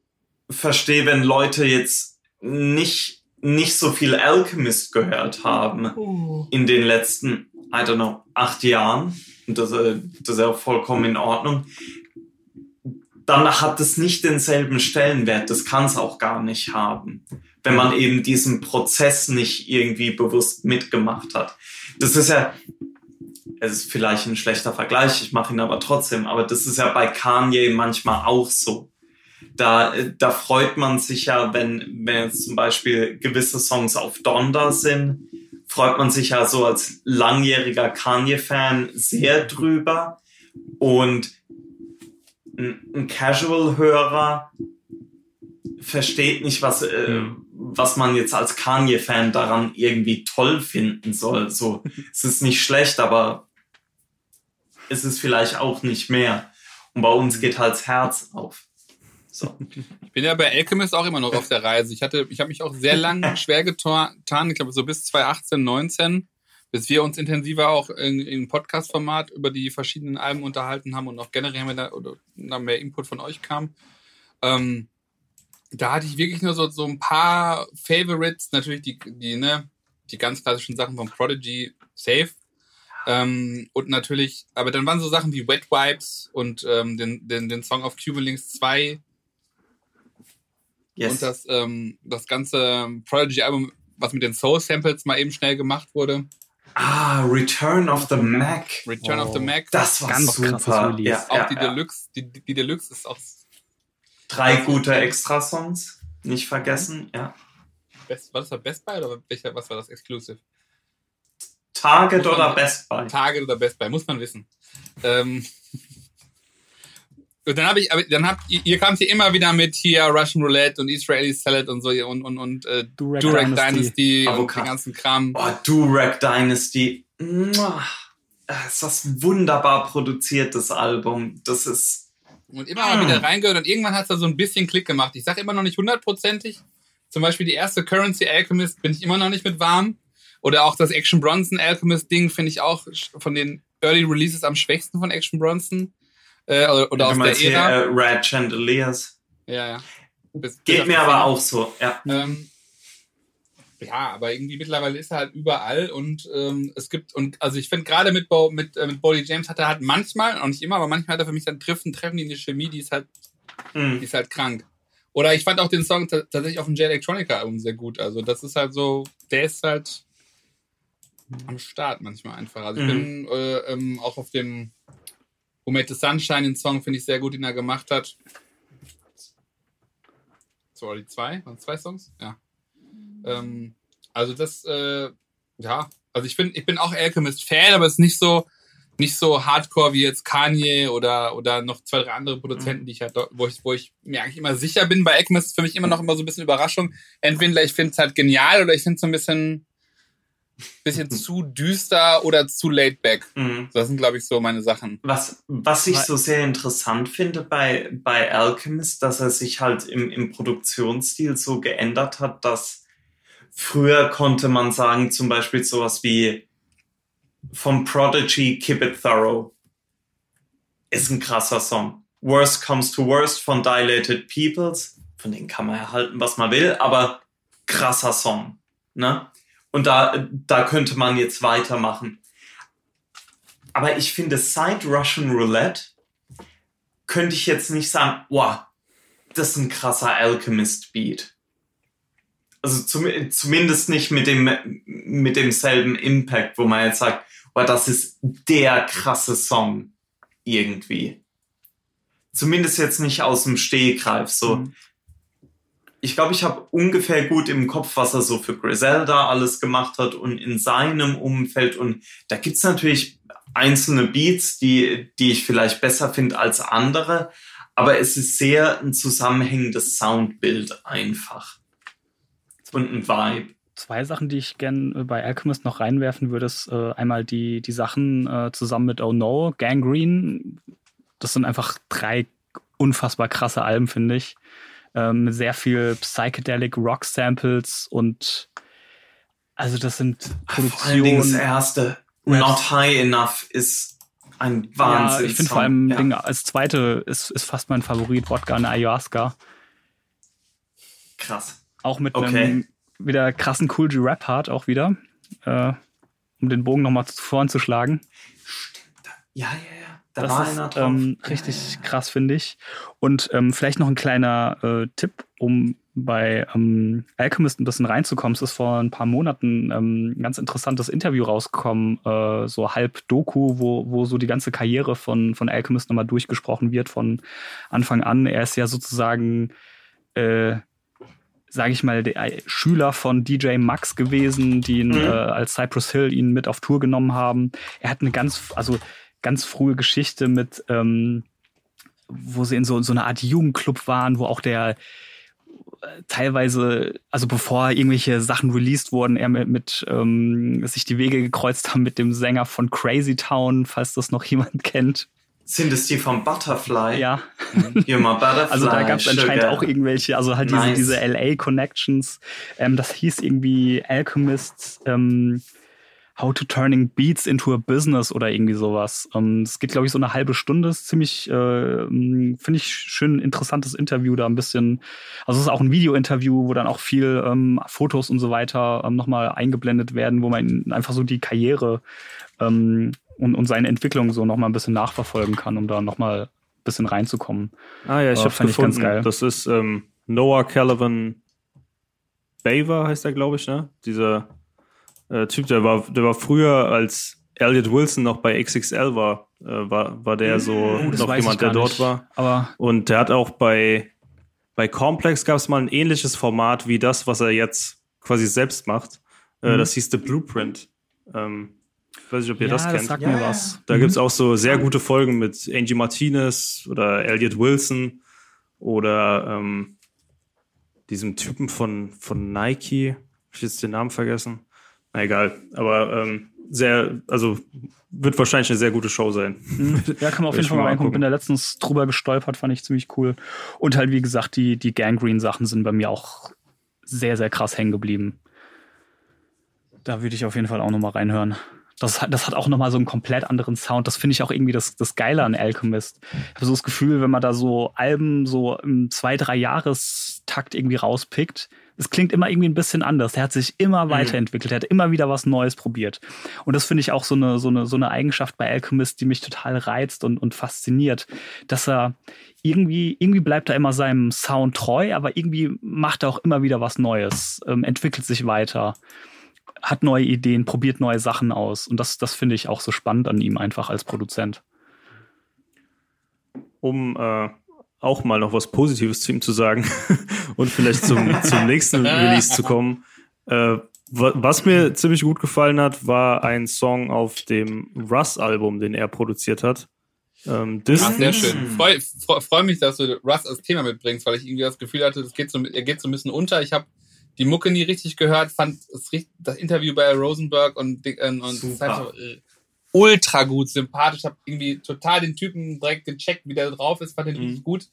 verstehe, wenn Leute jetzt nicht, nicht so viel Alchemist gehört haben oh. in den letzten, I don't know, acht Jahren. Und das, äh, das ist ja auch vollkommen in Ordnung. Dann hat es nicht denselben Stellenwert. Das kann es auch gar nicht haben wenn man eben diesen Prozess nicht irgendwie bewusst mitgemacht hat. Das ist ja, es ist vielleicht ein schlechter Vergleich, ich mache ihn aber trotzdem, aber das ist ja bei Kanye manchmal auch so. Da, da freut man sich ja, wenn, wenn jetzt zum Beispiel gewisse Songs auf Donda sind, freut man sich ja so als langjähriger Kanye-Fan sehr drüber. Und ein, Casual-Hörer versteht nicht, was, äh, mhm was man jetzt als Kanye-Fan daran irgendwie toll finden soll. So, es ist nicht schlecht, aber es ist vielleicht auch nicht mehr. Und bei uns geht halt das Herz auf. So. Ich bin ja bei Alchemist auch immer noch auf der Reise. Ich hatte, ich habe mich auch sehr lange schwer getan, ich glaube so bis 2018, 19, bis wir uns intensiver auch in, in Podcast-Format über die verschiedenen Alben unterhalten haben und auch generell da, oder mehr Input von euch kam. Ähm, da hatte ich wirklich nur so, so ein paar Favorites, natürlich die, die, ne, die ganz klassischen Sachen von Prodigy, safe. Ähm, und natürlich, aber dann waren so Sachen wie Wet Wipes und ähm, den, den, den Song auf Cuban Links 2. Yes. Und das, ähm, das ganze Prodigy-Album, was mit den Soul-Samples mal eben schnell gemacht wurde. Ah, Return of the Mac. Return of the Oh. Mac. Das war Ganz super. Ja, auch ja, die ja. Deluxe. Die, die Deluxe ist auch Drei gute Extra-Songs. Nicht vergessen, ja. Best, war das war Best Buy oder welcher, was war das Exclusive? Target Muss man- oder Best Buy? Target oder Best Buy, muss man wissen. Ähm, und dann habe ich, aber dann habt ihr, ihr kamt hier immer wieder mit hier Russian Roulette und Israeli Salad und so und und und äh, Durag, Durag Dynasty. Dynasty und den ganzen Kram. Oh, Durag Dynasty. Mua. Ist das wunderbar produziertes Album. Das ist. Und immer mal wieder reingehört und irgendwann hat es da so ein bisschen Klick gemacht. Ich sage immer noch nicht hundertprozentig. Zum Beispiel die erste Currency Alchemist bin ich immer noch nicht mit warm. Oder auch das Action Bronson Alchemist Ding finde ich auch von den Early Releases am schwächsten von Action Bronson. Äh, oder oder Du aus der hier, Ära. äh, Red Chandeliers. Ja, ja. Bis- bis Geht auf mir die aber auch so, ja. Ähm, ja, aber irgendwie mittlerweile ist er halt überall und ähm, es gibt, und also ich finde gerade mit, Bo, mit, äh, mit Boldy James hat er halt manchmal, auch nicht immer, aber manchmal hat er für mich dann Treffen, Treffen die eine Chemie, die ist halt, die Hm. ist halt krank. Oder ich fand auch den Song ta- tatsächlich auf dem J Electronica Album sehr gut. Also das ist halt so, der ist halt am Start manchmal einfach. Also ich Mhm. bin äh, ähm, auch auf dem The Sunshine, den Song finde ich sehr gut, den er gemacht hat. So, die zwei? Waren zwei Songs? Ja. Ähm, also das, äh, ja, also ich bin, ich bin auch Alchemist-Fan, aber es ist nicht so, nicht so hardcore wie jetzt Kanye oder, oder noch zwei, drei andere Produzenten, die ich halt, wo ich, wo ich mir eigentlich immer sicher bin. Bei Alchemist ist für mich immer noch immer so ein bisschen Überraschung. Entweder ich finde es halt genial oder ich finde es so ein bisschen, bisschen zu düster oder zu laid back. Hm. Das sind, glaube ich, so meine Sachen. Was, was ich so sehr interessant finde bei, bei Alchemist, dass er sich halt im, im Produktionsstil so geändert hat, dass früher konnte man sagen, zum Beispiel sowas wie vom Prodigy Keep It Thorough ist ein krasser Song. Worst Comes to Worst von Dilated Peoples, von denen kann man erhalten, was man will, aber krasser Song. Ne? Und da, da könnte man jetzt weitermachen. Aber ich finde, seit Russian Roulette könnte ich jetzt nicht sagen, wow, das ist ein krasser Alchemist-Beat. Also zum, zumindest nicht mit, dem, mit demselben Impact, wo man jetzt sagt, wow, das ist der krasse Song irgendwie. Zumindest jetzt nicht aus dem Stehgreif. So, Mhm. Ich glaube, ich habe ungefähr gut im Kopf, was er so für Griselda alles gemacht hat und in seinem Umfeld. Und da gibt's natürlich einzelne Beats, die, die ich vielleicht besser finde als andere. Aber es ist sehr ein zusammenhängendes Soundbild einfach. Und ein Vibe. Zwei Sachen, die ich gern äh, bei Alchemist noch reinwerfen würde, ist äh, einmal die, die Sachen äh, zusammen mit Oh No, Gangrene. Das sind einfach drei unfassbar krasse Alben, finde ich. Ähm, sehr viel Psychedelic Rock Samples und also das sind Dingen das Produktionen. erste, Raps. Not High Enough, ist ein Ja, Wahnsinn. ich finde vor allem Ding, als zweite ist, ist fast mein Favorit, Wodka und Ayahuasca. Krass. Auch mit Okay. einem wieder krassen Cool G-Rap-Part auch wieder. Äh, um den Bogen nochmal vorn zu schlagen. Ja, ja, ja. Da Das ist ähm, richtig krass, finde ich. Und ähm, vielleicht noch ein kleiner äh, Tipp, um bei ähm, Alchemist ein bisschen reinzukommen. Es ist vor ein paar Monaten ähm, ein ganz interessantes Interview rausgekommen, äh, so halb Doku, wo, wo so die ganze Karriere von, von Alchemist nochmal durchgesprochen wird von Anfang an. Er ist ja sozusagen, äh, sage ich mal, der äh, Schüler von DJ Max gewesen, die ihn Mhm. äh, als Cypress Hill ihn mit auf Tour genommen haben. Er hat eine ganz, also ganz frühe Geschichte mit, ähm, wo sie in so, so einer Art Jugendclub waren, wo auch der äh, teilweise, also bevor irgendwelche Sachen released wurden, er mit, mit ähm, sich die Wege gekreuzt haben mit dem Sänger von Crazy Town, falls das noch jemand kennt. Sind es die vom Butterfly? Ja, You're my Butterfly. also da gab es anscheinend auch irgendwelche, also halt Nice. diese, diese LA-Connections. Ähm, das hieß irgendwie Alchemist, ähm, How to Turning Beats into a Business oder irgendwie sowas. Ähm, Es geht, glaube ich, so eine halbe Stunde. Ist ziemlich, äh, finde ich, schön interessantes Interview da ein bisschen. Also es ist auch ein Video-Interview, wo dann auch viel ähm, Fotos und so weiter ähm, nochmal eingeblendet werden, wo man einfach so die Karriere ähm, und, und seine Entwicklung so nochmal ein bisschen nachverfolgen kann, um da nochmal ein bisschen reinzukommen. Ah ja, ich fand ich gefunden. ganz geil. Das ist ähm, Noah Caliban Baver heißt er, glaube ich, ne? Dieser äh, Typ, der war, der war früher als Elliot Wilson noch bei XXL war, äh, war, war der so oh, noch jemand, der dort nicht. war. Aber und der hat auch bei, bei Complex gab es mal ein ähnliches Format wie das, was er jetzt quasi selbst macht. Äh, mhm. Das hieß The Blueprint. Ähm, ich weiß nicht, ob ihr ja, das kennt. Das sagt ja, mir was. Da mhm. gibt es auch so sehr gute Folgen mit Angie Martinez oder Elliot Wilson oder ähm, diesem Typen von, von Nike. Hab ich jetzt den Namen vergessen? Na egal. Aber ähm, sehr, also wird wahrscheinlich eine sehr gute Show sein. Mhm. Ja, kann man auf jeden Fall mal reingucken. Bin da letztens drüber gestolpert, fand ich ziemlich cool. Und halt, wie gesagt, die, die Gangrene-Sachen sind bei mir auch sehr, sehr krass hängen geblieben. Da würde ich auf jeden Fall auch nochmal reinhören. Das, hat, das hat auch nochmal so einen komplett anderen Sound. Das finde ich auch irgendwie das, das Geile an Alchemist. Ich habe so das Gefühl, wenn man da so Alben so im zwei, drei Jahrestakt irgendwie rauspickt, es klingt immer irgendwie ein bisschen anders. Der hat sich immer mhm. weiterentwickelt, er hat immer wieder was Neues probiert. Und das finde ich auch so eine, so, eine, so eine Eigenschaft bei Alchemist, die mich total reizt und, und fasziniert, dass er irgendwie, irgendwie bleibt er immer seinem Sound treu, aber irgendwie macht er auch immer wieder was Neues, ähm, entwickelt sich weiter hat neue Ideen, probiert neue Sachen aus. Und das, das finde ich auch so spannend an ihm einfach als Produzent. Um äh, auch mal noch was Positives zu ihm zu sagen und vielleicht zum, zum nächsten Release zu kommen. Äh, was mir ziemlich gut gefallen hat, war ein Song auf dem Russ-Album, den er produziert hat. Ähm, Ach, sehr schön. Freue freu mich, dass du Russ als Thema mitbringst, weil ich irgendwie das Gefühl hatte, das geht so, er geht so ein bisschen unter. Ich habe die Mucke nie richtig gehört, fand das, das Interview bei Rosenberg und, äh, und, und äh, ultra gut, sympathisch. Hab irgendwie total den Typen direkt gecheckt, wie der drauf ist, fand den mhm. gut.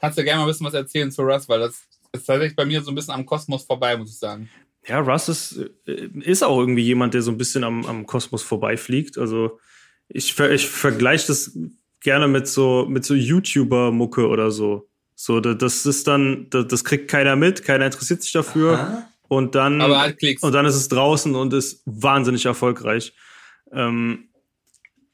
Kannst du gerne mal ein bisschen was erzählen zu Russ, weil das ist tatsächlich bei mir so ein bisschen am Kosmos vorbei, muss ich sagen. Ja, Russ ist, äh, ist auch irgendwie jemand, der so ein bisschen am, am Kosmos vorbeifliegt. Also ich, ich vergleiche das gerne mit so, mit so YouTuber-Mucke oder so. So, das ist dann, das kriegt keiner mit, keiner interessiert sich dafür. Aha. Und dann, halt und dann ist es draußen und ist wahnsinnig erfolgreich. Ähm,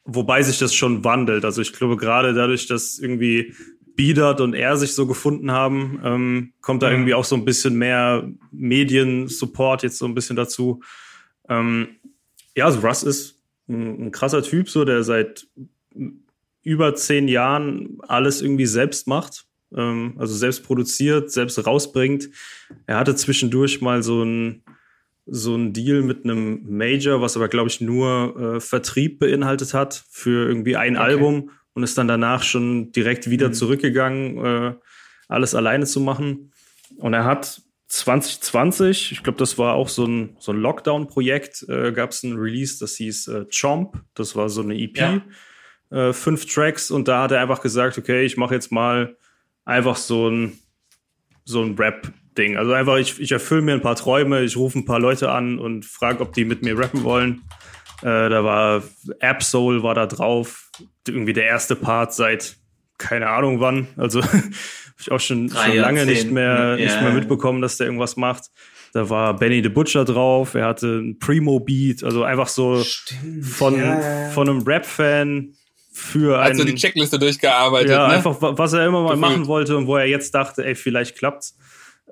wobei sich das schon wandelt. Also ich glaube, gerade dadurch, dass irgendwie Biedert und er sich so gefunden haben, ähm, kommt da mhm. irgendwie auch so ein bisschen mehr Medien-Support jetzt so ein bisschen dazu. Ähm, ja, also Russ ist ein, ein krasser Typ, so der seit über zehn Jahren alles irgendwie selbst macht ähm, also selbst produziert, selbst rausbringt. Er hatte zwischendurch mal so ein so ein Deal mit einem Major, was aber glaube ich nur äh, Vertrieb beinhaltet hat für irgendwie ein okay. Album und ist dann danach schon direkt wieder mhm. zurückgegangen, äh, alles alleine zu machen. Und er hat 2020, ich glaube, das war auch so ein, so ein Lockdown-Projekt, äh, gab es ein Release, das hieß äh, Chomp, das war so eine EP, ja. äh, fünf Tracks und da hat er einfach gesagt, okay, ich mache jetzt mal einfach so ein, so ein Rap-Ding. Also einfach, ich, ich erfülle mir ein paar Träume, ich rufe ein paar Leute an und frage, ob die mit mir rappen wollen. Äh, da war App Soul war da drauf. Irgendwie der erste Part seit keine Ahnung wann. Also habe ich auch schon, schon lange nicht mehr, yeah. nicht mehr mitbekommen, dass der irgendwas macht. Da war Benny the Butcher drauf, er hatte ein Primo-Beat, also einfach so Stimmt, von, ja. von einem Rap-Fan für einen. Also die Checkliste durchgearbeitet. Ja, ne? einfach, was er immer mal Gefühlt. machen wollte und wo er jetzt dachte, ey, vielleicht klappt's.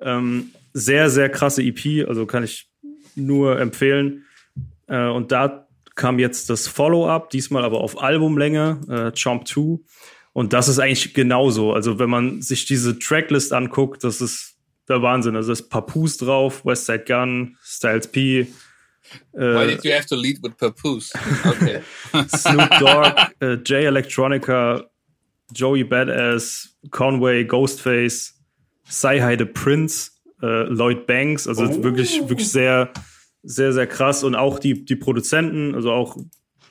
Ähm, sehr, sehr krasse EP, also kann ich nur empfehlen. Äh, und da kam jetzt das Follow-up, diesmal aber auf Albumlänge, äh, Chomp 2. Und das ist eigentlich genauso. Also, wenn man sich diese Tracklist anguckt, das ist der Wahnsinn. Also, es ist Papoose drauf, Westside Gun, Styles P, Why did you have to lead with Papoose? Okay. Snoop Dogg, äh, Jay Electronica, Joey Badass, Conway, Ghostface, Sci-Hi the Prince, äh, Lloyd Banks, also oh. wirklich, wirklich sehr, sehr, sehr krass. Und auch die, die Produzenten, also auch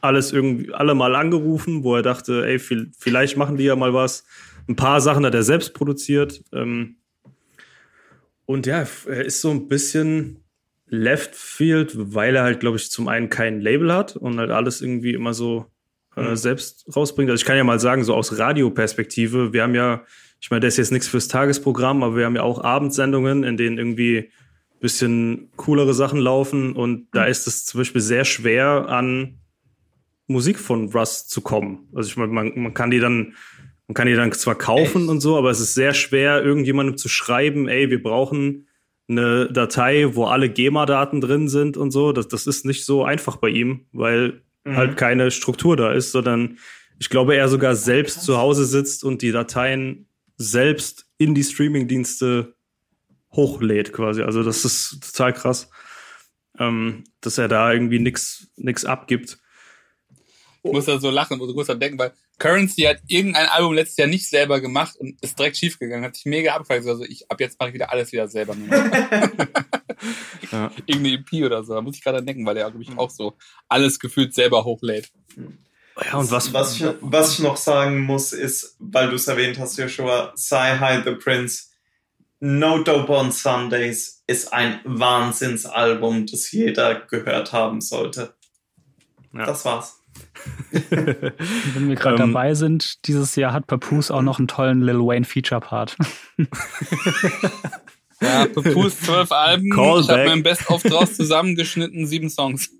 alles irgendwie, alle mal angerufen, wo er dachte, ey, vielleicht machen die ja mal was. Ein paar Sachen hat er selbst produziert. Ähm, und ja, er ist so ein bisschen Left Field, weil er halt, glaube ich, zum einen kein Label hat und halt alles irgendwie immer so äh, mhm. selbst rausbringt. Also ich kann ja mal sagen, so aus Radioperspektive, wir haben ja, ich meine, das ist jetzt nichts fürs Tagesprogramm, aber wir haben ja auch Abendsendungen, in denen irgendwie bisschen coolere Sachen laufen und da mhm. ist es zum Beispiel sehr schwer, an Musik von Russ zu kommen. Also ich meine, man, man kann die dann Man kann die dann zwar kaufen Echt? und so, aber es ist sehr schwer, irgendjemandem zu schreiben, ey, wir brauchen eine Datei, wo alle GEMA-Daten drin sind und so. Das, das ist nicht so einfach bei ihm, weil mhm. halt keine Struktur da ist, sondern ich glaube, er sogar selbst zu Hause sitzt und die Dateien selbst in die Streaming-Dienste hochlädt quasi. Also das ist total krass, ähm, dass er da irgendwie nix nix abgibt. Ich muss da so lachen, muss so denken, weil Currency hat irgendein Album letztes Jahr nicht selber gemacht und ist direkt schief gegangen, hat sich mega abgefallen. Also ich, ab jetzt mache ich wieder alles wieder selber. ja. Irgendeine EP oder so, da muss ich gerade denken, weil er, glaube ich, auch so alles gefühlt selber hochlädt. Ja, und was, was, ich, was ich noch sagen muss, ist, weil du es erwähnt hast, Joshua, Say Hi the Prince, No Dope on Sundays ist ein Wahnsinnsalbum, das jeder gehört haben sollte. Ja. Das war's. Wenn wir gerade ähm, dabei sind, dieses Jahr hat Papoose auch noch einen tollen Lil Wayne Feature Part. ja, Papoose zwölf Alben. Call ich habe mein Best-of draus zusammengeschnitten, sieben Songs.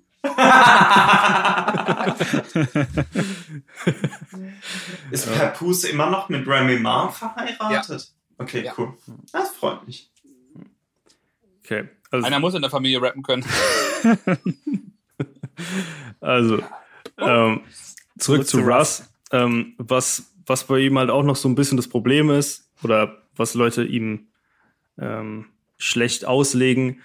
Ist Papoose immer noch mit Remy Ma verheiratet? Ja. Okay, ja. cool. Das freut mich. Okay. Also Einer muss in der Familie rappen können. also, ähm, zurück, zu Russ. Ähm, was, was bei ihm halt auch noch so ein bisschen das Problem ist, oder was Leute ihm ähm, schlecht auslegen,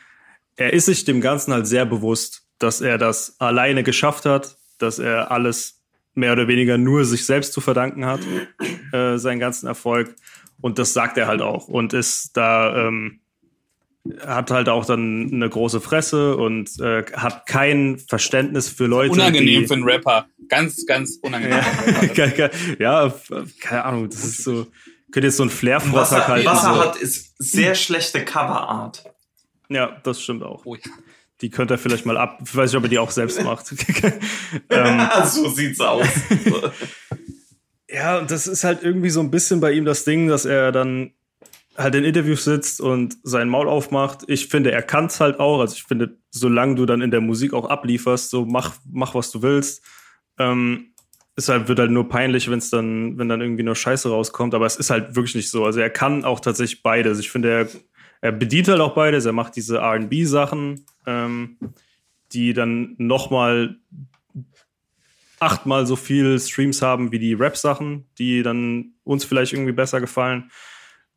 er ist sich dem Ganzen halt sehr bewusst, dass er das alleine geschafft hat, dass er alles mehr oder weniger nur sich selbst zu verdanken hat, äh, seinen ganzen Erfolg. Und das sagt er halt auch und ist da ähm, hat halt auch dann eine große Fresse und äh, hat kein Verständnis für Leute. Unangenehm die, für einen Rapper. Ganz, ganz unangenehm. Ja, ja, keine Ahnung. Das ist so. Könnte jetzt so ein Flair-Vortrag halten. Was er so. hat, ist sehr schlechte Coverart. Ja, das stimmt auch. Oh, ja. Die könnte er vielleicht mal ab. Ich weiß nicht, ob er die auch selbst macht. ähm, so sieht's aus. ja, und das ist halt irgendwie so ein bisschen bei ihm das Ding, dass er dann halt in Interviews sitzt und sein Maul aufmacht. Ich finde, er kann es halt auch. Also ich finde, solange du dann in der Musik auch ablieferst, so mach, mach was du willst. Ähm, ist halt, wird halt nur peinlich, wenn es dann, wenn dann irgendwie nur Scheiße rauskommt. Aber es ist halt wirklich nicht so. Also er kann auch tatsächlich beides. Ich finde, er, er bedient halt auch beides. Er macht diese R&B-Sachen, ähm, die dann noch mal achtmal so viel Streams haben wie die Rap-Sachen, die dann uns vielleicht irgendwie besser gefallen.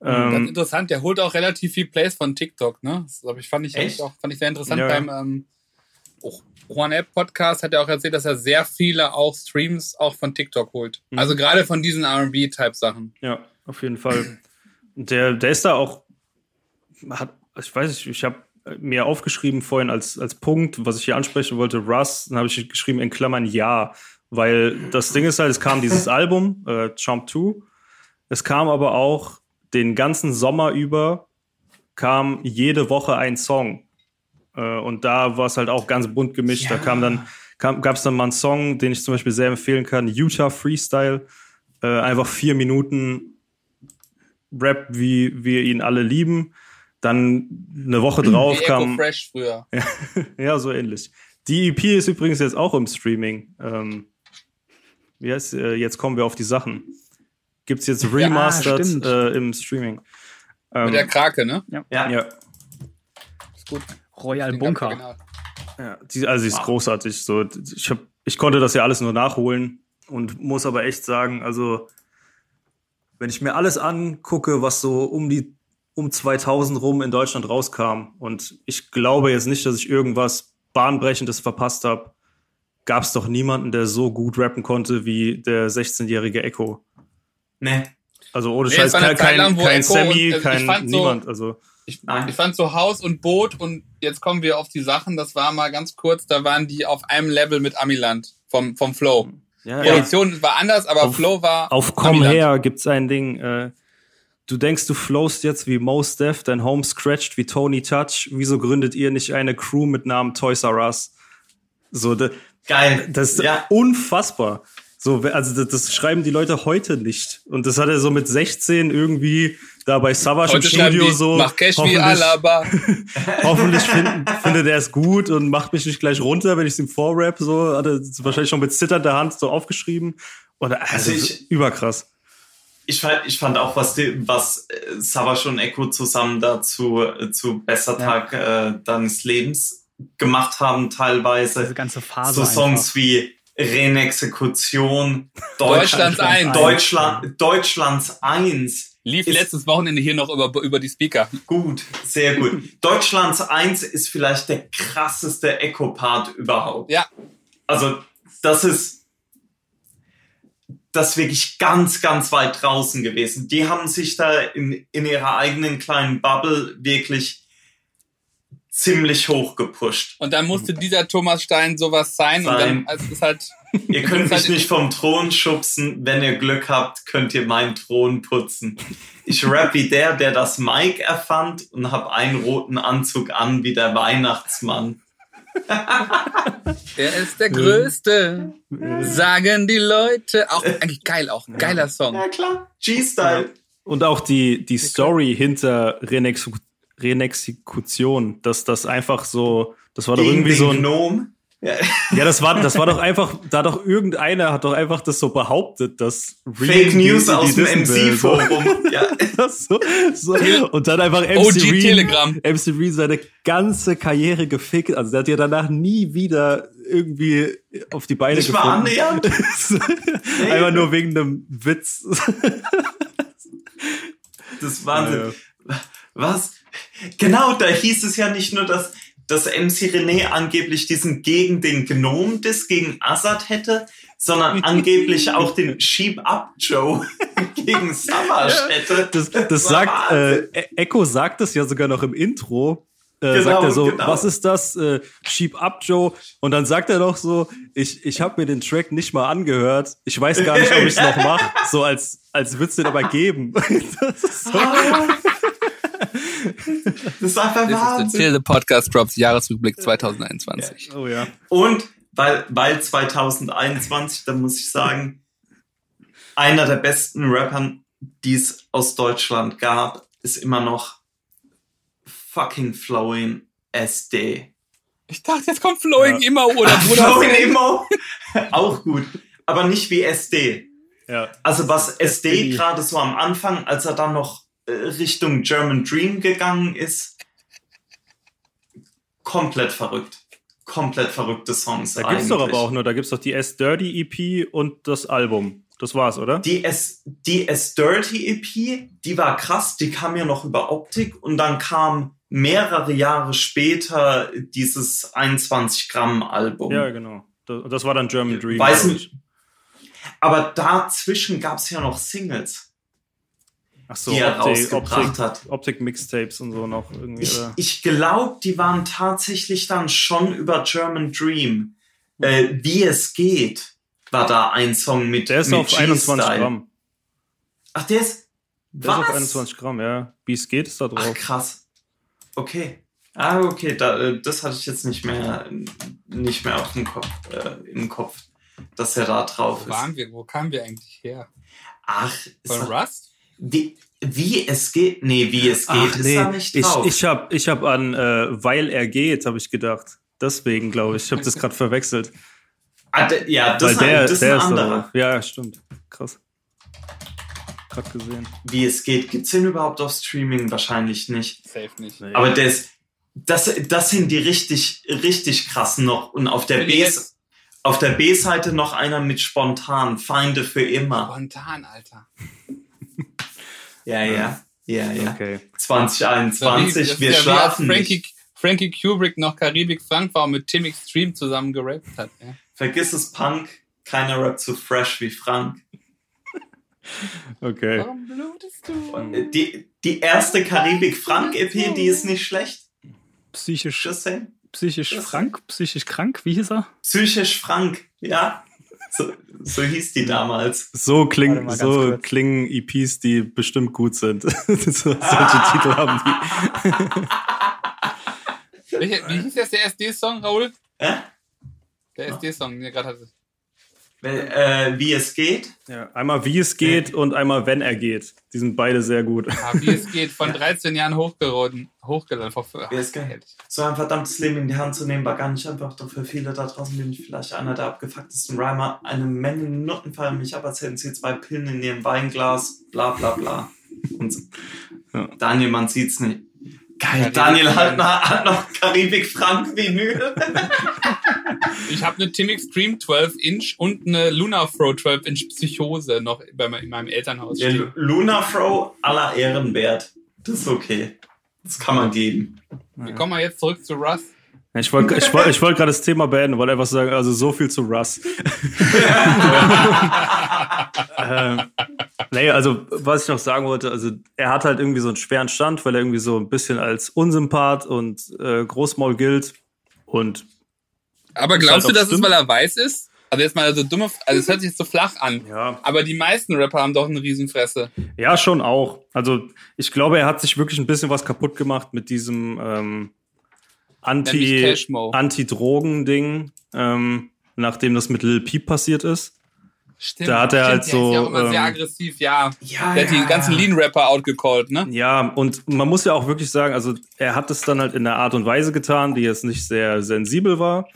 Ähm, Ganz interessant, der holt auch relativ viel Plays von TikTok, ne? Das ich, fand, ich, auch, fand ich sehr interessant ja, beim ähm, Juan App Podcast hat er auch erzählt, dass er sehr viele auch Streams auch von TikTok holt. Mhm. Also gerade von diesen RB-Type-Sachen. Ja, auf jeden Fall. Der, der ist da auch, hat, ich weiß nicht, ich habe mir aufgeschrieben vorhin als, als Punkt, was ich hier ansprechen wollte, Russ, dann habe ich geschrieben in Klammern ja, weil das Ding ist halt, es kam dieses Album, äh, Chomp 2, es kam aber auch den ganzen Sommer über kam jede Woche ein Song. Äh, und da war es halt auch ganz bunt gemischt. Ja. Da kam dann, gab es dann mal einen Song, den ich zum Beispiel sehr empfehlen kann, Utah Freestyle. Äh, einfach vier Minuten Rap, wie wir ihn alle lieben. Dann eine Woche drauf wie kam. Echo Fresh früher. Ja, ja, so ähnlich. Die EP ist übrigens jetzt auch im Streaming. Ähm, wie heißt, äh, jetzt kommen wir auf die Sachen. Gibt's jetzt remastered ja, äh, im Streaming. Ähm, Mit der Krake, ne? Ja. ja. ja. Ist gut. Royal Bunker. Ja, die, also sie ist wow. großartig. So, ich, hab, ich konnte das ja alles nur nachholen und muss aber echt sagen, also wenn ich mir alles angucke, was so um die um 2000 rum in Deutschland rauskam und ich glaube jetzt nicht, dass ich irgendwas bahnbrechendes verpasst habe, gab es doch niemanden, der so gut rappen konnte wie der 16-jährige Echo. Nee. Also ohne nee, Scheiß, kein, kein, lang, kein Sammy, also kein niemand. So, also. Ich, ich, fand so Haus und Boot und jetzt kommen wir auf die Sachen, das war mal ganz kurz, da waren die auf einem Level mit Amiland vom, vom Flow. Ja, Produktion ja. war anders, aber auf, Flow war. Auf Komm Amiland. her gibt's ein Ding, äh, du denkst, du flowst jetzt wie Most Def, dein Home scratched wie Tony Touch. Wieso gründet ihr nicht eine Crew mit Namen Toys R Us? So, de, Geil. Das ist ja. unfassbar. So, also das, das, schreiben die Leute heute nicht. Und das hat er so mit 16 irgendwie da bei Savage im Studio die, so. Mach Cash wie Alaba. hoffentlich find, findet er es gut und macht mich nicht gleich runter, wenn ich es ihm vorrap. So hat er wahrscheinlich schon mit zitternder Hand so aufgeschrieben. Und also, also ich, überkrass. Ich, fand, ich fand auch, was, die, was äh, Savage und Echo zusammen dazu äh, zu Besser Tag äh, deines Lebens gemacht haben, teilweise. Diese ganze Phase. So Songs einfach. wie Renexekution, Deutschlands Eins. Deutschland, Deutschlands Eins. Lief Ist- letztes Wochenende hier noch über, über die Speaker. Gut, sehr gut. Deutschlands Eins ist vielleicht der krasseste Echo-Part überhaupt. Ja. Also, das ist das ist wirklich ganz, ganz weit draußen gewesen. Die haben sich da in, in ihrer eigenen kleinen Bubble wirklich ziemlich hoch gepusht. Und dann musste dieser Thomas Stein sowas sein. Und Sein. dann, also es ist halt, Ihr könnt mich halt- nicht vom Thron schubsen. Wenn ihr Glück habt, könnt ihr meinen Thron putzen. Ich rap wie der, der das Mic erfand und hab einen roten Anzug an wie der Weihnachtsmann. er ist der Größte, sagen die Leute. Auch eigentlich geil, auch ein geiler Song. Ja klar, G-Style. Und auch die, die Story hinter Renex Renexekution, dass das einfach so, das war doch Gegen irgendwie den so ein, Gnom. Ja. ja, das war, das war doch einfach, da doch irgendeiner hat doch einfach das so behauptet, dass Reem Fake News die aus dem. MC-Forum. Ja. So, so. Und dann einfach MC OG Telegram. MC Reem seine ganze Karriere gefickt. Also der hat ja danach nie wieder irgendwie auf die Beine Nicht mal annähernd. einfach nur wegen einem Witz. Das ist Wahnsinn. Was? Genau, da hieß es ja nicht nur, dass, dass MC René angeblich diesen gegen den Gnom-Diss gegen Assad hätte, sondern angeblich auch den Sheep Up Joe gegen Savage hätte. Das, das sagt, äh, E- Echo sagt das ja sogar noch im Intro. Äh, Genau, sagt er so, genau. was ist das? Äh, Sheep Up Joe. Und dann sagt er noch so, ich, ich habe mir den Track nicht mal angehört. Ich weiß gar nicht, ob ich es noch mache. So als, als würd's den aber geben. das ist so, Das ist einfach Das ist der Wahnsinn. Till the Podcast Drops Jahresrückblick 2021. oh ja. Und weil, weil 2021, da muss ich sagen, einer der besten Rappern, die es aus Deutschland gab, ist immer noch fucking Flowing SD. Ich dachte, jetzt kommt Flowing Ja. immer oder Bruder. Flowing Emo, auch gut, aber nicht wie SD. ja. Also was SD SD. gerade so am Anfang, als er dann noch Richtung German Dream gegangen ist, komplett verrückt. Komplett verrückte Songs. Da gibt's doch aber auch nur, da gibt's doch die S-Dirty EP und das Album. Das war's, oder? Die S, die S Dirty EP, die war krass, die kam ja noch über Optik und dann kam mehrere Jahre später dieses 21 Gramm Album. Ja, genau. Das, das war dann German Dream. Weiß nicht. Aber dazwischen gab's ja noch Singles, Ach so, die er Optik, rausgebracht Optik, hat. Optik-Mixtapes und so noch irgendwie. Ich, oder? ich glaube, die waren tatsächlich dann schon über German Dream. Äh, wie es geht, war da ein Song mit Der ist mit auf 21 G-Style. Gramm. Ach, der ist. Der ist Was? auf 21 Gramm, ja. Wie es geht, ist da Ach, drauf. krass. Okay. Ah, okay, da, äh, das hatte ich jetzt nicht mehr, nicht mehr auf dem Kopf, äh, im Kopf, dass er da drauf Wo ist. waren wir? Wo kamen wir eigentlich her? Ach, ist Von Rust? Wie, wie es geht? Nee, wie es geht, Ach ist nee, da nicht ich, drauf. ich habe ich hab an äh, Weil er geht, habe ich gedacht. Deswegen, glaube ich. Ich habe das gerade verwechselt. ah, ja, das, Weil ist ein- der, das ist der ein ist da anderer. drauf. Ja, stimmt. Krass. Gerade gesehen. Wie es geht, gibt's den überhaupt auf Streaming? Wahrscheinlich nicht. Safe nicht. Nee. Aber der ist, das, das sind die richtig, richtig krassen noch. Und auf der B, auf der B-Seite noch einer mit spontan, Feinde für immer. Spontan, Alter. Ja, ja, ja, ja. Okay. 2021, Das ist wir schlafen Frankie, nicht. Frankie Kubrick noch Karibik Frank war und mit Tim Extreme zusammen gerappt hat. Ja. Vergiss es, Punk. Keiner rappt so fresh wie Frank. Okay. Warum blutest du? Und äh, die, die erste Karibik-Frank-EP, die ist nicht schlecht. Psychisch, psychisch krank, psychisch krank, wie hieß er? Psychisch Frank, ja. So, so hieß die damals. So ganz so kurz. klingen EPs, die bestimmt gut sind. so, solche Titel haben die. Welche, wie hieß jetzt der SD-Song, Raoul? Äh? Der SD-Song, den ihr gerade hattet. Äh, wie es geht. Ja, einmal wie es geht und einmal wenn er geht. Die sind beide sehr gut. Ja, wie es geht, von 13 Jahren hochgeladen. hochgeladen vor, Wie es geht. So ein verdammtes Leben in die Hand zu nehmen, war gar nicht einfach. Doch für viele da draußen bin ich vielleicht einer der abgefucktesten Rhymer. Eine Menge Nutten fallen mich ab, erzählen sie zwei Pillen in ihrem Weinglas, bla bla bla. Und Ja. Daniel, man sieht's nicht. Geil, Daniel hat, noch- hat noch Karibik Frank Vinyl. Ich habe eine Tim Extreme 12 Inch und eine Luna Fro 12 Inch Psychose noch bei in meinem Elternhaus Ja, stehen. Luna Fro aller Ehren wert. Das ist okay. Das kann man geben. Wir kommen mal jetzt zurück zu Russ. Ich wollte ich wollt, ich wollt gerade das Thema beenden, wollte einfach sagen, also so viel zu Russ. ähm, nee, also was ich noch sagen wollte, also er hat halt irgendwie so einen schweren Stand, weil er irgendwie so ein bisschen als Unsympath und äh, Großmaul gilt. Und Aber glaubst halt du, dass es, stimmt. weil er weiß ist? Also jetzt mal so dumme, also es hört sich jetzt so flach an. ja, Aber die meisten Rapper haben doch eine Riesenfresse. ja, schon auch. Also ich glaube, er hat sich wirklich ein bisschen was kaputt gemacht mit diesem ähm, Anti. Anti-Drogen-Ding, ähm, nachdem das mit Lil Peep passiert ist. Stimmt. Da hat er halt Stimmt, der ist ja so, auch immer sehr ähm, aggressiv, ja. Ja, Der hat die ganzen Lean-Rapper outgecallt, ne? Ja, und man muss ja auch wirklich sagen, also er hat es dann halt in einer Art und Weise getan, die jetzt nicht sehr sensibel war.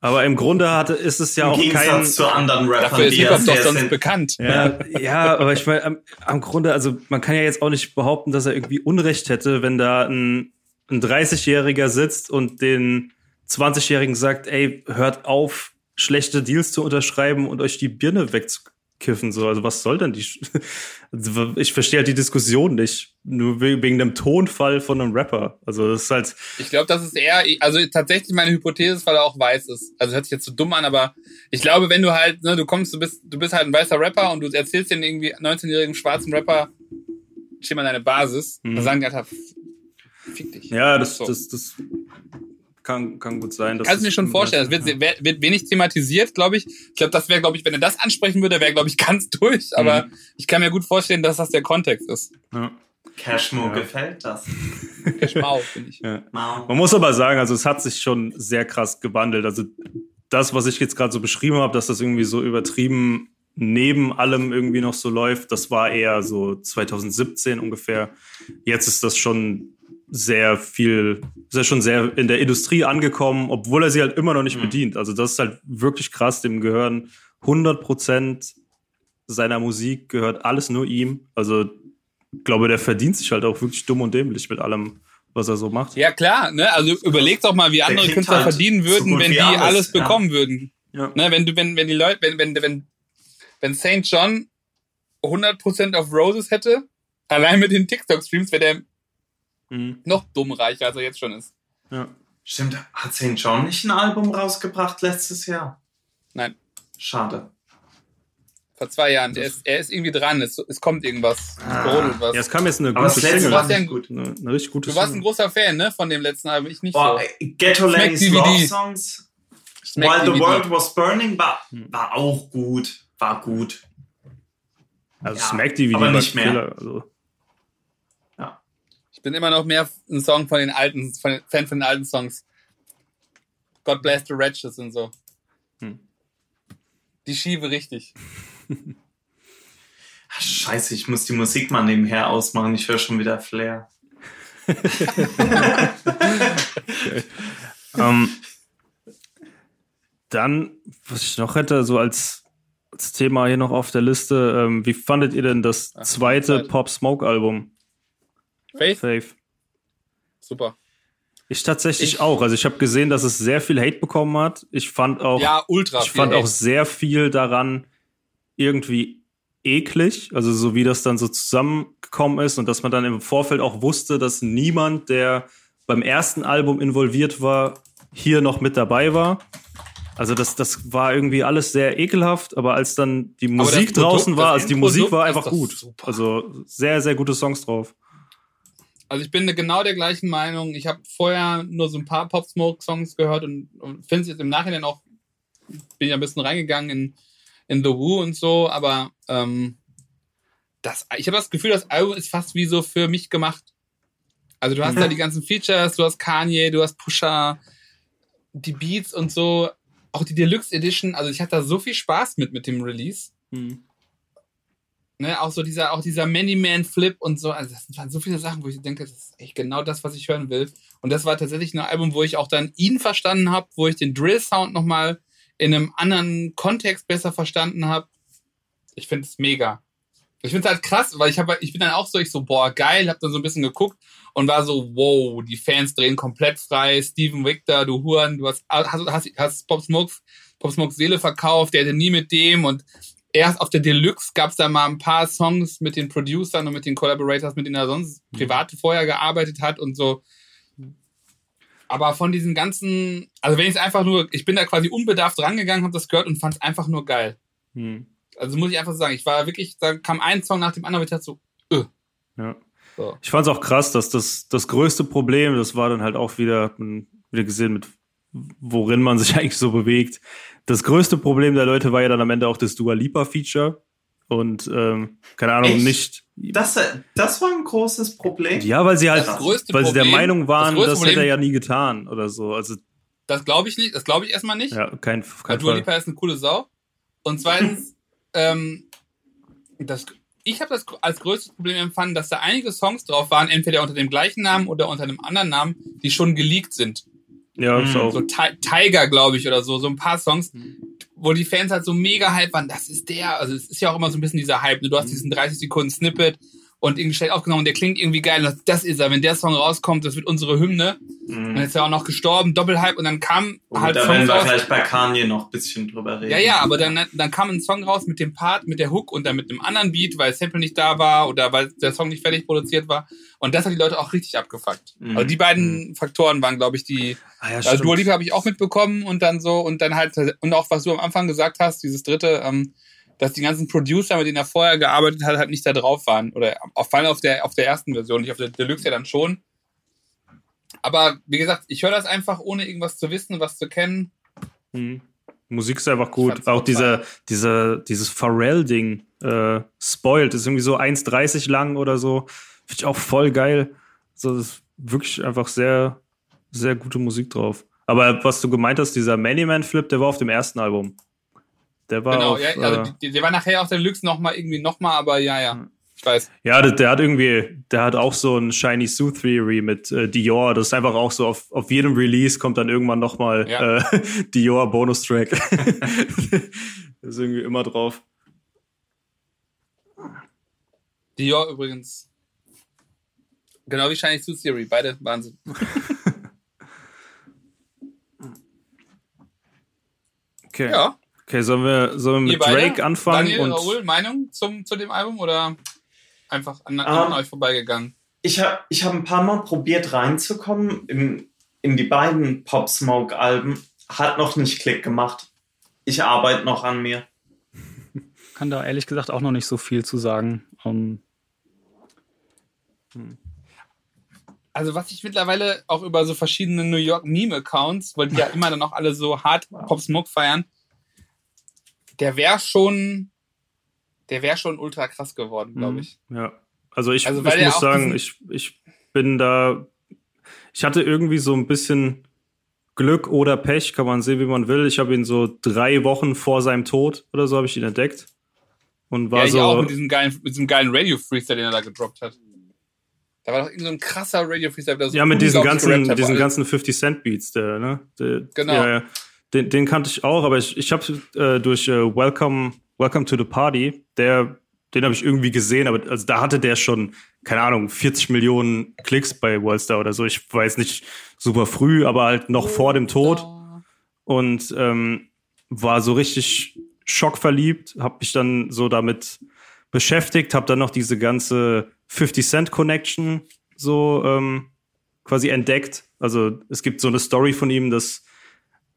Aber im Grunde hatte, ist es ja Im auch kein. Gegensatz zu anderen Rappern, Dafür ist die Hip-Hop ja doch sehr sonst bekannt. Ja, ja, aber ich meine, am, am Grunde, also man kann ja jetzt auch nicht behaupten, dass er irgendwie Unrecht hätte, wenn da ein, ein 30-Jähriger sitzt und den 20-Jährigen sagt, ey, hört auf, schlechte Deals zu unterschreiben und euch die Birne wegzukiffen. So, also was soll denn die? Ich verstehe halt die Diskussion nicht. Nur we- wegen dem Tonfall von einem Rapper. Also das ist halt, Ich glaube, das ist eher, also tatsächlich meine Hypothese ist, weil er auch weiß ist. Also hört sich jetzt so dumm an, aber ich glaube, wenn du halt, ne, du kommst, du bist, du bist halt ein weißer Rapper und du erzählst den irgendwie 19-jährigen schwarzen Rapper, steh mal deine Basis, Mhm. dann sagen die halt, fick dich. ja, das, So. das, das kann, kann gut sein. Kannst du das- mir schon vorstellen, es wird, wird, wird wenig thematisiert, glaube ich. Ich glaube, das wäre, glaube ich, wenn er das ansprechen würde, wäre, glaube ich, ganz durch. Aber ich kann mir gut vorstellen, dass das der Kontext ist. Ja. Cashmo Ja. gefällt das. Schmau, finde ich. Ja. Man muss aber sagen, also es hat sich schon sehr krass gewandelt. Also das, was ich jetzt gerade so beschrieben habe, dass das irgendwie so übertrieben neben allem irgendwie noch so läuft, das war eher so 2017 ungefähr. Jetzt ist das schon sehr viel, ist er schon sehr in der Industrie angekommen, obwohl er sie halt immer noch nicht Mhm. bedient. Also das ist halt wirklich krass. Dem gehören 100 Prozent seiner Musik gehört alles nur ihm. Also ich glaube, der verdient sich halt auch wirklich dumm und dämlich mit allem, was er so macht. Ja, klar, ne? Also überleg doch mal, wie andere Künstler halt verdienen so würden, gut wenn die alles, alles ja. bekommen würden. Ja. Ne, wenn du, wenn, wenn die Leute, wenn, wenn, wenn, wenn St. John 100% auf Roses hätte, allein mit den TikTok-Streams wäre der Mhm. noch dumm reicher, als er jetzt schon ist. Ja. Stimmt, hat St. John nicht ein Album rausgebracht letztes Jahr? Nein. Schade. Vor zwei Jahren. Er ist, er ist irgendwie dran. Es, es kommt irgendwas. Es Ah. was. Ja, es kam jetzt eine Aber gute das letzte war ja nicht gut. Eine, eine richtig gute du warst ein großer Fan, ne? Von dem letzten Album. Ich nicht Boah, so. äh, Ghetto Ladies DVD. Love Songs. Smack While the DVD. World Was Burning war, Hm. war auch gut. War gut. Also Ja, Smack DVD aber war nicht mehr. Killer, Also, bin immer noch mehr ein Song von den alten, von den, Fan von den alten Songs. God bless the Wretches und so. Hm. Die schiebe richtig. Ach, scheiße, ich muss die Musik mal nebenher ausmachen. Ich höre schon wieder Flair. ähm, dann, was ich noch hätte, so als, als Thema hier noch auf der Liste, ähm, wie fandet ihr denn das zweite. Pop Smoke Album? Faith? Faith. Super. Ich tatsächlich Ich- auch. Also ich habe gesehen, dass es sehr viel Hate bekommen hat. Ich fand auch, Ja, ultra. ich fand auch sehr viel daran irgendwie eklig, also so wie das dann so zusammengekommen ist und dass man dann im Vorfeld auch wusste, dass niemand, der beim ersten Album involviert war, hier noch mit dabei war. Also das, das war irgendwie alles sehr ekelhaft, aber als dann die Musik Produkt, draußen war, also die Musik war einfach gut. super. Also sehr, sehr gute Songs drauf. Also ich bin genau der gleichen Meinung. Ich habe vorher nur so ein paar Pop Smoke Songs gehört und, und finde es jetzt im Nachhinein auch, bin ja ein bisschen reingegangen in, in The Who und so, aber ähm, das, ich habe das Gefühl, das Album ist fast wie so für mich gemacht. Also du hast da die ganzen Features, du hast Kanye, du hast Pusha, die Beats und so. auch die Deluxe Edition, also ich hatte da so viel Spaß mit, mit dem Release. Hm. Ne, auch so dieser, auch dieser Many-Man-Flip und so. Also das waren so viele Sachen, wo ich denke, das ist echt genau das, was ich hören will. Und das war tatsächlich ein Album, wo ich auch dann ihn verstanden habe, wo ich den Drill-Sound nochmal in einem anderen Kontext besser verstanden habe. Ich finde es mega. Ich finde es halt krass, weil ich habe, ich bin dann auch so, ich so, boah, geil, hab dann so ein bisschen geguckt und war so, wow, die Fans drehen komplett frei. Steven Victor, du Huren, du hast, hast, hast, hast Pop Smokes, Pop Smokes Seele verkauft, der hätte nie mit dem und erst auf der Deluxe gab es da mal ein paar Songs mit den Producern und mit den Collaborators, mit denen er sonst privat vorher gearbeitet hat und so. Aber von diesen ganzen, also wenn ich es einfach nur, ich bin da quasi unbedarft rangegangen, habe das gehört und fand es einfach nur geil. Hm. Also muss ich einfach sagen, ich war wirklich, da kam ein Song nach dem anderen, und ich dachte so, öh. Ja. So. Ich fand es auch krass, dass das, das größte Problem, das war dann halt auch wieder, wieder gesehen, mit worin man sich eigentlich so bewegt. Das größte Problem der Leute war ja dann am Ende auch das Dua Lipa Feature. Und ähm, keine Ahnung, Echt? nicht. Das, das war ein großes Problem. Ja, weil sie halt, weil sie der Problem- Meinung waren, das das hätte er Problem- ja nie getan oder so. Also Das glaube ich nicht, das glaube ich erstmal nicht. ja, kein, Weil kein Dua Fall. Lipa ist eine coole Sau. Und zweitens, ähm, das, ich habe das als größtes Problem empfanden, dass da einige Songs drauf waren, entweder unter dem gleichen Namen oder unter einem anderen Namen, die schon geleakt sind. Ja, Mhm. auch. So Ti- Tiger, glaube ich, oder so, so ein paar Songs, wo die Fans halt so mega hype waren, das ist der, also es ist ja auch immer so ein bisschen dieser Hype, ne? du hast diesen 30 Sekunden Snippet und irgendwie schnell aufgenommen, der klingt irgendwie geil, und das, ist er, wenn der Song rauskommt, das wird unsere Hymne, und Mhm. jetzt ist er auch noch gestorben, Doppelhype und dann kam Gut, halt da werden wir raus, gleich bei Kanye noch ein bisschen drüber reden. ja, ja, aber dann, dann kam ein Song raus mit dem Part, mit der Hook und dann mit einem anderen Beat, weil Sample nicht da war oder weil der Song nicht fertig produziert war. Und das hat die Leute auch richtig abgefuckt. Mhm. Also die beiden Faktoren waren, glaube ich, die. Ah, ja, Also. Dua Lipa habe ich auch mitbekommen und dann so und dann halt und auch was du am Anfang gesagt hast, dieses dritte, ähm, dass die ganzen Producer, mit denen er vorher gearbeitet hat, halt nicht da drauf waren oder auf vor allem auf der auf der ersten Version, nicht auf der Deluxe ja dann schon. Aber wie gesagt, ich höre das einfach ohne irgendwas zu wissen, was zu kennen. Mhm. Musik ist einfach gut. Auch dieser, dieser, dieses Pharrell-Ding, äh, Spoiled, ist irgendwie so 1,30 lang oder so. Finde ich auch voll geil. So, das ist wirklich einfach sehr, sehr gute Musik drauf. Aber was du gemeint hast, dieser Many-Man-Flip, der war auf dem ersten Album. Der war genau, auf, ja, äh, also die, der war nachher auf der Deluxe nochmal irgendwie nochmal, aber ja, ja. Ich weiß. Ja, der, der hat irgendwie, der hat auch so ein Shiny Sue Theory mit äh, Dior. Das ist einfach auch so, auf, auf jedem Release kommt dann irgendwann nochmal Ja. äh, Dior Bonustrack. ist irgendwie immer drauf. Dior übrigens. Genau wie Shiny Suit Theory, beide Wahnsinn. Okay. Ja, Okay, sollen wir, sollen wir mit beide. Drake anfangen? Daniel, und Raoul, Meinung zum, zu dem Album oder einfach an, Ähm, an euch vorbeigegangen? Ich habe ich hab ein paar Mal probiert reinzukommen in, in die beiden Pop Smoke Alben. Hat noch nicht Klick gemacht. Ich arbeite noch an mir. Kann da ehrlich gesagt auch noch nicht so viel zu sagen. Ähm, Also was ich mittlerweile auch über so verschiedene New York Meme-Accounts, weil die ja immer dann auch alle so hart Pop Smoke feiern, der wäre schon, der wäre schon ultra krass geworden, glaube Mhm. ich. Ja. Also ich, Also, ich muss sagen, ich, ich bin da. Ich hatte irgendwie so ein bisschen Glück oder Pech, kann man sehen, wie man will. Ich habe ihn so drei Wochen vor seinem Tod oder so habe ich ihn entdeckt. Und war ja, ich so. auch mit diesem geilen, mit diesem geilen Radio-Freestyle, den er da gedroppt hat. Da war doch irgend so ein krasser Radio-Freestyle. der so ja, mit diesen ganzen, diesen ganzen 50 Cent Beats, der, ne? Der, Genau. Ja. Den, den kannte ich auch, aber ich, ich habe äh, durch äh, Welcome, Welcome to the Party, der, den habe ich irgendwie gesehen, aber also da hatte der schon, keine Ahnung, 40 Millionen Klicks bei Worldstar oder so. Ich weiß nicht super früh, aber halt noch vor dem Tod und ähm, war so richtig schockverliebt, habe mich dann so damit beschäftigt, habe dann noch diese ganze 50 Cent Connection so ähm, quasi entdeckt. Also es gibt so eine Story von ihm, dass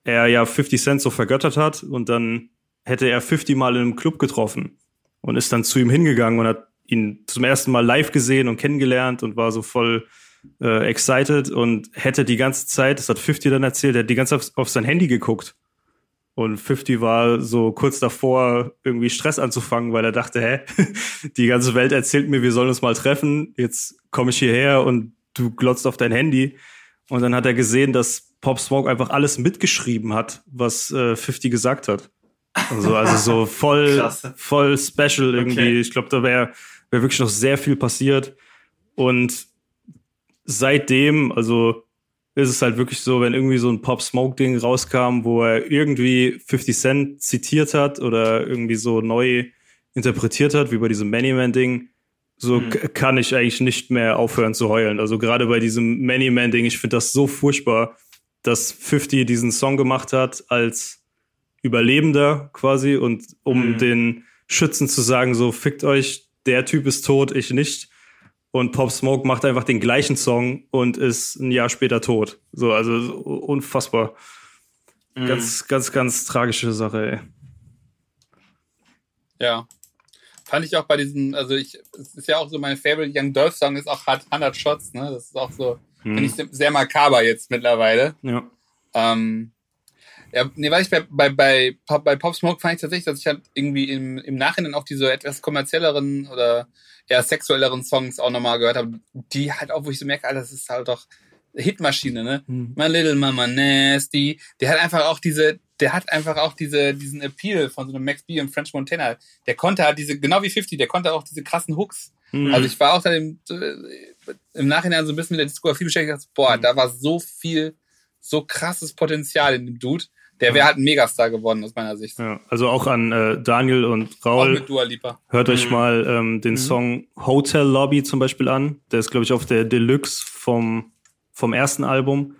er ja 50 Cent so vergöttert hat und dann hätte er 50 Mal in einem Club getroffen und ist dann zu ihm hingegangen und hat ihn zum ersten Mal live gesehen und kennengelernt und war so voll äh, excited und hätte die ganze Zeit, das hat 50 dann erzählt, er hat die ganze Zeit auf, auf sein Handy geguckt. Und 50 war so kurz davor, irgendwie Stress anzufangen, weil er dachte, hä, die ganze Welt erzählt mir, wir sollen uns mal treffen. Jetzt komme ich hierher und du glotzt auf dein Handy. Und dann hat er gesehen, dass Pop Smoke einfach alles mitgeschrieben hat, was äh, 50 gesagt hat. Also, also so voll, Klasse. voll special irgendwie. Okay. Ich glaube, da wäre wär wirklich noch sehr viel passiert. Und seitdem, also ist es halt wirklich so, wenn irgendwie so ein Pop Smoke Ding rauskam, wo er irgendwie 50 Cent zitiert hat oder irgendwie so neu interpretiert hat, wie bei diesem Many Man Ding, so Mhm. kann ich eigentlich nicht mehr aufhören zu heulen. Also gerade bei diesem Many Man Ding, ich finde das so furchtbar, dass 50 diesen Song gemacht hat als Überlebender quasi und um Mhm. den Schützen zu sagen, so fickt euch, der Typ ist tot, ich nicht. Und Pop Smoke macht einfach den gleichen Song und ist ein Jahr später tot. So, also so unfassbar. Mhm. Ganz, ganz, ganz tragische Sache, ey. Ja. Fand ich auch bei diesen, also ich, es ist ja auch so mein Favorite Young Dolph Song ist auch hat 100 Shots, ne? Das ist auch so, finde ich sehr makaber jetzt mittlerweile. Ja. Ähm, ja, nee, weil ich bei, bei, bei, Pop, bei Pop Smoke fand ich tatsächlich, dass ich halt irgendwie im, im Nachhinein auch diese etwas kommerzielleren oder eher sexuelleren Songs auch nochmal gehört habe, die halt auch, wo ich so merke, Alter, das ist halt doch Hitmaschine, ne? Hm. My Little Mama Nasty, der hat einfach auch diese, der hat einfach auch diese, diesen Appeal von so einem Max B und French Montana. Der konnte halt diese, genau wie 50, der konnte auch diese krassen Hooks. Mhm. Also ich war auch dann im, Nachhinein so ein bisschen mit der Diskografie beschäftigt, dachte, boah, da war so viel, so krasses Potenzial in dem Dude. Der wäre halt ein Megastar geworden, aus meiner Sicht. ja. Also auch an äh, Daniel und Auch Raul. mit Dua Lipa. Hört euch Mhm. mal ähm, den Song Hotel Lobby zum Beispiel an. Der ist, glaube ich, auf der Deluxe vom, vom ersten Album.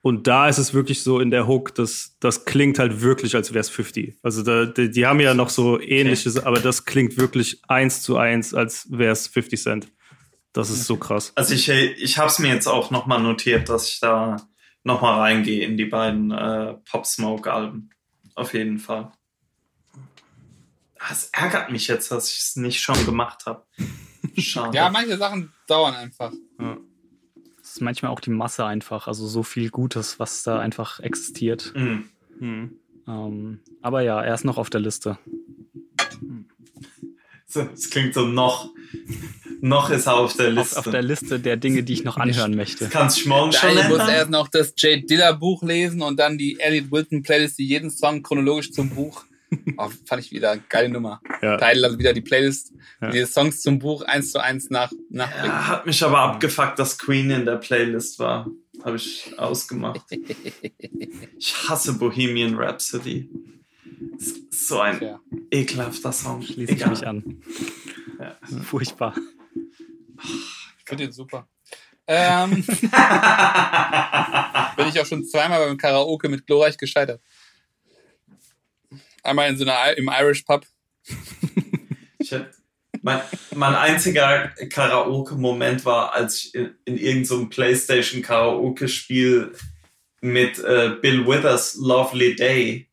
Und da ist es wirklich so in der Hook, das, das klingt halt wirklich, als wäre es 50. Also da, die, die haben ja noch so ähnliches, aber das klingt wirklich eins zu eins, als wäre es 50 Cent. Das ist so krass. Also ich, ich habe es mir jetzt auch nochmal notiert, dass ich da nochmal reingehe in die beiden äh, Pop Smoke Alben. Auf jeden Fall. Es ärgert mich jetzt, dass ich es nicht schon gemacht habe. Schade. Ja, manche Sachen dauern einfach. Das ist manchmal auch die Masse einfach, also so viel Gutes, was da einfach existiert. Mhm. Hm. Ähm, aber ja, er ist noch auf der Liste. So, Es klingt so noch. Noch ist er auf der Auf, Liste. auf der Liste der Dinge, die ich noch anhören möchte. das kannst du morgen schon Daniel muss erst noch das Jay Diller Buch lesen und dann die Elliot Wilton Playlist, die jeden Song chronologisch zum Buch. Oh, fand ich wieder eine geile Nummer. Ja. Teil also wieder die Playlist, Ja. die Songs zum Buch eins zu eins nach, nachbringt. Ja, hat mich aber abgefuckt, dass Queen in der Playlist war. Habe ich ausgemacht. Ich hasse Bohemian Rhapsody. So ein Tja. ekelhafter Song. Schließe ich mich an. Ja. Furchtbar. Ich finde den super. Ähm, bin ich auch schon zweimal beim Karaoke mit Glorreich gescheitert. Einmal in so einer im Irish Pub. Ich, hab- mein, mein einziger Karaoke-Moment war, als ich in, in irgendeinem PlayStation-Karaoke-Spiel mit äh, Bill Withers Lovely Day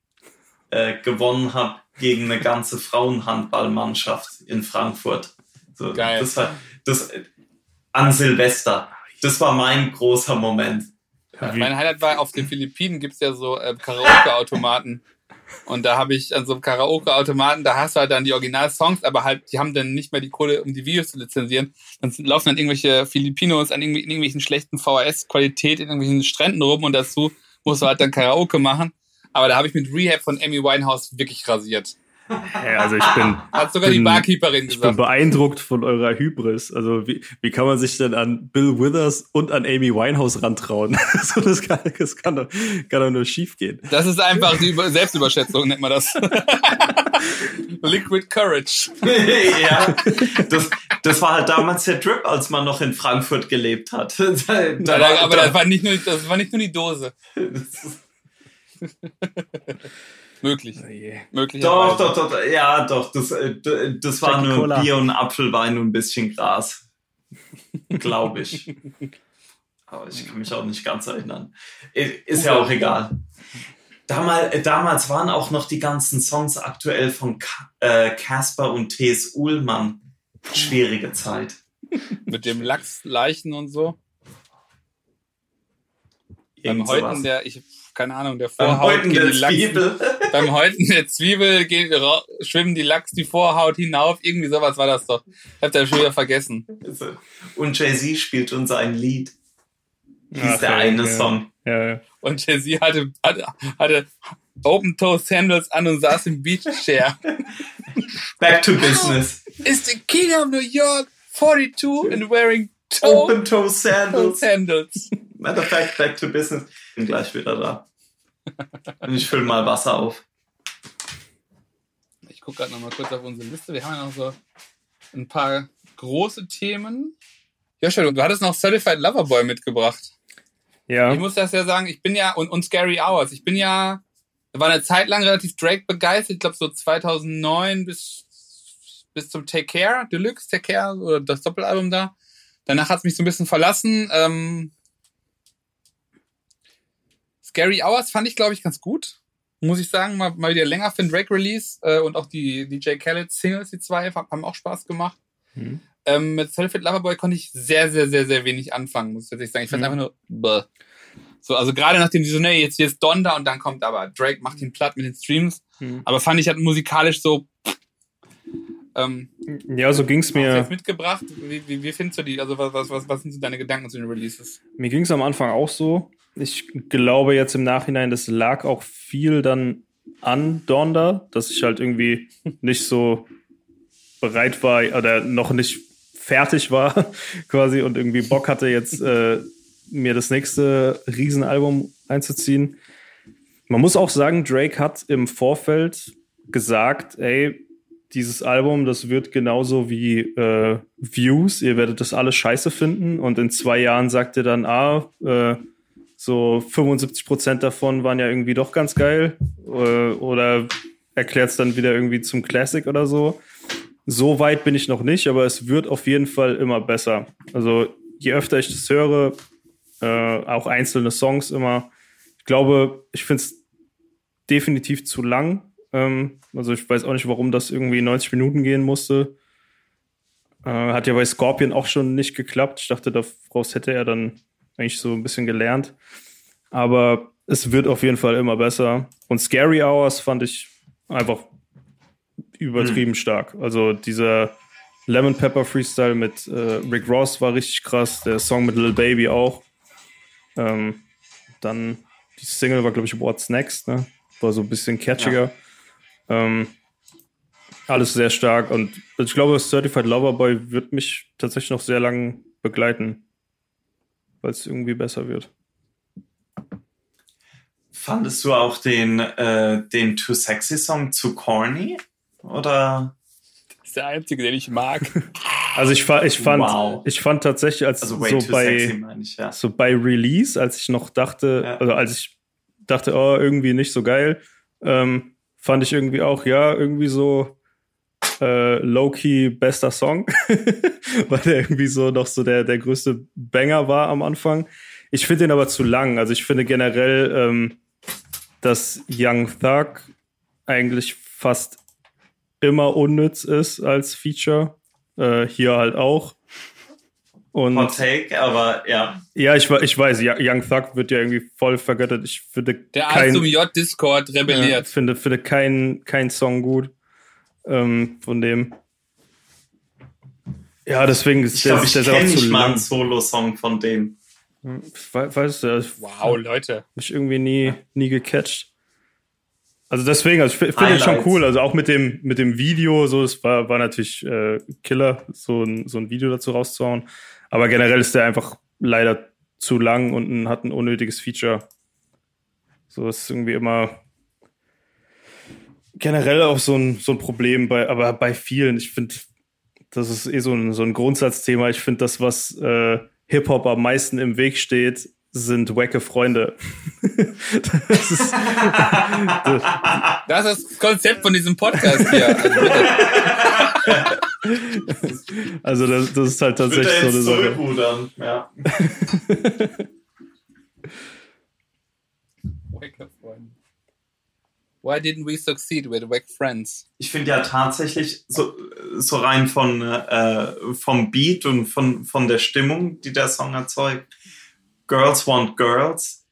äh, gewonnen habe gegen eine ganze Frauenhandballmannschaft in Frankfurt. So, Geil. Das war das an Silvester. Das war mein großer Moment. Mein Highlight war, auf den Philippinen gibt's ja so äh, Karaoke-Automaten. Und da habe ich an so einem Karaoke-Automaten, da hast du halt dann die Original-Songs, aber halt, die haben dann nicht mehr die Kohle, um die Videos zu lizenzieren. Dann laufen dann irgendwelche Filipinos an irgendwie, in irgendwelchen schlechten VHS-Qualität in irgendwelchen Stränden rum und dazu musst du halt dann Karaoke machen. Aber da habe ich mit Rehab von Amy Winehouse wirklich rasiert. Ja, also ich bin, Hat sogar Bin- die Barkeeperin ich bin gesagt. beeindruckt von eurer Hybris. Also wie, wie kann man sich denn an Bill Withers und an Amy Winehouse rantrauen? so, das kann, das kann, doch, kann doch nur schief gehen. Das ist einfach die Über Selbstüberschätzung, nennt man das. Liquid Courage. ja, das, das war halt damals der Trip, als man noch in Frankfurt gelebt hat. Da, da, aber da- das war nicht nur, das war nicht nur die Dose. Das ist- Möglich. Möglich. Doch, doch, doch, doch, ja, doch, das, äh, d- das war Jackie nur Cola. Bier und Apfelwein und ein bisschen Gras. Glaube ich. Aber ich kann mich auch nicht ganz erinnern. Ist ja auch egal. Damals, äh, damals waren auch noch die ganzen Songs aktuell von äh, Casper und T.S. Uhlmann. Schwierige Zeit. Mit dem Lachs, Leichen und so. Beim Häuten der, ich, keine Ahnung, der Beim Vorhaut Häuten gehen der Zwiebel. beim Häuten der Zwiebel gehen, schwimmen die Lachs die Vorhaut hinauf. Irgendwie sowas war das doch. Ich hab das schon wieder vergessen. Und Jay-Z spielt uns ein Lied. hieß Ach, der eine ja. Song. Ja, ja. Und Jay-Z hatte, hatte, hatte Open Toe Sandals an und saß im Beach Chair. Back to business. Is the King of New York 42 and wearing toe, Open toe toe sandals. Sandals? Matter of fact, back to business. Bin gleich wieder da. Und ich fülle mal Wasser auf. Ich gucke gerade noch mal kurz auf unsere Liste. Wir haben ja noch so ein paar große Themen. Joshua, du hattest noch Certified Loverboy mitgebracht. ja. Ich muss das ja sagen, ich bin ja, und, und Scary Hours, ich bin ja, war eine Zeit lang relativ Drake begeistert, ich glaube so 2009 bis, bis zum Take Care, Deluxe Take Care, oder das Doppelalbum da. Danach hat es mich so ein bisschen verlassen. Ähm, Scary Hours fand ich, glaube ich, ganz gut. Muss ich sagen, mal, mal wieder länger für den Drake-Release äh, und auch die DJ Khaled Singles, die zwei, haben auch Spaß gemacht. Mhm. Ähm, mit Selfie Loverboy konnte ich sehr, sehr, sehr, sehr wenig anfangen, muss ich tatsächlich sagen. Ich fand Mhm. einfach nur, bäh. So, also gerade nachdem die so, nee, jetzt hier ist Donda und dann kommt aber Drake macht ihn platt mit den Streams. Mhm. Aber fand ich halt musikalisch so, ähm, Ja, so ging's hast du mir. jetzt mitgebracht. Wie, wie, wie findest du die? Also was, was, was, was sind so deine Gedanken zu den Releases? Mir ging es am Anfang auch so. Ich glaube jetzt im Nachhinein, das lag auch viel dann an Donda, dass ich halt irgendwie nicht so bereit war oder noch nicht fertig war quasi und irgendwie Bock hatte jetzt äh, mir das nächste Riesenalbum einzuziehen. Man muss auch sagen, Drake hat im Vorfeld gesagt, ey, dieses Album, das wird genauso wie äh, Views, ihr werdet das alles scheiße finden und in zwei Jahren sagt er dann, ah, äh, so 75 Prozent davon waren ja irgendwie doch ganz geil äh, oder erklärt es dann wieder irgendwie zum Classic oder so. So weit bin ich noch nicht, aber es wird auf jeden Fall immer besser. Also je öfter ich das höre, äh, auch einzelne Songs immer, ich glaube, ich finde es definitiv zu lang. Ähm, also ich weiß auch nicht, warum das irgendwie 90 Minuten gehen musste. Äh, hat ja bei Scorpion auch schon nicht geklappt. Ich dachte, daraus hätte er dann eigentlich so ein bisschen gelernt. Aber es wird auf jeden Fall immer besser. Und Scary Hours fand ich einfach übertrieben stark. Also dieser Lemon Pepper Freestyle mit äh, Rick Ross war richtig krass. Der Song mit Lil Baby auch. Ähm, dann die Single war, glaube ich, What's Next, ne? War so ein bisschen catchiger. Ähm, alles sehr stark und ich glaube, Certified Lover Boy wird mich tatsächlich noch sehr lang begleiten, weil es irgendwie besser wird. Fandest du auch den, äh, den Too Sexy Song zu corny? Oder? Das ist der einzige, den ich mag. Also ich, fa ich fand, Wow. ich fand tatsächlich, als Also way so too bei, sexy, ich, ja. so bei Release, als ich noch dachte, Ja. also als ich dachte, oh, irgendwie nicht so geil, ähm, fand ich irgendwie auch, ja, irgendwie so äh, low-key bester Song, weil der irgendwie so noch so der, der größte Banger war am Anfang. Ich finde den aber zu lang. Also ich finde generell, ähm, dass Young Thug eigentlich fast immer unnütz ist als Feature. Äh, hier halt auch. Und Hot Take, aber ja. ja, ich, ich weiß, Ja- Young Thug wird ja irgendwie voll vergöttert. Ich finde Der kein, Arzt um J Discord ja, rebelliert. finde, finde kein, kein Song gut ähm, von dem. Ja, deswegen ist Ich der, glaube, ist ich der auch nicht zu mal einen lang. Solo-Song von dem. Ich we- weiß, der ist Wow, Leute. mich irgendwie nie, nie gecatcht. Also deswegen, also ich fi- finde ich schon cool. Also auch mit dem, mit dem Video, so, es war, war natürlich äh, Killer, so ein, so ein Video dazu rauszuhauen. Aber generell ist der einfach leider zu lang und hat ein unnötiges Feature. So ist irgendwie immer generell auch so ein, so ein Problem bei, aber bei vielen, ich finde, das ist eh so ein, so ein Grundsatzthema. Ich finde, das, was äh, Hip-Hop am meisten im Weg steht, sind wacke Freunde. das ist, das, Das ist das Konzept von diesem Podcast hier. Also also das, das ist halt tatsächlich so eine Sache. zurückrudern? Ja. Wacke Freunde. Why didn't we succeed with Wack Friends? Ich finde ja tatsächlich so, so rein von, äh, vom Beat und von, von der Stimmung, die der Song erzeugt. Girls Want Girls.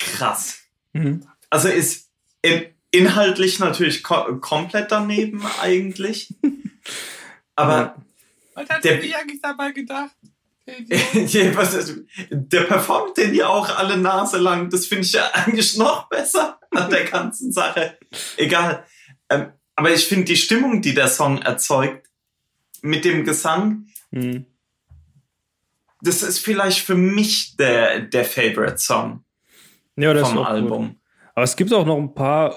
Krass. Mhm. Also ist in, inhaltlich natürlich ko komplett daneben eigentlich. Aber Was hat Der- der eigentlich dabei gedacht? der performt den ja auch alle Nase lang. Das finde ich ja eigentlich noch besser an der ganzen Sache. Egal. Ähm, aber ich finde die Stimmung, die der Song erzeugt, mit dem Gesang, mhm. Das ist vielleicht für mich der, der Favorite Song ja, vom Album. Gut. Aber es gibt auch noch ein paar,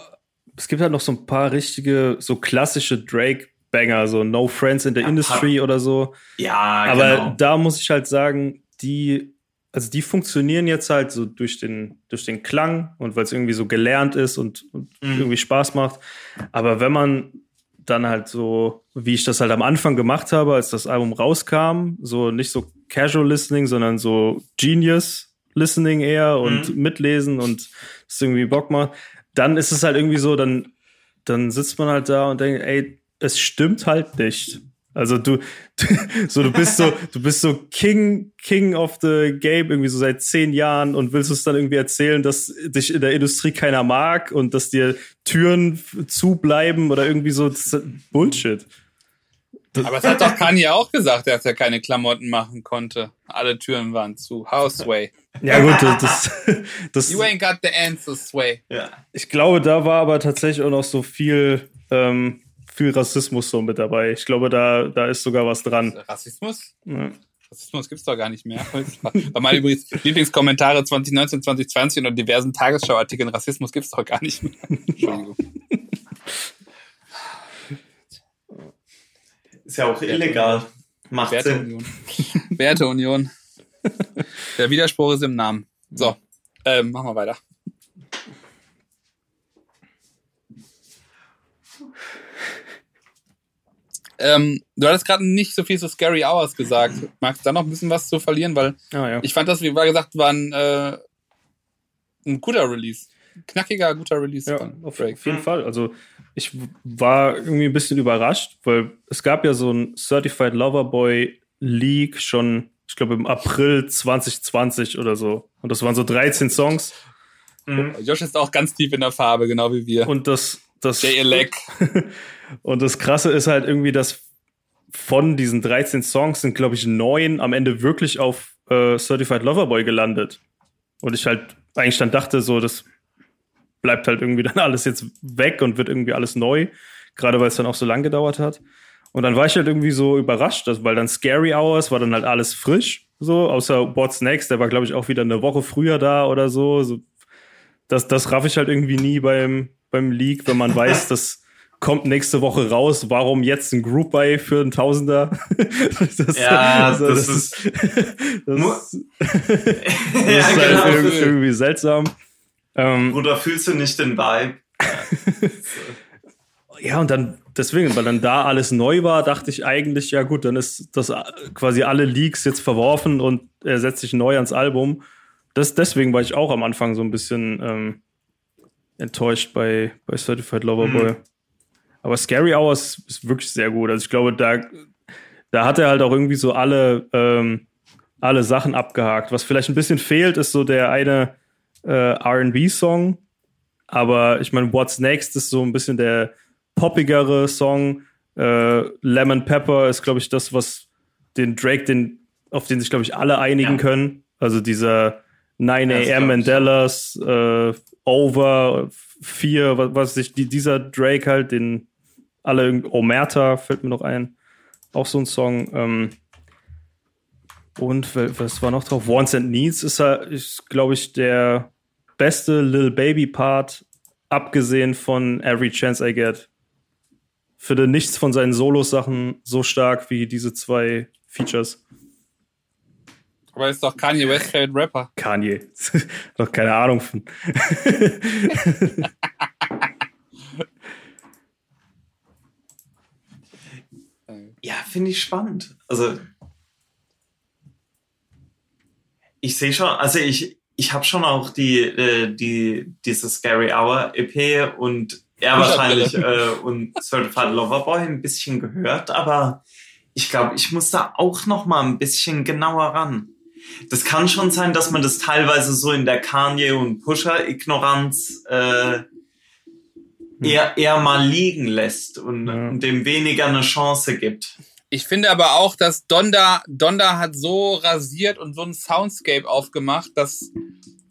es gibt halt noch so ein paar richtige, so klassische Drake-Banger, so No Friends in the ja, Industry oder so. Ja, Aber genau. da muss ich halt sagen, die, also die funktionieren jetzt halt so durch den, durch den Klang und weil es irgendwie so gelernt ist und, und mhm. irgendwie Spaß macht. Aber wenn man dann halt so, wie ich das halt am Anfang gemacht habe, als das Album rauskam, so nicht so Casual Listening, sondern so Genius Listening eher und mhm. mitlesen und es irgendwie Bock macht, dann ist es halt irgendwie so, dann, dann sitzt man halt da und denkt, ey, es stimmt halt nicht. Also du, so du bist so, du bist so King, King of the Game irgendwie so seit zehn Jahren und willst es dann irgendwie erzählen, dass dich in der Industrie keiner mag und dass dir Türen zubleiben oder irgendwie so Bullshit. Aber es hat doch Kanye auch gesagt, dass er keine Klamotten machen konnte. Alle Türen waren zu. Houseway. Ja gut, das, das You ain't got the answers, Sway. Ja. Ich glaube, da war aber tatsächlich auch noch so viel ähm, viel Rassismus so mit dabei. Ich glaube, da, da ist sogar was dran. Rassismus? Ja. Rassismus gibt's doch gar nicht mehr. War meine übrigens Lieblingskommentare 2019, 2020 und diversen Tagesschauartikeln. Rassismus gibt's doch gar nicht mehr. Entschuldigung. Ist ja auch illegal. Macht Werteunion. Werteunion. Der Widerspruch ist im Namen. So, ähm, machen wir weiter. Ähm, du hattest gerade nicht so viel zu Scary Hours gesagt. Magst du da noch ein bisschen was zu verlieren? Weil ah, ja. ich fand das, wie war gesagt, war ein, äh, ein guter Release. Knackiger, guter Release. Ja, auf Drake. jeden mhm. Fall. Also ich war irgendwie ein bisschen überrascht, weil es gab ja so ein Certified Lover Boy Leak schon, ich glaube im April 2020 oder so. Und das waren so 13 Songs. Mhm. Josh ist auch ganz tief in der Farbe, genau wie wir. Und das, das. Und das Krasse ist halt irgendwie, dass von diesen 13 Songs sind, glaube ich, neun am Ende wirklich auf äh, Certified Loverboy gelandet. Und ich halt eigentlich dann dachte, so, das bleibt halt irgendwie dann alles jetzt weg und wird irgendwie alles neu. Gerade weil es dann auch so lang gedauert hat. Und dann war ich halt irgendwie so überrascht, dass, weil dann Scary Hours war dann halt alles frisch, so, außer What's Next, der war, glaube ich, auch wieder eine Woche früher da oder so. so das, das raff ich halt irgendwie nie beim, beim Leak, wenn man weiß, dass kommt nächste Woche raus, warum jetzt ein Group Buy für einen Tausender? das, ja, also, das, das, ist, das, das ja, ist halt genau. irgendwie seltsam. Ähm, Oder fühlst du nicht den Vibe? ja, und dann deswegen, weil dann da alles neu war, dachte ich eigentlich, ja gut, dann ist das quasi alle Leaks jetzt verworfen und er setzt sich neu ans Album. Das, deswegen war ich auch am Anfang so ein bisschen ähm, enttäuscht bei, bei Certified Lover Boy. Mhm. Aber Scary Hours ist wirklich sehr gut. Also ich glaube, da, da hat er halt auch irgendwie so alle, ähm, alle Sachen abgehakt. Was vielleicht ein bisschen fehlt, ist so der eine äh, RB-Song. Aber ich meine, What's Next ist so ein bisschen der poppigere Song. Äh, Lemon Pepper ist, glaube ich, das, was den Drake, den, auf den sich, glaube ich, alle einigen ja. können. Also dieser 9 a.m. Mandelas, äh, Over, 4, was, was sich die, dieser Drake halt, den alle, Omerta fällt mir noch ein, auch so ein Song. Ähm, und was war noch drauf? Wants and Needs ist, ist glaube ich, der beste Little Baby Part, abgesehen von Every Chance I Get. Finde nichts von seinen Solo-Sachen so stark wie diese zwei Features. Aber ist doch Kanye West Favorite Rapper. Kanye. doch keine Ahnung von. Ja, finde ich spannend. Also ich sehe schon, also ich, ich habe schon auch die, äh, die, diese Scary Hour EP und er wahrscheinlich äh, und Certified Lover Boy ein bisschen gehört, aber ich glaube, ich muss da auch noch mal ein bisschen genauer ran. Das kann schon sein, dass man das teilweise so in der Kanye und Pusher Ignoranz äh, eher, eher mal liegen lässt und, ja. und dem weniger eine Chance gibt. Ich finde aber auch, dass Donda, Donda hat so rasiert und so ein Soundscape aufgemacht, dass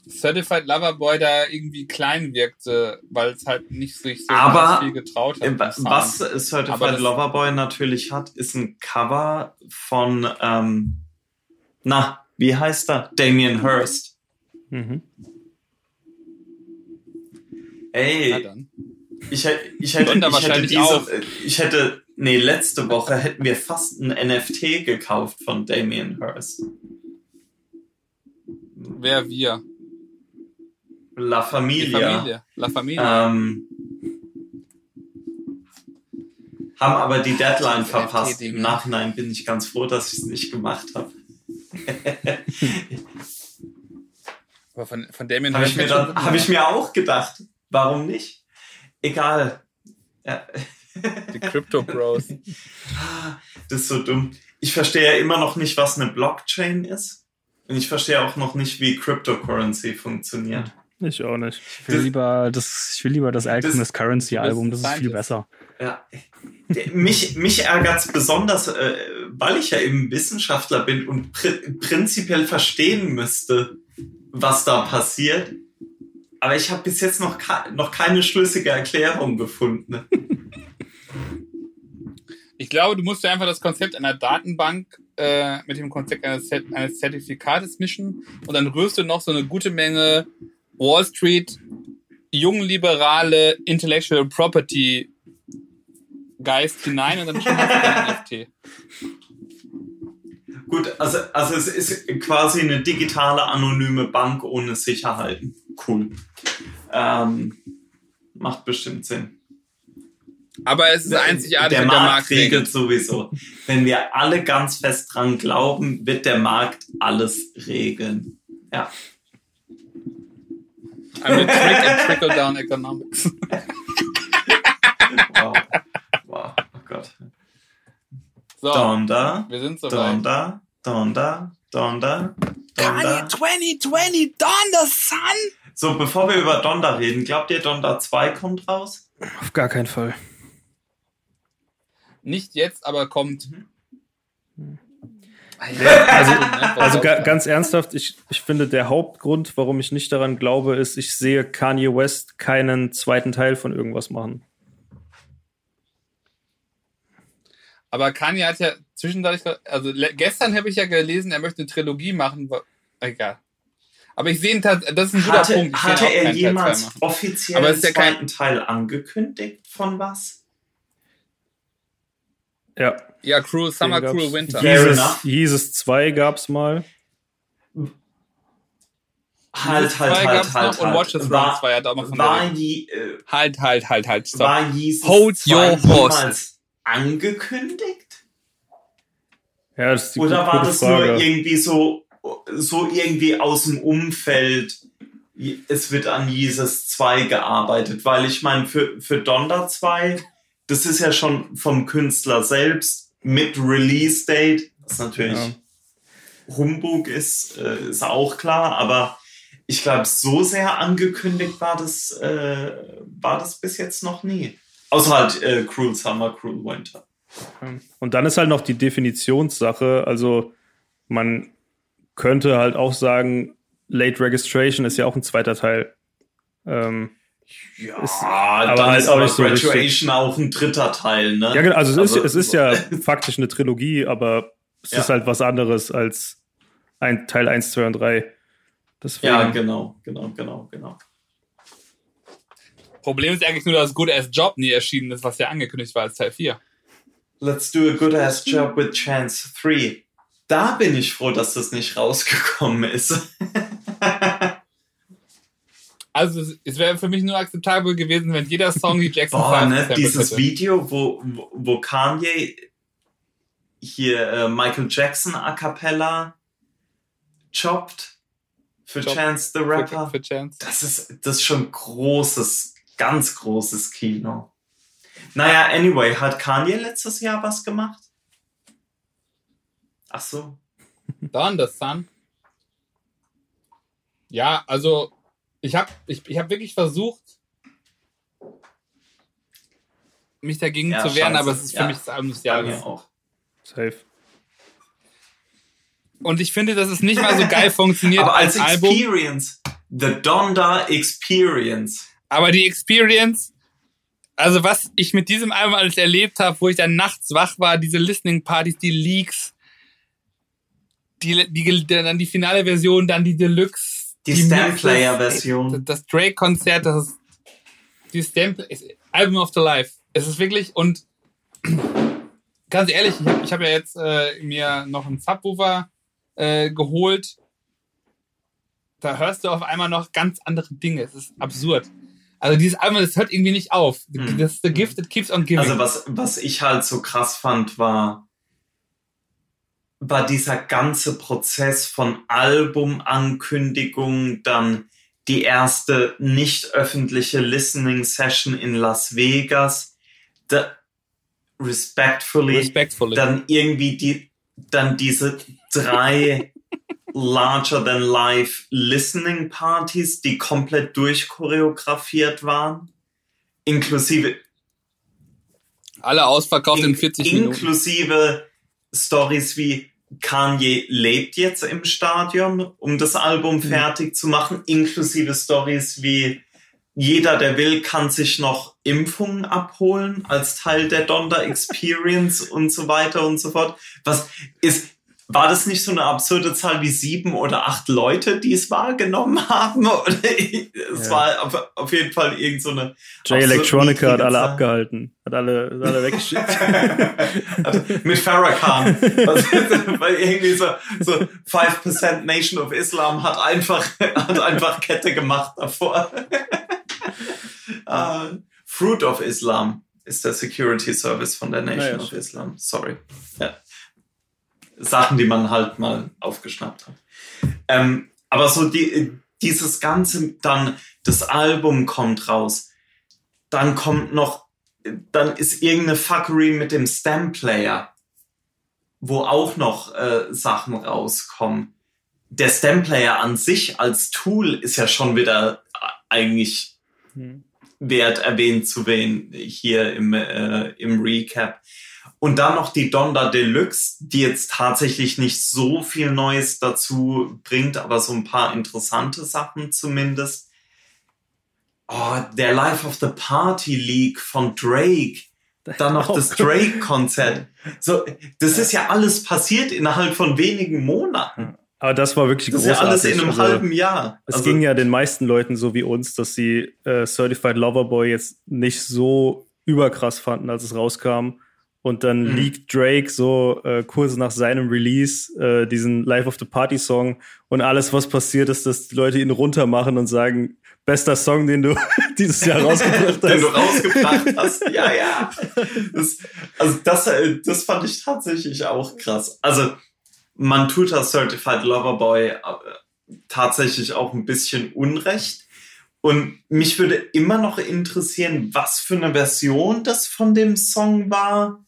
Certified Loverboy da irgendwie klein wirkte, weil es halt nicht sich so Aber, viel getraut hat. Was Certified Loverboy natürlich hat, ist ein Cover von, ähm, na, wie heißt er? Damien Hirst. Mhm. Na Ey, dann. ich, hätte- ich hätte, ich hätte wahrscheinlich diese, auch. ich hätte, nee, letzte Woche hätten wir fast ein NFT gekauft von Damien Hirst. Wer wir? La Familia. Familie. La Familie. Ähm, haben aber die Deadline verpasst. Im ne? Nachhinein bin ich ganz froh, dass ich es nicht gemacht habe. Aber von, von Damien Habe ich, mir dann- hab ich mir auch gedacht. Warum nicht? Egal. Ja. Die Crypto Bros. Das ist so dumm. Ich verstehe ja immer noch nicht, was eine Blockchain ist. Und ich verstehe auch noch nicht, wie Cryptocurrency funktioniert. Ich auch nicht. Ich will lieber das, ich will lieber das Alchemist Currency Album, das ist viel besser. Ja. Mich, mich ärgert es besonders, äh, weil ich ja eben Wissenschaftler bin und pr prinzipiell verstehen müsste, was da passiert. Aber ich habe bis jetzt noch, ke noch keine schlüssige Erklärung gefunden. Ich glaube, du musst einfach das Konzept einer Datenbank äh, mit dem Konzept eines, Zert- eines Zertifikates mischen und dann rührst du noch so eine gute Menge Wall Street, jungliberale Intellectual Property Geist hinein und dann schon du dein NFT. Gut, also, also es ist quasi eine digitale anonyme Bank ohne Sicherheiten. Cool. Ähm, macht bestimmt Sinn. Aber es ist einzigartig der mit der Markt Markt regelt sowieso. Wenn wir alle ganz fest dran glauben, wird der Markt alles regeln. Ja. I'm a trick and trickle down economics. Wow. wow. Oh Gott. So, Donda, wir sind soweit. Donda, Donda, Donda, Donda. 2020, Donda, son! So, bevor wir über Donda reden, glaubt ihr, Donda 2 kommt raus? Auf gar keinen Fall. Nicht jetzt, aber kommt. Also, also Also ga, ganz ernsthaft, ich, ich finde, der Hauptgrund, warum ich nicht daran glaube, ist, ich sehe Kanye West keinen zweiten Teil von irgendwas machen. Aber Kanye hat ja zwischendurch, also gestern habe ich ja gelesen, er möchte eine Trilogie machen. Egal. Aber ich sehe ihn das ist ein guter Hatte, Punkt. Ich hatte er jemals offiziell einen ja kein- zweiten Teil angekündigt von was? Ja. Ja, Cruel Summer, den Cruel. Winter. Jesus. Jesus 2 gab's mal. Halt, halt, halt, gab's halt, und halt. Watch Us Run War, 2 hat auch mal von war, der je, äh, Halt, halt, halt, halt, stopp. war Jesus Hold 2 your horses. angekündigt? Ja, das ist die Oder gute war das Frage. nur irgendwie so, so irgendwie aus dem Umfeld, es wird an Jesus 2 gearbeitet? Weil ich meine, für, für Donda 2, das ist ja schon vom Künstler selbst mit Release Date, was natürlich Ja. Humbug ist, äh, ist auch klar, aber ich glaube, so sehr angekündigt war das, äh, war das bis jetzt noch nie. Außer halt äh, Cruel Summer, Cruel Winter. Und dann ist halt noch die Definitionssache. Also man könnte halt auch sagen, Late Registration ist ja auch ein zweiter Teil. Ähm, Ja, Ist- aber halt ist auch aber nicht so richtig. Graduation auch ein dritter Teil, ne? ja, genau, also es, Also, ist, es ist ja faktisch eine Trilogie, aber es Ja. ist halt was anderes als ein Teil 1, 2 und 3. Deswegen, Ja, genau, genau, genau, genau. Problem ist eigentlich nur, dass Good As Job nie erschienen ist, was ja angekündigt war als Teil 4. Let's do a good ass job with Chance 3. Da bin ich froh, dass das nicht rausgekommen ist. Also es, wäre für mich nur akzeptabel gewesen, wenn jeder Song die Jackson Boah, 5 ne, dieses hätte. Video, wo, wo, Kanye hier äh, Michael Jackson a cappella choppt für Choppt. Chance the für, Rapper. für Chance. Das ist, das ist schon großes, ganz großes Kino. Naja, anyway, hat Kanye letztes Jahr was gemacht? Ach so. Dann das Sun. Ja, also ich habe ich, ich hab wirklich versucht, mich dagegen Ja, zu wehren, scheiße. aber es ist für Ja. mich das Album des Jahres. auch. Safe. Und ich finde, dass es nicht mal so geil funktioniert Aber als, als Album. Experience, The Donda Experience. Aber die Experience, also was ich mit diesem Album alles erlebt habe, wo ich dann nachts wach war, diese Listening-Partys, die Leaks, die, die, dann die finale Version, dann die Deluxe. Die Stamp-Player-Version. Das Drake-Konzert, das ist die Stamp, Album of the Life. Es ist wirklich, und ganz ehrlich, ich habe hab ja jetzt äh, mir noch einen Subwoofer äh, geholt. Da hörst du auf einmal noch ganz andere Dinge. Es ist absurd. Also dieses Album, das hört irgendwie nicht auf. Mhm. Das ist the gift that keeps on giving. Also was, was ich halt so krass fand, war, war dieser ganze Prozess von Albumankündigung, dann die erste nicht öffentliche Listening Session in Las Vegas, da, respectfully, Respectfully. dann irgendwie die, dann diese drei larger than life Listening Partys, die komplett durchchoreografiert waren, inklusive Alle ausverkauft in 40 Minuten. inklusive Stories wie Kanye lebt jetzt im Stadion, um das Album Mhm. fertig zu machen, inklusive Stories wie jeder, der will, kann sich noch Impfungen abholen als Teil der Donda Experience und so weiter und so fort. Was ist, war das nicht so eine absurde Zahl wie sieben oder acht Leute, die es wahrgenommen haben? Es Ja. war auf, jeden Fall irgend so eine Jay Electronica hat alle Zahl. abgehalten. Hat alle, hat alle weggeschickt. Also mit Farrakhan. Weil irgendwie so, so 5% Nation of Islam hat einfach, hat einfach Kette gemacht davor. uh, Fruit of Islam ist der Security Service von der Nation Naja, of. Islam. Sorry. Ja. Sachen, die man halt mal aufgeschnappt hat. Ähm, aber so die, dieses Ganze, dann das Album kommt raus, dann kommt noch dann ist irgendeine Fuckery mit dem Stem-Player, wo auch noch äh, Sachen rauskommen. Der Stem-Player an sich als Tool ist ja schon wieder eigentlich Hm. wert erwähnt zu werden hier im, äh, im Recap. Und dann noch die Donda Deluxe, die jetzt tatsächlich nicht so viel Neues dazu bringt, aber so ein paar interessante Sachen zumindest. Oh, der Life of the Party League von Drake. Dann noch das Drake-Konzert. So, das ist ja alles passiert innerhalb von wenigen Monaten. Aber das war wirklich Das ist ja großartig. alles in einem Also, halben Jahr. Es Also, ging ja den meisten Leuten so wie uns, dass sie äh, Certified Lover Boy jetzt nicht so überkrass fanden, als es rauskam. Und dann Mhm. leakt Drake so äh, kurz nach seinem Release äh, diesen Life of the Party Song und alles, was passiert ist, dass die Leute ihn runtermachen und sagen, bester Song, den du dieses Jahr rausgebracht den du hast. rausgebracht hast. Ja, ja. Das, also das, äh, das fand ich tatsächlich auch krass. Also man tut das Certified Lover Boy äh, tatsächlich auch ein bisschen Unrecht. Und mich würde immer noch interessieren, was für eine Version das von dem Song war,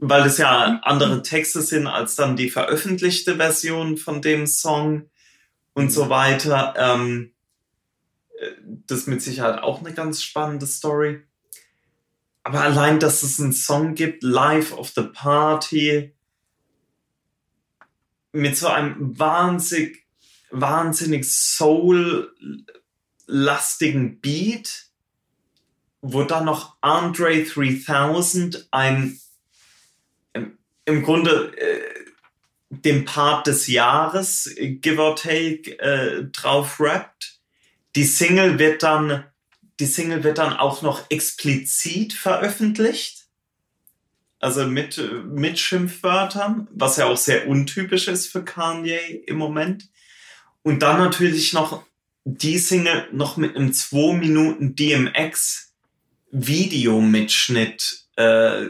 weil es ja andere Texte sind als dann die veröffentlichte Version von dem Song und so weiter. Ähm, äh, das ist mit Sicherheit auch eine ganz spannende Story. Aber allein, dass es einen Song gibt, Life of the Party, mit so einem wahnsinnig, wahnsinnig soul-lastigen Beat, wo dann noch Andre 3000 ein, im, Grunde äh, dem Part des Jahres, give or take, äh, drauf rappt. Die Single wird dann, die Single wird dann auch noch explizit veröffentlicht. Also mit, mit Schimpfwörtern, was ja auch sehr untypisch ist für Kanye im Moment. Und dann natürlich noch die Single noch mit einem 2 Minuten DMX Videomitschnitt äh,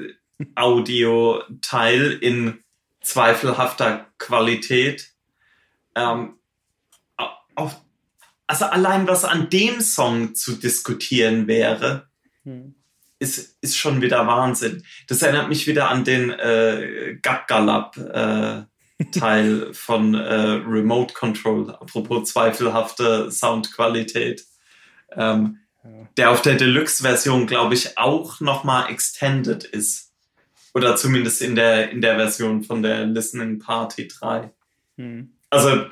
Audio-Teil in zweifelhafter Qualität. Ähm, auch, also allein was an dem Song zu diskutieren wäre, Hm. ist, ist schon wieder Wahnsinn. Das erinnert mich wieder an den äh, Gaggalab äh, Teil von äh, Remote Control, apropos zweifelhafte Soundqualität. Ähm, Ja. der auf der Deluxe-Version, glaube ich, auch nochmal extended ist. Oder zumindest in der, in der Version von der Listening Party 3. Hm. Also,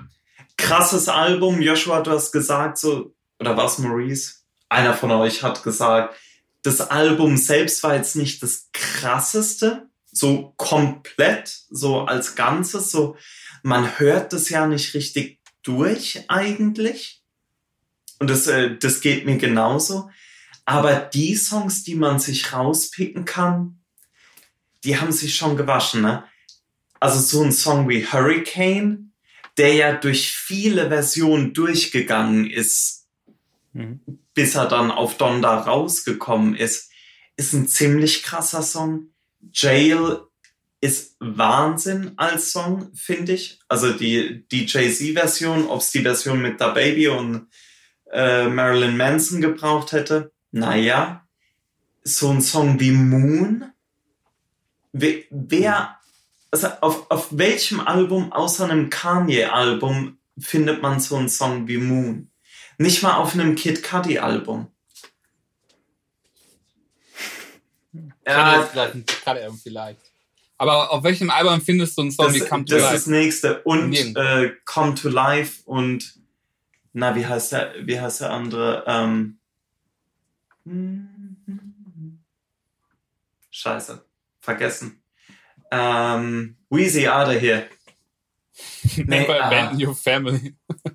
krasses Album. Joshua, du hast gesagt, so, oder was, Maurice? Einer von euch hat gesagt, das Album selbst war jetzt nicht das krasseste, so komplett, so als Ganzes, so, man hört das ja nicht richtig durch eigentlich. Und das, äh, das geht mir genauso. Aber die Songs, die man sich rauspicken kann, die haben sich schon gewaschen, ne? Also so ein Song wie Hurricane, der ja durch viele Versionen durchgegangen ist, Mhm. bis er dann auf Donda rausgekommen ist, ist ein ziemlich krasser Song. Jail ist Wahnsinn als Song, finde ich. Also die, die Jay-Z-Version, ob es die Version mit Da Baby und äh, Marilyn Manson gebraucht hätte, naja. So ein Song wie Moon. Wer, wer also auf, auf welchem Album außer einem Kanye-Album findet man so einen Song wie Moon? Nicht mal auf einem Kid Cudi-Album. Ja, vielleicht ein Album vielleicht. Aber auf welchem Album findest du einen Song das, wie Come to das Life? ist das nächste. Und äh, Come to Life und na, wie heißt der, wie heißt der andere? Ähm, Scheiße. Vergessen. Ähm, Weezy Ada hier. Never ah. abandon your family.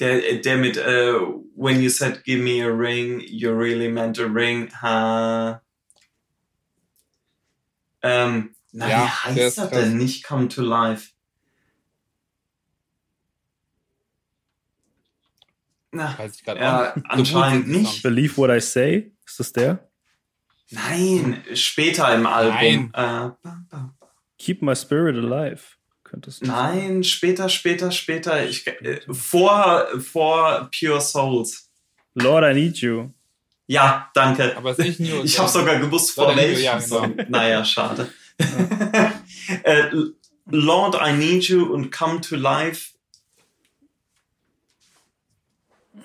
Der, der mit äh, When you said give me a ring, you really meant a ring. Ha. Ähm, na, Ja, wie heißt er krass. denn? Nicht Come to Life. Na, Weiß ich gerade ja, anscheinend nicht. Believe What I Say? Ist das der? Nein, später im Album. Nein. Äh. Keep My Spirit Alive. Könnte es Nein, später, später, später. Ich, äh, vor, vor Pure Souls. Lord, I Need You. Ja, danke. Aber es ist nicht nur. Ich habe sogar gewusst, vor Lord, I Need You, welchem ja, genau. Song. Naja, schade. äh, Lord, I Need You und Come to Life.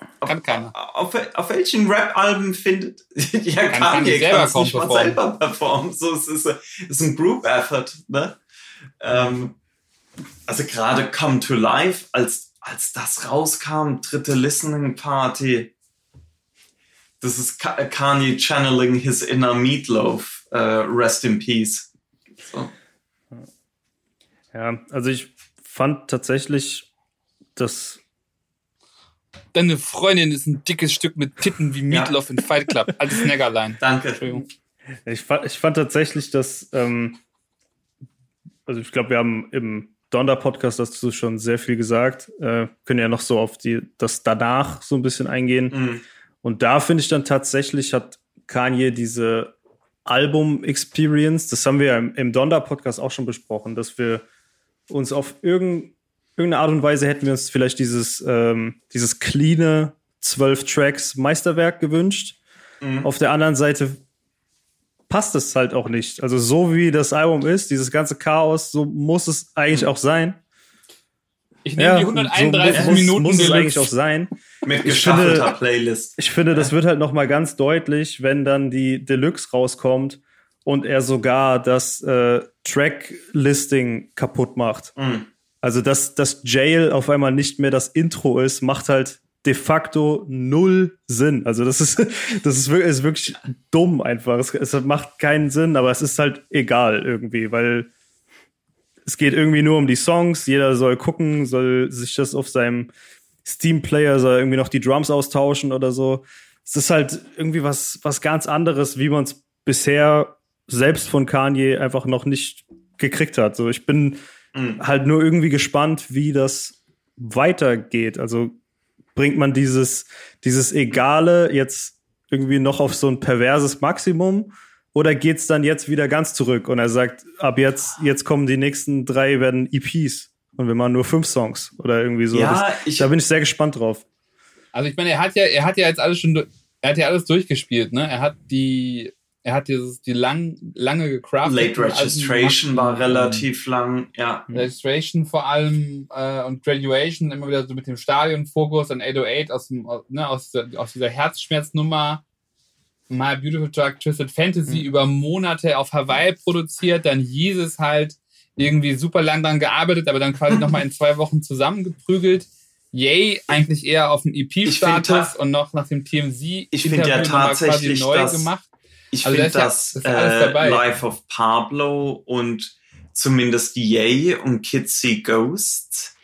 Auf, Kann keiner. Auf, auf welchen Rap-Alben findet ja Kann Kanye selber kann kaum nicht mal performen. selber performen. So, es ist, es ist ein Group-Effort. Ne? Ähm, also gerade Come to Life, als, als das rauskam, dritte Listening Party, das ist Ka- Kanye channeling his inner Meatloaf. Äh, rest in peace. So. Ja, also ich fand tatsächlich, dass Deine Freundin ist ein dickes Stück mit Titten wie Meatloaf in Fight Club. Altes Neckerlein. Danke. Entschuldigung. Ich fand, ich fand tatsächlich, dass, ähm, also ich glaube, wir haben im Donder-Podcast dazu schon sehr viel gesagt, äh, können ja noch so auf die, das danach so ein bisschen eingehen. Mhm. Und da finde ich dann tatsächlich hat Kanye diese Album-Experience, das haben wir ja im, im Donder-Podcast auch schon besprochen, dass wir uns auf irgendein, irgendeine Art und Weise hätten wir uns vielleicht dieses, ähm, dieses cleane 12 Tracks Meisterwerk gewünscht. Mhm. Auf der anderen Seite passt es halt auch nicht. Also so wie das Album ist, dieses ganze Chaos, so muss es eigentlich auch sein. Ich nehme die so 131 muss, Minuten muss es eigentlich auch sein. Mit Ich gestaffelter finde- Playlist. Ich finde, das wird halt noch mal ganz deutlich, wenn dann die Deluxe rauskommt und er sogar das äh, Track-Listing kaputt macht. Mhm. Also, dass das Jail auf einmal nicht mehr das Intro ist, macht halt de facto null Sinn. Also, das ist, das ist wirklich, ist wirklich dumm einfach. Es, es macht keinen Sinn, aber es ist halt egal irgendwie, weil es geht irgendwie nur um die Songs. Jeder soll gucken, soll sich das auf seinem Steam-Player, soll irgendwie noch die Drums austauschen oder so. Es ist halt irgendwie was, was ganz anderes, wie man es bisher selbst von Kanye einfach noch nicht gekriegt hat. So, ich bin Mhm. halt nur irgendwie gespannt, wie das weitergeht. Also bringt man dieses, dieses Egale jetzt irgendwie noch auf so ein perverses Maximum oder geht's dann jetzt wieder ganz zurück und er sagt, ab jetzt, jetzt kommen die nächsten drei werden EPs und wir machen nur fünf Songs oder irgendwie so. Ja, das, ich- da bin ich sehr gespannt drauf. Also ich meine, er hat ja, er hat ja jetzt alles schon, er hat ja alles durchgespielt, ne? Er hat die, er hat dieses, die lang, lange gecraftet. Late Registration war relativ lang, ja. Registration vor allem äh, und Graduation immer wieder so mit dem Stadionfokus an 808 aus, dem, ne, aus, dieser, aus dieser Herzschmerznummer. My Beautiful Dark Twisted Fantasy Mhm. über Monate auf Hawaii produziert, dann es halt irgendwie super lang dran gearbeitet, aber dann quasi nochmal in zwei Wochen zusammengeprügelt. Yay, eigentlich eher auf dem EP-Status und noch nach dem TMZ Ich find ja tatsächlich, quasi neu dass- gemacht. Ich Also finde da das, ist ja- das äh. Life of Pablo und zumindest Yay und Kitsy Ghost,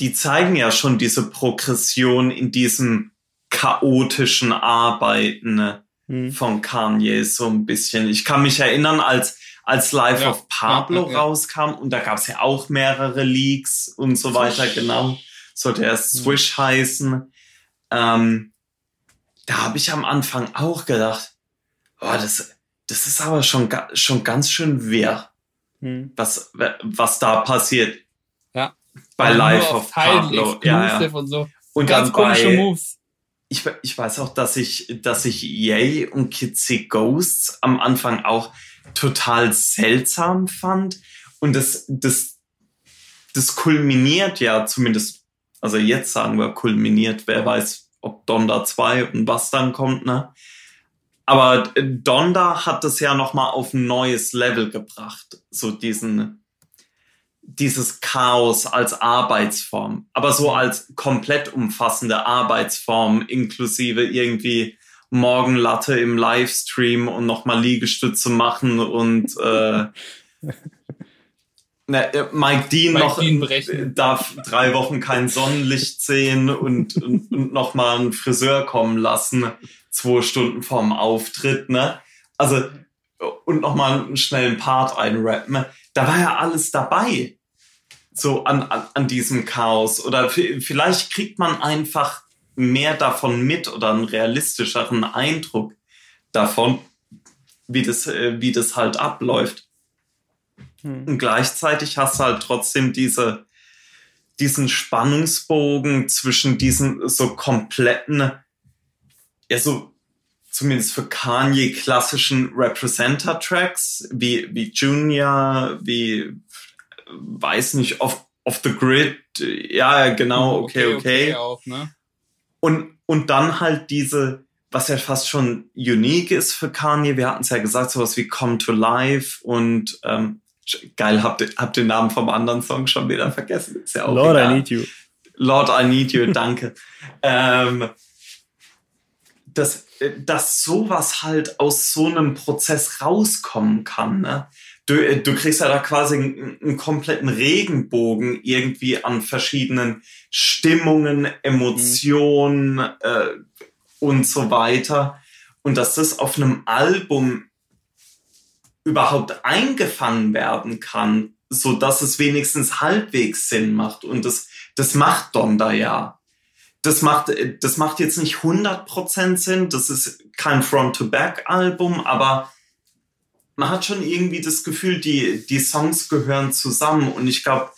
die zeigen ja schon diese Progression in diesem chaotischen Arbeiten ne, Hm. von Kanye so ein bisschen. Ich kann mich erinnern, als als Life Ja, of Pablo ja, ja, ja. rauskam und da gab es ja auch mehrere Leaks und so weiter, genau. Sollte erst Swish heißen. Ähm, da habe ich am Anfang auch gedacht, oh, das, das ist aber schon, schon ganz schön wirr, Hm. was, was da passiert. Ja. Bei nur Life of Pablo. Ja, ja. und so. Und Ganz dann komische bei, Moves. ich, ich weiß auch, dass ich, dass ich Yay und Kitsy Ghosts am Anfang auch total seltsam fand. Und das, das, das kulminiert ja zumindest, also jetzt sagen wir kulminiert, wer weiß, ob Donda 2 und was dann kommt, ne? Aber äh, Donda hat das ja nochmal auf ein neues Level gebracht. So diesen, dieses Chaos als Arbeitsform. Aber so als komplett umfassende Arbeitsform, inklusive irgendwie Morgenlatte im Livestream und nochmal Liegestütze machen und äh, ne, äh, Mike Dean Mike noch Dean brechen. darf drei Wochen kein Sonnenlicht sehen und, und, und nochmal einen Friseur kommen lassen, zwei Stunden vorm Auftritt, ne? Also, und nochmal einen schnellen Part einrappen. Da war ja alles dabei. So an, an, an diesem Chaos. Oder vielleicht kriegt man einfach mehr davon mit oder einen realistischeren Eindruck davon, wie das, äh, wie das halt abläuft. Hm. Und gleichzeitig hast du halt trotzdem diese, diesen Spannungsbogen zwischen diesen so kompletten, ja, so zumindest für Kanye klassischen Representer-Tracks, wie, wie Junior, wie, weiß nicht, off, off the grid, ja, genau, okay, okay. auch, ne? Und, und dann halt diese, was ja fast schon unique ist für Kanye, wir hatten es ja gesagt, sowas wie Come to Life und ähm, geil, habt ihr habt den Namen vom anderen Song schon wieder vergessen. Ist ja auch Lord, egal. I need you. Lord, I need you, danke. ähm, dass, äh, dass sowas halt aus so einem Prozess rauskommen kann. Ne? Du, äh, du kriegst ja da quasi einen, einen kompletten Regenbogen irgendwie an verschiedenen Stimmungen, Emotionen äh, und so weiter. Und dass das auf einem Album überhaupt eingefangen werden kann, so dass es wenigstens halbwegs Sinn macht. Und das, das macht Donda ja. Das macht, das macht jetzt nicht 100% Sinn. Das ist kein Front-to-Back-Album, aber man hat schon irgendwie das Gefühl, die, die Songs gehören zusammen. Und ich glaube,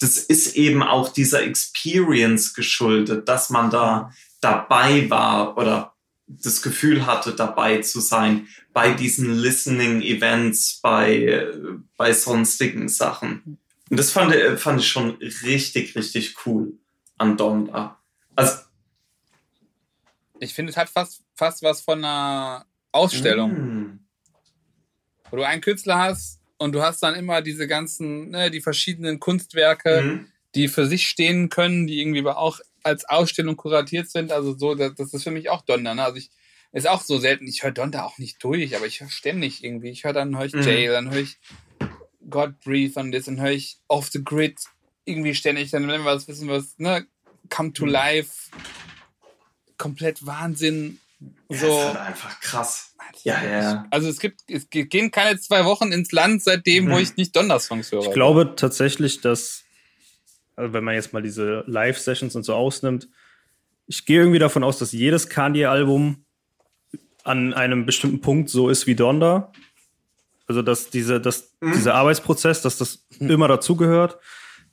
das ist eben auch dieser Experience geschuldet, dass man da dabei war oder das Gefühl hatte, dabei zu sein bei diesen Listening Events, bei, bei sonstigen Sachen. Und das fand, fand ich schon richtig, richtig cool an Donda. Also, Ich finde, es hat fast, fast was von einer Ausstellung. mm, wo du einen Künstler hast und du hast dann immer diese ganzen, ne, die verschiedenen Kunstwerke, mm, die für sich stehen können, die irgendwie aber auch als Ausstellung kuratiert sind. Also so, das, das ist für mich auch Donda. Ne? Also ich ist auch so selten. Ich höre Donda auch nicht durch, aber ich höre ständig irgendwie. Ich höre dann höre ich Mhm. Jay, dann höre ich God Breathe on this, dann höre ich Off the Grid irgendwie ständig. Dann wenn wir was wissen, was ne, Come to Mhm. Life, komplett Wahnsinn. ja, So. ist halt einfach krass. Ja, ja, ja. Also es gibt, es gehen keine zwei Wochen ins Land seitdem, wo Mhm. ich nicht Donner-Songs höre. Ich glaube tatsächlich, dass, also wenn man jetzt mal diese Live-Sessions und so ausnimmt, ich gehe irgendwie davon aus, dass jedes Kanye-Album an einem bestimmten Punkt so ist wie Donda. Also, dass diese, dass Mhm. dieser Arbeitsprozess, dass das immer dazugehört.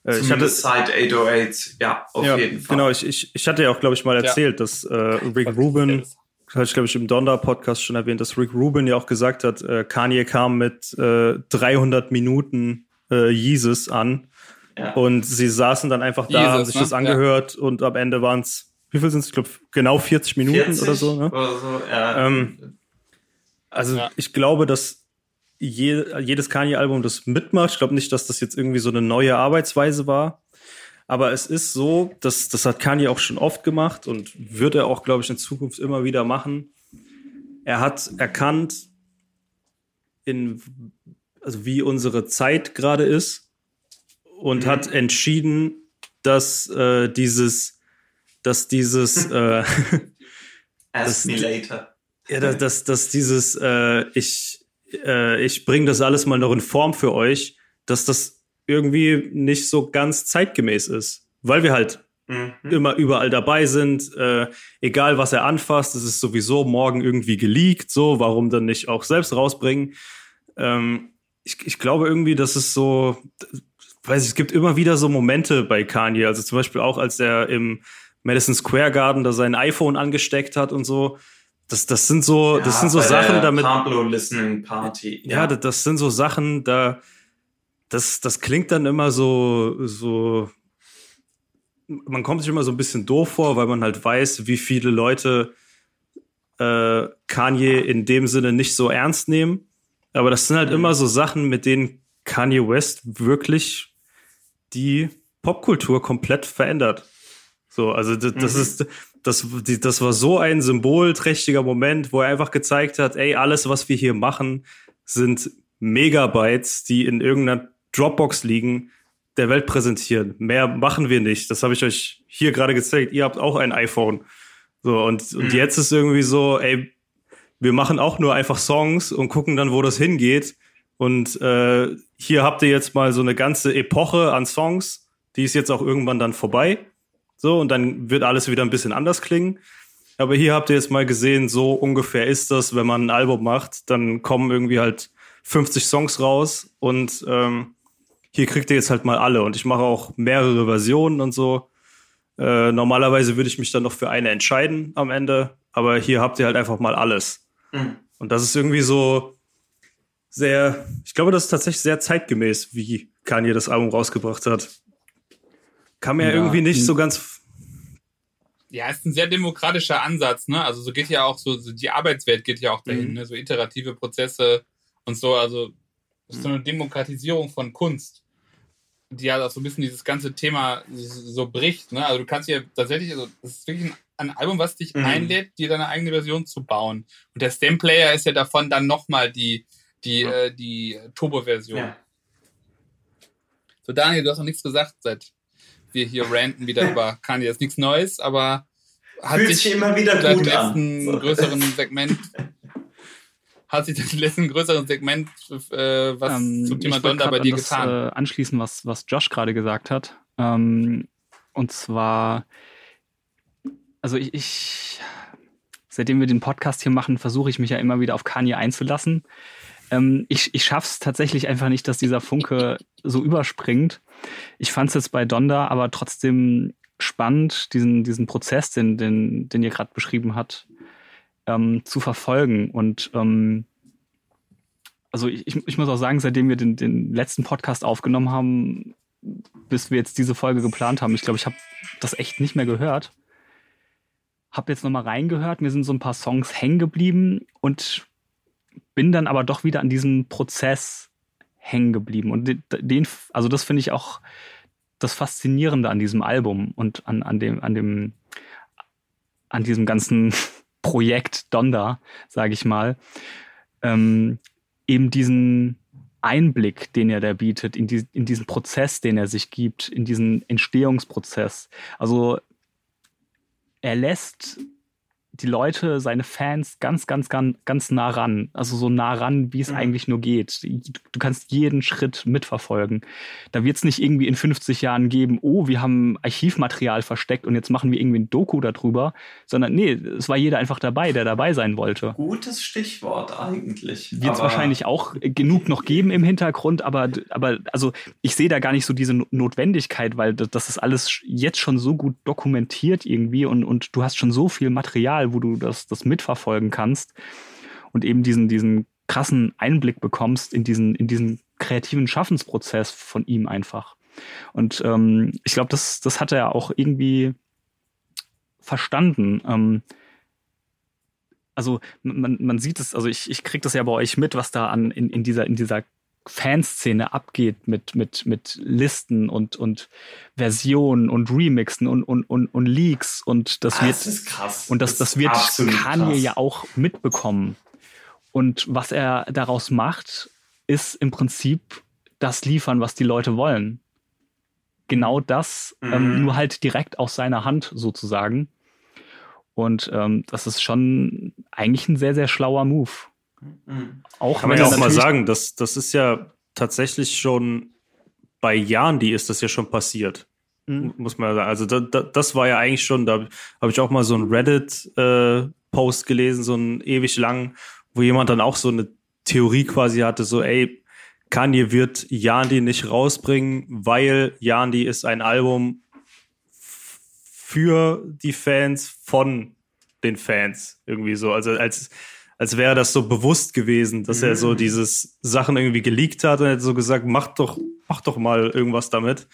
Äh, ich hatte, Zumindest seit 808, ja, auf ja, jeden Fall. genau, ich, ich, ich hatte ja auch, glaube ich, mal Ja. erzählt, dass äh, Rick Rubin, hatte ich, glaube ich, im Donda-Podcast schon erwähnt, dass Rick Rubin ja auch gesagt hat, äh, Kanye kam mit äh, 300 Minuten äh, Jesus an Ja. und sie saßen dann einfach da, Jesus, haben sich ne? das angehört und am Ende waren es wie viel sind es? Ich glaube, genau 40 Minuten 40 oder so. Ne? Oder so ja. ähm, also ja. ich glaube, dass je, jedes Kanye-Album das mitmacht. Ich glaube nicht, dass das jetzt irgendwie so eine neue Arbeitsweise war. Aber es ist so, dass das hat Kanye auch schon oft gemacht und wird er auch, glaube ich, in Zukunft immer wieder machen. Er hat erkannt, in, also wie unsere Zeit gerade ist und mhm. hat entschieden, dass äh, dieses, dass dieses, äh, Ask me later. Ja, dass, dass, dass dieses, äh, ich, äh, ich bringe das alles mal noch in Form für euch, dass das irgendwie nicht so ganz zeitgemäß ist, weil wir halt mhm. immer überall dabei sind, äh, egal was er anfasst, es ist sowieso morgen irgendwie geleakt, so, warum dann nicht auch selbst rausbringen? Ähm, ich, ich glaube irgendwie, dass es so, weiß ich, es gibt immer wieder so Momente bei Kanye, also zum Beispiel auch, als er im Madison Square Garden da sein iPhone angesteckt hat und so. Das, das sind so, ja, das sind so Sachen damit. Pablo Listening Party. Ja, ja das, das sind so Sachen, da, das, das klingt dann immer so, so, man kommt sich immer so ein bisschen doof vor, weil man halt weiß, wie viele Leute äh, Kanye in dem Sinne nicht so ernst nehmen. Aber das sind halt mhm. immer so Sachen, mit denen Kanye West wirklich die Popkultur komplett verändert. So, also das, das mhm. ist, das, das war so ein symbolträchtiger Moment, wo er einfach gezeigt hat, ey, alles, was wir hier machen, sind Megabytes, die in irgendeiner Dropbox liegen, der Welt präsentieren. Mehr machen wir nicht. Das habe ich euch hier gerade gezeigt. Ihr habt auch ein iPhone. So, und, und mhm. jetzt ist irgendwie so, ey, wir machen auch nur einfach Songs und gucken dann, wo das hingeht. Und äh, hier habt ihr jetzt mal so eine ganze Epoche an Songs, die ist jetzt auch irgendwann dann vorbei. So, und dann wird alles wieder ein bisschen anders klingen. Aber hier habt ihr jetzt mal gesehen, so ungefähr ist das, wenn man ein Album macht, dann kommen irgendwie halt 50 Songs raus und ähm, hier kriegt ihr jetzt halt mal alle und ich mache auch mehrere Versionen und so. Äh, normalerweise würde ich mich dann noch für eine entscheiden am Ende, aber hier habt ihr halt einfach mal alles. Mhm. Und das ist irgendwie so sehr, ich glaube, das ist tatsächlich sehr zeitgemäß, wie Kanye das Album rausgebracht hat. Kam mir ja, irgendwie nicht so ganz. Ja, ist ein sehr demokratischer Ansatz, ne? Also so geht ja auch so, so die Arbeitswelt geht ja auch dahin, mhm. ne? So iterative Prozesse und so, also das ist so eine Demokratisierung von Kunst die ja auch so ein bisschen dieses ganze Thema so bricht. Ne? Also du kannst hier tatsächlich, also das ist wirklich ein, ein Album, was dich mhm. einlädt, dir deine eigene Version zu bauen. Und der Stem-Player ist ja davon dann nochmal die, die, ja. äh, die Turbo-Version. Ja. So, Daniel, du hast noch nichts gesagt, seit wir hier ranten wieder über Kanye. Das ist nichts Neues, aber hat Fühlt sich immer wieder gut im letzten so. größeren Segment hat sich das letzten größeren Segment, äh, was ähm, zum Thema Donda bei dir an das, getan? Äh, anschließen, was, was Josh gerade gesagt hat. Ähm, und zwar, also ich, ich, seitdem wir den Podcast hier machen, versuche ich mich ja immer wieder auf Kanye einzulassen. Ähm, ich ich schaffe es tatsächlich einfach nicht, dass dieser Funke so überspringt. Ich fand es jetzt bei Donda aber trotzdem spannend, diesen, diesen Prozess, den, den, den ihr gerade beschrieben habt, ähm, zu verfolgen. Und ähm, also ich, ich muss auch sagen, seitdem wir den, den letzten Podcast aufgenommen haben, bis wir jetzt diese Folge geplant haben, ich glaube, ich habe das echt nicht mehr gehört. Hab jetzt nochmal reingehört, mir sind so ein paar Songs hängen geblieben und bin dann aber doch wieder an diesem Prozess hängen geblieben. Und den, also das finde ich auch das Faszinierende an diesem Album und an, an dem, an dem, an diesem ganzen Projekt Donda, sage ich mal, ähm, eben diesen Einblick, den er da bietet, in, die, in diesen Prozess, den er sich gibt, in diesen Entstehungsprozess. Also er lässt die Leute, seine Fans ganz, ganz, ganz, ganz nah ran. Also so nah ran, wie es mhm. eigentlich nur geht. Du kannst jeden Schritt mitverfolgen. Da wird es nicht irgendwie in 50 Jahren geben, oh, wir haben Archivmaterial versteckt und jetzt machen wir irgendwie ein Doku darüber, sondern nee, es war jeder einfach dabei, der dabei sein wollte. Gutes Stichwort eigentlich. Wird es wahrscheinlich auch genug noch geben im Hintergrund, aber, aber also ich sehe da gar nicht so diese Notwendigkeit, weil das ist alles jetzt schon so gut dokumentiert irgendwie und, und du hast schon so viel Material Portal, wo du das, das mitverfolgen kannst und eben diesen, diesen krassen Einblick bekommst in diesen, in diesen kreativen Schaffensprozess von ihm einfach. Und ähm, ich glaube, das, das hat er auch irgendwie verstanden. Ähm, also man, man sieht es, also ich, ich kriege das ja bei euch mit, was da an in, in dieser, in dieser Fanszene abgeht mit, mit, mit Listen und, und Versionen und Remixen und, und, und, und Leaks und das ah, wird das ist krass. und das, das, das wird Kanye krass. ja auch mitbekommen. Und was er daraus macht, ist im Prinzip das liefern, was die Leute wollen. Genau das, ähm, mhm. ähm, nur halt direkt aus seiner Hand sozusagen. Und ähm, das ist schon eigentlich ein sehr, sehr schlauer Move. Mhm. Auch Kann man ja auch mal sagen, das, das ist ja tatsächlich schon bei Jahren, die ist das ja schon passiert. Mhm. Muss man sagen. Also da, da, das war ja eigentlich schon, da habe ich auch mal so einen Reddit-Post äh, gelesen, so einen ewig lang, wo jemand dann auch so eine Theorie quasi hatte, so, ey, Kanye wird Yandi nicht rausbringen, weil Yandi ist ein Album für die Fans von den Fans. Irgendwie so. Also als, als wäre das so bewusst gewesen, dass mhm. er so mhm. dieses Sachen irgendwie geleakt hat und hat so gesagt, mach doch, mach doch mal irgendwas damit.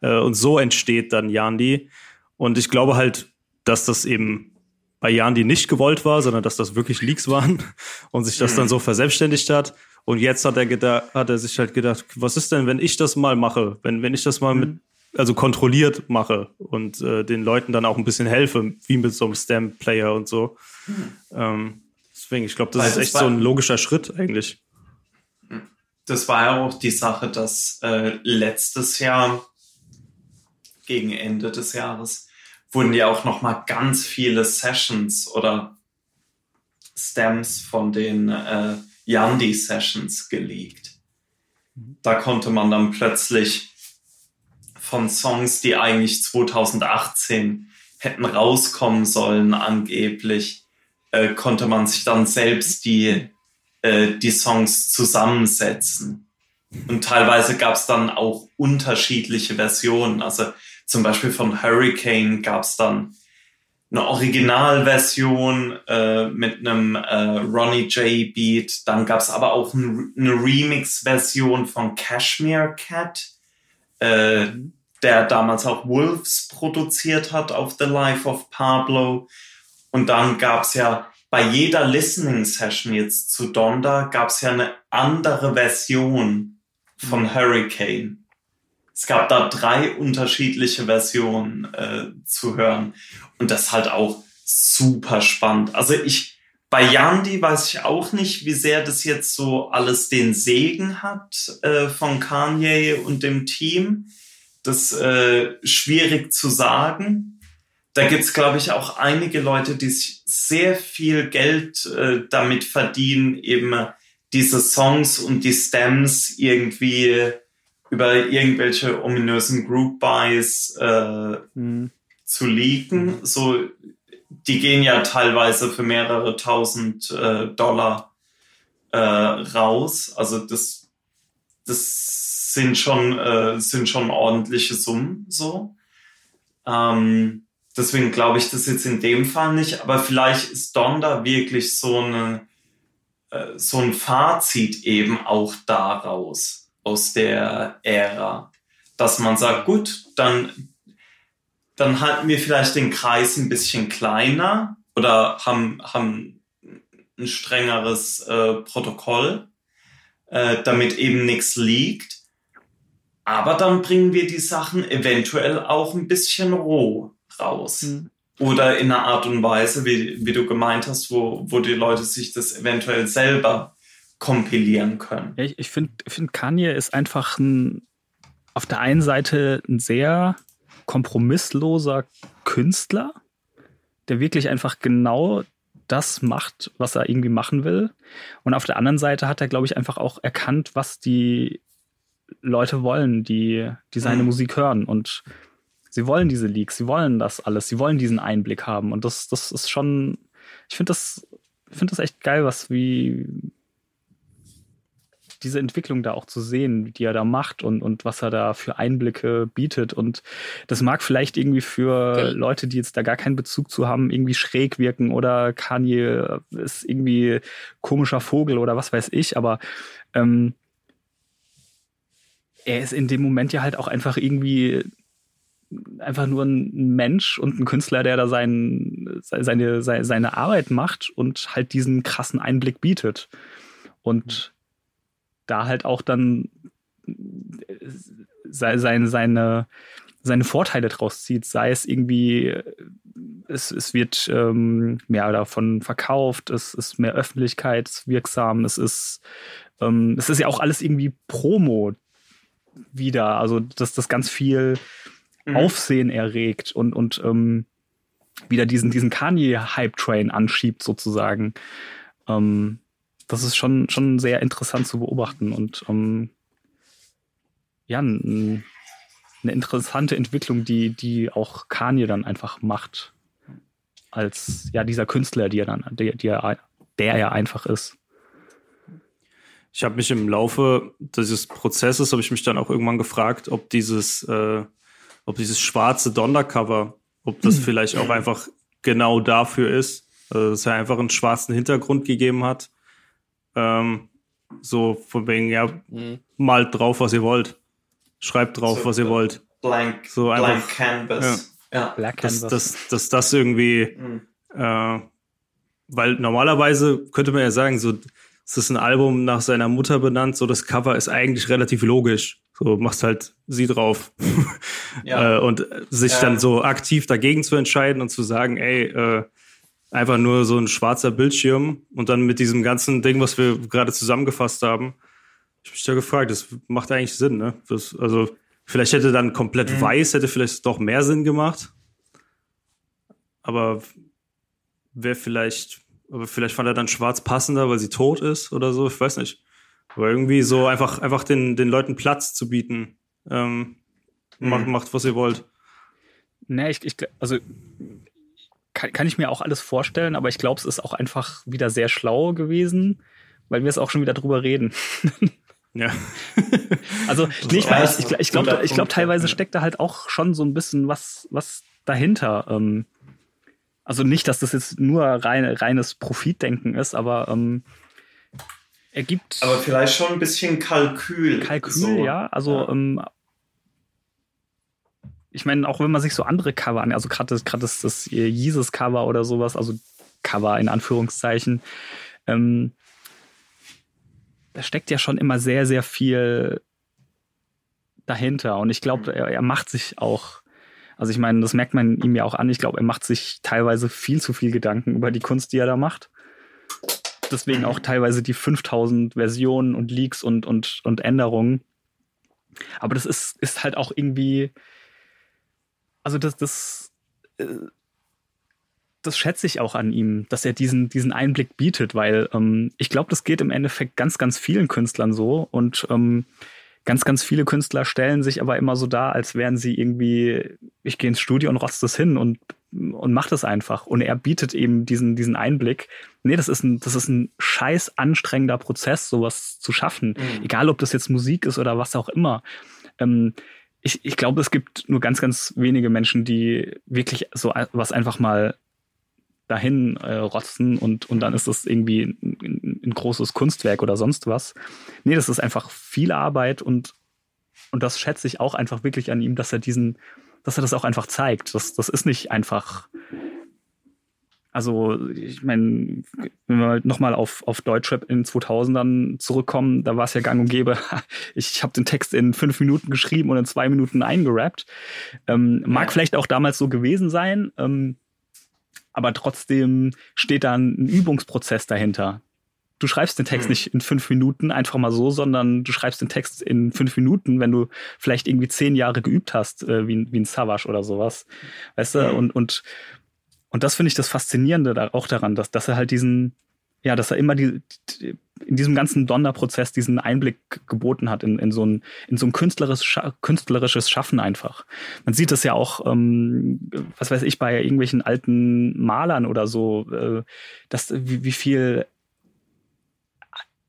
Äh, und so entsteht dann Yandi. Und ich glaube halt, dass das eben bei Yandi nicht gewollt war, sondern dass das wirklich Leaks waren und sich das dann mhm. so verselbstständigt hat. Und jetzt hat er gedacht, hat er sich halt gedacht, was ist denn, wenn ich das mal mache? Wenn, wenn ich das mal mit, also kontrolliert mache und äh, den Leuten dann auch ein bisschen helfe, wie mit so einem Stamp-Player und so. Mhm. Ähm, Deswegen, ich glaube, das Weil ist echt das so ein logischer Schritt eigentlich. Das war ja auch die Sache, dass äh, letztes Jahr, gegen Ende des Jahres, wurden ja auch noch mal ganz viele Sessions oder Stems von den äh, Yandi-Sessions geleakt. Da konnte man dann plötzlich von Songs, die eigentlich 2018 hätten rauskommen sollen, angeblich, äh, konnte man sich dann selbst die, äh, die Songs zusammensetzen. Und teilweise gab es dann auch unterschiedliche Versionen. Also zum Beispiel von Hurricane gab es dann eine Originalversion äh, mit einem äh, Ronnie J Beat. Dann gab es aber auch ein, eine Remix-Version von Cashmere Cat, äh, der damals auch Wolves produziert hat auf The Life of Pablo. Und dann gab es ja bei jeder Listening Session jetzt zu Donda gab es ja eine andere Version von mhm. Hurricane. Es gab da drei unterschiedliche Versionen äh, zu hören. Und das halt auch super spannend. Also ich, bei Yandi weiß ich auch nicht, wie sehr das jetzt so alles den Segen hat äh, von Kanye und dem Team. Das äh, schwierig zu sagen da gibt's glaube ich, auch einige Leute, die sehr viel Geld äh, damit verdienen, eben diese Songs und die Stems irgendwie über irgendwelche ominösen Group Buys äh, mhm. zu leaken. So, die gehen ja teilweise für mehrere tausend äh, Dollar äh, raus. Also das, das sind schon, äh, sind schon ordentliche Summen so. Ähm, Deswegen glaube ich das jetzt in dem Fall nicht, aber vielleicht ist Donda wirklich so, eine, äh, so ein Fazit eben auch daraus, aus der Ära, dass man sagt, gut, dann, dann halten wir vielleicht den Kreis ein bisschen kleiner oder haben, haben ein strengeres äh, Protokoll, äh, damit eben nichts liegt. Aber dann bringen wir die Sachen eventuell auch ein bisschen roh raus. Mhm. Oder in einer Art und Weise, wie, wie du gemeint hast, wo, wo die Leute sich das eventuell selber kompilieren können. Ja, ich ich finde, find Kanye ist einfach ein, auf der einen Seite ein sehr kompromissloser Künstler, der wirklich einfach genau das macht, was er irgendwie machen will. Und auf der anderen Seite hat er, glaube ich, einfach auch erkannt, was die Leute wollen, die, die seine mhm. Musik hören. Und Sie wollen diese Leaks, sie wollen das alles, sie wollen diesen Einblick haben. Und das, das ist schon, ich finde das, finde das echt geil, was wie diese Entwicklung da auch zu sehen, die er da macht und, und was er da für Einblicke bietet. Und das mag vielleicht irgendwie für okay. Leute, die jetzt da gar keinen Bezug zu haben, irgendwie schräg wirken oder Kanye ist irgendwie komischer Vogel oder was weiß ich, aber ähm, er ist in dem Moment ja halt auch einfach irgendwie einfach nur ein Mensch und ein Künstler, der da sein, seine, seine, seine Arbeit macht und halt diesen krassen Einblick bietet. Und da halt auch dann seine, seine, seine Vorteile draus zieht, sei es irgendwie, es, es wird ähm, mehr davon verkauft, es ist mehr öffentlichkeitswirksam, es ist, ähm, es ist ja auch alles irgendwie Promo wieder, also dass das ganz viel mhm. Aufsehen erregt und, und ähm, wieder diesen, diesen Kanye-Hype-Train anschiebt sozusagen. Ähm, das ist schon, schon sehr interessant zu beobachten und ähm, ja, ein, eine interessante Entwicklung, die, die auch Kanye dann einfach macht. Als ja, dieser Künstler, die er dann, der, der, der er einfach ist. Ich habe mich im Laufe dieses Prozesses, habe ich mich dann auch irgendwann gefragt, ob dieses, äh, ob dieses schwarze Donnercover, ob das vielleicht auch einfach genau dafür ist, also, dass er einfach einen schwarzen Hintergrund gegeben hat. Ähm, so von wegen, ja, mhm. malt drauf, was ihr wollt. Schreibt drauf, so, was ihr wollt. Blank, so einfach, blank Canvas. Ja. ja. Black dass, Canvas. Dass, dass das irgendwie, mhm. äh, weil normalerweise könnte man ja sagen, so, es ist ein Album nach seiner Mutter benannt, so das Cover ist eigentlich relativ logisch. So machst halt sie drauf. ja. äh, und sich ja. dann so aktiv dagegen zu entscheiden und zu sagen, ey, äh, einfach nur so ein schwarzer Bildschirm und dann mit diesem ganzen Ding, was wir gerade zusammengefasst haben, ich mich da gefragt, das macht eigentlich Sinn, ne? Das, also, vielleicht hätte dann komplett mhm. weiß, hätte vielleicht doch mehr Sinn gemacht. Aber wäre vielleicht, aber vielleicht fand er dann schwarz passender, weil sie tot ist oder so, ich weiß nicht. Aber irgendwie so einfach, einfach den, den Leuten Platz zu bieten. Ähm, mhm. macht, macht, was ihr wollt. Nee, ich, ich also kann, kann ich mir auch alles vorstellen, aber ich glaube, es ist auch einfach wieder sehr schlau gewesen, weil wir es auch schon wieder drüber reden. Ja. also, nee, ich, weiß, ich, ich glaube, ich glaube, teilweise steckt da halt auch schon so ein bisschen was, was dahinter. Ähm, also nicht, dass das jetzt nur rein, reines Profitdenken ist, aber ähm, er gibt. Aber vielleicht schon ein bisschen Kalkül. Kalkül, so. ja. Also, ja. Ähm, ich meine, auch wenn man sich so andere Cover an, also gerade das, das, das Jesus-Cover oder sowas, also Cover in Anführungszeichen, ähm, da steckt ja schon immer sehr, sehr viel dahinter. Und ich glaube, er, er macht sich auch, also ich meine, das merkt man ihm ja auch an, ich glaube, er macht sich teilweise viel zu viel Gedanken über die Kunst, die er da macht. Deswegen auch teilweise die 5000 Versionen und Leaks und, und, und Änderungen. Aber das ist, ist halt auch irgendwie, also das, das, äh, das schätze ich auch an ihm, dass er diesen, diesen Einblick bietet, weil ähm, ich glaube, das geht im Endeffekt ganz, ganz vielen Künstlern so und ähm, ganz, ganz viele Künstler stellen sich aber immer so dar, als wären sie irgendwie, ich gehe ins Studio und rotze das hin und, und mach das einfach. Und er bietet eben diesen, diesen Einblick. Nee, das ist ein, das ist ein scheiß anstrengender Prozess, sowas zu schaffen. Mhm. Egal, ob das jetzt Musik ist oder was auch immer. Ähm, ich, ich glaube, es gibt nur ganz, ganz wenige Menschen, die wirklich so was einfach mal dahin äh, rotzen und, und dann ist das irgendwie ein, ein, großes Kunstwerk oder sonst was. Nee, das ist einfach viel Arbeit und, und das schätze ich auch einfach wirklich an ihm, dass er diesen, dass er das auch einfach zeigt. Das, das ist nicht einfach. Also, ich meine, wenn wir nochmal auf, auf Deutschrap in 2000ern zurückkommen, da war es ja gang und gäbe. Ich habe den Text in fünf Minuten geschrieben und in zwei Minuten eingerappt. Ähm, mag vielleicht auch damals so gewesen sein. Ähm, aber trotzdem steht da ein Übungsprozess dahinter. Du schreibst den Text mhm. nicht in fünf Minuten einfach mal so, sondern du schreibst den Text in fünf Minuten, wenn du vielleicht irgendwie zehn Jahre geübt hast, äh, wie, wie ein Savage oder sowas. Weißt du? Und, und, und das finde ich das Faszinierende da auch daran, dass, dass er halt diesen, ja, dass er immer die, die in diesem ganzen Donnerprozess diesen Einblick geboten hat in, in so ein, in so ein künstlerisches, künstlerisches Schaffen einfach. Man sieht das ja auch, ähm, was weiß ich, bei irgendwelchen alten Malern oder so, äh, dass, wie, wie viel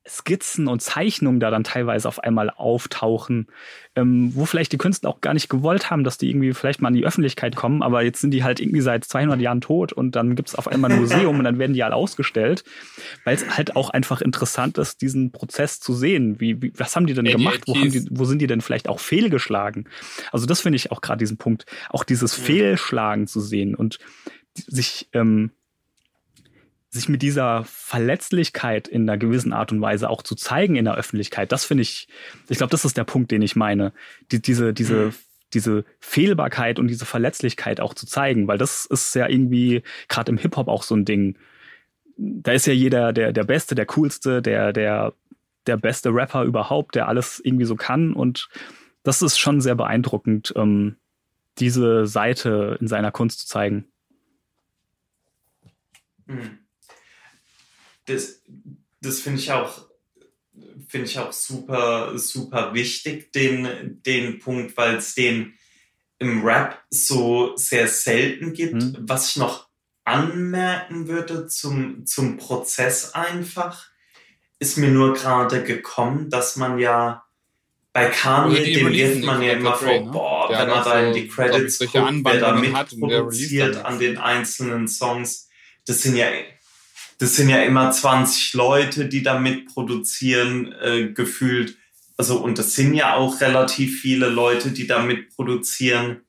Skizzen und Zeichnungen da dann teilweise auf einmal auftauchen, ähm, wo vielleicht die Künstler auch gar nicht gewollt haben, dass die irgendwie vielleicht mal in die Öffentlichkeit kommen, aber jetzt sind die halt irgendwie seit 200 Jahren tot und dann gibt es auf einmal ein Museum und dann werden die halt ausgestellt, weil es halt auch einfach interessant ist, diesen Prozess zu sehen. Wie, wie was haben die denn ja, gemacht? wo, haben die, wo sind die denn vielleicht auch fehlgeschlagen? Also das finde ich auch gerade diesen Punkt, auch dieses mhm. Fehlschlagen zu sehen und sich ähm, sich mit dieser Verletzlichkeit in einer gewissen Art und Weise auch zu zeigen in der Öffentlichkeit, das finde ich, ich glaube, das ist der Punkt, den ich meine. Die, diese, diese, mhm. diese Fehlbarkeit und diese Verletzlichkeit auch zu zeigen, weil das ist ja irgendwie gerade im Hip-Hop auch so ein Ding. Da ist ja jeder der, der Beste, der Coolste, der, der, der beste Rapper überhaupt, der alles irgendwie so kann. Und das ist schon sehr beeindruckend, ähm, diese Seite in seiner Kunst zu zeigen. Mhm das, das finde ich auch finde ich auch super, super wichtig, den, den Punkt, weil es den im Rap so sehr selten gibt. Mhm. Was ich noch anmerken würde zum, zum Prozess einfach, ist mir nur gerade gekommen, dass man ja bei Kanye, dem wirft man ja immer vor, ne? boah, wenn man da in die Credits guckt, wer da mitproduziert an den einzelnen Songs, das sind ja das sind ja immer 20 Leute, die da mitproduzieren, äh, gefühlt. Also, und das sind ja auch relativ viele Leute, die da mitproduzieren.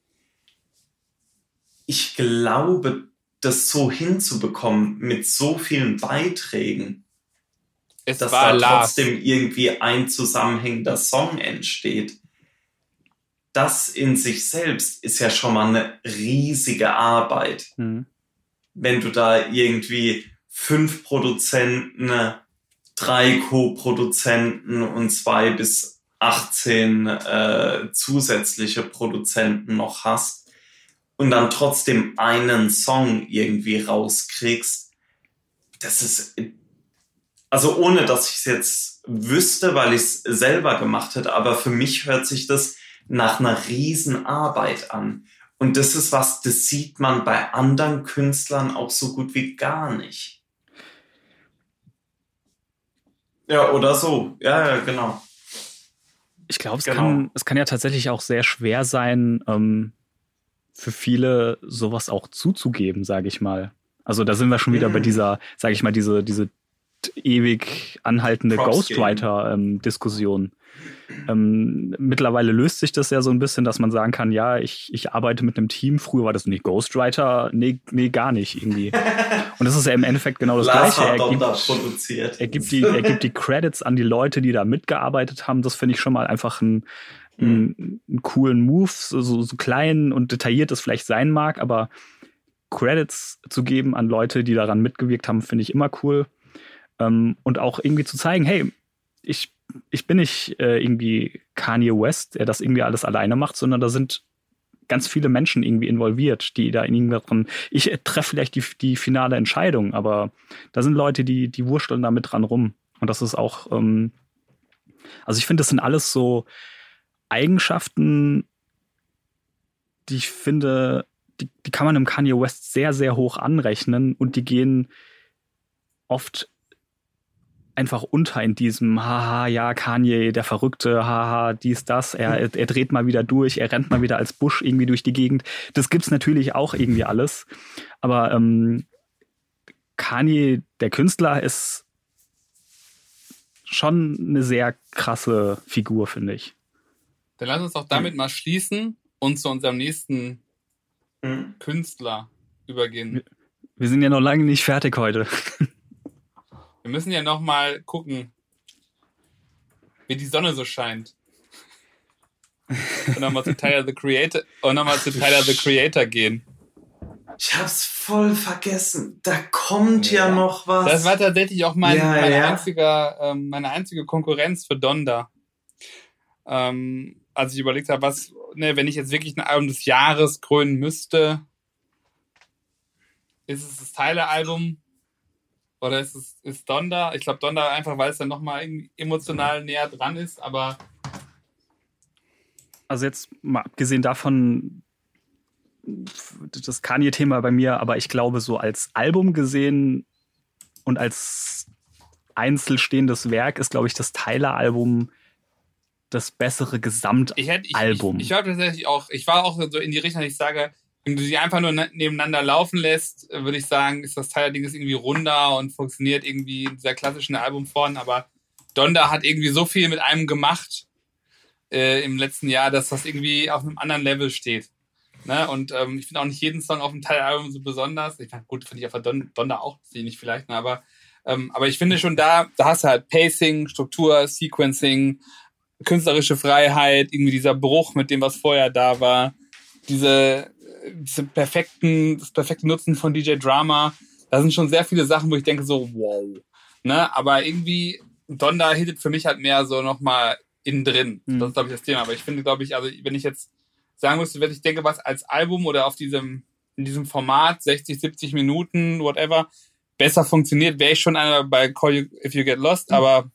Ich glaube, das so hinzubekommen mit so vielen Beiträgen, es dass da trotzdem Lars. irgendwie ein zusammenhängender Song entsteht. Das in sich selbst ist ja schon mal eine riesige Arbeit. Mhm. Wenn du da irgendwie fünf Produzenten, drei Co-Produzenten und zwei bis 18 äh, zusätzliche Produzenten noch hast und dann trotzdem einen Song irgendwie rauskriegst, das ist, also ohne dass ich es jetzt wüsste, weil ich es selber gemacht hätte, aber für mich hört sich das nach einer Riesenarbeit an. Und das ist was, das sieht man bei anderen Künstlern auch so gut wie gar nicht. Ja, oder so. Ja, ja, genau. Ich glaube, es, genau. kann, es kann ja tatsächlich auch sehr schwer sein, ähm, für viele sowas auch zuzugeben, sage ich mal. Also da sind wir schon wieder mhm. bei dieser, sage ich mal, diese, diese ewig anhaltende Ghostwriter-Diskussion. Ähm, ähm, mittlerweile löst sich das ja so ein bisschen, dass man sagen kann, ja, ich, ich arbeite mit einem Team. Früher war das nicht Ghostwriter, nee, nee, gar nicht irgendwie. Und das ist ja im Endeffekt genau das Lars Gleiche. Er gibt, produziert. Er, gibt die, er gibt die Credits an die Leute, die da mitgearbeitet haben. Das finde ich schon mal einfach ein, einen, einen coolen Move, so, so klein und detailliert es vielleicht sein mag, aber Credits zu geben an Leute, die daran mitgewirkt haben, finde ich immer cool. Ähm, und auch irgendwie zu zeigen, hey, ich ich bin nicht äh, irgendwie Kanye West, der das irgendwie alles alleine macht, sondern da sind ganz viele Menschen irgendwie involviert, die da in irgendwann, ich treffe vielleicht die, die finale Entscheidung, aber da sind Leute, die, die wursteln da dran rum. Und das ist auch, ähm, also ich finde, das sind alles so Eigenschaften, die ich finde, die, die kann man im Kanye West sehr, sehr hoch anrechnen und die gehen oft einfach unter in diesem Haha, ja, Kanye, der Verrückte, haha, dies, das. Er, er dreht mal wieder durch, er rennt mal wieder als Busch irgendwie durch die Gegend. Das gibt's natürlich auch irgendwie alles. Aber ähm, Kanye, der Künstler, ist schon eine sehr krasse Figur, finde ich. Dann lass uns doch damit mal schließen und zu unserem nächsten mhm. Künstler übergehen. Wir sind ja noch lange nicht fertig heute. Wir müssen ja noch mal gucken, wie die Sonne so scheint. Und nochmal zu Tyler the Creator und nochmal zu Tyler the Creator gehen. Ich hab's voll vergessen. Da kommt ja, ja noch was. Das war tatsächlich auch mein, ja, meine, ja. Einzige, ähm, meine einzige Konkurrenz für Donda. Ähm, als ich überlegt habe, was, ne, wenn ich jetzt wirklich ein Album des Jahres krönen müsste, ist es das Tyler-Album oder ist es ist Donda? Ich glaube Donda einfach, weil es dann nochmal emotional näher dran ist, aber. Also jetzt mal abgesehen davon, das Kanye-Thema bei mir, aber ich glaube, so als Album gesehen und als einzelstehendes Werk ist, glaube ich, das Tyler-Album das bessere Gesamtalbum. Ich, hätte, ich, ich, ich war tatsächlich auch, ich war auch so in die Richtung, ich sage, wenn du sie einfach nur ne, nebeneinander laufen lässt, äh, würde ich sagen, ist das Tyler-Ding irgendwie runder und funktioniert irgendwie in dieser klassischen Albumform, aber Donda hat irgendwie so viel mit einem gemacht äh, im letzten Jahr, dass das irgendwie auf einem anderen Level steht. Ne? Und ähm, ich finde auch nicht jeden Song auf dem Teil-Album so besonders. Ich meine, gut, finde ich auf der Donda auch nicht vielleicht, ne? aber, ähm, aber ich finde schon da, da hast du halt Pacing, Struktur, Sequencing, künstlerische Freiheit, irgendwie dieser Bruch mit dem, was vorher da war, diese, diese perfekten, das perfekte Nutzen von DJ Drama. Da sind schon sehr viele Sachen, wo ich denke so, wow. Ne? Aber irgendwie, Donda hittet für mich halt mehr so nochmal innen drin. Mhm. Das ist, glaube ich, das Thema. Aber ich finde, glaube ich, also wenn ich jetzt sagen müsste, wenn ich denke, was als Album oder auf diesem, in diesem Format, 60, 70 Minuten, whatever, besser funktioniert, wäre ich schon einer bei Call You If You Get Lost, mhm. aber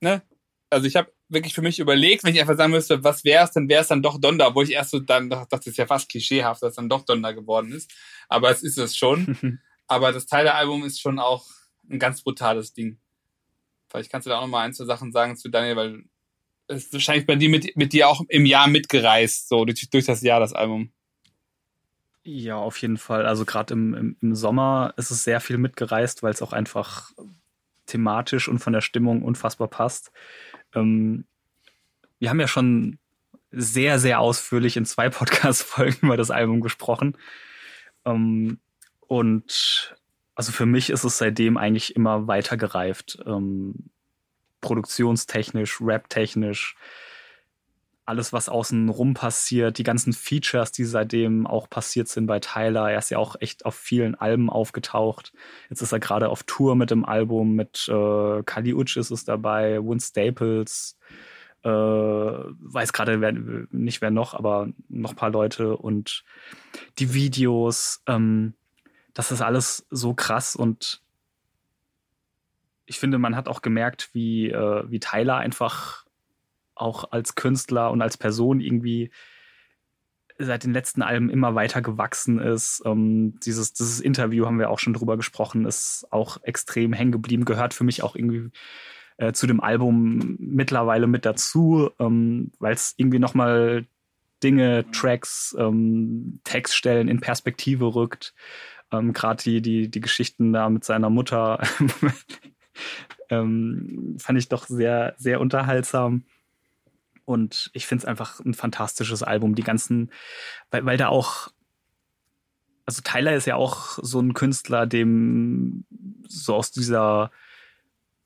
ne, also ich habe wirklich für mich überlegt, wenn ich einfach sagen müsste, was wäre es, dann wäre es dann doch Donda, wo ich erst so dann dachte, das ist ja fast klischeehaft, dass dann doch Donda geworden ist. Aber es ist es schon. Aber das Teil der Album ist schon auch ein ganz brutales Ding. Vielleicht kannst du da auch noch mal ein, zwei Sachen sagen zu Daniel, weil es ist wahrscheinlich bei dir mit, mit dir auch im Jahr mitgereist, so durch, durch das Jahr, das Album. Ja, auf jeden Fall. Also gerade im, im, im Sommer ist es sehr viel mitgereist, weil es auch einfach thematisch und von der Stimmung unfassbar passt. Ähm, wir haben ja schon sehr, sehr ausführlich in zwei Podcast-Folgen über das Album gesprochen. Ähm, und also für mich ist es seitdem eigentlich immer weiter gereift. Ähm, produktionstechnisch, raptechnisch, alles, was außen rum passiert, die ganzen Features, die seitdem auch passiert sind bei Tyler. Er ist ja auch echt auf vielen Alben aufgetaucht. Jetzt ist er gerade auf Tour mit dem Album, mit äh, Kali Uchis ist dabei, Win Staples, äh, weiß gerade nicht wer noch, aber noch ein paar Leute und die Videos, ähm, das ist alles so krass und ich finde, man hat auch gemerkt, wie, äh, wie Tyler einfach auch als Künstler und als Person irgendwie seit den letzten Alben immer weiter gewachsen ist. Ähm, dieses, dieses Interview haben wir auch schon drüber gesprochen, ist auch extrem hängen geblieben, gehört für mich auch irgendwie äh, zu dem Album mittlerweile mit dazu, ähm, weil es irgendwie nochmal Dinge, Tracks, ähm, Textstellen in Perspektive rückt. Ähm, Gerade die, die, die Geschichten da mit seiner Mutter ähm, fand ich doch sehr, sehr unterhaltsam. Und ich finde es einfach ein fantastisches Album. Die ganzen, weil, weil da auch, also Tyler ist ja auch so ein Künstler, dem so aus dieser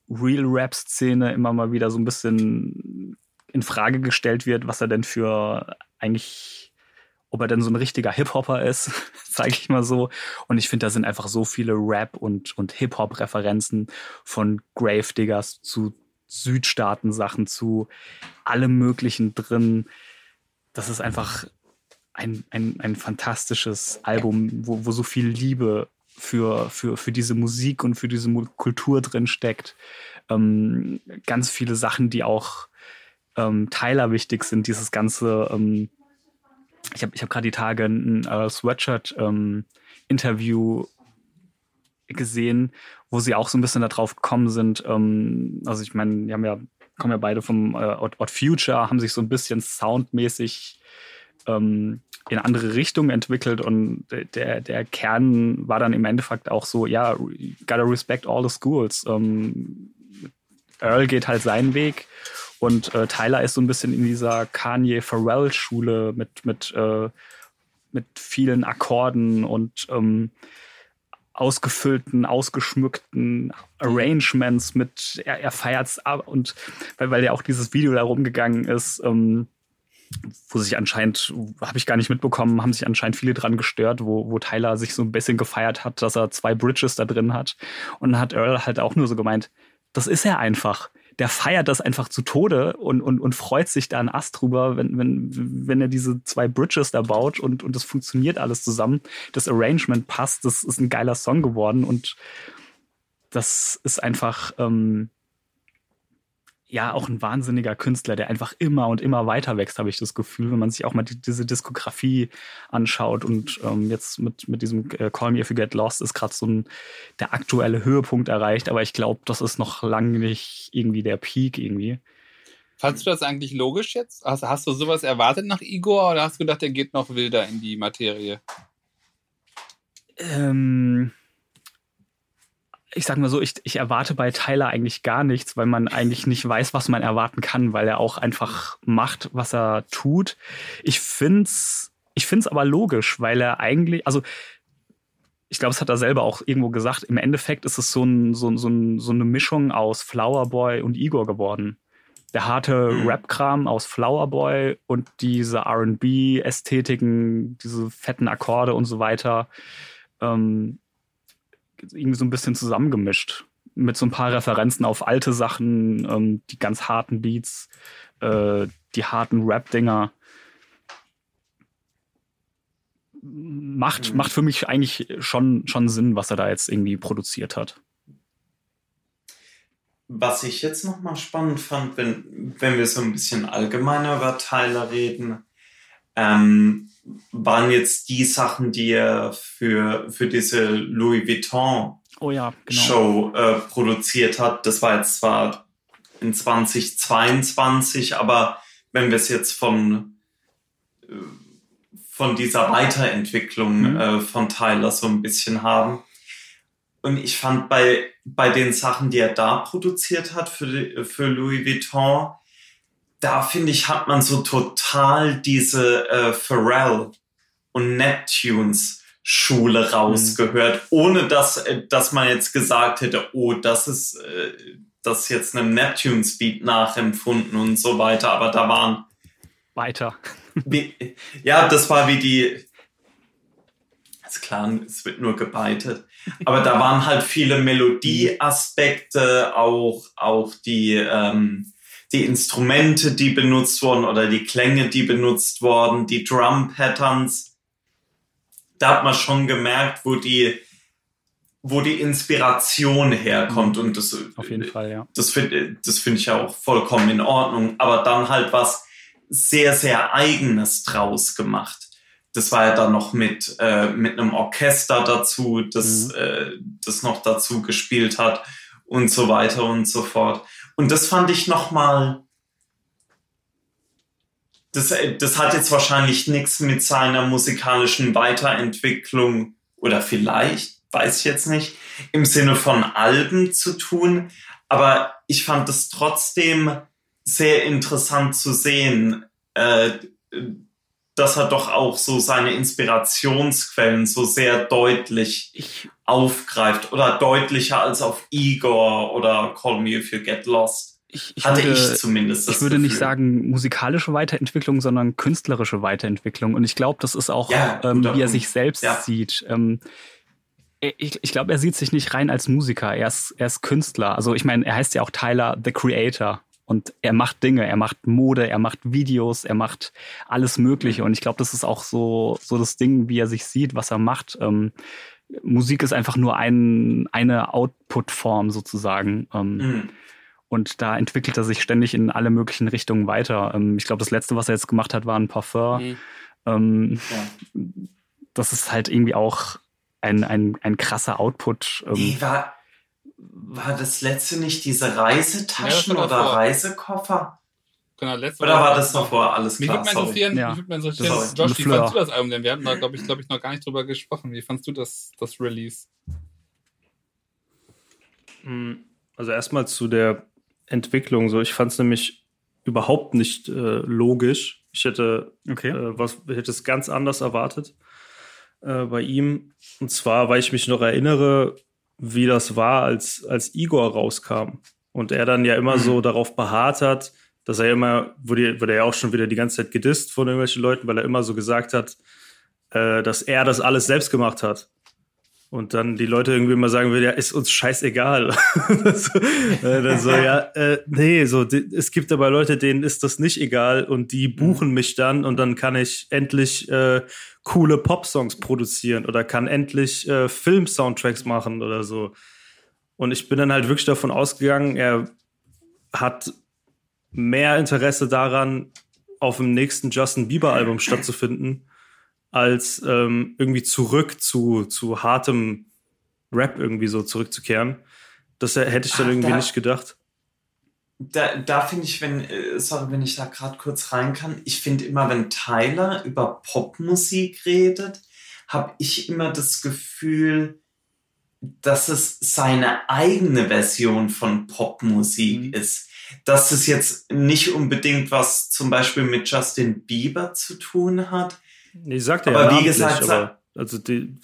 Real-Rap-Szene immer mal wieder so ein bisschen in Frage gestellt wird, was er denn für eigentlich, ob er denn so ein richtiger Hip-Hopper ist, sage ich mal so. Und ich finde, da sind einfach so viele Rap- und, und Hip-Hop-Referenzen von Gravediggers zu Südstaaten-Sachen zu allem Möglichen drin. Das ist einfach ein, ein, ein fantastisches Album, wo, wo so viel Liebe für, für, für diese Musik und für diese Kultur drin steckt. Ähm, ganz viele Sachen, die auch ähm, Tyler wichtig sind. Dieses ganze, ähm, ich habe ich hab gerade die Tage ein äh, Sweatshirt-Interview ähm, gesehen, wo sie auch so ein bisschen darauf gekommen sind. Ähm, also ich meine, die haben ja, kommen ja beide vom äh, Odd Future, haben sich so ein bisschen soundmäßig ähm, in andere Richtungen entwickelt und der, der Kern war dann im Endeffekt auch so, ja, gotta respect all the schools. Ähm, Earl geht halt seinen Weg und äh, Tyler ist so ein bisschen in dieser Kanye Pharrell Schule mit, mit, äh, mit vielen Akkorden und ähm, ausgefüllten, ausgeschmückten Arrangements mit, er, er feiert's ab und weil, weil ja auch dieses Video da rumgegangen ist, ähm, wo sich anscheinend, habe ich gar nicht mitbekommen, haben sich anscheinend viele dran gestört, wo, wo Tyler sich so ein bisschen gefeiert hat, dass er zwei Bridges da drin hat. Und dann hat Earl halt auch nur so gemeint, das ist er einfach der feiert das einfach zu Tode und, und, und freut sich da ein Ast drüber, wenn, wenn, wenn er diese zwei Bridges da baut und, und das funktioniert alles zusammen. Das Arrangement passt, das ist ein geiler Song geworden und das ist einfach, ähm, ja auch ein wahnsinniger Künstler, der einfach immer und immer weiter wächst, habe ich das Gefühl, wenn man sich auch mal die, diese Diskografie anschaut. Und ähm, jetzt mit, mit diesem äh, Call Me If You Get Lost ist gerade so ein, der aktuelle Höhepunkt erreicht, aber ich glaube, das ist noch lange nicht irgendwie der Peak irgendwie. Fandest du das eigentlich logisch jetzt? Hast, hast du sowas erwartet nach Igor oder hast du gedacht, er geht noch wilder in die Materie? Ähm, ich sag mal so, ich, ich erwarte bei Tyler eigentlich gar nichts, weil man eigentlich nicht weiß, was man erwarten kann, weil er auch einfach macht, was er tut. Ich find's, ich find's aber logisch, weil er eigentlich, also ich glaube, es hat er selber auch irgendwo gesagt, im Endeffekt ist es so, ein, so, so, ein, so eine Mischung aus Flower Boy und Igor geworden. Der harte mhm. Rap-Kram aus Flower Boy und diese RB-Ästhetiken, diese fetten Akkorde und so weiter. Ähm, irgendwie so ein bisschen zusammengemischt. Mit so ein paar Referenzen auf alte Sachen, ähm, die ganz harten Beats, äh, die harten Rap-Dinger. Macht, mhm. macht für mich eigentlich schon, schon Sinn, was er da jetzt irgendwie produziert hat. Was ich jetzt nochmal spannend fand, wenn, wenn wir so ein bisschen allgemeiner über Tyler reden, ähm, waren jetzt die Sachen, die er für, für diese Louis Vuitton oh ja, genau. Show äh, produziert hat. Das war jetzt zwar in 2022, aber wenn wir es jetzt von, äh, von dieser Weiterentwicklung mhm. äh, von Tyler so ein bisschen haben. Und ich fand bei, bei den Sachen, die er da produziert hat für, für Louis Vuitton, da finde ich, hat man so total diese äh, Pharrell und Neptunes Schule rausgehört, mhm. ohne dass, äh, dass man jetzt gesagt hätte, oh, das ist, äh, das ist jetzt einem Neptunes Beat nachempfunden und so weiter, aber da waren weiter. Wie, ja, das war wie die, ist klar, es wird nur gebeitet, aber da waren halt viele Melodieaspekte, auch, auch die, ähm, die Instrumente, die benutzt wurden oder die Klänge, die benutzt wurden, die Drum Patterns. Da hat man schon gemerkt, wo die, wo die Inspiration herkommt und das, auf jeden Fall, ja. Das finde, das finde ich ja auch vollkommen in Ordnung. Aber dann halt was sehr, sehr eigenes draus gemacht. Das war ja dann noch mit, äh, mit einem Orchester dazu, das, mhm. äh, das noch dazu gespielt hat und so weiter und so fort. Und das fand ich nochmal, das, das hat jetzt wahrscheinlich nichts mit seiner musikalischen Weiterentwicklung oder vielleicht, weiß ich jetzt nicht, im Sinne von Alben zu tun. Aber ich fand es trotzdem sehr interessant zu sehen, äh, dass er doch auch so seine Inspirationsquellen so sehr deutlich ich, aufgreift oder deutlicher als auf Igor oder Call Me If You Get Lost. Ich, ich Hatte würde, ich zumindest. ich würde Gefühl. nicht sagen musikalische Weiterentwicklung, sondern künstlerische Weiterentwicklung. Und ich glaube, das ist auch, ja, ähm, wie er sich selbst ja. sieht. Ähm, ich, ich glaube, er sieht sich nicht rein als Musiker. Er ist, er ist Künstler. Also ich meine, er heißt ja auch Tyler the Creator. Und er macht Dinge, er macht Mode, er macht Videos, er macht alles Mögliche. Und ich glaube, das ist auch so, so das Ding, wie er sich sieht, was er macht. Ähm, Musik ist einfach nur ein, eine Output-Form sozusagen. Ähm, mhm. Und da entwickelt er sich ständig in alle möglichen Richtungen weiter. Ähm, ich glaube, das letzte, was er jetzt gemacht hat, war ein Parfum. Mhm. Ähm, ja. Das ist halt irgendwie auch ein, ein, ein krasser Output. Ähm, nee, war, war das letzte nicht diese Reisetaschen ja, oder Reisekoffer? Genau, letzte Oder war das noch vor alles klar? Mich würde mal interessieren, ja. mich würde interessieren Josh, wie fandest du das Album denn? Wir hatten da, glaube ich, glaub ich, noch gar nicht drüber gesprochen. Wie fandest du das, das Release? Hm, also erstmal zu der Entwicklung. So, ich fand es nämlich überhaupt nicht äh, logisch. Ich hätte, okay. äh, was, ich hätte es ganz anders erwartet äh, bei ihm. Und zwar, weil ich mich noch erinnere, wie das war, als, als Igor rauskam. Und er dann ja immer mhm. so darauf beharrt hat, dass er immer, wurde, wurde er ja auch schon wieder die ganze Zeit gedisst von irgendwelchen Leuten, weil er immer so gesagt hat, äh, dass er das alles selbst gemacht hat. Und dann die Leute irgendwie immer sagen würden, ja, ist uns scheißegal. so, äh, dann so, ja, äh, nee, so, es gibt aber Leute, denen ist das nicht egal und die buchen mich dann und dann kann ich endlich äh, coole Pop-Songs produzieren oder kann endlich äh, Film-Soundtracks machen oder so. Und ich bin dann halt wirklich davon ausgegangen, er hat mehr Interesse daran, auf dem nächsten Justin Bieber-Album stattzufinden, als ähm, irgendwie zurück zu, zu hartem Rap irgendwie so zurückzukehren. Das hätte ich dann Ach, irgendwie da- nicht gedacht. Da, da finde ich, wenn, äh, sorry, wenn ich da gerade kurz rein kann, ich finde immer, wenn Tyler über Popmusik redet, habe ich immer das Gefühl, dass es seine eigene Version von Popmusik Mhm. ist. Dass es jetzt nicht unbedingt was zum Beispiel mit Justin Bieber zu tun hat. Nee, sagt er Aber ja wie gesagt, aber, also die,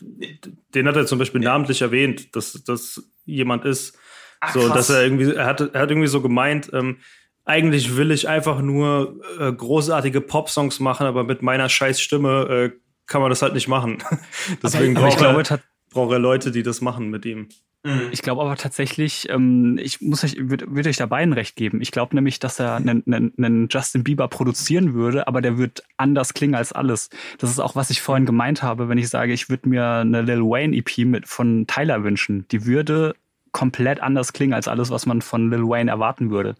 den hat er zum Beispiel namentlich erwähnt, dass das jemand ist. Ach, So, krass. dass er irgendwie, er hat, er hat irgendwie so gemeint, ähm, eigentlich will ich einfach nur äh, großartige Popsongs machen, aber mit meiner scheiß Stimme äh, kann man das halt nicht machen. Deswegen aber ich braucht, glaube, er, braucht er Leute, die das machen mit ihm. Mhm. ich glaube aber tatsächlich, ähm, ich muss euch, würde würd euch da beiden recht geben. Ich glaube nämlich, dass er einen, einen, einen Justin Bieber produzieren würde, aber der wird anders klingen als alles. Das ist auch, was ich vorhin gemeint habe, wenn ich sage, ich würde mir eine Lil Wayne EP mit von Tyler wünschen. Die würde komplett anders klingen als alles, was man von Lil Wayne erwarten würde.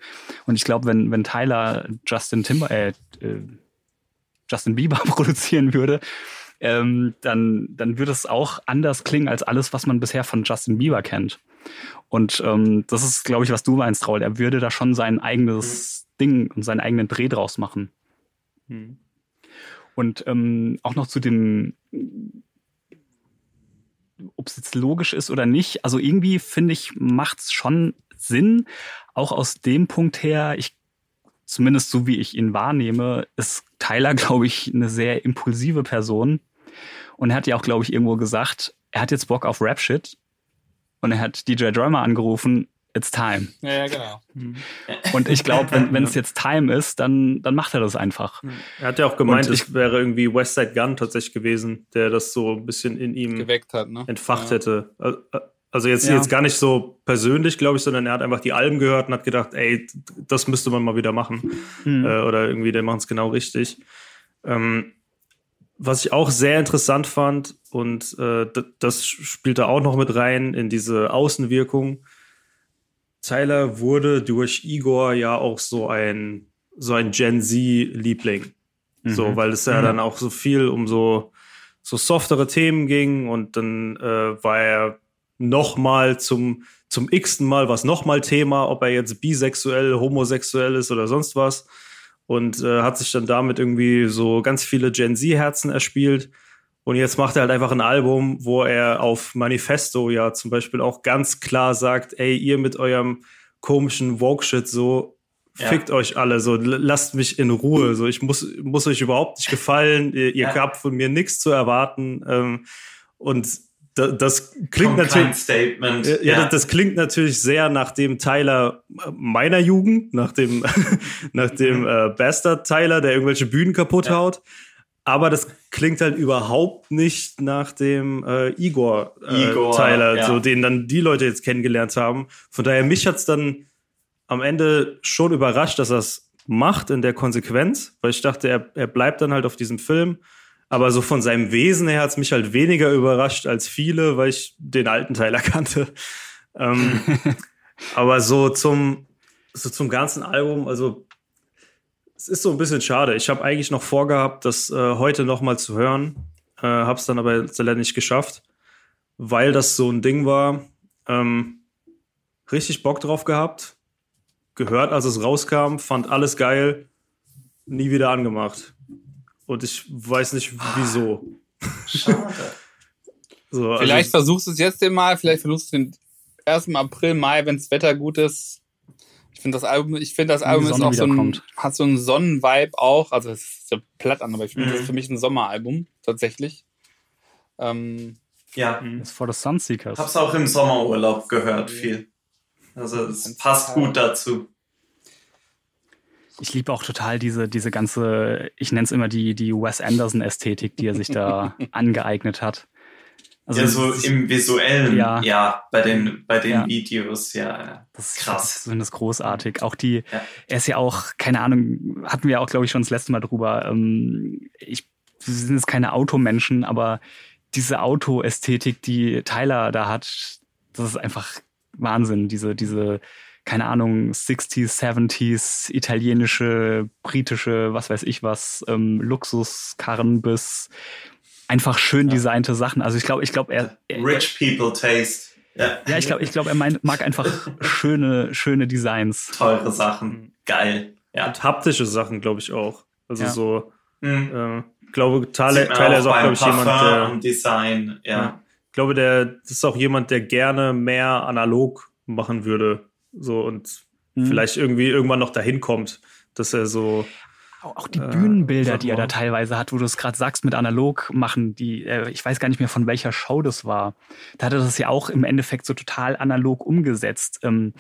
Und ich glaube, wenn, wenn Tyler Justin Timber, äh, äh, Justin Bieber produzieren würde, ähm, dann, dann würde es auch anders klingen als alles, was man bisher von Justin Bieber kennt. Und ähm, das ist, glaube ich, was du meinst, Raul. Er würde da schon sein eigenes Ding und seinen eigenen Dreh draus machen. Hm. Und ähm, auch noch zu dem, ob es jetzt logisch ist oder nicht. Also irgendwie finde ich, macht es schon Sinn. Auch aus dem Punkt her, ich zumindest so wie ich ihn wahrnehme, ist Tyler, glaube ich, eine sehr impulsive Person. Und er hat ja auch, glaube ich, irgendwo gesagt, er hat jetzt Bock auf Rap-Shit. Und er hat DJ Drummer angerufen, it's time. Ja, ja, genau. Und ich glaube, wenn es jetzt time ist, dann, dann macht er das einfach. Er hat ja auch gemeint, Und es wäre irgendwie Westside Gun tatsächlich gewesen, der das so ein bisschen in ihm Geweckt hat, ne? entfacht ja. hätte. Al- Also jetzt, Ja. jetzt gar nicht so persönlich, glaube ich, sondern er hat einfach die Alben gehört und hat gedacht, ey, das müsste man mal wieder machen. Mhm. Äh, oder irgendwie, der macht es genau richtig. Ähm, was ich auch sehr interessant fand, und äh, das spielt da auch noch mit rein in diese Außenwirkung. Tyler wurde durch Igor ja auch so ein, so ein Gen Z-Liebling. So, Mhm. weil es ja Mhm. dann auch so viel um so, so softere Themen ging und dann äh, war er noch mal zum, zum x-ten Mal was noch mal Thema, ob er jetzt bisexuell, homosexuell ist oder sonst was. Und äh, hat sich dann damit irgendwie so ganz viele Gen Z-Herzen erspielt. Und jetzt macht er halt einfach ein Album, wo er auf Manifesto ja zum Beispiel auch ganz klar sagt, ey, ihr mit eurem komischen Vogue-Shit so, Ja. fickt euch alle, so, lasst mich in Ruhe, so, ich muss, muss euch überhaupt nicht gefallen, ihr, ihr Ja. habt von mir nichts zu erwarten. Ähm, und da, das klingt natürlich, Statement. ja, ja. Das, das klingt natürlich sehr nach dem Tyler meiner Jugend, nach dem, nach dem äh, Bastard Tyler, der irgendwelche Bühnen kaputt Ja. haut. Aber das klingt halt überhaupt nicht nach dem äh, Igor, äh, Igor, Tyler, ja. so den dann die Leute jetzt kennengelernt haben. Von daher mich hat's dann am Ende schon überrascht, dass er es macht in der Konsequenz, weil ich dachte, er, er bleibt dann halt auf diesem Film. Aber so von seinem Wesen her hat's mich halt weniger überrascht als viele, weil ich den alten Tyler kannte. Ähm, aber so zum, so zum ganzen Album, also es ist so ein bisschen schade. Ich habe eigentlich noch vorgehabt, das äh, heute noch mal zu hören, äh, habe es dann aber leider nicht geschafft, weil das so ein Ding war. Ähm, richtig Bock drauf gehabt, gehört, als es rauskam, fand alles geil, nie wieder angemacht. Und ich weiß nicht wieso. Schade. So, also- Vielleicht versuchst du es jetzt mal, vielleicht versuchst du den 1. April, Mai, wenn das Wetter gut ist. Ich finde das Album, ich finde das Album ist auch so ein, hat so einen Sonnenvibe auch. Also es ist ja platt an, aber ich finde, das Mhm. ist für mich ein Sommeralbum, tatsächlich. Ähm, Ja, Das ist for the Sunseekers. hab's auch im Sommerurlaub gehört, viel. Also es passt gut dazu. Ich liebe auch total diese, diese ganze, ich nenne es immer die, die Wes Anderson-Ästhetik, die er sich da angeeignet hat. Also ja, so im visuellen, Ja. ja, bei den, bei den Ja. Videos, ja. Das ist Krass. Ich finde das großartig. Auch die, Ja. er ist ja auch, keine Ahnung, hatten wir auch, glaube ich, schon das letzte Mal drüber. Ähm, ich, wir sind jetzt keine Automenschen, aber diese Autoästhetik, die Tyler da hat, das ist einfach Wahnsinn. Diese, diese keine Ahnung, 60s, 70s, italienische, britische, was weiß ich was, ähm, Luxuskarren bis einfach schön ja. designte Sachen. Also ich glaube, ich glaube, er, er, Rich People Taste. Ja, ja ich glaube, ich glaube, er mein, mag einfach schöne, schöne Designs. Teure Sachen. Geil. Ja. Und haptische Sachen, glaube ich auch. Also ja. so, mhm. äh, ich glaube, Tyler, Tyler ist auch, glaube ich, jemand, der. Design, ja. ja. Ich glaube, der, das ist auch jemand, der gerne mehr analog machen würde. So und mhm. vielleicht irgendwie irgendwann noch dahin kommt, dass er so auch die Bühnenbilder, äh, die er da teilweise hat, wo du es gerade sagst, mit analog machen, die, äh, ich weiß gar nicht mehr von welcher Show das war. Da hat er das ja auch im Endeffekt so total analog umgesetzt, ähm,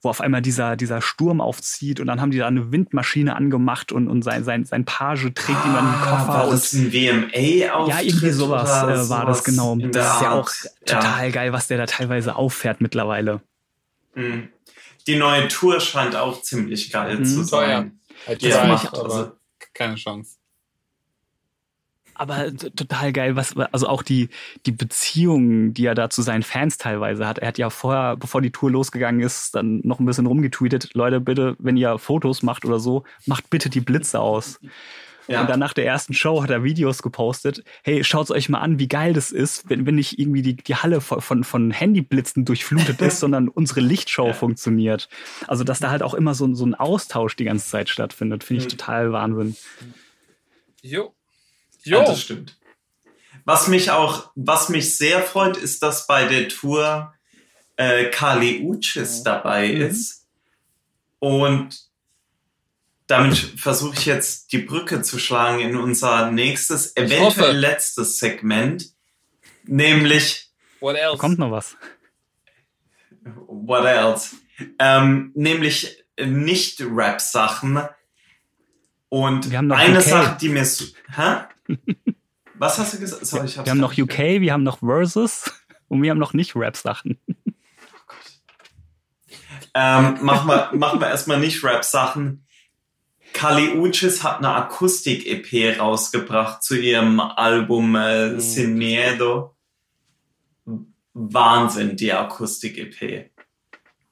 wo auf einmal dieser, dieser Sturm aufzieht und dann haben die da eine Windmaschine angemacht und, und sein, sein, sein Page trägt ah, ihm den Koffer. War das ein WMA Ja, irgendwie sowas äh, war das genau. Das ist ja auch total ja. geil, was der da teilweise auffährt mittlerweile. Mhm. Die neue Tour scheint auch ziemlich geil mhm. zu sein. Halt ja, macht, aber keine Chance. Aber total geil, was, also auch die, die Beziehungen, die er da zu seinen Fans teilweise hat. Er hat ja vorher, bevor die Tour losgegangen ist, dann noch ein bisschen rumgetweetet. Leute, bitte, wenn ihr Fotos macht oder so, macht bitte die Blitze aus. Ja. Und dann nach der ersten Show hat er Videos gepostet. Hey, schaut euch mal an, wie geil das ist, wenn, wenn nicht irgendwie die, die Halle von, von, von Handyblitzen durchflutet ist, sondern unsere Lichtshow ja. funktioniert. Also, dass da halt auch immer so, so ein Austausch die ganze Zeit stattfindet, finde ich mhm. total Wahnsinn. Jo. Jo. Ja, das stimmt. Was mich auch, was mich sehr freut, ist, dass bei der Tour äh, Kali Uchis dabei mhm. ist. Und damit versuche ich jetzt die Brücke zu schlagen in unser nächstes, eventuell letztes Segment, nämlich. What else? Kommt noch was? What else? Ähm, nämlich nicht Rap-Sachen. Und eine UK. Sache, die mir. Hä? Was hast du gesagt? Sorry, ich wir haben noch UK, wir haben noch Versus und wir haben noch nicht Rap-Sachen. Oh ähm, machen wir, machen wir erstmal nicht Rap-Sachen. Kali Uchis hat eine Akustik-EP rausgebracht zu ihrem Album äh, mhm. Sin Miedo. Wahnsinn, die Akustik-EP.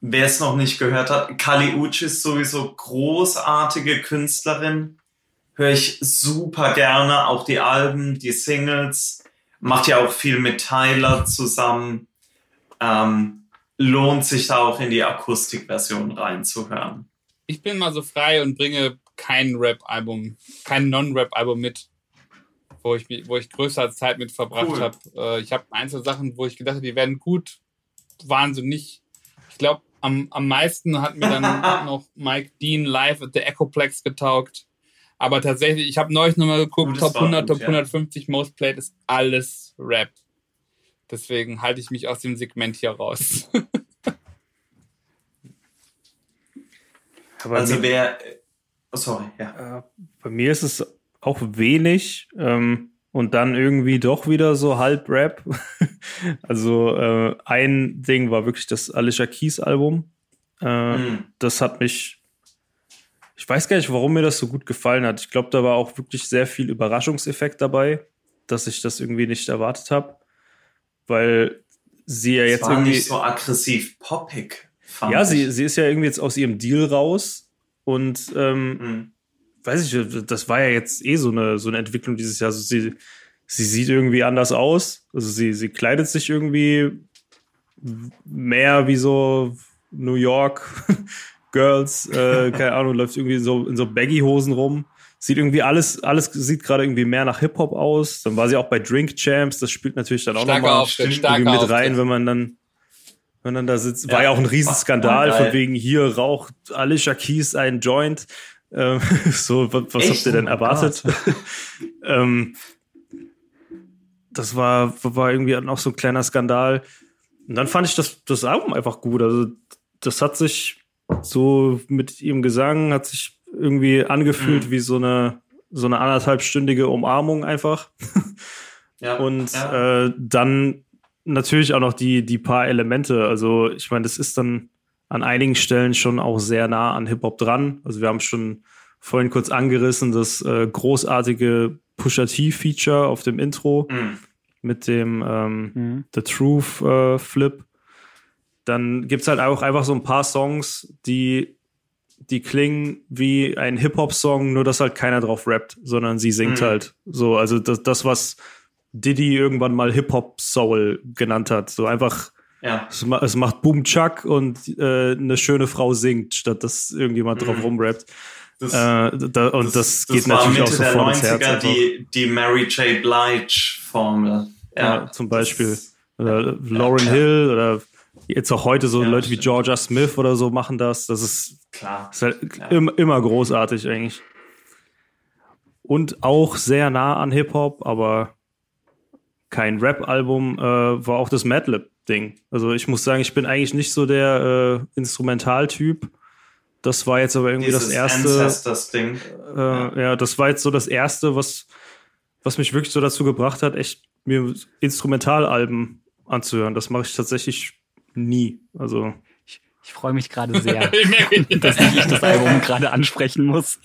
Wer es noch nicht gehört hat, Kali Uchis sowieso großartige Künstlerin. Höre ich super gerne. Auch die Alben, die Singles. Macht ja auch viel mit Tyler zusammen. Ähm, lohnt sich da auch in die Akustikversion reinzuhören. Ich bin mal so frei und bringe kein Rap-Album, kein Non-Rap-Album mit, wo ich, wo ich größere Zeit mit verbracht cool. habe. Äh, ich habe einzelne Sachen, wo ich gedacht habe, die werden gut, waren so nicht. Ich glaube, am, am meisten hat mir dann noch Mike Dean live at the Echoplex getaugt. Aber tatsächlich, ich habe neulich nochmal geguckt, Top 100, gut, Top 150 ja. Most Played ist alles Rap. Deswegen halte ich mich aus dem Segment hier raus. also wer, Oh, sorry, ja. Äh, bei mir ist es auch wenig ähm, und dann irgendwie doch wieder so halb Rap. also äh, ein Ding war wirklich das Alicia Keys Album. Äh, mhm. Das hat mich, ich weiß gar nicht, warum mir das so gut gefallen hat. Ich glaube, da war auch wirklich sehr viel Überraschungseffekt dabei, dass ich das irgendwie nicht erwartet habe, weil sie ja das jetzt war irgendwie nicht so aggressiv poppig. Ja, sie, sie ist ja irgendwie jetzt aus ihrem Deal raus und ähm, mhm. weiß ich, das war ja jetzt eh so eine, so eine Entwicklung dieses Jahr. Also sie, sie sieht irgendwie anders aus. Also sie, sie kleidet sich irgendwie mehr wie so New York Girls, äh, keine Ahnung, läuft irgendwie so in so Baggy-Hosen rum. Sieht irgendwie alles, alles sieht gerade irgendwie mehr nach Hip-Hop aus. Dann war sie auch bei Drink Champs, das spielt natürlich dann auch nochmal irgendwie mit rein, wenn man dann wenn dann da sitzt, war ja auch ein Riesenskandal, von wegen hier raucht Alicia Keys ein Joint. Ähm, so, was, was habt ihr denn oh erwartet? ähm, das war, war irgendwie auch so ein kleiner Skandal. Und dann fand ich das, das Album einfach gut. Also, das hat sich so mit ihrem Gesang, hat sich irgendwie angefühlt mhm. wie so eine, so eine anderthalbstündige Umarmung einfach. Ja, und ja. Äh, dann natürlich auch noch die, die paar Elemente. Also, ich meine, das ist dann an einigen Stellen schon auch sehr nah an Hip-Hop dran. Also, wir haben schon vorhin kurz angerissen, das äh, großartige Pusha T-Feature auf dem Intro mhm. mit dem ähm, mhm. The Truth äh, Flip. dann gibt's halt auch einfach so ein paar Songs, die, die klingen wie ein Hip-Hop-Song, nur dass halt keiner drauf rappt, sondern sie singt Mhm. halt. So, also das, das was Diddy irgendwann mal Hip-Hop-Soul genannt hat. So einfach, Ja. es, ma es macht Boom Chuck und äh, eine schöne Frau singt, statt dass irgendjemand drauf Mhm. rumrappt. Das, Äh, da, und das, geht war natürlich auch Mitte der sofort ins Herz. 90er einfach. die, die Mary J. Blige-Formel. Ja, zum Beispiel. Das- Oder Lauren ja. Hill oder jetzt auch heute so Ja, Leute wie. Georgia Smith oder so machen das. Das ist, Klar. ist halt Ja. im, immer großartig eigentlich. Und auch sehr nah an Hip-Hop, aber kein Rap-Album, äh, war auch das Madlib-Ding. Also ich muss sagen, ich bin eigentlich nicht so der äh, Instrumentaltyp. Das war jetzt aber irgendwie Dieses das erste. Ancestors-Ding. Äh, ja. das war jetzt so das erste, was, was mich wirklich so dazu gebracht hat, echt mir Instrumentalalben anzuhören. Das mache ich tatsächlich nie. Also, Ich, ich freue mich gerade sehr, dass ich das Album gerade ansprechen muss.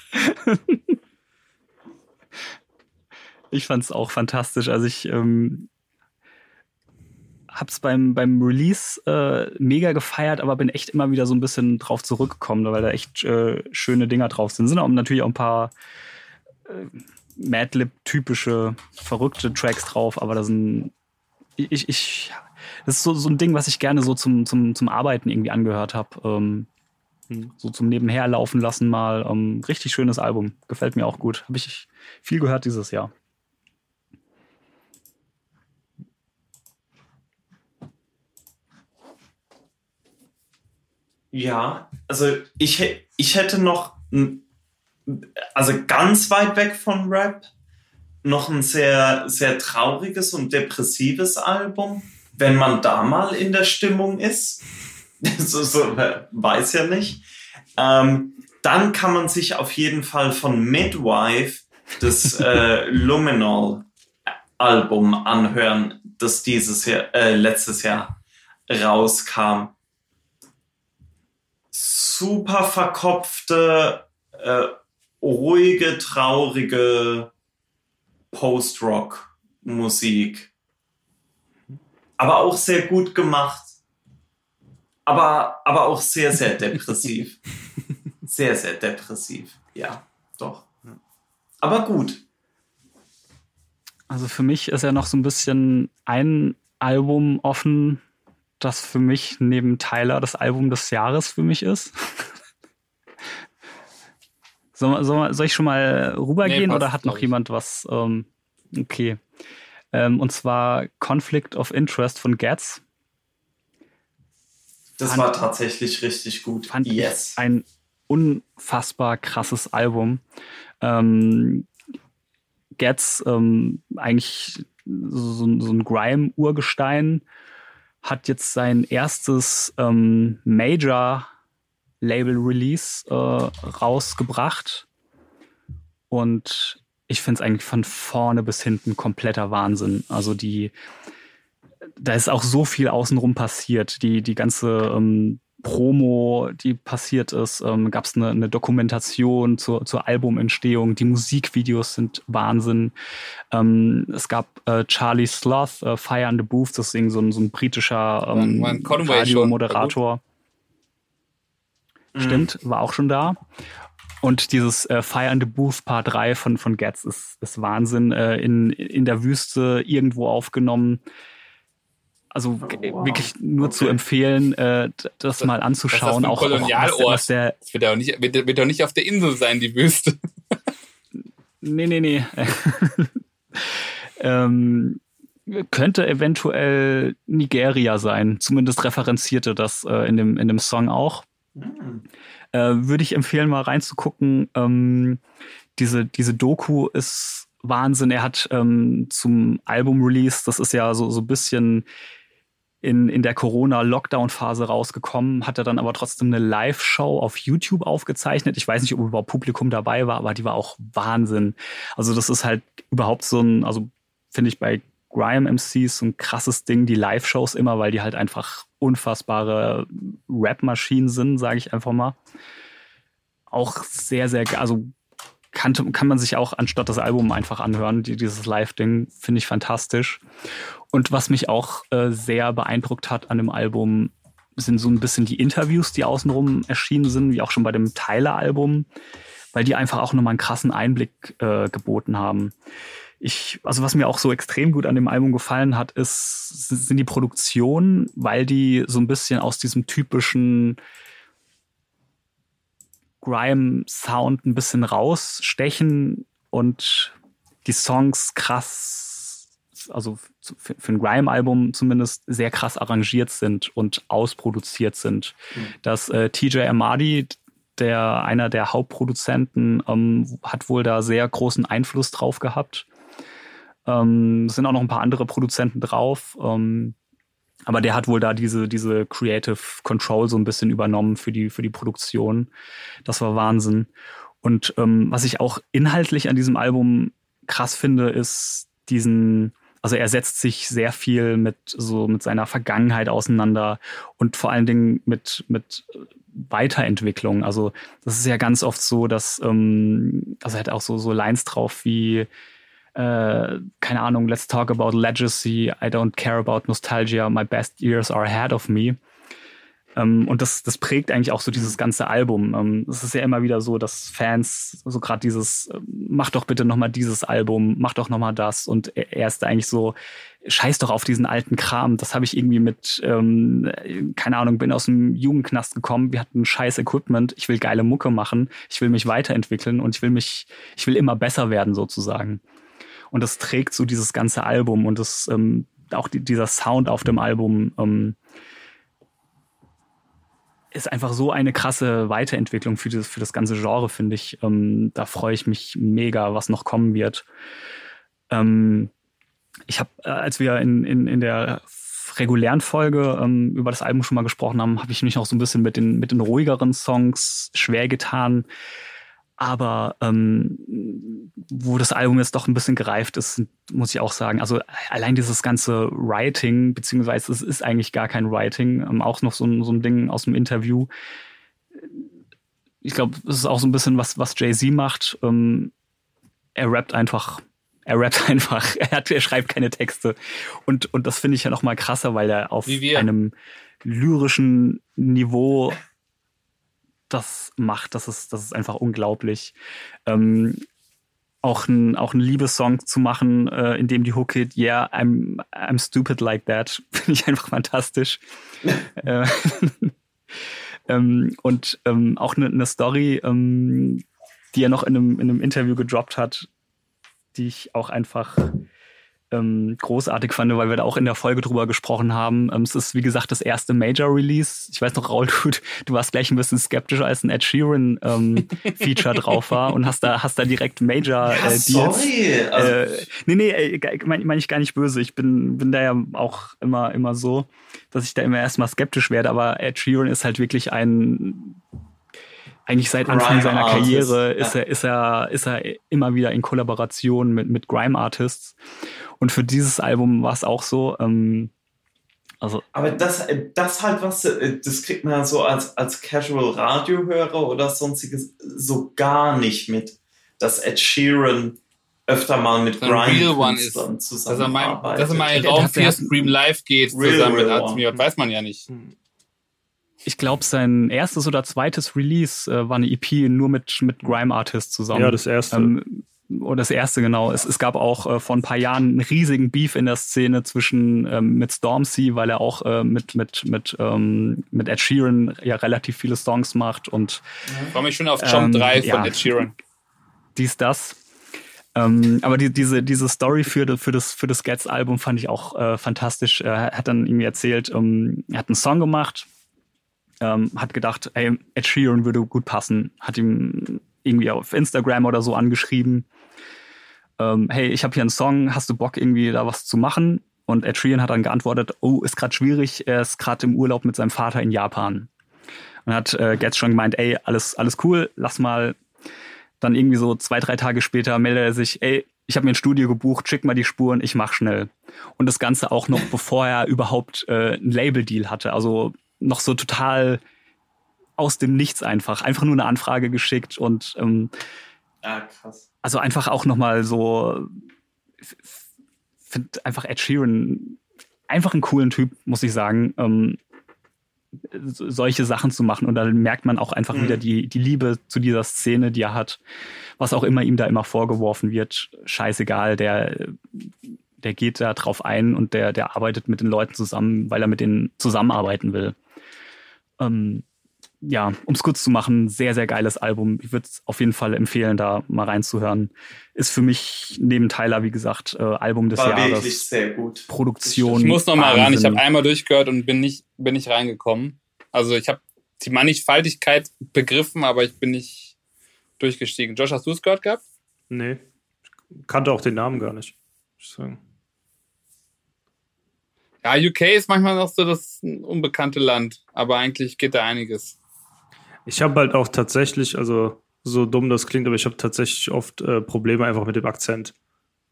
ich fand es auch fantastisch. Also ich ähm, hab's beim, beim Release äh, mega gefeiert, aber bin echt immer wieder so ein bisschen drauf zurückgekommen, weil da echt äh, schöne Dinger drauf sind. Sind auch natürlich auch ein paar äh, Madlib-typische, verrückte Tracks drauf, aber da sind ich, ich, das ist so, so ein Ding, was ich gerne so zum, zum, zum Arbeiten irgendwie angehört habe. Ähm, Hm. so zum Nebenher laufen lassen mal. Ähm, richtig schönes Album. Gefällt mir auch gut. Habe ich viel gehört dieses Jahr. Ja, also ich, ich hätte noch, also ganz weit weg von Rap, noch ein sehr, sehr trauriges und depressives Album. Wenn man da mal in der Stimmung ist, so, so, weiß ja nicht, ähm, dann kann man sich auf jeden Fall von Midwife das äh, Luminol Album anhören, das dieses Jahr, äh, letztes Jahr rauskam super verkopfte, äh, ruhige, traurige Post-Rock-Musik. Aber auch sehr gut gemacht. Aber, aber auch sehr, sehr depressiv. sehr, sehr depressiv. Ja, doch. Aber gut. Also für mich ist ja noch so ein bisschen ein Album offen, das für mich neben Tyler das Album des Jahres für mich ist. soll, soll, soll ich schon mal rübergehen Nee, oder hat noch jemand was? Ähm, okay. Ähm, und zwar Conflict of Interest von Getz. Das Fand- war tatsächlich richtig gut. fand yes. ich ein unfassbar krasses Album. Ähm, Getz, ähm, eigentlich so, so ein Grime-Urgestein, hat jetzt sein erstes ähm, Major-Label-Release äh, rausgebracht. Und ich finde es eigentlich von vorne bis hinten kompletter Wahnsinn. Also die, da ist auch so viel außenrum passiert. Die, die ganze ähm, Promo, die passiert ist, ähm, gab es eine, eine Dokumentation zur, zur Albumentstehung. Die Musikvideos sind Wahnsinn. Ähm, es gab äh, Charlie Sloth, äh, Fire and the Booth, das ist so ein, so ein britischer ähm, Radiomoderator. Mhm. Stimmt, war auch schon da. Und dieses äh, Fire and the Booth Part 3 von, von Getz ist, ist Wahnsinn. Äh, in, in der Wüste irgendwo aufgenommen. Also g- wow. wirklich nur Okay. zu empfehlen, äh, d- das mal anzuschauen. ein auch, auch was, Kolonialort? was der. Das wird ja auch nicht, wird, wird doch nicht auf der Insel sein, die Wüste. Nee, nee, nee. ähm, könnte eventuell Nigeria sein. Zumindest referenzierte das äh, in, dem, in dem Song auch. Mhm. äh, würde ich empfehlen, mal reinzugucken. Ähm, diese, diese Doku ist Wahnsinn. Er hat ähm, zum Album-Release, das ist ja so, so ein bisschen in, in der Corona-Lockdown-Phase rausgekommen, hat er dann aber trotzdem eine Live-Show auf YouTube aufgezeichnet. Ich weiß nicht, ob überhaupt Publikum dabei war, aber die war auch Wahnsinn. Also das ist halt überhaupt so ein, also finde ich bei Grime MCs so ein krasses Ding, die Live-Shows immer, weil die halt einfach unfassbare Rap-Maschinen sind, sage ich einfach mal. Auch sehr, sehr, also kann, kann man sich auch anstatt das Album einfach anhören. Die, dieses Live-Ding finde ich fantastisch. Und was mich auch äh, sehr beeindruckt hat an dem Album, sind so ein bisschen die Interviews, die außenrum erschienen sind, wie auch schon bei dem Tyler-Album, weil die einfach auch nochmal einen krassen Einblick äh, geboten haben. Ich, also was mir auch so extrem gut an dem Album gefallen hat, ist, sind die Produktionen, weil die so ein bisschen aus diesem typischen Grime-Sound ein bisschen rausstechen und die Songs krass, also für, für ein Grime-Album zumindest sehr krass arrangiert sind und ausproduziert sind. Mhm. Das äh, TJ Amadi, der einer der Hauptproduzenten, ähm, hat wohl da sehr großen Einfluss drauf gehabt. Ähm, es sind auch noch ein paar andere Produzenten drauf. Ähm, aber der hat wohl da diese, diese Creative Control so ein bisschen übernommen für die, für die Produktion. Das war Wahnsinn. Und ähm, was ich auch inhaltlich an diesem Album krass finde, ist diesen, also er setzt sich sehr viel mit so mit seiner Vergangenheit auseinander und vor allen Dingen mit mit Weiterentwicklung. Also das ist ja ganz oft so, dass ähm, also er hat auch so so Lines drauf wie äh, keine Ahnung, let's talk about legacy, I don't care about nostalgia, my best years are ahead of me. Ähm, und das, das prägt eigentlich auch so dieses ganze Album. Ähm, es ist ja immer wieder so, dass Fans so gerade dieses, äh, mach doch bitte nochmal dieses Album, mach doch nochmal das. Und er, er ist eigentlich so, scheiß doch auf diesen alten Kram. Das habe ich irgendwie mit, ähm, keine Ahnung, bin aus dem Jugendknast gekommen, wir hatten scheiß Equipment, ich will geile Mucke machen, ich will mich weiterentwickeln und ich will mich, ich will immer besser werden sozusagen. Und das trägt so dieses ganze Album und das ähm, auch die, dieser Sound auf dem Album ähm, ist einfach so eine krasse Weiterentwicklung für das, für das ganze Genre, finde ich. Ähm, da freue ich mich mega, was noch kommen wird. Ähm, ich habe, äh, als wir in, in, in der regulären Folge ähm, über das Album schon mal gesprochen haben, habe ich mich auch so ein bisschen mit den, mit den ruhigeren Songs schwer getan. Aber ähm, wo das Album jetzt doch ein bisschen gereift ist, muss ich auch sagen. Also allein dieses ganze Writing, beziehungsweise es ist eigentlich gar kein Writing, ähm, auch noch so ein, so ein Ding aus dem Interview. Ich glaube, es ist auch so ein bisschen was, was Jay-Z macht. Ähm, er rappt einfach er rappt einfach, er, hat, er schreibt keine Texte. Und, und das finde ich ja noch mal krasser, weil er auf einem lyrischen Niveau das macht, das ist, das ist einfach unglaublich. Ähm, auch ein, auch ein Liebessong zu machen, äh, in dem die Hook geht, yeah, I'm, I'm stupid like that, finde ich einfach fantastisch. äh, ähm, und ähm, auch eine, eine Story, ähm, die er noch in einem, in einem Interview gedroppt hat, die ich auch einfach ähm, großartig fand, weil wir da auch in der Folge drüber gesprochen haben. Ähm, es ist, wie gesagt, das erste Major-Release. Ich weiß noch, Raul, du, du warst gleich ein bisschen skeptischer, als ein Ed Sheeran-Feature ähm, drauf war und hast da, hast da direkt Major-Deals. Ja, äh, sorry. Also, äh, nee, nee, äh, meine mein ich gar nicht böse. Ich bin, bin da ja auch immer, immer so, dass ich da immer erstmal skeptisch werde, aber Ed Sheeran ist halt wirklich ein eigentlich seit Anfang seiner Karriere ist ja. er, ist er, ist er immer wieder in Kollaboration mit, mit Grime Artists. Und für dieses Album war es auch so. Ähm, also, aber das, das halt was, äh, das kriegt man ja so als, als Casual Radiohörer oder sonstiges so gar nicht mit, dass Ed Sheeran öfter mal mit Grime-Künstlern zusammenarbeitet. Dass er mal in Raum 4 Stream Live geht real, zusammen real mit Azmiot, weiß man ja nicht. Ich glaube, sein erstes oder zweites Release äh, war eine EP nur mit, mit Grime-Artists zusammen. Ja, das erste. Ähm, oder das erste genau. Es, es gab auch äh, vor ein paar Jahren einen riesigen Beef in der Szene zwischen ähm, mit Stormzy, weil er auch äh, mit mit mit ähm, mit Ed Sheeran ja relativ viele Songs macht und ich freue mich schon auf Jump ähm, 3 von ja, Ed Sheeran. Dies das. Ähm, aber die, diese diese Story für für das für das Gets Album fand ich auch äh, fantastisch. Er hat dann irgendwie erzählt, ähm, er hat einen Song gemacht, ähm, hat gedacht, ey, Ed Sheeran würde gut passen, hat ihm irgendwie auf Instagram oder so angeschrieben ähm, hey, ich habe hier einen Song, hast du Bock irgendwie da was zu machen? Und Ed Sheeran hat dann geantwortet, oh, ist gerade schwierig, er ist gerade im Urlaub mit seinem Vater in Japan. Und hat äh, Getz schon gemeint, ey, alles, alles cool, lass mal. Dann irgendwie so zwei, drei Tage später meldet er sich, ey, ich habe mir ein Studio gebucht, schick mal die Spuren, ich mach schnell. Und das Ganze auch noch, bevor er überhaupt äh, einen Label-Deal hatte. Also noch so total aus dem Nichts einfach. Einfach nur eine Anfrage geschickt und ähm, ja, krass. Also einfach auch nochmal so, finde einfach Ed Sheeran einfach einen coolen Typ, muss ich sagen. Ähm, solche Sachen zu machen. Und dann merkt man auch einfach mhm. wieder die, die Liebe zu dieser Szene, die er hat. Was auch immer ihm da immer vorgeworfen wird, scheißegal, der, der geht da drauf ein und der, der arbeitet mit den Leuten zusammen, weil er mit denen zusammenarbeiten will. Ähm, ja, um es kurz zu machen, sehr, sehr geiles Album. Ich würde es auf jeden Fall empfehlen, da mal reinzuhören. Ist für mich neben Tyler, wie gesagt, äh, Album des War Jahres. wirklich sehr gut. Produktion. Ich muss noch mal ran. Ich habe einmal durchgehört und bin nicht, bin nicht reingekommen. Also ich habe die Mannigfaltigkeit begriffen, aber ich bin nicht durchgestiegen. Josh, hast du es gehört gehabt? Nee. Ich kannte auch den Namen gar nicht. Ich sagen. Ja, UK ist manchmal noch so das unbekannte Land, aber eigentlich geht da einiges. Ich habe halt auch tatsächlich, also so dumm das klingt, aber ich habe tatsächlich oft äh, Probleme einfach mit dem Akzent.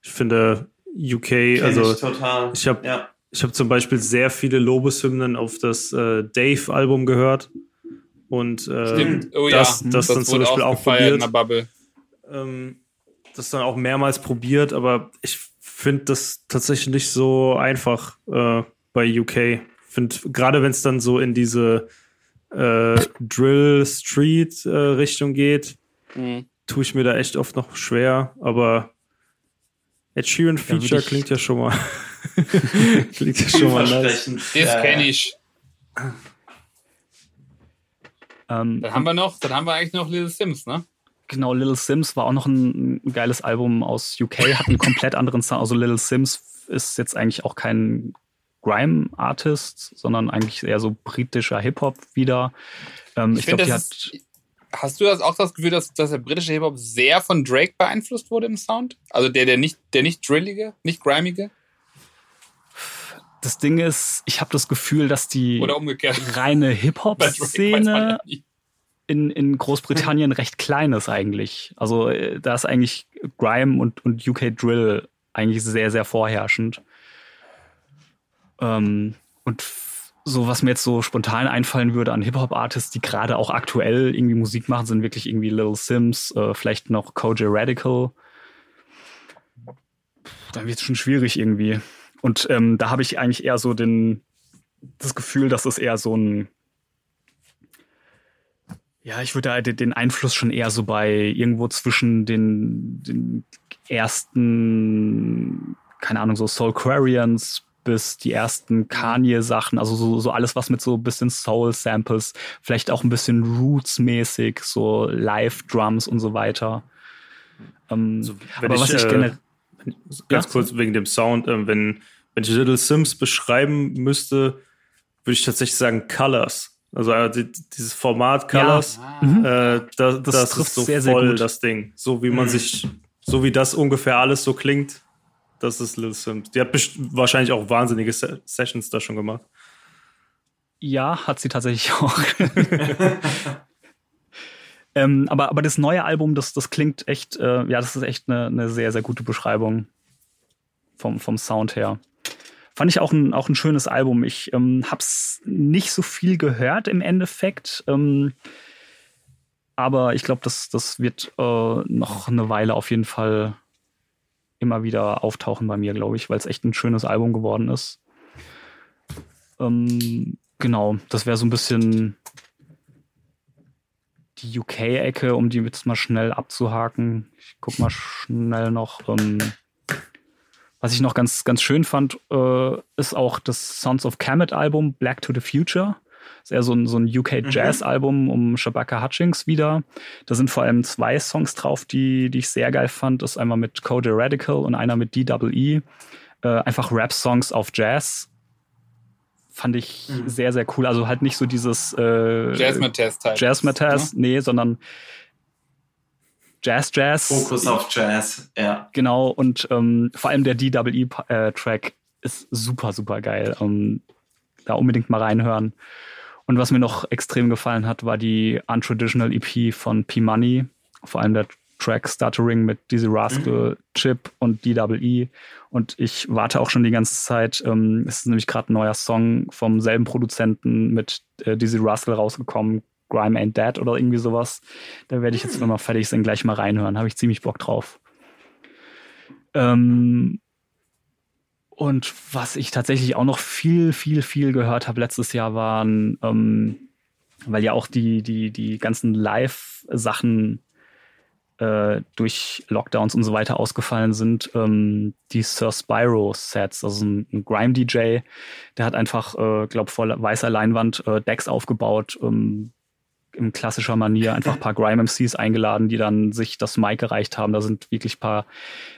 Ich finde UK, Kenn also ich, total. ich habe ja. ich habe zum Beispiel sehr viele Lobeshymnen auf das äh, Dave-Album gehört und äh. Oh, das, ja. das, das dann zum Beispiel auch probiert. In probiert. der Bubble. Ähm, das dann auch mehrmals probiert, aber ich finde das tatsächlich nicht so einfach äh, bei UK. Finde gerade wenn es dann so in diese äh, Drill Street äh, Richtung geht, Mhm. tue ich mir da echt oft noch schwer, aber Ed Sheeran Feature klingt ja schon mal klingt ja schon mal nice. Das Ja, kenne ich. Ähm, Dann haben wir noch, dann haben wir eigentlich noch Little Sims, ne? Genau, Little Sims war auch noch ein, geiles Album aus UK, hat einen komplett anderen Sound. Also Little Sims ist jetzt eigentlich auch kein Grime-Artist, sondern eigentlich eher so britischer Hip-Hop wieder. Ähm, ich find, glaube, die hat. ist- Hast du das auch das Gefühl, dass, dass der britische Hip-Hop sehr von Drake beeinflusst wurde im Sound? Also der, der nicht, der nicht drillige, nicht grimige? Das Ding ist, ich habe das Gefühl, dass die reine Hip-Hop-Szene ja. In, in Großbritannien recht klein ist eigentlich. Also äh, da ist eigentlich Grime und, und UK Drill eigentlich sehr, sehr vorherrschend. Ähm, und so, was mir jetzt so spontan einfallen würde an Hip-Hop-Artists, die gerade auch aktuell irgendwie Musik machen, sind wirklich irgendwie Little Sims, äh, vielleicht noch Koji Radical. Dann wird es schon schwierig irgendwie. Und ähm, da habe ich eigentlich eher so den, das Gefühl, dass es eher so ein ja, ich würde da den- Einfluss schon eher so bei irgendwo zwischen den, den ersten, keine Ahnung, so Soul Quarians bis die ersten Kanye-Sachen, also so, so alles, was mit so ein bisschen Soul-Samples, vielleicht auch ein bisschen Roots-mäßig, so Live-Drums und so weiter. Ähm, Also, wenn aber was ich äh, generell. ganz Ja? kurz wegen dem Sound, ähm, wenn, wenn ich Little Sims beschreiben müsste, würde ich tatsächlich sagen Colors. Also äh, die, dieses Format Colors, Mhm. äh, da, das, trifft ist so sehr, sehr voll gut. das Ding. So wie man Mhm. sich, so wie das ungefähr alles so klingt, das ist Little Sims. Die hat wahrscheinlich auch wahnsinnige Se Sessions da schon gemacht. Ja, hat sie tatsächlich auch. ähm, aber, aber das neue Album, das, das klingt echt, äh, ja, das ist echt eine, eine sehr, sehr gute Beschreibung vom, vom Sound her. Fand ich auch ein, auch ein schönes Album. Ich ähm, hab's nicht so viel gehört im Endeffekt. Ähm, aber ich glaube, das, das wird äh, noch eine Weile auf jeden Fall immer wieder auftauchen bei mir, glaube ich, weil es echt ein schönes Album geworden ist. Ähm, genau, das wäre so ein bisschen die UK-Ecke, um die jetzt mal schnell abzuhaken. Ich guck mal schnell noch. Ähm, was ich noch ganz, ganz schön fand, äh, ist auch das Sons of Kemet Album Black to the Future. Ist eher so ein, so ein UK-Jazz-Album um Shabaka Hutchings wieder. Da sind vor allem zwei Songs drauf, die, die ich sehr geil fand. Das ist einmal mit Code Radical und einer mit DWE. Äh, einfach Rap-Songs auf Jazz. Fand ich Mhm. sehr, sehr cool. Also halt nicht so dieses äh, Jasmine-Test halt. Jazz-Matters, Ne? nee, sondern Jazz-Jazz. Fokus auf Jazz, ja. Genau, und ähm, vor allem der DWE-Track ist super, super geil. Ähm, da unbedingt mal reinhören. Und was mir noch extrem gefallen hat, war die Untraditional EP von P-Money. Vor allem der Track Stuttering mit Dizzy Rascal, Chip und DWE. Und ich warte auch schon die ganze Zeit. Ähm, es ist nämlich gerade ein neuer Song vom selben Produzenten mit äh, Dizzy Rascal rausgekommen. Grime Ain't Dead oder irgendwie sowas. Da werde ich jetzt, wenn wir fertig sind, gleich mal reinhören. Habe ich ziemlich Bock drauf. Ähm, Und was ich tatsächlich auch noch viel, viel, viel gehört habe letztes Jahr waren, ähm, weil ja auch die, die, die ganzen Live-Sachen äh, durch Lockdowns und so weiter ausgefallen sind, ähm, die Sir Spyro-Sets, also ein, ein Grime-DJ, der hat einfach, äh, glaube vor weißer Leinwand äh, Decks aufgebaut, ähm, in klassischer Manier einfach ein paar Grime-MCs eingeladen, die dann sich das Mic gereicht haben. Da sind wirklich ein paar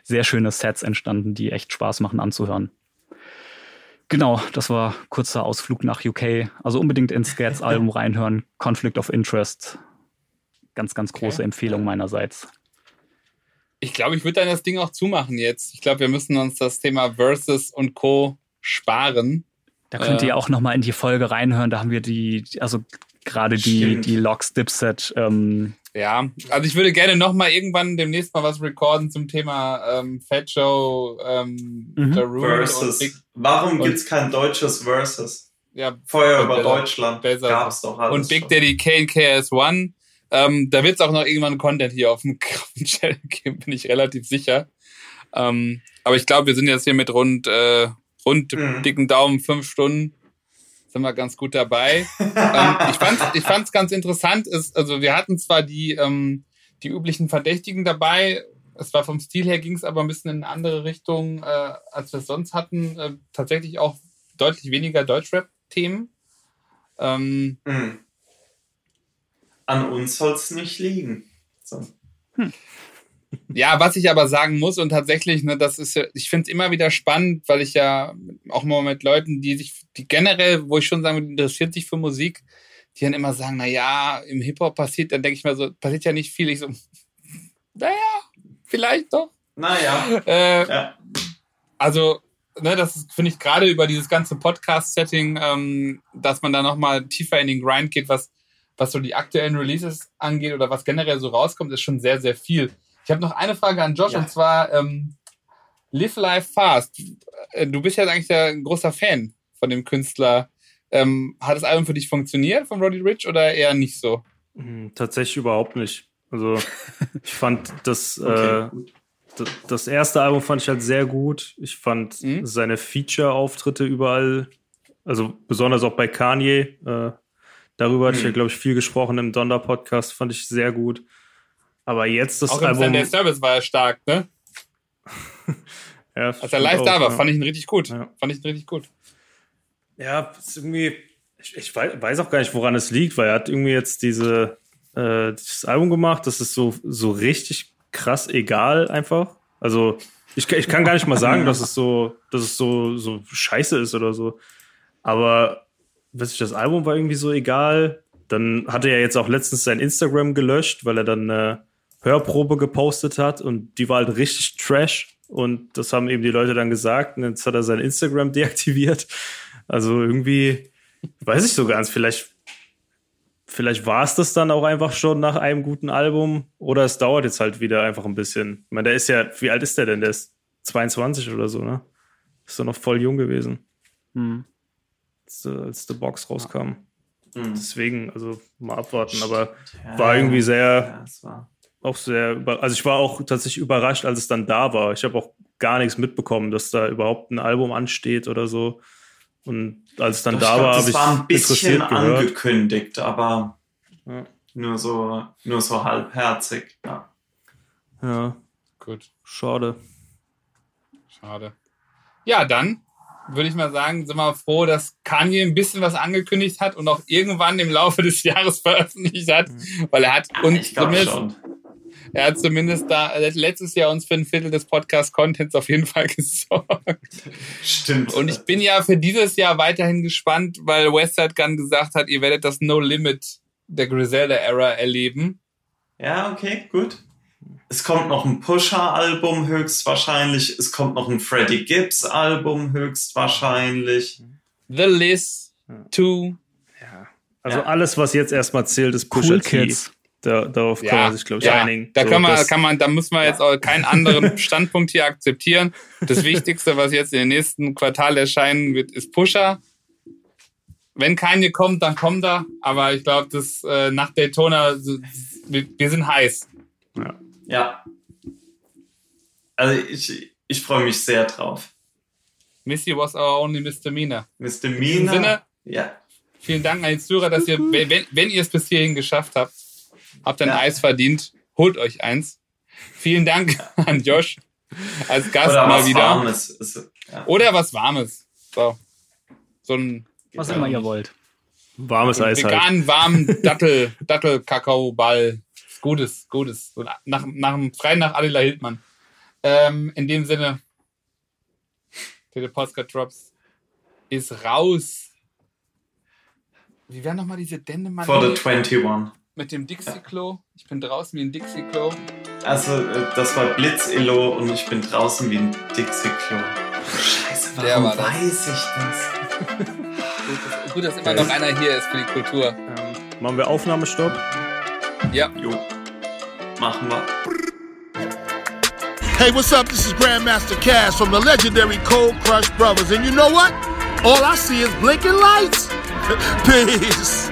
sehr schöne Sets entstanden, die echt Spaß machen anzuhören. Genau, das war kurzer Ausflug nach UK. Also unbedingt ins Scats Album reinhören. Conflict of Interest. Ganz, ganz große okay. Empfehlung meinerseits. Ich glaube, ich würde dann das Ding auch zumachen jetzt. Ich glaube, wir müssen uns das Thema Versus und Co. sparen. Da könnt ihr äh, auch noch mal in die Folge reinhören. Da haben wir die, also gerade die, die Logs Dipset. Ähm, ja, also ich würde gerne noch mal irgendwann demnächst mal was recorden zum Thema ähm, Fat Show, ähm, mhm. Versus. Big, Warum gibt es kein deutsches Versus? Ja, Feuer über Deutschland besser. gab's doch alles Und Big schon. Daddy K und KS1. Ähm, da wird es auch noch irgendwann Content hier auf dem, auf dem Channel geben, bin ich relativ sicher. Ähm, aber ich glaube, wir sind jetzt hier mit rund, äh, rund mhm. dicken Daumen fünf Stunden sind wir ganz gut dabei. ähm, ich fand ich fand's ganz interessant. Ist, also wir hatten zwar die, ähm, die üblichen Verdächtigen dabei, es war vom Stil her ging es aber ein bisschen in eine andere Richtung, äh, als wir es sonst hatten. Äh, tatsächlich auch deutlich weniger Deutschrap-Themen. Ähm, mhm. An uns soll es nicht liegen. So. Hm. Ja, was ich aber sagen muss und tatsächlich, ne, das ist ich finde es immer wieder spannend, weil ich ja auch mal mit Leuten, die sich, die generell, wo ich schon sagen würde, interessiert sich für Musik, die dann immer sagen, na ja, im Hip-Hop passiert, dann denke ich mir so, passiert ja nicht viel. Ich so, naja, vielleicht doch. Naja. Äh, ja. Also, ne, das finde ich gerade über dieses ganze Podcast-Setting, ähm, dass man da nochmal tiefer in den Grind geht, was, was so die aktuellen Releases angeht oder was generell so rauskommt, ist schon sehr, sehr viel. Ich habe noch eine Frage an Josh ja. und zwar ähm, Live Life Fast. Äh, du bist ja eigentlich ein großer Fan von dem Künstler. Ähm, hat das Album für dich funktioniert von Roddy Rich oder eher nicht so? Hm, tatsächlich überhaupt nicht. Also ich fand das, okay, äh, das erste Album fand ich halt sehr gut. Ich fand mhm. seine Feature-Auftritte überall, also besonders auch bei Kanye. Äh, darüber mhm. hatte ich ja, mhm. glaube ich, viel gesprochen im Donder-Podcast, fand ich sehr gut. Aber jetzt das auch Album. Der Service war ja stark, ne? ja, Als er live auch, da war, ja. fand ich ihn richtig gut. Ja. Fand ich ihn richtig gut. Ja, ist irgendwie. Ich, ich, weiß auch gar nicht, woran es liegt, weil er hat irgendwie jetzt diese, äh, dieses Album gemacht. Das ist so, so richtig krass egal einfach. Also, ich, ich kann gar nicht mal sagen, dass es so, dass es so, so scheiße ist oder so. Aber weiß ich, das Album war irgendwie so egal. Dann hatte er jetzt auch letztens sein Instagram gelöscht, weil er dann äh, Hörprobe gepostet hat und die war halt richtig trash. Und das haben eben die Leute dann gesagt. Und jetzt hat er sein Instagram deaktiviert. Also irgendwie, weiß ich so ganz, vielleicht, vielleicht war es das dann auch einfach schon nach einem guten Album. Oder es dauert jetzt halt wieder einfach ein bisschen. Ich meine, der ist ja, wie alt ist der denn? Der ist 22 oder so, ne? Ist doch noch voll jung gewesen. Hm. Als, als die Box rauskam. Mhm. Deswegen, also mal abwarten, aber ja, war irgendwie sehr. Ja, auch sehr, also ich war auch tatsächlich überrascht, als es dann da war. Ich habe auch gar nichts mitbekommen, dass da überhaupt ein Album ansteht oder so. Und als es dann Doch, da glaub, war, habe ich war ein bisschen angekündigt, aber ja. nur so, nur so halbherzig. Ja. Ja. Gut. Schade. Schade. Ja, dann würde ich mal sagen, sind wir froh, dass Kanye ein bisschen was angekündigt hat und auch irgendwann im Laufe des Jahres veröffentlicht hat, mhm. weil er hat uns zumindest, schon. Er hat zumindest da letztes Jahr uns für ein Viertel des Podcast-Contents auf jeden Fall gesorgt. Stimmt. Und ich bin ja für dieses Jahr weiterhin gespannt, weil Westside Gun gesagt hat, ihr werdet das No Limit der Griselda-Era erleben. Ja, okay, gut. Es kommt noch ein Pusher-Album höchstwahrscheinlich. Es kommt noch ein Freddie Gibbs-Album höchstwahrscheinlich. The List 2. Ja. Also ja. alles, was jetzt erstmal zählt, ist Pusher cool Kids. Da, darauf ja, kann man sich, glaube ich, ja, einigen. Da so, kann man, kann man, da muss man jetzt auch keinen anderen Standpunkt hier akzeptieren. Das Wichtigste, was jetzt in den nächsten Quartal erscheinen wird, ist Pusher. Wenn keine kommt, dann kommt er. Aber ich glaube, das äh, nach Daytona, wir, wir sind heiß. Ja. ja. Also ich, ich freue mich sehr drauf. Missy was our only misdemeanor. Misdemeanor. In Sinne, ja. vielen Dank an die Zuhörer, dass ihr, wenn, wenn ihr es bis hierhin geschafft habt, habt ihr ein Ja. Eis verdient. Holt euch eins. Vielen Dank an Josh als Gast Oder mal was wieder. Warmes. Ist, ja. Oder was Warmes. So. So ein Was immer ihr wollt. Warmes Eis halt. veganen, warmen Dattel, Dattel-Kakao-Ball. Gutes, Gutes. So nach, nach dem frei nach Adela Hildmann. Ähm, in dem Sinne, Tele Postcard Drops ist raus. Wie wären nochmal diese Dänemark For the 21. mit dem Dixie-Klo? Ich bin draußen wie ein Dixie-Klo. Also, äh, das war Blitz-Illo und ich bin draußen wie ein Dixie-Klo. Scheiße, warum war das. weiß ich das? Gut, dass, gut, dass immer noch einer hier ist für die Kultur. Ähm, machen wir Aufnahmestopp? Ja. Jo. Machen wir. Hey, what's up? This is Grandmaster Cass from the legendary Cold Crush Brothers. And you know what? All I see is blinking lights. Peace.